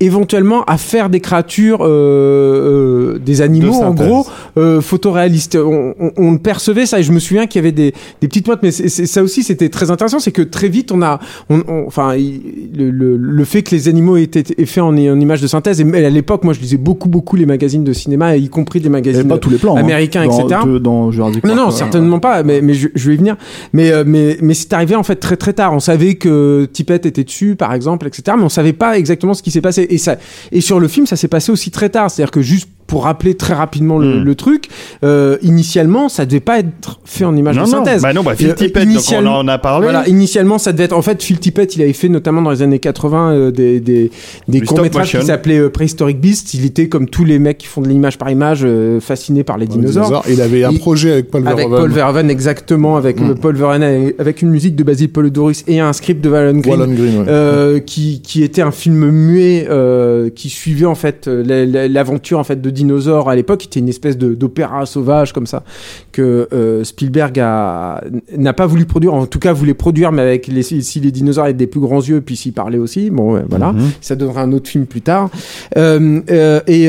éventuellement à faire des créatures, euh, euh, des animaux en gros euh, photoréalistes. On, on, on percevait ça et je me souviens qu'il y avait des, des petites pointes, mais c'est- c'est- ça aussi c'était très intéressant, c'est que très vite on a, on, on- enfin le, le, le fait que les animaux aient été aient fait en, en images de synthèse. Et à l'époque, moi je lisais beaucoup beaucoup les magazines de cinéma, y compris des magazines pas tous les plans. hein, américains, dans, etc. de- dans Jurassic Non, non, ouais. certainement pas, mais, mais je, je vais y venir. Mais, euh, mais, mais c'est arrivé en fait très très tard. On savait que Tippett était dessus, par exemple, etc. Mais on savait pas exactement ce qui s'est passé. Et, ça, et sur le film, ça s'est passé aussi très tard. C'est-à-dire que juste pour rappeler très rapidement le, Mm. le truc, euh, initialement, ça devait pas être fait en image Non, de non. synthèse. Bah non, bah Phil Euh, Tippett, donc on en a parlé. Voilà, initialement, ça devait être. En fait, Phil Tippett, il avait fait notamment dans les années 80 euh, des, des, des courts-métrages qui s'appelaient euh, Prehistoric Beast. Il était comme tous les mecs qui font de l'image par image, euh, fascinés par les dinosaures. dinosaures. Il avait un projet avec Paul Avec Verhoeven. Paul Verhoeven, exactement, avec Mm. euh, Paul Verhoeven, avec une musique de Basil Polidorus et un script de Valon Green. Green, ouais. euh, qui, qui était un film muet euh, qui suivait en fait euh, la- la- l'aventure en fait de dinosaures à l'époque qui était une espèce d'opéra sauvage comme ça que euh, Spielberg n'a pas voulu produire en tout cas voulait produire mais avec les si les dinosaures avaient des plus grands yeux puis s'ils parlaient aussi bon ouais, voilà Mhm. ça donnera un autre film plus tard euh, euh, et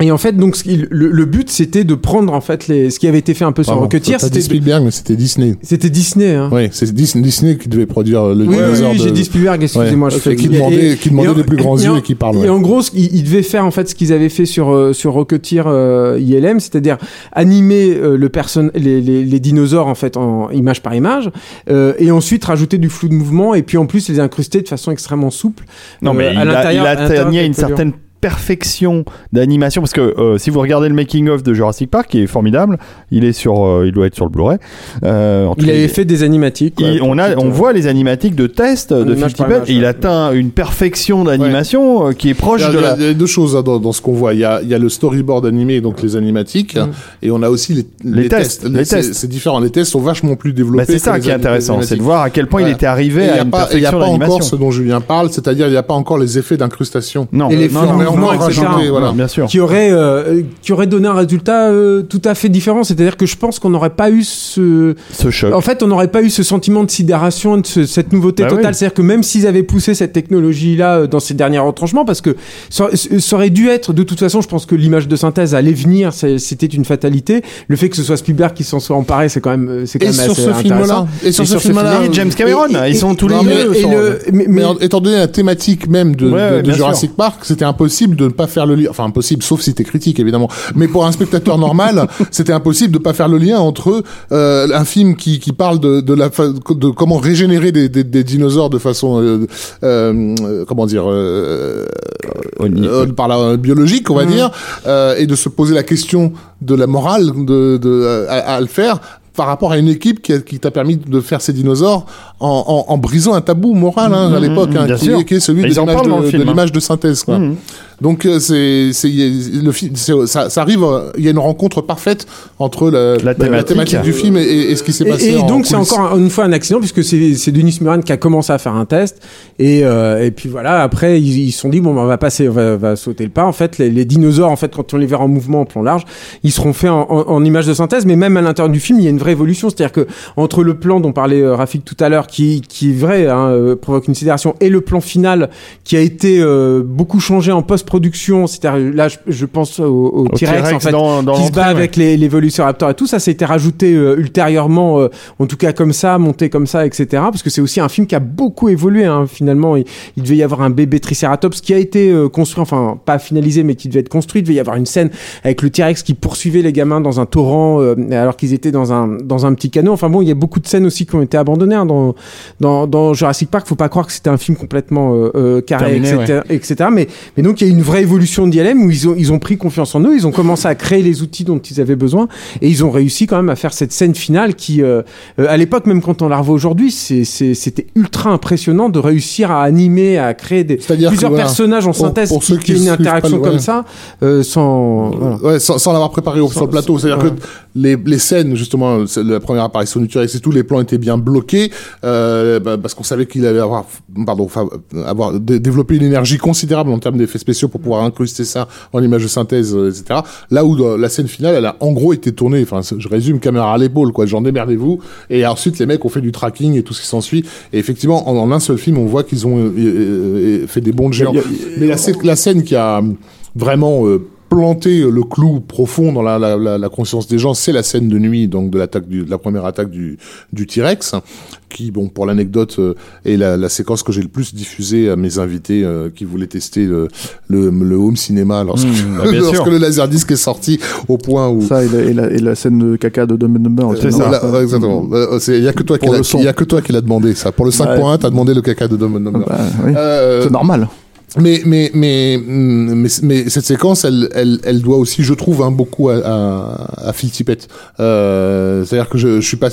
et en fait, donc, le, le but, c'était de prendre en fait les, ce qui avait été fait un peu sur Pardon, Rocketeer. C'était, Spielberg, mais c'était Disney. c'était Disney. Hein. Oui, c'est Dis- Disney qui devait produire le Oui, oui, dinosaure oui, de- j'ai dit Spielberg, excusez-moi. Ouais, je fais qui demandait, qui demandait et les plus grands et yeux et qui parle. Et ouais. en gros, ils devaient faire en fait ce qu'ils avaient fait sur euh, sur Rocketeer euh, ILM, c'est-à-dire animer euh, le person les, les, les dinosaures en fait en image par image, euh, et ensuite rajouter du flou de mouvement et puis en plus les incruster de façon extrêmement souple. Non, euh, mais à il, a, l'intérieur- il à l'intérieur atteignait une certaine perfection d'animation parce que euh, si vous regardez le making of de Jurassic Park qui est formidable il est sur euh, il doit être sur le Blu-ray euh, Il avait fait des animatiques. quoi, il- on a on voit les animatiques de test de Tippett image, et il atteint une perfection d'animation qui est Il y, proche a, de il y a- la il y a deux choses hein, dans, dans ce qu'on voit. Il y a, il y a le storyboard animé, donc les animatiques, Mm. et on a aussi les, Les tests, les C'est- tests. C'est différent. Les tests sont vachement plus développés. Bah, c'est ça qui est intéressant c'est de voir à quel point il était arrivé il n'y à a une pas, il y a pas encore ce dont Julien parle, c'est-à-dire il n'y a pas encore les effets d'incrustation. non Et les non, voilà. bien sûr qui aurait euh, qui aurait donné un résultat euh, tout à fait différent. C'est-à-dire que je pense qu'on n'aurait pas eu ce ce choc En fait, on n'aurait pas eu ce sentiment de sidération, de ce- cette nouveauté Bah totale. oui. C'est-à-dire que même s'ils avaient poussé cette technologie-là euh, dans ces derniers retranchements, parce que ça, ça aurait dû être, de toute façon, je pense que l'image de synthèse allait venir, c'était une fatalité. Le fait que ce soit Spielberg qui s'en soit emparé, c'est quand même, c'est quand Et même sur assez ce intéressant. film-là, et sur Et ce film-là, Et James Cameron Et- et- ils sont tous les deux mais- Mais mais- en- étant donné la thématique même de, Ouais, de- ouais, de bien Jurassic Park, c'était impossible de ne pas faire le lien. Enfin, impossible, sauf si t'es critique, évidemment. Mais pour un spectateur normal, c'était impossible de pas faire le lien entre euh, un film qui, qui parle de, de, la de comment régénérer des, des, des dinosaures de façon, euh, euh, comment dire, par la biologique, on va dire, euh, et de se poser la question de la morale de, de à, à le faire par rapport à une équipe qui, t'a permis de faire ces dinosaures en, en, en brisant un tabou moral hein, à Mhm, l'époque, hein, bien qui, qui est celui de en l'image de, de hein. l'image Donc euh, c'est c'est il y a- le fi- c'est- ça, ça arrive, euh, il y a une rencontre parfaite entre la, La thématique. du film et, ce qui s'est passé. Et, et en donc c'est encore un- une fois un accident puisque c'est c'est Denis Muran qui a commencé à faire un test et, euh, et puis voilà après ils ils se sont dit bon bah, on va passer on va, va sauter le pas en fait les, les dinosaures en fait quand on les verra en mouvement en plan large ils seront faits en, en, en images de synthèse mais même à l'intérieur du film il y a une vraie évolution c'est-à-dire que entre le plan dont parlait euh, Rafik tout à l'heure qui qui est vrai hein, provoque une sidération et le plan final qui a été euh, beaucoup changé en post post-production, c'est-à-dire là, je, je pense au, au Au T-Rex en fait, dans, dans qui se bat ouais. avec les, les Velociraptors et tout ça, ça a été rajouté euh, ultérieurement, euh, en tout cas comme ça, monté comme ça, etc. Parce que c'est aussi un film qui a beaucoup évolué. Hein, finalement, il, il devait y avoir un bébé Triceratops qui a été euh, construit, enfin pas finalisé, mais qui devait être construit. Il devait y avoir une scène avec le T-Rex qui poursuivait les gamins dans un torrent euh, alors qu'ils étaient dans un dans un petit canot. Enfin bon, il y a beaucoup de scènes aussi qui ont été abandonnées hein, dans dans dans Jurassic Park. Faut pas croire que c'était un film complètement euh, euh, carré, Terminé, etc., etc. Mais mais donc il y a eu une vraie évolution d'ILM où ils ont ils ont pris confiance en eux. Ils ont commencé à créer les outils dont ils avaient besoin et ils ont réussi quand même à faire cette scène finale qui, euh, euh, à l'époque, même quand on la revoit aujourd'hui, c'est- c'est- c'était ultra impressionnant de réussir à animer, à créer des, que, plusieurs voilà, personnages en synthèse pour qui, ceux qui qui une pas interaction le- comme ouais. ça, euh, sans. voilà. Ouais, sans, sans l'avoir préparé au, sur le plateau. C'est-à-dire ouais. que les, les scènes, justement, la première apparition du T-Rex et tout, les plans étaient bien bloqués, euh, bah, parce qu'on savait qu'il allait avoir, pardon, avoir dé- développé une énergie considérable en termes d'effets spéciaux pour pouvoir incruster ça en image de synthèse, euh, etc. Là où la scène finale, elle a en gros été tournée, enfin, je résume, caméra à l'épaule, quoi, genre démerdez-vous. Et ensuite, les mecs ont fait du tracking et tout ce qui s'ensuit. Et effectivement, en, en un seul film, on voit qu'ils ont euh, euh, euh, fait des bons géants. Mais la, la scène qui a vraiment euh, planté le clou profond dans la, la, la, la conscience des gens, c'est la scène de nuit, donc de l'attaque du, de la première attaque du, du T-Rex, qui, bon, pour l'anecdote, euh, est la, la séquence que j'ai le plus diffusée à mes invités euh, qui voulaient tester le, le, le home cinéma lorsque, Mmh, bah, lorsque le laserdisc est sorti au point où Ça et la, et la, et la scène de caca de Dumb and Dumber. aussi. C'est ça. Ouais, exactement. Euh, Il y a que toi qui il y a que toi qui l'a demandé ça. Pour le 5.1, t'as demandé le caca de Dumb and Dumber. Bah, oui. Euh, C'est normal. Mais, mais, mais, mm, mais, mais cette séquence, elle, elle, elle doit aussi, je trouve, hein, beaucoup à, à, à Phil Tippett. Euh, C'est-à-dire que je, je suis pas,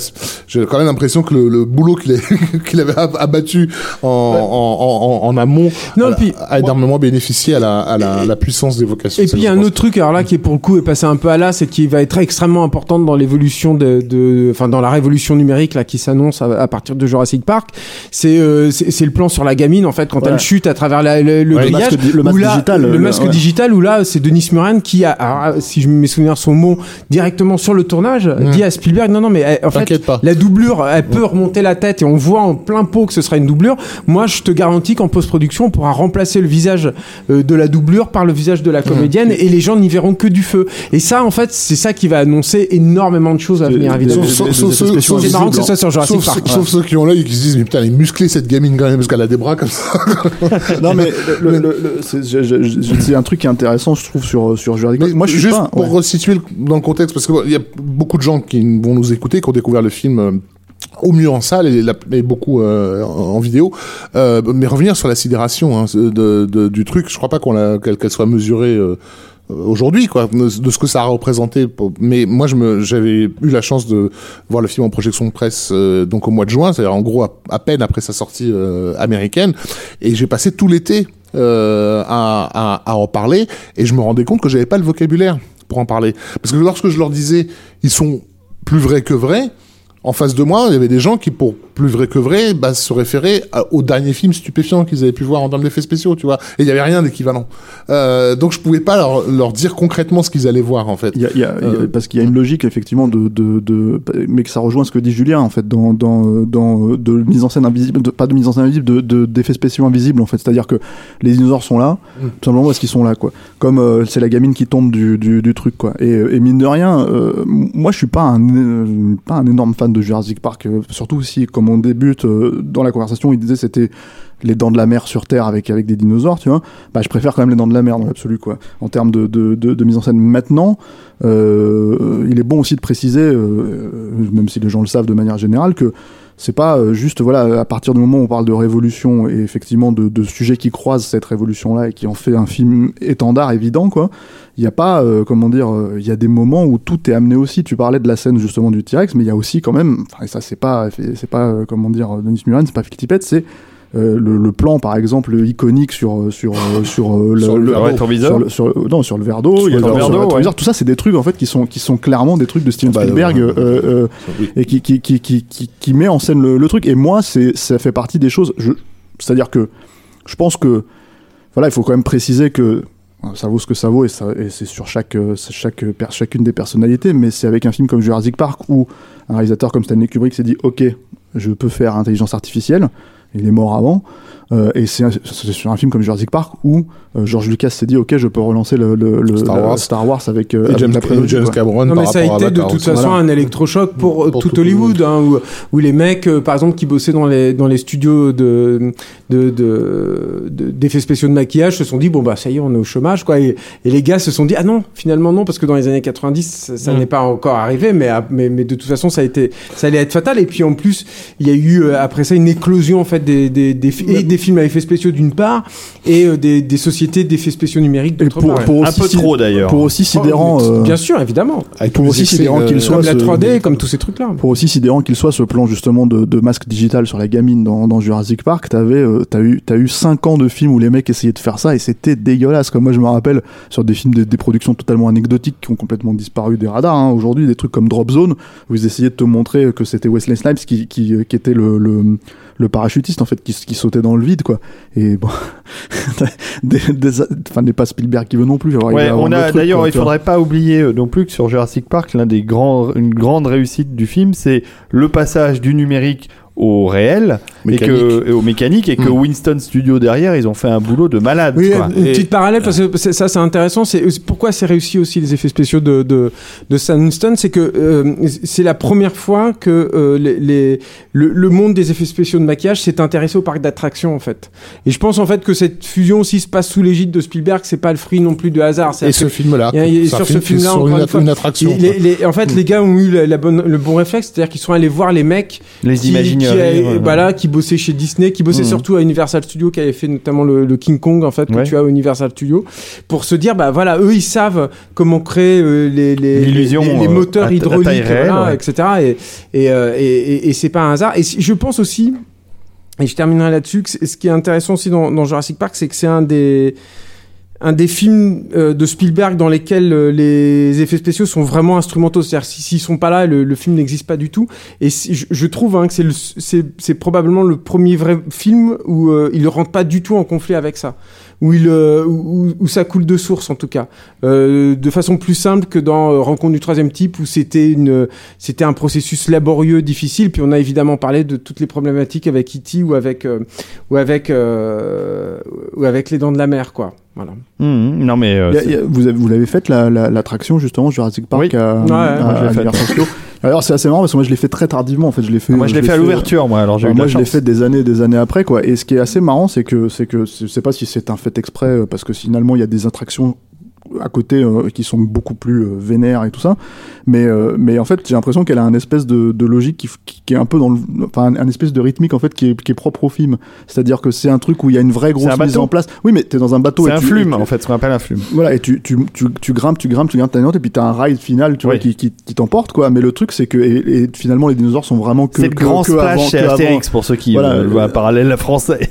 j'ai quand même l'impression que le, le boulot qu'il a- qu'il avait ab- abattu en, en, en, en amont Non, a, puis- a énormément bénéficié à la, à la, la puissance d'évocation. Et Ça, puis il y a un autre truc, alors là qui pour le coup est passé un peu à l'as et qui va être extrêmement importante dans l'évolution de, de, enfin dans la révolution numérique là qui s'annonce à, à partir de Jurassic Park, c'est euh, c'est le plan sur la gamine en fait quand Ouais. elle chute à travers la- le, le Ouais, le grillage, masque di- le masque où là, digital, le le- masque ouais. digital où là c'est Denis Muren qui a, alors, si je me souviens son mot directement sur le tournage, dit à Spielberg non non mais eh, en fait pas. la doublure, elle peut remonter la tête et on voit en plein pot que ce sera une doublure. Moi, je te garantis qu'en post-production, on pourra remplacer le visage euh, de la doublure par le visage de la comédienne et les gens n'y verront que du feu. Et ça, en fait, c'est ça qui va annoncer énormément de choses à venir, évidemment. C'est marrant que ce sauf- soit sur Jurassic sauf, Park. sauf ceux qui ont l'œil et qui se disent, mais putain, elle est musclée cette gamine quand même, parce qu'elle a des bras comme ça. non mais le, le- je- je- je- c'est un truc qui est intéressant je trouve sur sur Jurassic Moi je suis juste pas pour ouais. resituer le- dans le contexte, parce qu'il y a beaucoup de gens qui vont nous écouter, qui ont découvert le film euh, au mieux en salle et, la- et beaucoup euh, en, en vidéo. Euh, mais revenir sur la sidération hein, de, de- du truc, je crois pas qu'on qu'elle qu'elle soit mesurée. euh, aujourd'hui quoi de, ce que ça a représenté pour- mais moi je me j'avais eu la chance de voir le film en projection de presse euh, donc au mois de juin c'est-à-dire en gros à, à peine après sa sortie euh, américaine et j'ai passé tout l'été euh, à, à, à en parler. Et je me rendais compte que j'avais pas le vocabulaire pour en parler. Parce que lorsque je leur disais ils sont plus vrais que vrais en face de moi, il y avait des gens qui, pour plus vrai que vrai, bah, se référaient à- au dernier film stupéfiant qu'ils avaient pu voir en termes d'effets spéciaux, tu vois. Et il y avait rien d'équivalent. Euh, donc je pouvais pas leur, leur dire concrètement ce qu'ils allaient voir, en fait. Il y a, il y a- il y a- Euh, parce qu'il y a une logique effectivement de, de, de mais que ça rejoint ce que dit Julien en fait dans dans dans de mise en scène invisible de, pas de mise en scène invisible de de- d'effets spéciaux invisibles en fait c'est-à-dire que les dinosaures sont là Mm. tout simplement parce qu'ils sont là quoi comme euh, c'est la gamine qui tombe du, du, du truc quoi et, et mine de rien moi je suis pas un pas un énorme fan de Jurassic Park euh, surtout si comme on débute euh, dans la conversation il disait c'était les dents de la mer sur Terre avec avec des dinosaures tu vois. Bah je préfère quand même les dents de la mer dans l'absolu quoi. En termes de, de, mise en scène maintenant euh, il est bon aussi de préciser même si les gens le savent de manière générale que c'est pas euh, juste voilà à partir du moment où on parle de révolution et effectivement de, de sujets qui croisent cette révolution là et qui en fait un film étendard évident quoi il y a pas euh, comment dire euh, il y a des moments où tout est amené aussi. Tu parlais de la scène justement du T-Rex mais il y a aussi quand même et ça c'est pas c'est pas euh, comment dire Denis Muren c'est pas Phil Tippett c'est euh, le, le plan par exemple iconique sur sur euh, sur euh, le, Sur le sur le, non sur le verre d'eau le verre d'eau, tout ça c'est des trucs en fait qui sont qui sont clairement des trucs de Steven Bah, Spielberg euh, euh, euh, Oui. et qui qui, qui, qui, qui, qui met en scène le, le truc. Et moi, c'est ça fait partie des choses. C'est-à-dire que je pense que voilà, il faut quand même préciser que euh, ça vaut ce que ça vaut et, c'est sur chaque, euh, chaque chacune des personnalités. Mais c'est avec un film comme Jurassic Park où un réalisateur comme Stanley Kubrick s'est dit OK, je peux faire intelligence artificielle. Il est mort avant. Euh, et c'est sur un film comme Jurassic Park où euh, George Lucas s'est dit ok je peux relancer le, le, le- Star Wars. Star Wars avec, euh, Et avec James, la. Cameron Non, par mais ça a été de toute aussi. façon Voilà. un électrochoc pour, euh, Pour tout, tout Hollywood, hein, où, où les mecs, euh, par exemple, qui bossaient dans les, dans les studios de, de, de, de- d'effets spéciaux de maquillage se sont dit, bon, bah, ça y est, on est au chômage, quoi. Et, et les gars se sont dit, ah non, finalement, non, parce que dans les années 90, ça, ça Mm. n'est pas encore arrivé, mais, à- mais, mais de toute façon, ça a été, ça allait être fatal. Et puis, en plus, il y a eu, euh, après ça, une éclosion, en fait, des, des, des, et des films à effets spéciaux d'une part, et euh, des, des sociétés d'effets spéciaux numériques d'autre part. pour Un peu trop d'ailleurs. Pour aussi sidérant, Oh, euh, Bien sûr, évidemment. Avec pour aussi sidérant qu'il soit, Comme la ce- 3D, comme tous ces trucs-là. pour aussi sidérant qu'il soit ce plan justement de, de masque digital sur la gamine dans, dans Jurassic Park, t'avais, euh, t'as eu, t'as eu cinq ans de films où les mecs essayaient de faire ça et c'était dégueulasse. Comme moi je me rappelle sur des films, des, des productions totalement anecdotiques qui ont complètement disparu des radars. hein. Aujourd'hui, des trucs comme Drop Zone où ils essayaient de te montrer que c'était Wesley Snipes qui, qui, qui était le, le, le parachutiste en fait, qui, qui sautait dans le vide quoi. Et bon, des, des, enfin n'est pas Spielberg qui veut non plus. Ouais, on a d'ailleurs, il faudrait pas oublier euh, non plus que sur Jurassic Park, l'un des grands, une grande réussite du film, c'est le passage du numérique au réel et Mécanique. que et au mécanique et que. Winston Studio derrière, ils ont fait un boulot de malade. Oui, quoi. une Et- petite parallèle parce que c'est- ça c'est intéressant. C'est pourquoi c'est réussi aussi les effets spéciaux de de, de Winston, c'est que euh, c'est la première fois que euh, les, les- le, le monde des effets spéciaux de maquillage s'est intéressé au parc d'attractions en fait. Et je pense en fait que cette fusion aussi se passe sous l'égide de Spielberg. C'est pas le fruit non plus de hasard. Et ce film-là, Il y a- il y a- c'est un sur ce film film-là, sur une, une fois, une que attraction. les- les- les- en fait, les gars ont eu la, la bonne, le bon réflexe, c'est-à-dire qu'ils sont allés voir les mecs les qui, imagineries. Qui, ouais. voilà, qui bossaient chez Disney, qui bossaient Mhm. surtout à Universal Studios, qui avait fait notamment le, le King Kong en fait que Ouais. tu as à Universal Studios, pour se dire bah voilà, eux ils savent comment créer euh, les les, L'illusion, les, les euh, moteurs hydrauliques, réelle, voilà, ouais. etc. Et et, euh, et, et, et c'est pas un hasard. Et je pense aussi, et je terminerai là-dessus, ce qui est intéressant aussi dans, dans Jurassic Park, c'est que c'est un des un des films euh, de Spielberg dans lesquels euh, les effets spéciaux sont vraiment instrumentaux. C'est-à-dire si- s'ils sont pas là, le, le film n'existe pas du tout. Et si- je, je trouve hein, que c'est probablement le premier vrai film où euh, il ne rentre pas du tout en conflit avec ça. Où, il, euh, où, où ça coule de source en tout cas, euh, de façon plus simple que dans euh, Rencontre du troisième type où c'était une c'était un processus laborieux, difficile. Puis on a évidemment parlé de toutes les problématiques avec E.T. ou avec euh, ou avec euh, ou avec les dents de la mer quoi. Voilà. Mhm. Non mais euh, a- a- vous avez, vous l'avez faite la- la- l'attraction justement Jurassic Park Oui. à, Ouais, à- l'ai à Studios? Alors c'est assez marrant parce que moi je l'ai fait très tardivement en fait je l'ai fait. moi je l'ai fait à l'ouverture moi alors j'ai eu de moi je l'ai fait des années des années après quoi. Et ce qui est assez marrant c'est que c'est que je sais pas si c'est un fait exprès euh, parce que finalement il y a des attractions à côté euh, qui sont beaucoup plus euh, vénères et tout ça mais euh, mais en fait j'ai l'impression qu'elle a un espèce de, de logique qui, qui, qui est un peu dans le enfin un, un espèce de rythmique en fait qui est, qui est propre au film c'est-à-dire que c'est un truc où il y a une vraie grosse mise en place oui mais t'es dans un bateau C'est un tu- flume tu- en fait, ce qu'on appelle un flume. voilà, et tu, tu, tu, tu grimpes, tu grimpes, tu grimpes, une note, et puis t'as un ride final, tu vois, qui, qui, qui t'emporte, quoi. Mais le truc, c'est que, et, et finalement, les dinosaures sont vraiment que, C'est le grand que splash avant- chez avant. Astérix pour ceux qui Voilà, euh, voient un parallèle français.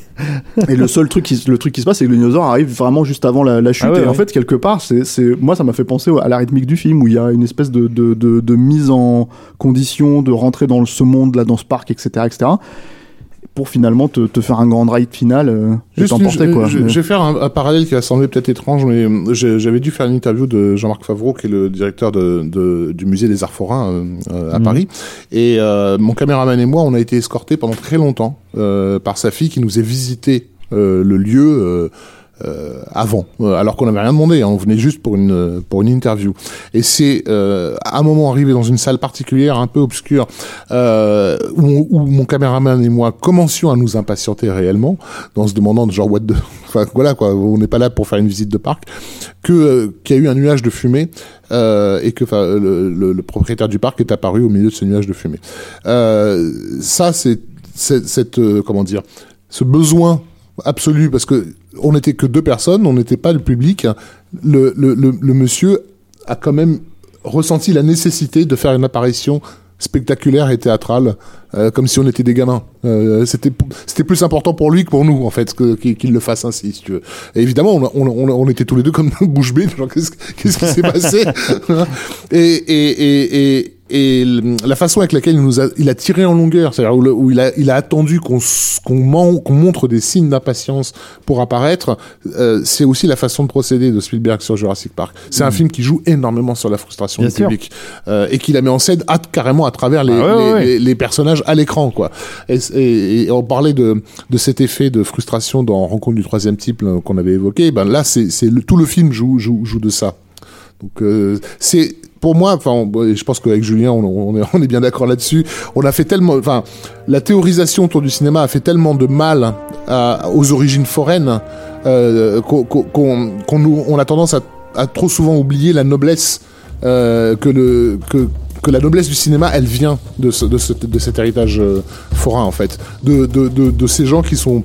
Et le seul truc qui, le truc qui se passe, c'est que le dinosaure arrive vraiment juste avant la, la chute. Ah ouais, et en fait, quelque part, c'est, c'est, moi, ça m'a fait penser à la rythmique du film, où il y a une espèce de, de, de, de mise en condition de rentrer dans ce monde, là, dans ce parc, etc., etc. Pour finalement te, te faire un grand ride final, euh, et t'emporter, je, quoi. je- Mais- je vais faire un, un parallèle qui va sembler peut-être étrange, mais euh, j'avais dû faire une interview de Jean-Marc Favreau, qui est le directeur de, de- du musée des Arts Forains euh, à Mhm. Paris. Et euh, mon caméraman et moi, on a été escortés pendant très longtemps par sa fille qui nous a visité euh, le lieu. euh, euh, avant, euh, alors qu'on n'avait rien demandé, hein, on venait juste pour une euh, pour une interview. Et c'est euh, à un moment arrivé dans une salle particulière, un peu obscure, euh, où, où mon caméraman et moi commencions à nous impatienter réellement, en se demandant genre what the, enfin voilà quoi, on n'est pas là pour faire une visite de parc, que euh, qu'il y a eu un nuage de fumée euh, et que le, le, le propriétaire du parc est apparu au milieu de ce nuage de fumée. Ça c'est cette comment dire ce besoin absolu parce que on n'était que deux personnes, on n'était pas le public. Le, le, le, le monsieur a quand même ressenti la nécessité de faire une apparition spectaculaire et théâtrale, euh, comme si on était des gamins. Euh, c'était c'était plus important pour lui que pour nous en fait que- qu'il le fasse ainsi. Si tu veux. Et évidemment, on, on, on, on était tous les deux comme bouche bée. Genre qu'est-ce qu'est-ce qui s'est passé? Et, et, et, et, et, la façon avec laquelle il nous a, il a tiré en longueur, c'est-à-dire où, le- où il a, il a attendu qu'on qu'on qu'on montre des signes d'impatience pour apparaître, euh, c'est aussi la façon de procéder de Spielberg sur Jurassic Park. C'est un film qui joue énormément sur la frustration Bien du sûr. public euh, et qui la met en scène à- carrément à travers les, Ah ouais, les, ouais. les- les personnages à l'écran, quoi. Et, et- et on parlait de, de cet effet de frustration dans Rencontre du troisième type qu'on avait évoqué. Ben là, c'est c'est le- tout le film joue, joue, joue de ça. Donc euh, c'est pour moi, enfin, je pense qu'avec Julien, on, est, on est bien d'accord là-dessus. On a fait tellement, enfin, la théorisation autour du cinéma a fait tellement de mal aux origines foraines euh, qu'on qu'on- nous- on a tendance à, à trop souvent oublier la noblesse euh, que le que que la noblesse du cinéma, elle vient de, ce, de, ce- de cet héritage euh, forain, en fait. De, de, ces gens qui sont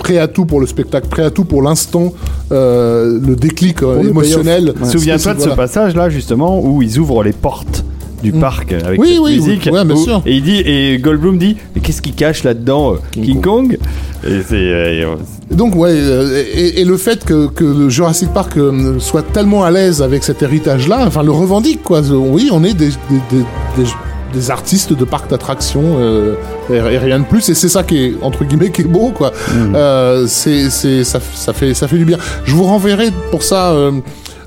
prêts à tout pour le spectacle, prêts à tout pour l'instant, euh, le déclic euh, émotionnel. Souviens-toi de ce passage-là justement où ils ouvrent les portes du Mm. parc avec Oui, cette oui, musique. oui, ouais, bien où- sûr. Et il dit et Goldblum dit mais qu'est-ce qu'il cache là-dedans euh, King King, Kong, Et c'est euh, Donc ouais, euh, et, et le fait que, Jurassic Park soit tellement à l'aise avec cet héritage-là, enfin le revendique quoi. Oui, on est des, des, des, des- des artistes de parcs d'attractions euh, et, et rien de plus. Et c'est ça qui est entre guillemets qui est beau quoi. Euh, c'est c'est ça, ça fait ça fait du bien. Je vous renverrai pour ça. euh,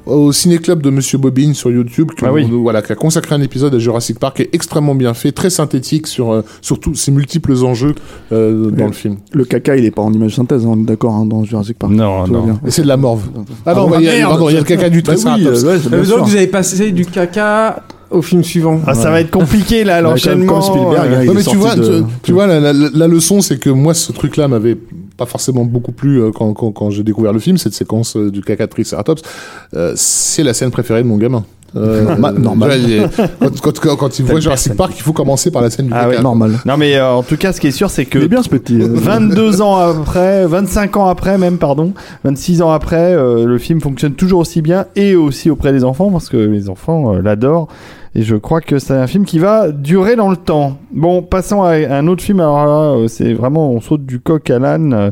au ciné club de Monsieur Bobine sur YouTube, qui, Ah oui. voilà, qui a consacré un épisode à Jurassic Park, qui est extrêmement bien fait, très synthétique sur, euh, sur tous ces multiples enjeux euh, dans le film. Le caca, il est pas en image synthèse, hein, on est d'accord, hein, dans Jurassic Park. non non. bien. Et c'est de la morve. Ah non, bon, bah, il y a, ah, merde. pardon, il y a le caca du Bah oui, Triceratops. euh, ouais, vous avez passé du caca au film suivant. Ah, ça va être compliqué là comme l'enchaînement. Spielberg, euh, hein, il est mais tu vois, de- tu, tu vois la, la- la leçon, c'est que moi, ce truc-là m'avait pas forcément beaucoup plu euh, quand, quand, quand j'ai découvert le film, cette séquence euh, du caca de Triceratops. Euh, c'est la scène préférée de mon gamin. Euh, Normal- quand, quand, quand, quand il voit Jurassic Park, il faut commencer par la scène du Ah caca. ouais, Normal. Non mais euh, en tout cas ce qui est sûr c'est que Il est bien ce petit. euh, 22 ans après, 25 ans après même, pardon, 26 ans après, euh, le film fonctionne toujours aussi bien et aussi auprès des enfants parce que les enfants euh, l'adorent. Et je crois que c'est un film qui va durer dans le temps. Bon, passons à un autre film. Alors là, euh, c'est vraiment, on saute du coq à l'âne, euh,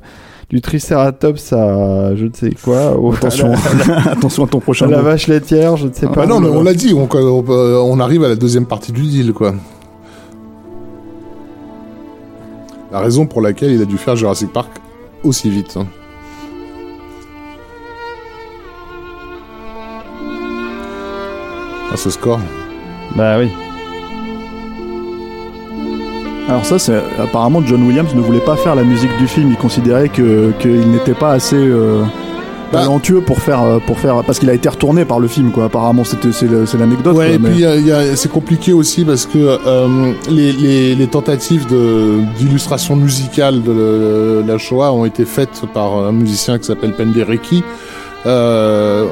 du triceratops à je ne sais quoi, au, Attention, à la, attention à ton à prochain la vache laitière, je ne sais Ah pas. bah non, mais on l'a dit, on, on, on arrive à la deuxième partie du deal, quoi. La raison pour laquelle il a dû faire Jurassic Park aussi vite. hein. À ce score. Bah oui. Alors ça, c'est apparemment John Williams ne voulait pas faire la musique du film. Il considérait que qu'il n'était pas assez euh, Bah. talentueux pour faire euh, pour faire parce qu'il a été retourné par le film quoi. Apparemment, c'était c'est l'anecdote. Ouais, quoi, et mais- puis il y a- il y a- c'est compliqué aussi parce que euh, les, les, les tentatives de- d'illustration musicale de le- la Shoah ont été faites par un musicien qui s'appelle Penderecki. Euh,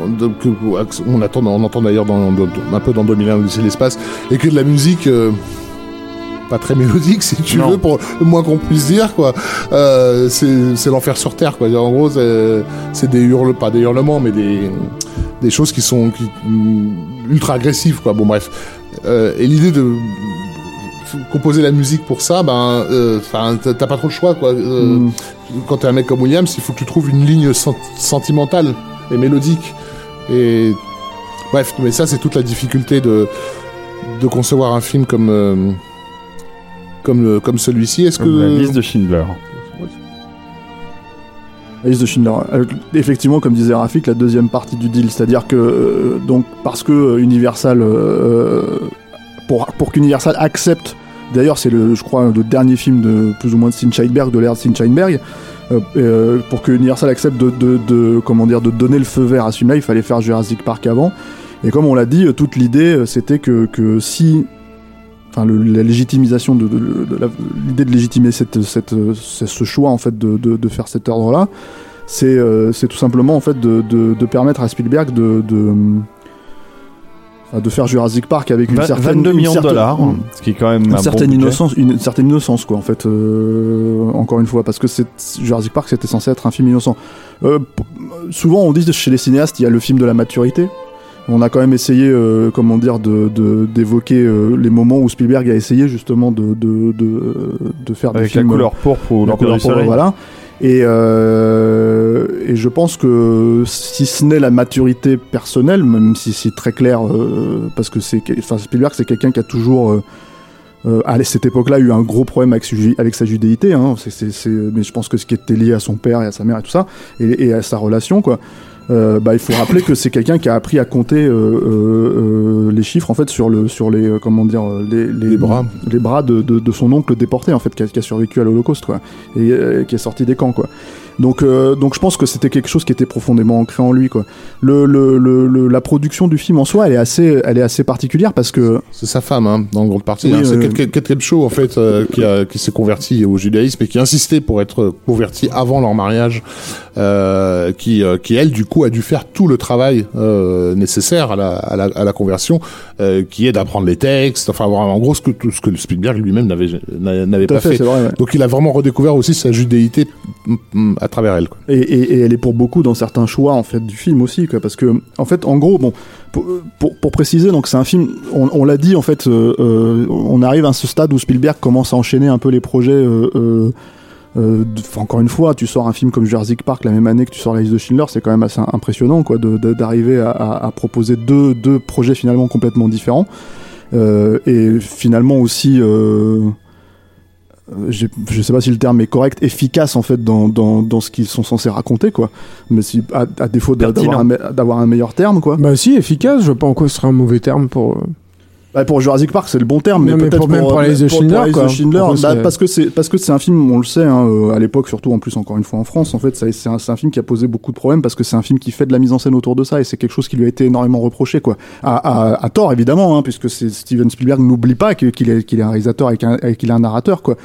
on, attend, on entend d'ailleurs dans, dans- un peu dans 2001 Odyssée de l'espace et que de la musique euh, pas très mélodique si tu Non. veux pour le moins qu'on puisse dire quoi. Euh, c'est c'est l'enfer sur terre quoi. En gros c'est c'est des hurles pas des hurlements mais des des choses qui sont qui, mm, ultra agressives quoi. Bon bref. Euh, et l'idée de composer la musique pour ça ben euh, enfin t'as t'as pas trop le choix quoi. Euh, Mm. quand t'es un mec comme Williams il faut que tu trouves une ligne sen- sentimentale et mélodique et bref mais ça c'est toute la difficulté de de concevoir un film comme euh, comme euh, comme celui-ci est-ce que la liste de Schindler. La liste de Schindler. Euh, Effectivement, comme disait Rafik, la deuxième partie du deal, c'est-à-dire que euh, donc parce que Universal, euh, pour pour qu'Universal accepte, d'ailleurs c'est le, je crois, le dernier film de plus ou moins de Steinberg, de l'ère de Steinberg, euh, euh, pour que Universal accepte de, de, de comment dire de donner le feu vert à ce il fallait faire Jurassic Park avant. Et comme on l'a dit, euh, toute l'idée euh, c'était que que si Enfin, le- la légitimisation de, de- de la- l'idée de légitimer cette, cette, euh, ce choix en fait de, de, de faire cet ordre-là, c'est euh, tout simplement en fait de, de, de permettre à Spielberg de, de, enfin, de faire Jurassic Park avec une Va- certaine 22 une millions de dollars, ce qui est quand même une un bon certaine budget. innocence, une certaine innocence quoi en fait. euh, encore une fois, parce que Jurassic Park c'était censé être un film innocent. Euh, souvent on dit chez les cinéastes il y a le film de la maturité. On a quand même essayé, euh, comment dire, de de- d'évoquer euh, les moments où Spielberg a essayé justement de de, de, de faire des Avec la films couleur pourpre ou la couleur du voilà. Et, euh, et je pense que si ce n'est la maturité personnelle, même si c'est très clair, euh, parce que c'est, enfin Spielberg c'est quelqu'un qui a toujours euh, euh, à cette époque-là eu un gros problème avec, sa judéité, hein, mais je pense que ce qui était lié à son père et à sa mère et tout ça, et, et à sa relation, quoi. Euh, bah, il faut rappeler que c'est quelqu'un qui a appris à compter euh, euh, euh, les chiffres en fait sur le sur les euh, comment dire les, Les bras. les bras de, de, de son oncle déporté en fait qui a, qui a survécu à l'Holocauste quoi et qui est sorti des camps quoi donc euh, donc je pense que c'était quelque chose qui était profondément ancré en lui quoi le, le, le, la production du film en soi elle est assez elle est assez particulière parce que C'est sa femme, hein, dans grande partie. Oui, hein. C'est euh, Kate- Kate Capshaw, en fait, euh, qui, a, qui s'est converti au judaïsme et qui insistait pour être converti avant leur mariage, euh, qui, qui elle, du coup, a dû faire tout le travail nécessaire à la, à la, à la conversion, qui est d'apprendre les textes, enfin, en gros ce que, tout ce que Spielberg lui-même n'avait n'avait pas fait, fait. c'est vrai ouais. Donc il a vraiment redécouvert aussi sa judéité à travers elle. Quoi. Et, et, elle est pour beaucoup dans certains choix en fait du film aussi quoi, parce que en fait en gros bon pour, pour, préciser donc c'est un film on, on l'a dit en fait euh, euh, on arrive à ce stade où Spielberg commence à enchaîner un peu les projets euh, encore une fois, tu sors un film comme Jurassic Park la même année que tu sors la liste de Schindler, c'est quand même assez impressionnant, quoi, d'arriver à, proposer deux, deux projets finalement complètement différents, et finalement aussi, euh, je sais pas si le terme est correct, efficace en fait dans, dans, dans ce qu'ils sont censés raconter, quoi. Mais si, à, à défaut d'a- d'avoir un, me- un meilleur terme, quoi. Bah si, efficace, je vois pas en quoi ce serait un mauvais terme pour... euh, Bah, pour Jurassic Park, c'est le bon terme, mais, peut-être pour- même pour Alice de Schindler, Alice Pour bah, parce que c'est parce que c'est un film, on le sait, hein, euh, à l'époque, surtout en plus encore une fois en France, en fait, c'est un, film qui a posé beaucoup de problèmes parce que c'est un film qui fait de la mise en scène autour de ça et c'est quelque chose qui lui a été énormément reproché, quoi. À, à, à tort évidemment, hein, puisque c'est Steven Spielberg n'oublie pas qu'il est qu'il est un réalisateur et qu'il est un narrateur, quoi.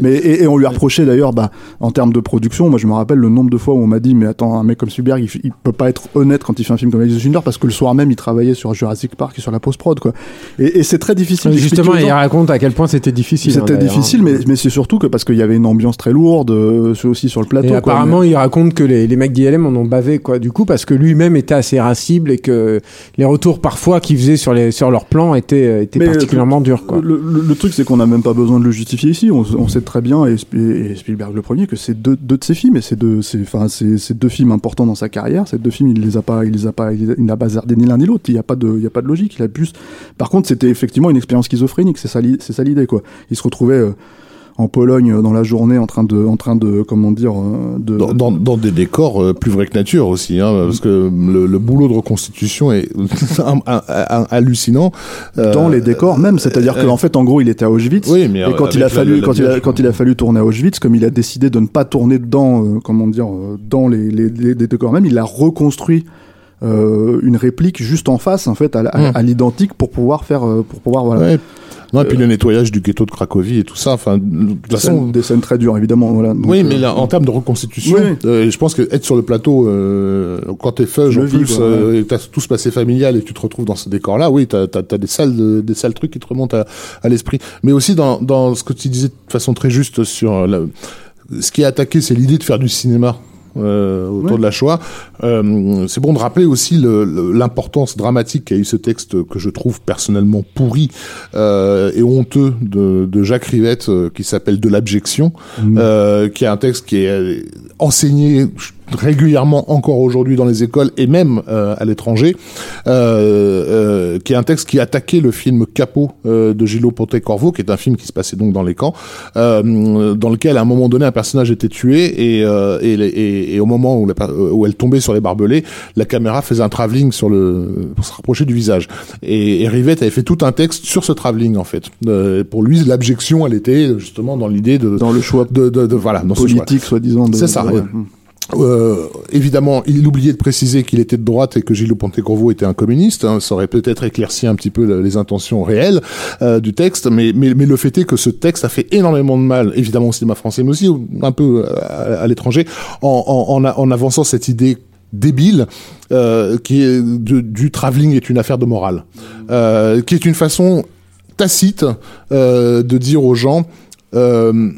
Mais et, et on lui a reproché d'ailleurs, bah, en termes de production, moi je me rappelle le nombre de fois où on m'a dit, mais attends, un mec comme Spielberg, il, il peut pas être honnête quand il fait un film comme Alice de Schindler parce que le soir même il travaillait sur Jurassic Park et sur la post prod, quoi. Et, et c'est très difficile. Justement, il raconte à quel point c'était difficile. hein, C'était d'ailleurs, difficile, hein. mais, mais c'est surtout que parce qu'il y avait une ambiance très lourde, euh, aussi sur le plateau. Et quoi. apparemment, il raconte que les, les mecs d'ILM en ont bavé, quoi. Du coup, parce que lui-même était assez irascible et que les retours parfois qu'il faisait sur, les, sur leurs plans étaient, euh, étaient Mais, particulièrement durs, quoi. Le, le- le truc, c'est qu'on n'a même pas besoin de le justifier ici. On, on sait très bien, et, Sp- et Spielberg le premier, que c'est deux, deux de ses films, et c'est deux, enfin, c'est, deux films importants dans sa carrière. Ces deux films, il les a pas, il les a pas, il, n'a bazardé ni l'un ni l'autre. Il n'y a pas de, il y a pas de logique. Il a plus. Par contre, c'était effectivement une expérience schizophrénique. C'est ça, l'i- c'est ça l'idée, quoi. Il se retrouvait euh, en Pologne dans la journée, en train de, en train de, comment dire, euh, de. dans, dans, dans des décors euh, plus vrais que nature aussi, hein, parce que le, le boulot de reconstitution est hallucinant. Euh, dans les décors même, c'est-à-dire euh, qu'en fait, en gros, il était à Auschwitz. Oui, mais Et quand il a fallu, la- quand il a, la- quand il a fallu tourner à Auschwitz, comme il a décidé de ne pas tourner dans, comment dire, dans les, les, les- les décors même, il a reconstruit euh, une réplique juste en face, en fait, à, à- Mm. à l'identique pour pouvoir faire, euh, pour pouvoir, voilà. Ouais. Non, et puis le nettoyage du ghetto de Cracovie et tout ça. Enfin, de toute Des façon. scènes, des scènes très dures, évidemment. Voilà. Donc, oui, euh, mais là, en termes de reconstitution, Oui. euh, je pense que être sur le plateau, euh, quand t'es feuge en plus, quoi, euh, et t'as tout ce passé familial et tu te retrouves dans ce décor-là, oui, t'as as, des sales, de- des sales trucs qui te remontent à, à l'esprit. Mais aussi dans, dans ce que tu disais de façon très juste sur la- ce qui est attaqué, c'est l'idée de faire du cinéma. Euh, autour Ouais. de la Shoah. Euh, c'est bon de rappeler aussi le- le- l'importance dramatique qu'a eu ce texte que je trouve personnellement pourri euh, et honteux de, de Jacques Rivette euh, qui s'appelle De l'abjection, euh, qui est un texte qui est euh, enseigné régulièrement encore aujourd'hui dans les écoles et même euh, à l'étranger, euh, euh, qui est un texte qui attaquait le film Capot euh, de Gillo Pontecorvo, qui est un film qui se passait donc dans les camps, euh, dans lequel à un moment donné un personnage était tué et, euh, et, et- et au moment où, la per- où elle tombait sur les barbelés, la caméra faisait un travelling sur le pour se rapprocher du visage. Et, et Rivette avait fait tout un texte sur ce travelling en fait. Euh, pour lui, l'abjection, elle était justement dans l'idée de dans le choix de, de, de- voilà dans politique, soi-disant. C'est ça, de- ouais. Euh, évidemment, il oubliait de préciser qu'il était de droite et que Gilles Pontecorvo était un communiste. hein. ça aurait peut-être éclairci un petit peu le- les intentions réelles euh, du texte, mais, mais, mais le fait est que ce texte a fait énormément de mal, évidemment au cinéma français, mais aussi au- un peu à, à l'étranger, en, en, en avançant cette idée débile euh, qui est de- du travelling est une affaire de morale, euh, qui est une façon tacite euh, de dire aux gens euh,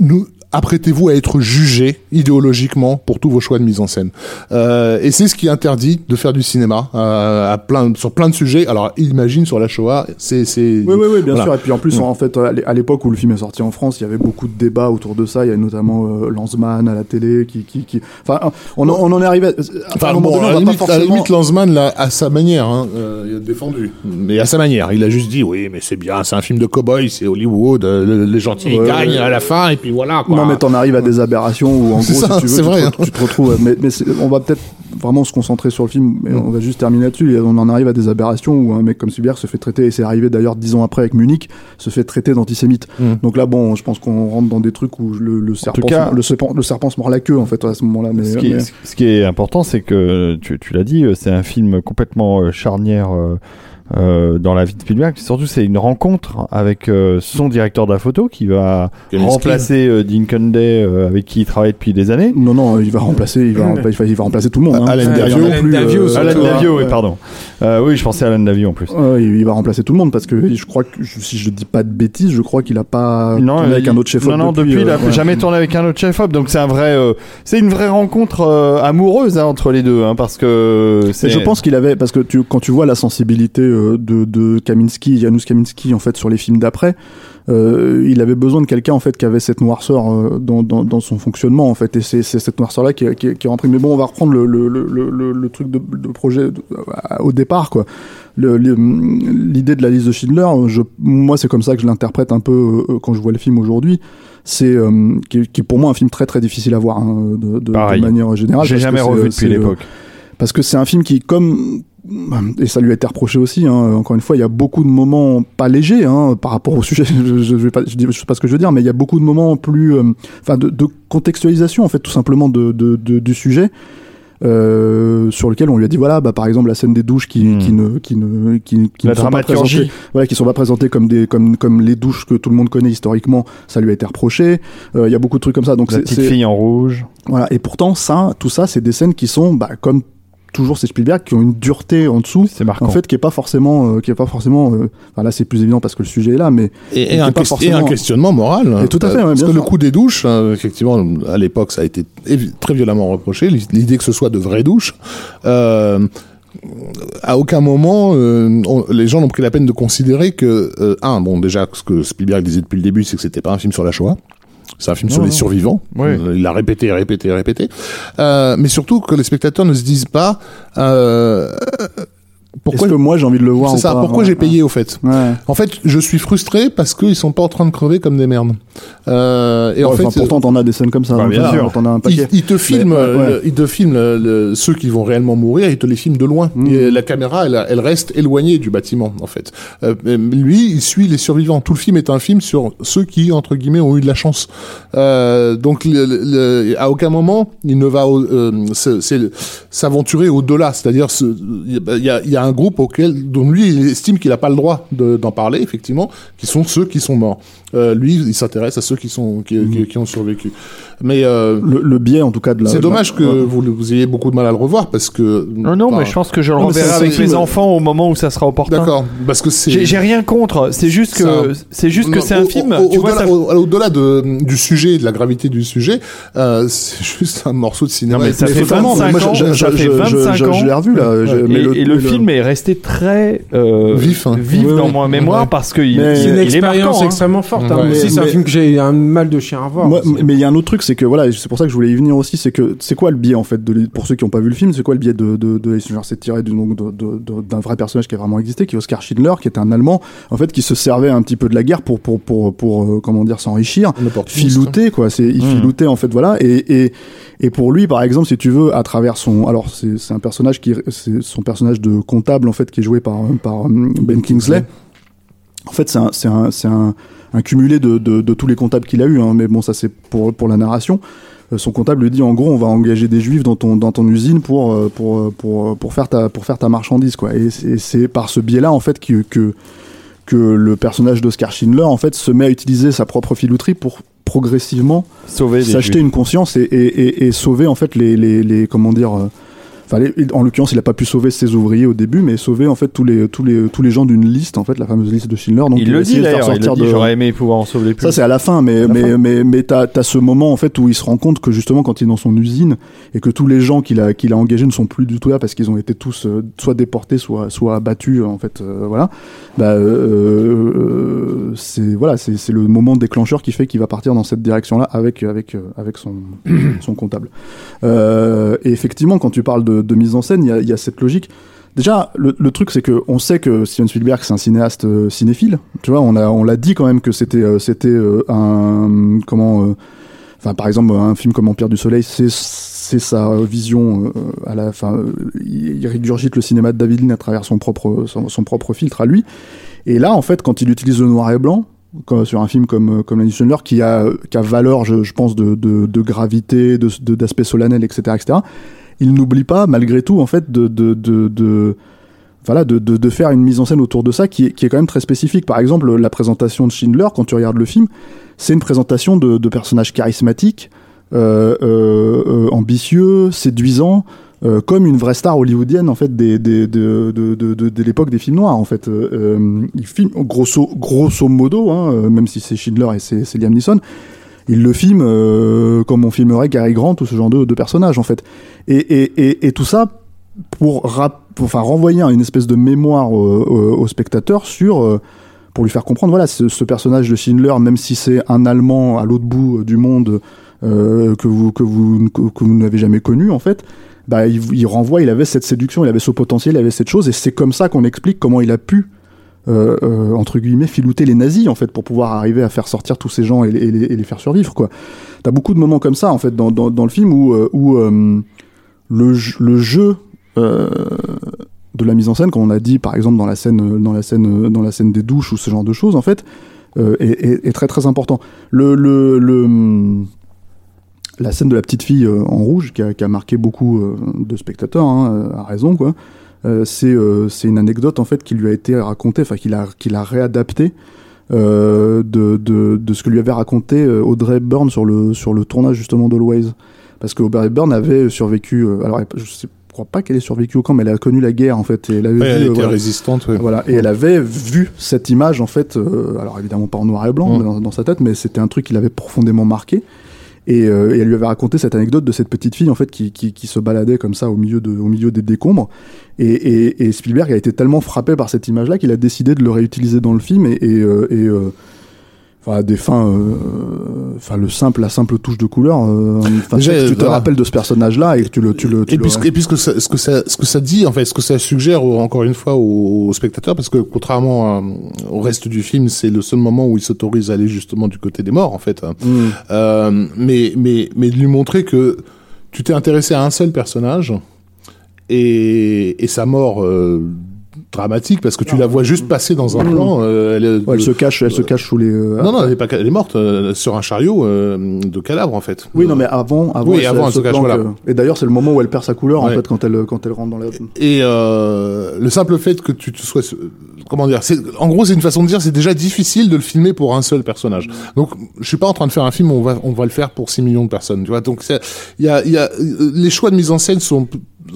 nous apprêtez-vous à être jugé idéologiquement pour tous vos choix de mise en scène. Euh, et c'est ce qui interdit de faire du cinéma euh, à plein, sur plein de sujets. Alors, imagine sur la Shoah, c'est, c'est. Oui, oui, oui, bien voilà. sûr. Et puis en plus, Mm. en fait, à l'é- à l'époque où le film est sorti en France, il y avait beaucoup de débats autour de ça. Il y a notamment euh, Lanzmann à la télé qui, qui, qui... enfin, on, en- on en est arrivé. À, Enfin, à bon, donné, à, on la limite, pas à la forcément. limite, Lanzmann, là, à sa manière, hein, euh, il a défendu. Mais à sa manière, il a juste dit, oui, mais c'est bien, c'est un film de cow-boy, c'est Hollywood, euh, le- les gentils gagnent ouais. à la fin, et puis voilà, quoi. Non, mais t'en arrives à des aberrations où, en gros, si tu veux, c'est tu, vrai, te, hein. tu te retrouves. Mais, on va peut-être vraiment se concentrer sur le film, mais Mm. on va juste terminer là-dessus. Et On en arrive à des aberrations où un mec comme Spielberg se fait traiter, et c'est arrivé d'ailleurs dix ans après avec Munich, se fait traiter d'antisémite. Mm. Donc là, bon, je pense qu'on rentre dans des trucs où le, le serpent, cas- se- le, serpent, le serpent se mord la queue, en fait, à ce moment-là. Mais, Ce qui, mais- est, ce qui est important, c'est que tu, tu l'as dit, euh, c'est un film complètement euh, charnière euh, euh, dans la vie de Spielberg. Surtout, c'est une rencontre avec euh, son directeur de la photo qui va remplacer euh, Dean Cundey, euh, avec qui il travaille depuis des années. Non, non, il va remplacer, il va, il va, il va remplacer tout le monde. hein. Alan Davio. plus, Alan Davio, Alan. Davio, oui, pardon. Euh, oui, je pensais à Alan Davio en plus. Il va remplacer tout le monde parce que je crois que je- si je dis pas de bêtises, je crois qu'il a pas Non, tourné avec un autre chef Non, non, depuis, il a ouais. jamais tourné avec un autre chef-op. Donc c'est un vrai, euh, c'est une vraie rencontre euh, amoureuse hein, entre les deux, hein, parce que je pense qu'il avait parce que tu, quand tu vois la sensibilité euh, de, de Kaminski, Janusz Kaminski en fait sur les films d'après, euh, il avait besoin de quelqu'un en fait qui avait cette noirceur euh, dans, dans, dans son fonctionnement en fait et c'est cette noirceur là qui, qui, qui est rentrée. Mais bon, on va reprendre le, le, le, truc de, de projet de- euh, au départ quoi. L'idée de la liste de Schindler, je, moi c'est comme ça que je l'interprète un peu euh, quand je vois le film aujourd'hui. C'est euh, qui, qui est pour moi un film très très difficile à voir hein, de, de, manière générale. j'ai jamais revu depuis euh, l'époque. parce que c'est un film qui, comme et ça lui a été reproché aussi. Hein, encore une fois, il y a beaucoup de moments pas légers hein, par rapport au sujet. Je, je, vais pas, je, dis- je sais pas ce que je veux dire, mais il y a beaucoup de moments plus, euh, enfin, de, de contextualisation en fait, tout simplement de, de, de- du sujet. Euh, sur lequel on lui a dit voilà bah par exemple la scène des douches qui, Hmm. qui ne qui ne qui, qui ne sont pas présentées voilà, qui sont pas présentées comme des comme comme les douches que tout le monde connaît historiquement, ça lui a été reproché. Euh, Il y a beaucoup de trucs comme ça. Donc La petite fille en rouge. voilà. Et pourtant ça, tout ça, c'est des scènes qui sont bah, comme toujours c'est Spielberg qui ont une dureté en dessous. C'est marquant. En fait, qui est pas forcément, euh, qui est pas forcément. euh, Enfin là, c'est plus évident parce que le sujet est là, mais Et, un, pas ques- et forcément- un questionnement moral. Et tout à fait, Euh, ouais, parce que le coup des douches, hein, effectivement, à l'époque, ça a été très violemment reproché. L'idée que ce soit de vraies douches. Euh, à aucun moment, euh, on- les gens n'ont pris la peine de considérer que, euh, un, bon, déjà, ce que Spielberg disait depuis le début, c'est que c'était pas un film sur la Shoah. C'est un film sur les survivants. Oui. Il l'a répété, répété, répété. Euh, mais surtout que les spectateurs ne se disent pas euh, pourquoi. que moi j'ai envie de le voir C'est ça. pas Pourquoi Ouais, j'ai payé au fait Ouais. En fait, je suis frustré parce qu'ils sont pas en train de crever comme des merdes. Euh, et en Ouais, fait, enfin, pourtant, t'en as des scènes comme ça. Bah, hein, bien t'en- sûr. T'en as un ils, paquet. ils te filment, ouais, ouais. le- ils te filment le- le- ceux qui vont réellement mourir, ils te les filment de loin. Mm. Et la caméra, elle, elle reste éloignée du bâtiment, en fait. Euh, lui, il suit les survivants. Tout le film est un film sur ceux qui, entre guillemets, ont eu de la chance. Euh, donc, le- le- le- à aucun moment, il ne va au- euh, s'aventurer au-delà. C'est-à-dire, ce- il y a, il y a un groupe auquel, dont lui, il estime qu'il n'a pas le droit de- d'en parler, effectivement, qui sont ceux qui sont morts. Euh, lui, il s'intéresse à ceux qui sont qui, qui- qui ont survécu. Mais euh, Le, le biais, en tout cas, de la. c'est dommage la- que ouais. vous, vous ayez beaucoup de mal à le revoir parce que. Non, non, enfin, mais je pense que je le Non, reverrai avec mes enfants au moment où ça sera opportun. D'accord, parce que c'est. J'ai rien contre. C'est juste que c'est juste que Non, c'est un film. Au-delà du sujet, et de la gravité du sujet, euh, c'est juste un morceau de cinéma. Non, mais ça fait totalement, 25 moi, ans, je- je- ça je- fait je- 25 je, ans. je l'ai revu là. Et, le, film est resté très euh, Vif, hein. vif dans ma mémoire parce il- C'est une expérience hein. extrêmement forte. Hein. C'est un film que j'ai un mal de chien à voir. Mais il y a un autre truc, c'est que voilà, c'est pour ça que je voulais y venir aussi, c'est que c'est quoi le biais en fait de, pour ceux qui n'ont pas vu le film, c'est quoi le biais de de, de Genre, c'est tiré du- donc, de- de- de- d'un vrai personnage qui a vraiment existé, qui est Oscar Schindler, qui était un Allemand, en fait, qui se servait un petit peu de la guerre pour pour pour pour, euh, comment dire s'enrichir, opportuniste. filouter quoi. C'est il Mm. filoutait en fait voilà et et et pour lui par exemple si tu veux à travers son alors c'est c'est un personnage qui c'est son personnage de comptable en fait qui est joué par par euh, Ben Kingsley. En fait, c'est un, c'est un, c'est un, cumulé de, de, de tous les comptables qu'il a eu, hein, mais bon, ça c'est pour, pour la narration. Euh, son comptable lui dit en gros, on va engager des juifs dans ton, dans ton usine pour, euh, pour, euh, pour, pour, faire ta, pour faire ta marchandise, quoi. Et c'est, par ce biais-là, en fait, que, que, que le personnage d'Oscar Schindler, en fait, se met à utiliser sa propre filouterie pour progressivement s'acheter une conscience et, et, et, et sauver, en fait, les, les, les comment dire, Enfin, les- en l'occurrence, il a pas pu sauver ses ouvriers au début, mais sauver en fait tous les tous les tous les gens d'une liste, en fait, la fameuse liste de Schindler. Donc il le dit d'ailleurs, il le sortir dit, de- j'aurais aimé pouvoir en sauver plus. ça c'est à la fin, mais la mais fin. mais mais t'as as ce moment en fait où il se rend compte que justement quand il est dans son usine et que tous les gens qu'il a qu'il a engagés ne sont plus du tout là parce qu'ils ont été tous euh, soit déportés, soit soit abattus en fait, euh, voilà. Bah euh, c'est voilà c'est c'est le moment déclencheur qui fait qu'il va partir dans cette direction là avec avec avec son son comptable. Et effectivement quand tu parles de, de mise en scène, il y a, cette logique. Déjà, le, truc, c'est que on sait que Steven Spielberg, c'est un cinéaste euh, cinéphile. Tu vois, on a, on l'a dit quand même que c'était, euh, c'était euh, un, comment, enfin, par exemple, un film comme Empire du Soleil, c'est, c'est sa vision à la, fin, il, régurgite le cinéma de David Lean à travers son propre, son, propre filtre à lui. Et là, en fait, quand il utilise le noir et blanc, comme- sur un film comme comme La Schindler, qui a qui a valeur, je, pense, de, de, gravité, de- d'aspect solennel, etc., etc. Il n'oublie pas, malgré tout, en fait, de de de, de voilà, de, de, de faire une mise en scène autour de ça qui est, qui est quand même très spécifique. Par exemple, la présentation de Schindler, quand tu regardes le film, c'est une présentation de, de personnages charismatiques, euh, euh, euh, ambitieux, séduisants, euh, comme une vraie star hollywoodienne en fait des, des, de, de, l'époque des films noirs en fait. Euh, euh, il filme grosso grosso modo, hein, même si c'est Schindler et c'est Liam Neeson, il le filme euh, comme on filmerait Cary Grant ou ce genre de, de personnage en fait. Et, et, et, tout ça pour, rap- pour enfin, renvoyer une espèce de mémoire euh, au, spectateur sur euh, pour lui faire comprendre voilà ce, personnage de Schindler même si c'est un Allemand à l'autre bout du monde euh, que vous que vous que vous n'avez jamais connu en fait bah il, il renvoie il avait cette séduction il avait ce potentiel il avait cette chose et c'est comme ça qu'on explique comment il a pu euh, euh, entre guillemets filouter les nazis en fait pour pouvoir arriver à faire sortir tous ces gens et, les- faire survivre quoi t'as beaucoup de moments comme ça en fait dans, dans, le film où euh, où le, le jeu de la mise en scène, comme on a dit par exemple dans la scène, dans la scène, dans la scène des douches ou ce genre de choses, en fait, est, très très important. Le, le, la scène de la petite fille en rouge qui a, marqué beaucoup de spectateurs, hein, à raison quoi. Euh, c'est euh, c'est une anecdote en fait qui lui a été racontée, enfin qu'il a qu'il a réadapté euh, de, de de ce que lui avait raconté Audrey Byrne sur le sur le tournage justement d'Always, parce que Audrey Byrne avait survécu. alors je je crois pas qu'elle ait survécu au camp, mais elle a connu la guerre en fait et elle avait Ouais, vu, était voilà, résistante. ouais. voilà, et elle avait vu cette image en fait, euh, alors évidemment pas en noir et blanc Mm. dans, dans sa tête, mais c'était un truc qui l'avait profondément marqué. Et, euh, elle lui avait raconté cette anecdote de cette petite fille en fait qui, qui, qui se baladait comme ça au milieu de, au milieu des décombres. Et, et, et Spielberg a été tellement frappé par cette image-là qu'il a décidé de le réutiliser dans le film et, euh, euh, enfin des fins, euh, enfin le simple, la simple touche de couleur. euh, Déjà, tu sais que tu te voilà. rappelles de ce personnage-là et que tu le, tu le, tu Et le- puis, ce- et puis ce que ça, ce que ça, ce que ça dit, en fait, ce que ça suggère encore une fois aux, aux spectateurs, parce que contrairement à- au reste du film, c'est le seul moment où il s'autorise à aller justement du côté des morts, en fait. Mm. Euh, mais, mais, mais de lui montrer que tu t'es intéressé à un seul personnage et, et sa mort dramatique, parce que tu la vois juste passer dans un Mm. plan. euh, elle, Ouais, elle se cache, elle se cache sous les. euh, non, non, elle est, pas, elle est morte euh, sur un chariot euh, de cadavre, en fait. Oui, non, mais avant, avant, Oui, elle, avant, elle se se cache, voilà. euh, Et d'ailleurs, c'est le moment où elle perd sa couleur en fait quand elle quand elle rentre dans la. Et euh, le simple fait que tu te sois, comment dire, c'est, en gros, c'est une façon de dire, c'est déjà difficile de le filmer pour un seul personnage. Donc, je suis pas en train de faire un film où on va, on va le faire pour 6 millions de personnes, tu vois. Donc, il y a, il y a, les choix de mise en scène sont,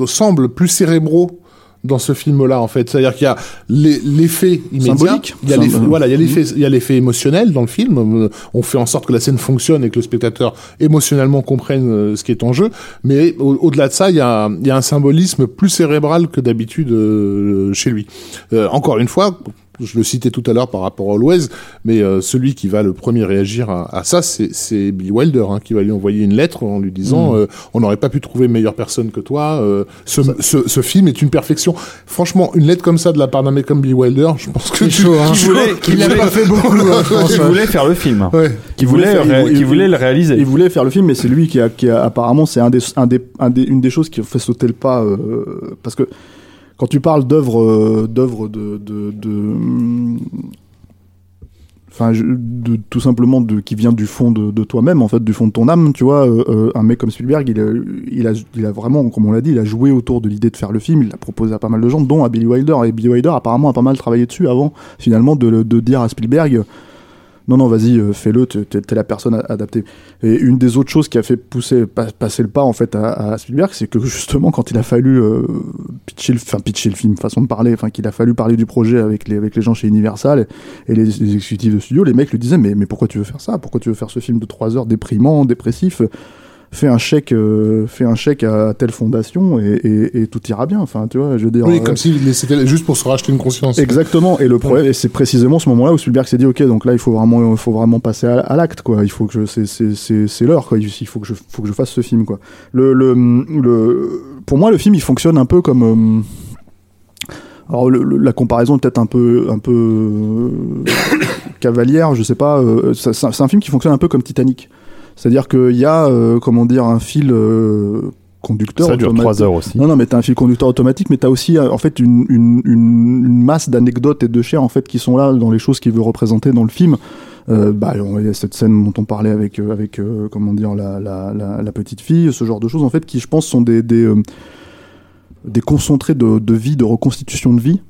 semblent plus cérébraux dans ce film-là, en fait. C'est-à-dire qu'il y a l'effet immédiat. Symbolique. Il y a l'effet, voilà, il y a l'effet, il y a l'effet émotionnel dans le film. On fait en sorte que la scène fonctionne et que le spectateur émotionnellement comprenne euh, ce qui est en jeu. Mais au- au-delà de ça, il y a, il y a un symbolisme plus cérébral que d'habitude euh, chez lui. Euh, encore une fois, je le citais tout à l'heure par rapport à Always, mais euh, celui qui va le premier réagir à, à ça, c'est, Billy Wilder, hein, qui va lui envoyer une lettre en lui disant euh, on n'aurait pas pu trouver meilleure personne que toi. euh, ce, ce, ce film est une perfection. Franchement, une lettre comme ça de la part d'un mec comme Billy Wilder, je pense que tu, chaud, hein. Qui voulait, qui Il a voulait- pas fait beaucoup, hein, qui voulait faire le film. Ouais. Qui voulait, faire- il voulait- qui voulait le réaliser. Il voulait faire le film, mais c'est lui qui a, qui a apparemment, c'est un des, un des, un des, une des choses qui a fait sauter le pas, euh, parce que quand tu parles d'œuvres, euh, d'œuvres de, de, de, hum, enfin, de, tout simplement de, qui vient du fond de, de toi-même, en fait, du fond de ton âme, tu vois, euh, euh, un mec comme Spielberg, il a, il a, il a vraiment, comme on l'a dit, il a joué autour de l'idée de faire le film, il l'a proposé à pas mal de gens, dont à Billy Wilder, et Billy Wilder apparemment a pas mal travaillé dessus avant, finalement, de, de dire à Spielberg, non, non, vas-y, euh, fais-le, t'es- la personne adaptée. Et une des autres choses qui a fait pousser, pa- passer le pas en fait à, à Spielberg, c'est que justement quand il a fallu euh, pitcher, le, pitcher le film, façon de parler, enfin qu'il a fallu parler du projet avec les avec les gens chez Universal et, et les, les exécutifs de studio, les mecs lui disaient mais mais pourquoi tu veux faire ça? Pourquoi tu veux faire ce film de trois heures déprimant, dépressif? Fais un chèque, euh, fais un chèque à telle fondation et, et, et tout ira bien. Enfin, tu vois, je veux dire. Oui, euh, comme si c'était juste pour se racheter une conscience. Exactement. Et le problème, et c'est précisément ce moment-là où Spielberg s'est dit, ok, donc là, il faut vraiment, il faut vraiment passer à, à l'acte, quoi. Il faut que je, c'est, l'heure, quoi. Il faut que je, faut que je fasse ce film, quoi. Le, le, le, pour moi, le film, il fonctionne un peu comme. euh, alors le- le- la comparaison est peut-être un peu un peu euh, cavalière, je sais pas. euh, c'est un film qui fonctionne un peu comme Titanic. C'est-à-dire qu'il y a euh, comment dire un fil euh, conducteur. Ça dure automatique. 3 heures aussi. Non, non, mais t'as un fil conducteur automatique, mais t'as aussi euh, en fait une, une, une, une masse d'anecdotes et de chair en fait qui sont là dans les choses qu'il veut représenter dans le film. Euh, bah, il y a cette scène dont on parlait avec avec euh, comment dire la, la, la, la petite fille, ce genre de choses en fait qui je pense sont des des, euh, des concentrés de, de vie, de reconstitution de vie.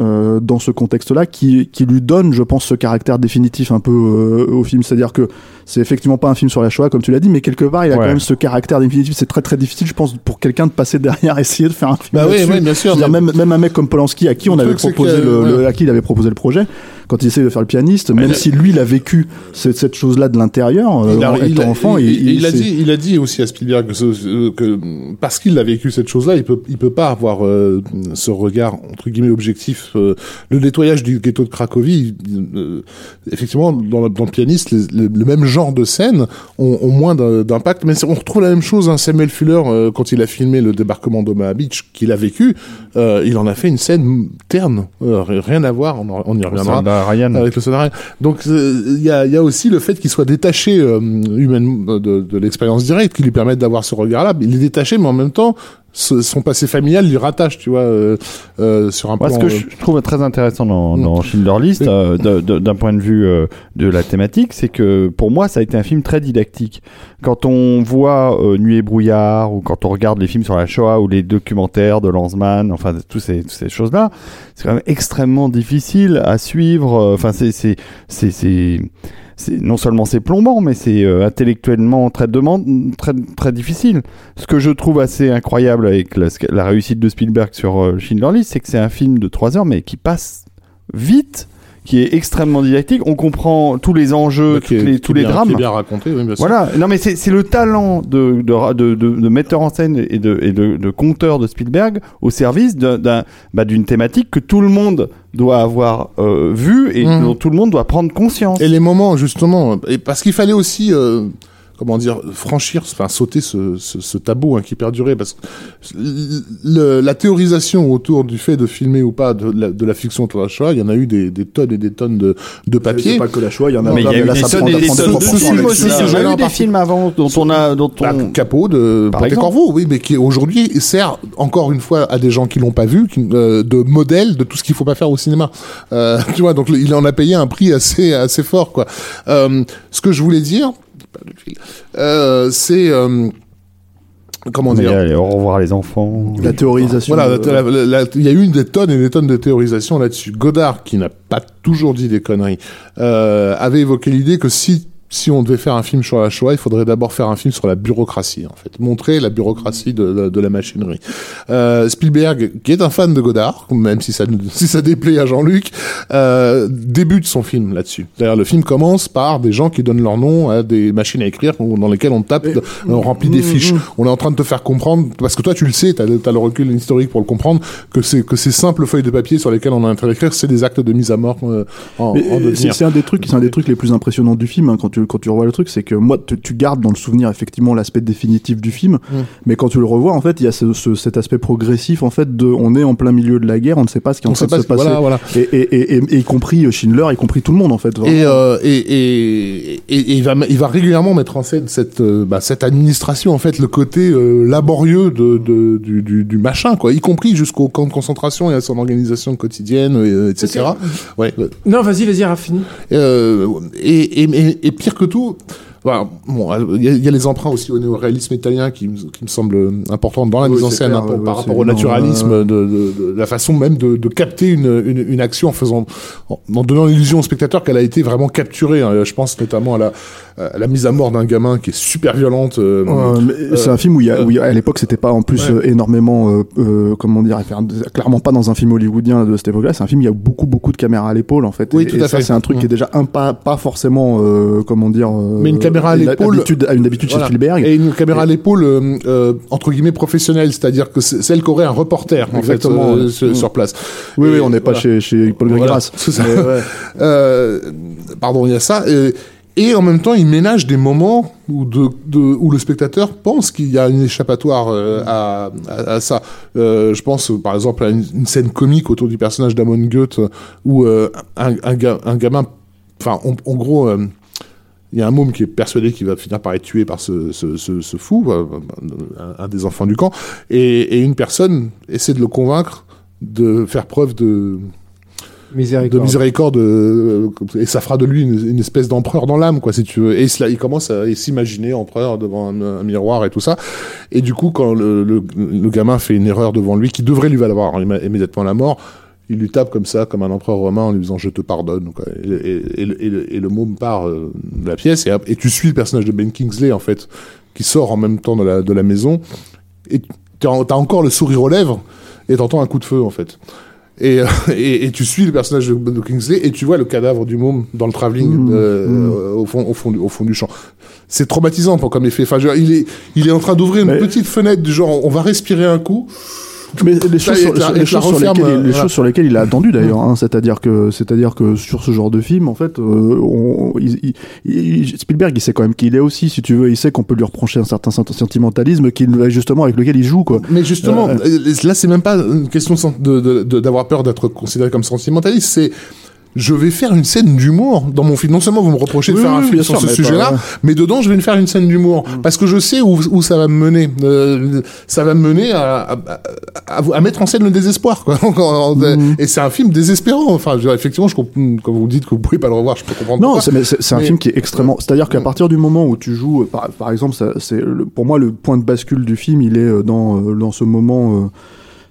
euh, dans ce contexte-là, qui, qui lui donne, je pense, ce caractère définitif un peu euh, au film. C'est-à-dire que c'est effectivement pas un film sur la Shoah, comme tu l'as dit, mais quelque part, il a Ouais. quand même ce caractère définitif. C'est très très difficile, je pense, pour quelqu'un de passer derrière, essayer de faire un film. Bah oui, oui, bien sûr. Mais- même, même un mec comme Polanski à qui on avait proposé que, le, à qui il avait proposé le projet, quand il essaie de faire le pianiste, même si lui il a vécu cette, cette chose-là de l'intérieur, euh, en étant enfant, il, il, il a dit, il a dit aussi à Spielberg que, ce- que parce qu'il a vécu cette chose-là, il peut, il peut pas avoir euh, ce regard entre guillemets objectif. euh, le nettoyage du ghetto de Cracovie, euh, effectivement, dans, le- dans le pianiste, les- le, le même genre de scènes ont, ont moins d'impact. Mais on retrouve la même chose. Hein, Samuel Fuller, euh, quand il a filmé le débarquement d'Omaha Beach, qu'il a vécu, euh, il en a fait une scène terne, Euh, rien à voir. On, on y reviendra. Ryan. Avec le soldat. Donc il y, a, il y a aussi le fait qu'il soit détaché humainement de, de l'expérience directe qui lui permette d'avoir ce regard-là. Il est détaché, mais en même temps, son passé familial lui rattache, tu vois, euh, euh, sur un Moi, plan. ce que euh, je trouve très intéressant dans, Mm. dans Schindler List, euh, d'un point de vue euh, de la thématique, c'est que pour moi, ça a été un film très didactique. Quand on voit euh, Nuit et brouillard, ou quand on regarde les films sur la Shoah, ou les documentaires de Lanzmann, enfin, tous ces, toutes ces choses-là, c'est quand même extrêmement difficile à suivre. Enfin, c'est, c'est, c'est, c'est- non seulement c'est plombant, mais c'est euh, intellectuellement très demande, très, très difficile. Ce que je trouve assez incroyable avec la, la réussite de Spielberg sur euh, Schindler List, c'est que c'est un film de 3 heures, mais qui passe vite, qui est extrêmement didactique. On comprend tous les enjeux, est- les- qui tous les drames. Qui est bien raconté, oui, bien sûr. Voilà, non mais c'est le talent de, de, de, de, de metteur en scène et de, et de, conteur de Spielberg au service bah, d'une thématique que tout le monde doit avoir euh, vue et dont tout le monde doit prendre conscience. Et les moments, justement, et parce qu'il fallait aussi, euh, comment dire, franchir, enfin sauter ce, ce, ce tabou hein, qui perdurait, parce que le- la théorisation autour du fait de filmer ou pas de la, de la fiction autour de la Shoah, il y en a eu des, des tonnes et des tonnes de, de c'est papier. pas que la choix, il y en a mais il y a eu là, des ça tonnes prend- et ça des prend des tonnes de films aussi. Il y a eu des films avant dont on a, dont Bah, on, Capot de Par Ponte exemple. Corvo, oui, mais qui aujourd'hui sert encore une fois à des gens qui l'ont pas vu, qui, euh, de modèle de tout ce qu'il faut pas faire au cinéma. Euh, tu vois, donc il en a payé un prix assez assez fort, quoi. Euh, ce que je voulais dire, euh, c'est euh, comment Mais dire? allez, au revoir les enfants. La théorisation. Voilà, de- la- la- la- il y a eu des tonnes et des tonnes de théorisation là-dessus. Godard, qui n'a pas toujours dit des conneries, euh, avait évoqué l'idée que si si on devait faire un film sur la Shoah, il faudrait d'abord faire un film sur la bureaucratie, en fait, montrer la bureaucratie de, de, de la machinerie. Euh, Spielberg, qui est un fan de Godard, même si ça si ça déplaît à Jean-Luc, euh, débute son film là-dessus. D'ailleurs, le film commence par des gens qui donnent leur nom à des machines à écrire dans lesquelles on tape, on remplit des fiches. On est en train de te faire comprendre, parce que toi tu le sais, t'as as le recul historique pour le comprendre, que c'est que ces simples feuilles de papier sur lesquelles on en train d'écrire, c'est des actes de mise à mort euh, en, en c'est un des trucs, c'est un des trucs les plus impressionnants du film hein, quand tu quand tu revois le truc, c'est que moi tu, tu gardes dans le souvenir effectivement l'aspect définitif du film, Mm. mais quand tu le revois en fait il y a ce, ce- cet aspect progressif en fait de on est en plein milieu de la guerre, on ne sait pas ce qui est en On train sait de pas se ce- passer, voilà, voilà. Et, et, et, et- et y compris Schindler, y compris tout le monde en fait. Et, euh, et, et, et- et il, va, il va régulièrement mettre en scène cette, euh, bah, cette administration, en fait, le côté euh, laborieux de, de, du, du, du machin, quoi, y compris jusqu'au camp de concentration et à son organisation quotidienne, euh, etc. Ouais. Non, vas-y, vas-y. Euh, et, et, et, et pire que tout, bon, il y, a- il y a les emprunts aussi au néo-réalisme italien qui, me- qui me semblent importants dans la Oui, mise en scène clair, hein, par- ouais, par ouais, rapport au naturalisme, énorme, de, de- de la façon même de, de capter une, une, une action en faisant, en, en donnant l'illusion au spectateur qu'elle a été vraiment capturée. hein. Je pense notamment à la, la mise à mort d'un gamin qui est super violente. euh, Euh, c'est un film où, y a, où y a- à l'époque c'était pas en plus Ouais. euh, énormément euh, euh, comment dire clairement pas dans un film hollywoodien de cette époque-là c'est un film où il y a beaucoup beaucoup de caméras à l'épaule en fait Oui, et, tout et à ça fait. c'est un truc Mm. qui est déjà un pas pas forcément euh, comment dire euh, Mais une caméra à l'épaule- une habitude Voilà. chez Spielberg Et une caméra à l'épaule, euh, euh, entre guillemets, professionnelle, c'est-à-dire que c'est celle qu'aurait un reporter, en Exactement, fait, euh, sur, Mm. sur place. oui Et oui on n'est pas voilà. chez chez Paul Voilà. Mais ouais. Euh, pardon, il y a ça. Et, et en même temps, il ménage des moments où, le spectateur pense qu'il y a une échappatoire euh, à, ça. Euh, je pense, par exemple, à une, scène comique autour du personnage d'Amon Goeth, euh, où euh, un, un, ga- un gamin... Enfin, en, gros... il y a un môme qui est persuadé qu'il va finir par être tué par ce, fou, un, des enfants du camp, et une personne essaie de le convaincre de faire preuve de, de Miséricorde. euh, et ça fera de lui une, espèce d'empereur dans l'âme quoi si tu veux et cela il commence à s'imaginer empereur devant un, miroir et tout ça et du coup quand le, le, gamin fait une erreur devant lui qui devrait lui valoir immédiatement la mort il lui tape comme ça, comme un empereur romain, en lui disant je te pardonne. Et, et- et le- le- môme part euh, de la pièce, et, tu suis le personnage de Ben Kingsley, en fait, qui sort en même temps de la, de la maison, et t'as as encore le sourire aux lèvres, et t'entends un coup de feu, en fait. Et, euh, et, et tu suis le personnage de, de Kingsley, et tu vois le cadavre du môme dans le travelling, Mmh, euh, mmh. euh, au, fond, au, fond du, au fond du champ. C'est traumatisant pour- comme effet. Enfin, je il, est, il est en train d'ouvrir une Mais- petite fenêtre du genre on va respirer un coup. Mais les choses, sur, la- les choses lesquelles, il- euh, les voilà. choses sur lesquelles il a attendu d'ailleurs, hein, c'est-à-dire que, c'est-à-dire que sur ce genre de film, en fait, euh, on- il- il- il- Spielberg, il sait quand même qui il est aussi, si tu veux, il sait qu'on peut lui reprocher un certain sent- sentimentalisme, qu'il justement avec lequel il joue, quoi. Mais justement, Euh, euh, là, c'est même pas une question de sen- de- de- de- d'avoir peur d'être considéré comme sentimentaliste, c'est je vais faire une scène d'humour dans mon film. Non seulement vous me reprochez de Oui, faire un oui, film sur sûr, ce sujet-là, pas- mais dedans, je vais me faire une scène d'humour. Parce que je sais où, où ça va me mener. Euh, ça va me mener à, à, à- à mettre en scène le désespoir. Quoi. Mhm. Et c'est un film désespérant. Enfin, je effectivement, je, quand vous dites que vous pouvez pas le revoir, je peux comprendre Non, c'est, mais c'est, c'est un Mais- film qui est extrêmement. C'est-à-dire qu'à partir du moment où tu joues, euh, par, par exemple, c'est pour moi le point de bascule du film, il est euh, dans euh, dans ce moment. euh,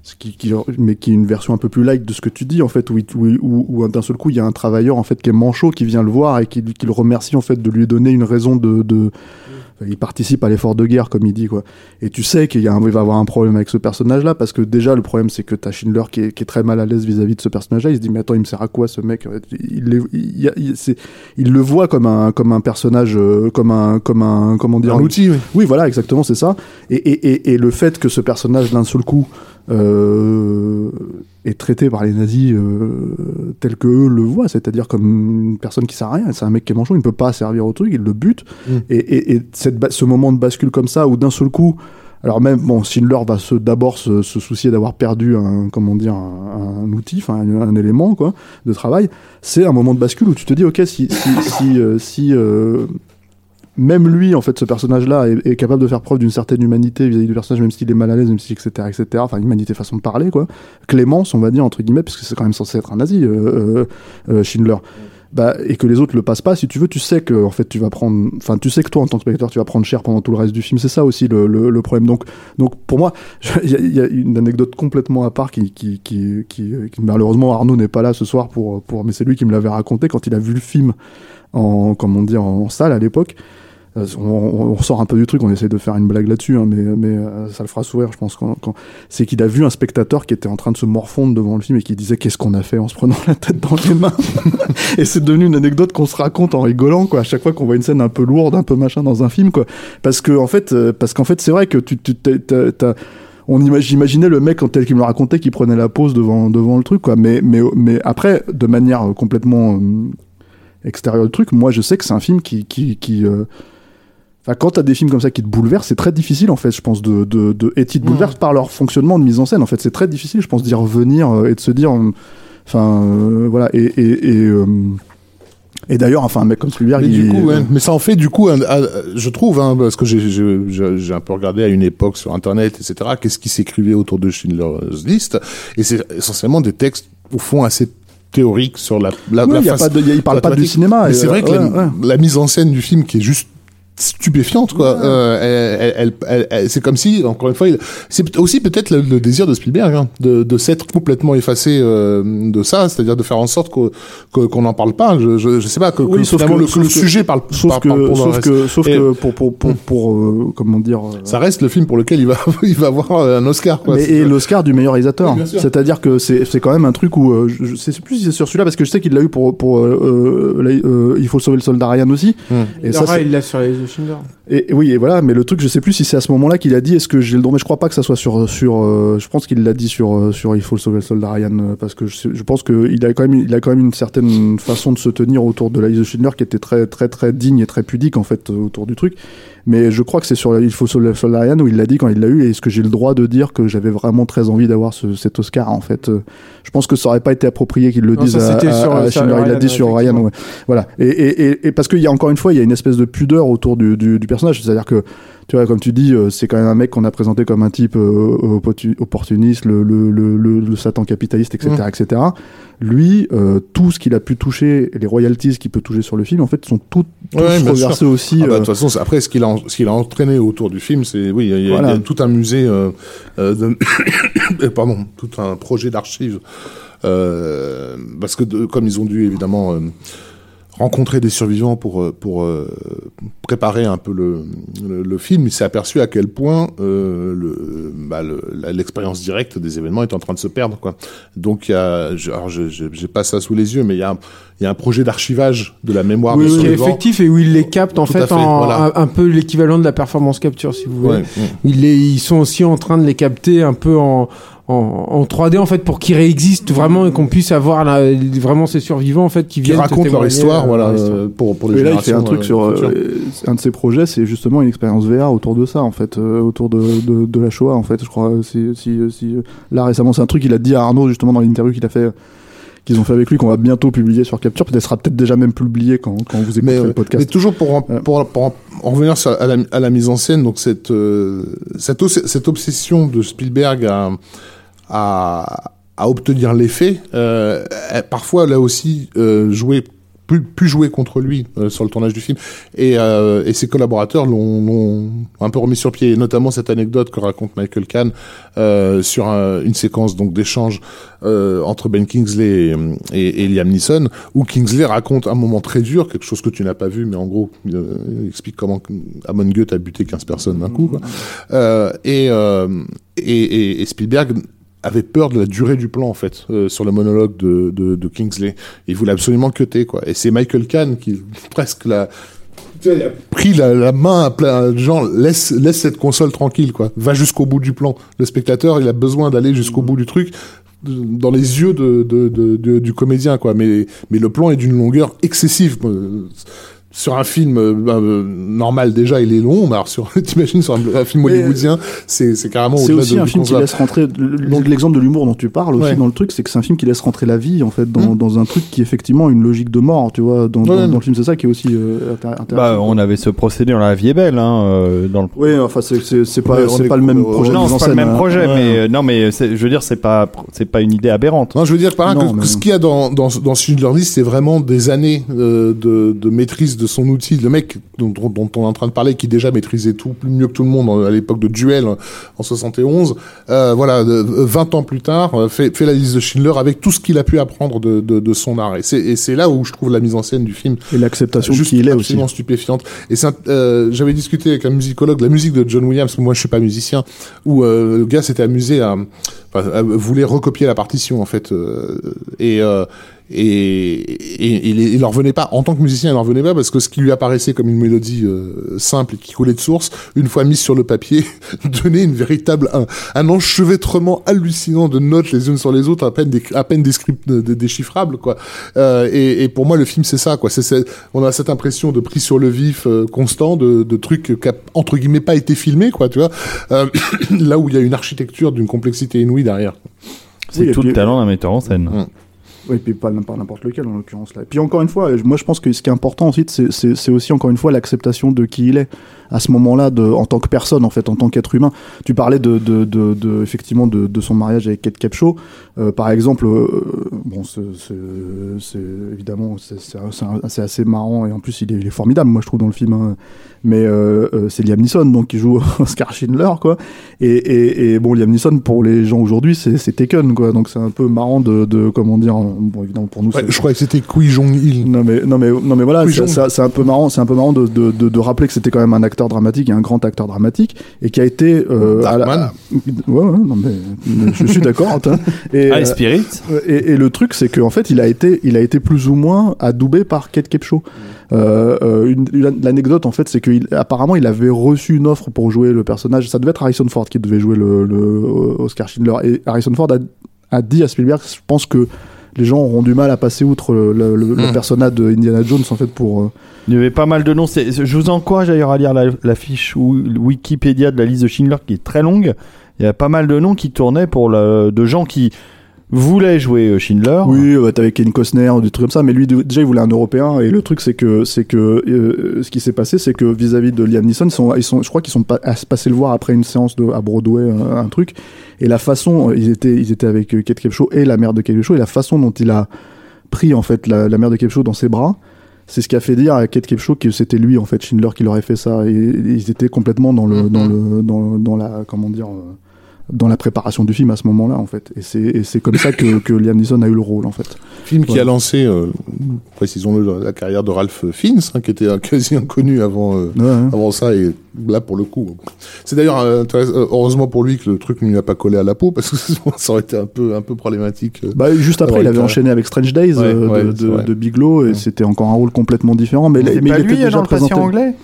ce qui, qui- mais qui est une version un peu plus light de ce que tu dis en fait où, où, où, où d'un seul coup il y a un travailleur en fait qui est manchot qui vient le voir et qui, qui le remercie en fait de lui donner une raison de, de il participe à l'effort de guerre comme il dit quoi et tu sais qu'il y a un, il va avoir un problème avec ce personnage là parce que déjà le problème c'est que t'as Schindler qui est, qui est très mal à l'aise vis-à-vis de ce personnage là il se dit mais attends il me sert à quoi ce mec? Il, il, il- c'est- il le voit comme un comme un personnage euh, comme un comme un comment dire? Un outil, oui. oui, voilà, exactement, c'est ça. Et, et, et, et le fait que ce personnage, d'un seul coup, euh, est traité par les nazis euh, tel que eux le voient, c'est-à-dire comme une personne qui sert à rien. C'est un mec qui est manchot, il ne peut pas servir au truc, il le bute. Mm. Et, et, et cette, ce moment de bascule comme ça, où d'un seul coup, alors même, bon, Schindler va d'abord se, se soucier d'avoir perdu un, comment dire, un, un outil, enfin, un, un élément, quoi, de travail. C'est un moment de bascule où tu te dis, ok, si, si, si, euh, si euh, même lui, en fait, ce personnage-là est, capable de faire preuve d'une certaine humanité vis-à-vis du personnage, même s'il est mal à l'aise, même si, etc., etc. Enfin, humanité façon de parler, quoi. Clémence, on va dire, entre guillemets, parce que c'est quand même censé être un nazi, euh, euh, euh, Schindler. Bah, et que les autres le passent pas, si tu veux, tu sais que, en fait, tu vas prendre, enfin, tu sais que toi, en tant que spectateur, tu vas prendre cher pendant tout le reste du film. C'est ça aussi le, le, problème. Donc, donc, pour moi, il y, a- une anecdote complètement à part qui, qui, qui, qui, qui- malheureusement, Arnaud n'est pas là ce soir pour, pour, mais c'est lui qui me l'avait raconté quand il a vu le film en, comment dire, en salle à l'époque. Euh, On, on, ressort un peu du truc, on essaie de faire une blague là-dessus, hein, mais, euh, ça le fera sourire, je pense. C'est qu'il a vu un spectateur qui était en train de se morfondre devant le film et qui disait qu'est-ce qu'on a fait en se prenant la tête dans les mains? et c'est devenu une anecdote qu'on se raconte en rigolant, quoi. À chaque fois qu'on voit une scène un peu lourde, un peu machin dans un film, quoi. Parce que en fait, euh, qu'en fait, c'est vrai que tu, t'as- on imag- j'imaginais le mec tel qu'il me le racontait qui prenait la pause devant devant le truc quoi mais après de manière complètement extérieure du truc moi je sais que c'est un film qui Enfin, quand t'as des films comme ça qui te bouleversent, c'est très difficile en fait, je pense, de, de, de et qui te bouleversent par leur fonctionnement de mise en scène. En fait, c'est très difficile, je pense, d'y revenir euh, et de se dire, euh, enfin, euh, voilà. Et et et, euh, et d'ailleurs, enfin, un mec comme Spielberg, Mais il, du coup, ouais. mais ça en fait du coup, un- un- je trouve, hein, parce que j'ai- un peu regardé à une époque sur Internet, etc. Qu'est-ce qui s'écrivait autour de Schindler's List Et c'est essentiellement des textes au fond assez théoriques sur la la, Ouais, la il y a face- pas de, il y a- il parle pas thématique. cinéma. C'est vrai que ouais, la, ouais. la mise en scène du film qui est juste stupéfiante quoi. Euh, elle, elle, elle- elle- c'est comme si encore une fois, il- c'est aussi peut-être le, le désir de Spielberg hein, de, de s'être complètement effacé euh, de ça, c'est-à-dire de faire en sorte qu'on n'en parle pas. Je, je, je sais pas que, Oui, que sauf finalement que- le, que sauf le que- sujet parle, Sauf parle- que, pour le sauf que, sauf Et- que pour, pour, pour, pour, euh, comment dire. euh, Ça reste le film pour lequel il va il va avoir un Oscar quoi. Mais, et l'Oscar du meilleur réalisateur. Oui, bien sûr. C'est-à-dire que c'est c'est quand même un truc où euh, je, je sais plus si c'est sur celui-là parce que je sais qu'il l'a eu pour pour euh, euh, euh, il faut sauver le soldat Ryan aussi. Et ça il l'a sur les Schindler. et et oui et voilà mais le truc je sais plus si c'est à ce moment-là qu'il a dit est-ce que j'ai le droit mais je crois pas que ça soit sur sur euh, je pense qu'il l'a dit sur euh, sur il faut sauver le soldat Ryan euh, parce que je, pense que il a quand même il a quand même une certaine façon de se tenir autour de la liste de Schindler qui était très très très digne et très pudique en fait euh, autour du truc mais je crois que c'est sur il faut sauver le soldat Ryan où il l'a dit quand il l'a eu et est-ce que j'ai le droit de dire que j'avais vraiment très envie d'avoir ce, cet Oscar en fait euh, je pense que ça aurait pas été approprié qu'il le Non, dise à, sur- à Schindler il l'a Ryan, dit sur Ryan ouais. voilà et, et, et, et parce qu'il y a encore une fois il y a une espèce de pudeur autour du, du, du personnage c'est à dire que tu vois, comme tu dis, euh, c'est quand même un mec qu'on a présenté comme un type euh, opportu- opportuniste, le, le, le, le, le Satan capitaliste, etc., Mm. etc. Lui, euh, tout ce qu'il a pu toucher, les royalties qu'il peut toucher sur le film, en fait, sont toutes Ouais, bien reversés aussi. Ah bah, de euh, toute façon, après, ce qu'il a, en- ce qu'il a entraîné autour du film, c'est, oui, il y a- il y, a- Voilà. il y a tout un musée, euh, euh, de, euh, pardon, tout un projet d'archives, euh, parce que de- comme ils ont dû évidemment euh, rencontrer des survivants pour euh, pour euh, préparer un peu le, le, le film, il s'est aperçu à quel point euh, le, bah, l'expérience directe des événements est en train de se perdre, quoi. Donc, il y a, je- alors, je- je- j'ai pas ça sous les yeux, mais il y a, il y a un projet d'archivage de la mémoire Oui, des oui, qui est survivants. effectif et où il les capte en fait, fait, en voilà. un, un peu l'équivalent de la performance capture si vous voulez. Ouais, ouais. Ils, les- ils sont aussi en train de les capter un peu en, en, en 3D en fait pour qu'ils réexistent vraiment et qu'on puisse avoir la- vraiment ces survivants en fait qui qui viennent te racontent leur histoire, euh, voilà, leur histoire. euh, pour, pour les Et là, il fait un truc euh, sur euh, un de ses projets, c'est justement une expérience VR autour de ça, en fait, euh, autour de, de, de la Shoah, en fait. Je crois, si, si, si là récemment, c'est un truc qu'il a dit à Arnaud justement dans l'interview qu'il a fait, qu'ils ont fait avec lui, qu'on va bientôt publier sur Capture. Peut-être sera peut-être déjà même publié quand, quand vous écouterez mais, le mais podcast. toujours pour en, Ouais. pour, pour en, en revenir sur- à, la, à la mise en scène, donc cette, euh, cette, cette obsession de Spielberg à, à, à obtenir l'effet, euh, elle- parfois là aussi euh, jouer pu, pu jouer contre lui euh, sur le tournage du film. Et, euh, et ses collaborateurs l'ont un peu remis sur pied. Et notamment cette anecdote que raconte Michael Kahn euh, sur un- une séquence donc d'échange entre Ben Kingsley et, et, et Liam Neeson où Kingsley raconte un moment très dur quelque chose que tu n'as pas vu mais en gros il explique comment Amon Goeth a buté 15 personnes d'un coup quoi. Et, et, et Spielberg avait peur de la durée du plan en fait euh, sur le monologue de, de, de Kingsley. Il voulait absolument cutter quoi. Et c'est Michael Kahn qui presque l'a il a pris la, la main à plein genre laisse laisse cette console tranquille quoi. Va jusqu'au bout du plan. Le spectateur il a besoin d'aller jusqu'au bout du truc dans les yeux de, de, de, de- du comédien quoi. Mais mais le plan est d'une longueur excessive. Euh, Sur un film euh, euh, normal déjà il est long, mais alors sur t'imagines sur un, un film Mais, hollywoodien c'est c'est carrément C'est aussi de- un film qui laisse rentrer donc l'exemple de l'humour dont tu parles aussi Ouais. dans le truc, c'est que c'est un film qui laisse rentrer la vie en fait dans, Mm. dans un truc qui est effectivement une logique de mort, tu vois. Dans, dans- Ouais. dans le film, c'est ça qui est aussi euh, intér- intéressant. Bah, on avait ce procédé dans La vie est belle, hein, euh, dans le. Oui, enfin c'est c'est c'est pas Ouais, c'est est- pas le même projet non, en c'est pas le même hein. projet, mais euh, non, mais c'est- je veux dire, c'est pas, c'est pas une idée aberrante. Non, je veux dire par là que, ce qu'il y a dans, dans, dans Schindler's List, c'est vraiment des années euh, de, de maîtrise de son outil. Le mec dont, dont- dont on est en train de parler, qui déjà maîtrisait tout plus mieux que tout le monde euh, à l'époque de Duel euh, en 71, euh, voilà, de- 20 ans plus tard, fait, fait la liste de Schindler avec tout ce qu'il a pu apprendre de, de, de son art. Et c'est là où je trouve la mise en scène du film Et l'acceptation juste qu'il est aussi. absolument stupéfiante. Et euh, j'avais discuté avec un musicologue, la musique de John Williams, moi je suis pas musicien, où euh, le gars s'était amusé à, enfin, à- voulait recopier la partition en fait, euh, et euh, et, et, il, en revenait pas en tant que musicien, il en revenait pas parce que ce qui lui apparaissait comme une mélodie euh, simple et qui coulait de source, une fois mise sur le papier, donnait une véritable un, un enchevêtrement hallucinant de notes les unes sur les autres, à peine des, à peine déchiffrables quoi. Euh, et, et pour moi le film c'est ça quoi, c'est on a cette impression de prise sur le vif euh, constant de, de trucs qui a, entre guillemets pas été filmé quoi, tu vois. Euh, là où il y a une architecture d'une complexité inouïe derrière. C'est Oui, tout puis- le talent d'un metteur en scène. Oui, puis pas n'importe lequel en l'occurrence là. Et puis encore une fois, moi je pense que ce qui est important ensuite, c'est- aussi encore une fois l'acceptation de qui il est à ce moment-là, en tant que personne en fait, en tant qu'être humain. Tu parlais de, de, de, de- effectivement de, son mariage avec Kate Capshaw. Euh, par exemple, euh, bon, c'est évidemment c'est assez marrant et en plus il est, formidable, moi je trouve dans le film. hein. Mais euh, euh, c'est Liam Neeson donc qui joue Oscar Schindler quoi. Et, et, et bon, Liam Neeson pour les gens aujourd'hui, c'est Taken quoi. Donc c'est un peu marrant de comment dire. Bon évidemment pour nous. Ouais, je croyais que c'était Kui Jong-il. non mais non mais non mais voilà c'est un peu marrant c'est un peu marrant de, de, de, de rappeler que c'était quand même un acteur dramatique et un grand acteur dramatique et qui a été euh, à la- ouais, ouais non mais, mais je suis d'accord Antoine. et, Ah, euh, les Spirits. et, et le truc, c'est qu'en fait, il a été, il a été plus ou moins adoubé par Kate Capshaw. Euh, euh, une- une- L'anecdote, en fait, c'est qu'apparemment, il avait reçu une offre pour jouer le personnage. Ça devait être Harrison Ford qui devait jouer le, le euh, Oscar Schindler. Et Harrison Ford a, a dit à Spielberg, je pense que les gens auront du mal à passer outre le, le- le- le Mm. personnage de Indiana Jones, en fait, pour. euh, Il y avait pas mal de noms. C'est- Je vous encourage d'ailleurs à lire la, la fiche ou- Wikipédia de la liste de Schindler qui est très longue. Il y a pas mal de noms qui tournaient pour le, de gens qui voulaient jouer euh, Schindler. Oui, euh, t'avais Ken Costner, des trucs comme ça, mais lui déjà il voulait un Européen et le truc c'est que c'est que euh, ce qui s'est passé c'est que vis-à-vis de Liam Neeson, ils sont, ils sont, je crois qu'ils sont pas, à se passer le voir après une séance de, à Broadway, euh, un truc, et la façon, euh, ils étaient, ils étaient avec Kate Capshaw et la mère de Kate Capshaw et la façon dont il a pris en fait la, la mère de Capshaw dans ses bras. C'est ce qui a fait dire à Kate Capshaw que c'était lui en fait Schindler qui leur aurait fait ça et, et ils étaient complètement dans le dans le dans, dans la comment dire euh, dans la préparation du film à ce moment-là en fait et c'est et c'est comme ça que, que Liam Neeson a eu le rôle en fait Film qui a lancé, euh, précisons-le, la carrière de Ralph Fiennes, hein, qui était quasi inconnu avant, euh, Ouais, ouais. avant ça, et là pour le coup. C'est d'ailleurs euh, heureusement pour lui que le truc ne lui a pas collé à la peau, parce que sinon, ça aurait été un peu, un peu problématique. Bah, juste après, il avait enchaîné avec Strange Days Ouais, euh, de, Bigelow et c'était encore un rôle complètement différent. Mais, C'est mais pas il lui était déjà dans le patient présenté. anglais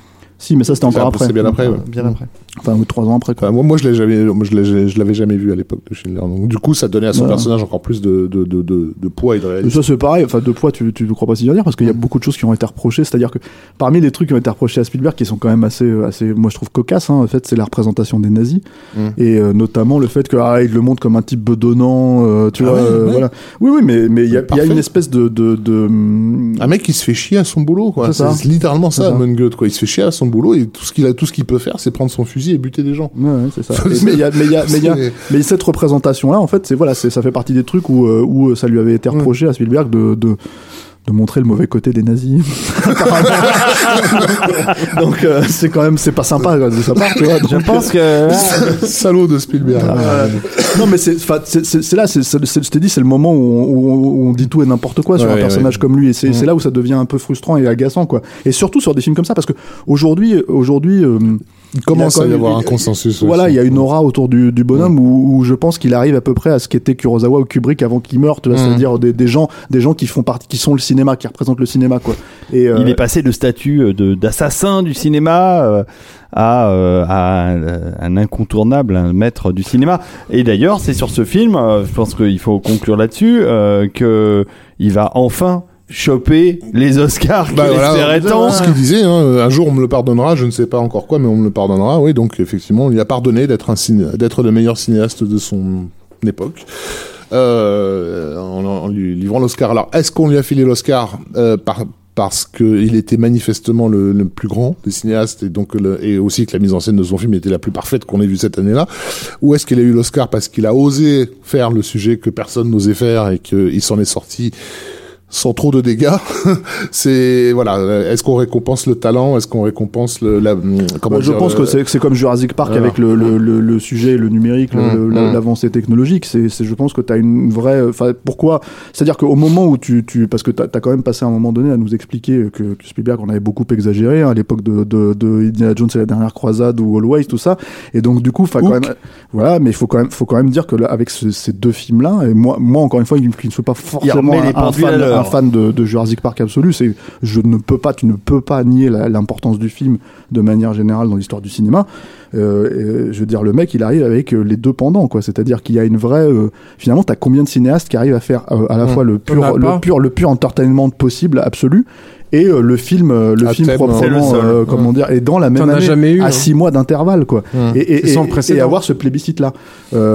Si, mais ça c'était encore après. c'est bien après. ouais. Bien après. Enfin, ou trois ans après. Quoi. Enfin, moi, moi, je l'ai jamais, moi, je l'ai- je l'avais jamais vu à l'époque de Schindler. Donc, du coup, ça donnait à son personnage encore plus de, de, de, de, de poids et de Mais réalisme. ça c'est pareil, enfin de poids tu, tu ne crois pas si bien dire parce qu'il y a Mm. beaucoup de choses qui ont été reprochées, c'est-à-dire que parmi les trucs qui ont été reprochés à Spielberg qui sont quand même assez, euh, assez moi je trouve cocasses, hein, en fait c'est la représentation des nazis Mm. et euh, notamment le fait que ah, il le montre comme un type bedonnant, euh, tu Ah vois, euh, ouais. voilà. Oui oui mais mais il y a, y une espèce de de, de Un mec qui se fait chier à son boulot, quoi. C'est ça. C'est littéralement C'est ça. Mungold, quoi. Il se fait chier à son boulot et tout ce qu'il a, tout ce qu'il peut faire, c'est prendre son fusil et buter des gens. Ouais, ouais, c'est ça. Et- mais il y a, mais il y a, mais il y a, C'est- mais cette représentation-là, en fait, c'est voilà, c'est ça fait partie des trucs où euh, où ça lui avait été reproché à Spielberg de, de de montrer le mauvais côté des nazis. Donc euh, c'est quand même c'est pas sympa quoi, de sa part, tu vois. Je Donc, pense que. Salaud de Spielberg. euh, non mais c'est là, c'est je t'ai dit, c'est le moment où on, où dit tout et n'importe quoi sur un ouais, personnage ouais. comme lui, et c'est c'est là où ça devient un peu frustrant et agaçant quoi. Et surtout sur des films comme ça, parce que aujourd'hui, aujourd'hui. euh, Il commence il à y avoir un consensus. voilà, aussi. il y a une aura autour du, du bonhomme où, où je pense qu'il arrive à peu près à ce qu'était Kurosawa ou Kubrick avant qu'il meure, Mhm. c'est-à-dire des, des gens, des gens qui font partie, qui sont le cinéma, qui représentent le cinéma, quoi. Et euh, Il est passé de statut euh, d'assassin du cinéma euh, à, euh, à un, un incontournable, un maître du cinéma. Et d'ailleurs, c'est sur ce film, euh, je pense qu'il faut conclure là-dessus, euh, que il va enfin choper les Oscars Bah voilà, tant. ce qu'il disait, hein, un jour on me le pardonnera, je ne sais pas encore quoi, mais on me le pardonnera. Oui, donc effectivement, on lui a pardonné d'être un ciné- d'être le meilleur cinéaste de son époque. Euh, en, en lui livrant l'Oscar. Alors, est-ce qu'on lui a filé l'Oscar euh, par, parce qu'il était manifestement le, le plus grand des cinéastes et donc le- et aussi que la mise en scène de son film était la plus parfaite qu'on ait vue cette année-là, ou est-ce qu'il a eu l'Oscar parce qu'il a osé faire le sujet que personne n'osait faire et qu'il s'en est sorti sans trop de dégâts. c'est voilà. Est-ce qu'on récompense le talent? Est-ce qu'on récompense le la comment Bah, je dire, pense que euh, c'est c'est comme Jurassic Park voilà. avec le, le, le, le sujet, le numérique, la- mm. l'avancée technologique. C'est, c'est- je pense que tu as une vraie. Enfin, pourquoi? C'est-à-dire qu'au moment où tu, tu parce que tu as, quand même passé un moment donné à nous expliquer que, que Spielberg on avait beaucoup exagéré hein, à l'époque de, de, de Indiana Jones et la dernière croisade ou Always tout ça. Et donc du coup, enfin quand même, voilà. Mais il faut quand même, faut quand même dire que là, avec ce- ces deux films-là, et moi, moi encore une fois, qui ne suis pas forcément un, un fan. Un fan de, de Jurassic Park absolu, c'est je ne peux pas, tu ne peux pas nier l'importance du film de manière générale dans l'histoire du cinéma. Euh, et, je veux dire, le mec, il arrive avec euh, les deux pendants, quoi. C'est-à-dire qu'il y a une vraie. euh, finalement, t'as combien de cinéastes qui arrivent à faire euh, à la Mmh. fois le pur, le pur, le pur entertainment possible, absolu, et euh, le film, euh, le À film thème, proprement, c'est le seul. euh, comment dire, est dans la même T'en as année, jamais eu, à hein. six mois d'intervalle, quoi. Et, et, C'est sans et- et avoir ce plébiscite là.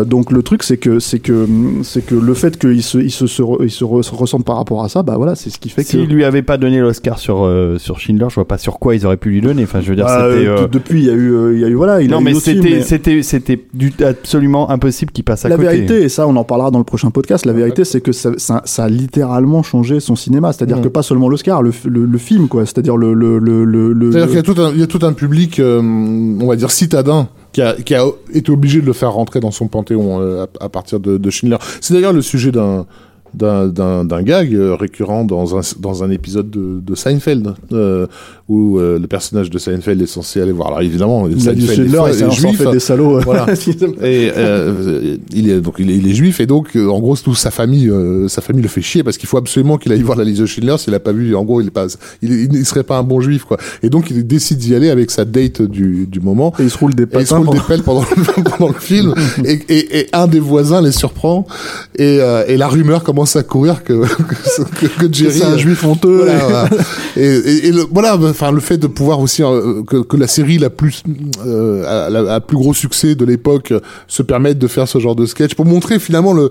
donc le truc c'est que c'est que c'est que le fait qu'il se il se, se, re- il se, re- se ressemble par rapport à ça, bah voilà, c'est ce qui fait que S'il lui avait pas donné l'Oscar sur, euh, sur Schindler, je vois pas sur quoi ils auraient pu lui donner. Enfin, je veux dire, Bah, euh, euh, depuis il y a eu il y a eu voilà, il Non, mais c'était, c'était, c'était du, absolument impossible qu'il passe à la côté. vérité, et ça on en parlera dans le prochain podcast, la vérité c'est que ça, ça, ça a littéralement changé son cinéma. C'est-à-dire Mm. que pas seulement l'Oscar, le, le, le film, quoi. C'est-à-dire le. le, le, C'est-à-dire qu'il y a tout un, il y a tout un public, euh, on va dire citadin, qui a, qui a été obligé de le faire rentrer dans son panthéon euh, à, partir de Schindler. C'est d'ailleurs le sujet d'un d'un d'un d'un gag euh, récurrent dans un dans un épisode de, de Seinfeld euh, où euh, le personnage de Seinfeld est censé aller voir alors évidemment il Seinfeld Schindler est, est en juif fait des salauds. Voilà. et euh, il est donc il est, il est juif et donc euh, en gros toute sa famille euh, sa famille le fait chier parce qu'il faut absolument qu'il aille voir la liste de Schindler s'il a pas vu en gros il est pas il, il, serait pas un bon juif quoi et donc il décide d'y aller avec sa date du, du moment Et il se roule des et il se patins. des pendant- pelles pendant le, pendant le film et, et, et un des voisins les surprend et, euh, et la rumeur commence à courir que que, que, que Jerry un euh, juif honteux. voilà, voilà. Et, et, et le, voilà, enfin le fait de pouvoir aussi euh, que, que la série la plus euh, à, la- à plus gros succès de l'époque se permette de faire ce genre de sketch pour montrer finalement le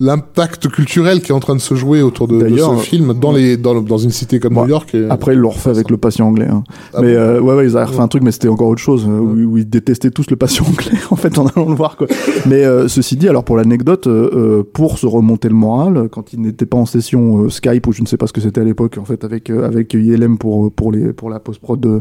l'impact culturel qui est en train de se jouer autour de, ce film dans les dans, dans une cité comme New York. Et, Après, ils l'ont refait avec le patient anglais. hein. Ah mais bon euh, ouais, ouais, ils avaient refait un truc, mais c'était encore autre chose, euh, où, où ils détestaient tous le patient anglais, en fait, en allant le voir, quoi. Mais euh, ceci dit, alors pour l'anecdote, euh, euh, pour se remonter le moral, quand il n'était pas en session euh, Skype ou je ne sais pas ce que c'était à l'époque, en fait, avec euh, avec ILM pour pour les pour la post prod de,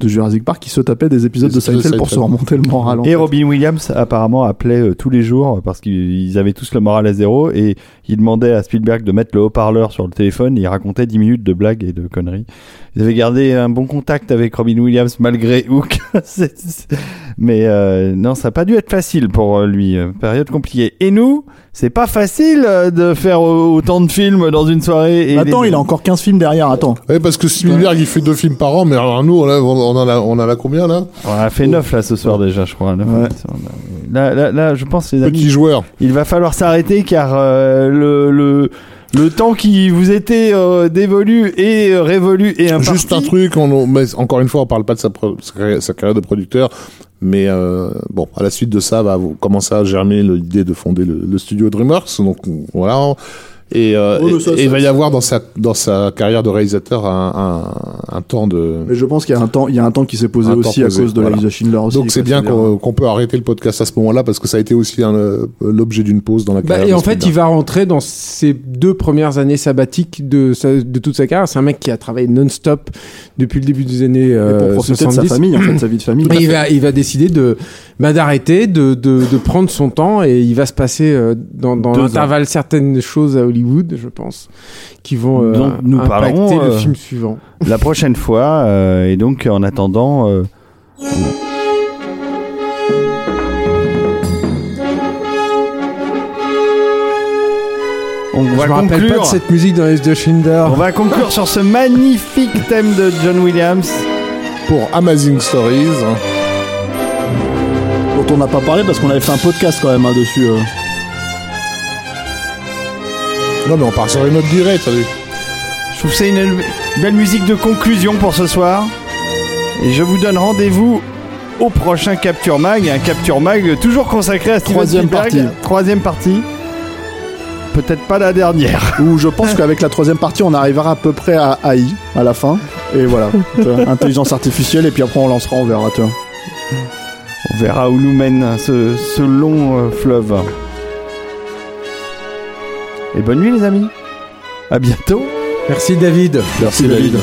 de Jurassic Park, ils se tapaient des épisodes Des de Seinfeld pour se remonter le moral. en Et fait. Robin Williams apparemment appelait euh, tous les jours parce qu'ils avaient tous le moral à zéro et il demandait à Spielberg de mettre le haut-parleur sur le téléphone. Il racontait 10 minutes de blagues et de conneries. Ils avaient gardé un bon contact avec Robin Williams malgré Hook. Mais euh, non, ça n'a pas dû être facile pour euh, lui. euh, Période compliquée. Et nous, c'est pas facile euh, de faire autant de films dans une soirée. Et Attends, les- il a encore 15 films derrière, attends. Ouais, parce que Spielberg il fait deux films par an, mais alors nous on, a, on en a on en a combien là? On a fait 9 là ce soir déjà, je crois. neuf. Ouais. Là, là, là, je pense les amis. Petit joueur. Il va falloir s'arrêter car euh, le, le, le temps qui vous était euh, dévolu et euh, révolu et imparti. Juste un truc, on, mais encore une fois, on parle pas de sa, pro- sa carrière de producteur, mais euh, bon, à la suite de ça, va commencer à germer l'idée de fonder le, le studio DreamWorks. Donc voilà. Et, euh, Ouais, mais et- ça, et ça, il va y avoir dans sa dans sa carrière de réalisateur un, un, un temps de Mais je pense qu'il y a un temps, il y a un temps qui s'est posé aussi à cause de voilà. la de Schindler aussi. donc c'est bien qu'on peut arrêter le podcast à ce moment-là parce que ça a été aussi euh, l'objet d'une pause dans la Bah, carrière. et en fait, il va rentrer dans ses deux premières années sabbatiques de, sa- de toute sa carrière. C'est un mec qui a travaillé non-stop depuis le début des années Et euh, pour profiter de 70. sa famille, en fait, sa vie de famille. Et il va, il va décider de bah, d'arrêter, de, de, de prendre son temps et il va se passer euh, dans, dans l'intervalle certaines choses à Hollywood, je pense, qui vont euh, Donc, nous impacter parlerons, le euh, film suivant. La prochaine fois. euh, et donc, en attendant. euh, on Je va me rappelle pas conclure. de cette musique dans les de Schindler. On va conclure sur ce magnifique thème de John Williams. pour Amazing Stories. dont on n'a pas parlé parce qu'on avait fait un podcast quand même hein, dessus. euh. Non mais on part sur une autre directe. allez. Je trouve que c'est une belle musique de conclusion pour ce soir. Et je vous donne rendez-vous au prochain Capture Mag. Un Capture Mag toujours consacré à Steven Troisième Spielberg. partie. Troisième partie. Peut-être pas la dernière. Où je pense qu'avec la troisième partie, on arrivera à peu près à AI à la fin. Et voilà, intelligence artificielle. Et puis après, on lancera, on verra. Tu vois. On verra où nous mène ce, ce long euh, fleuve. Et bonne nuit les amis. À bientôt. Merci David. Merci David.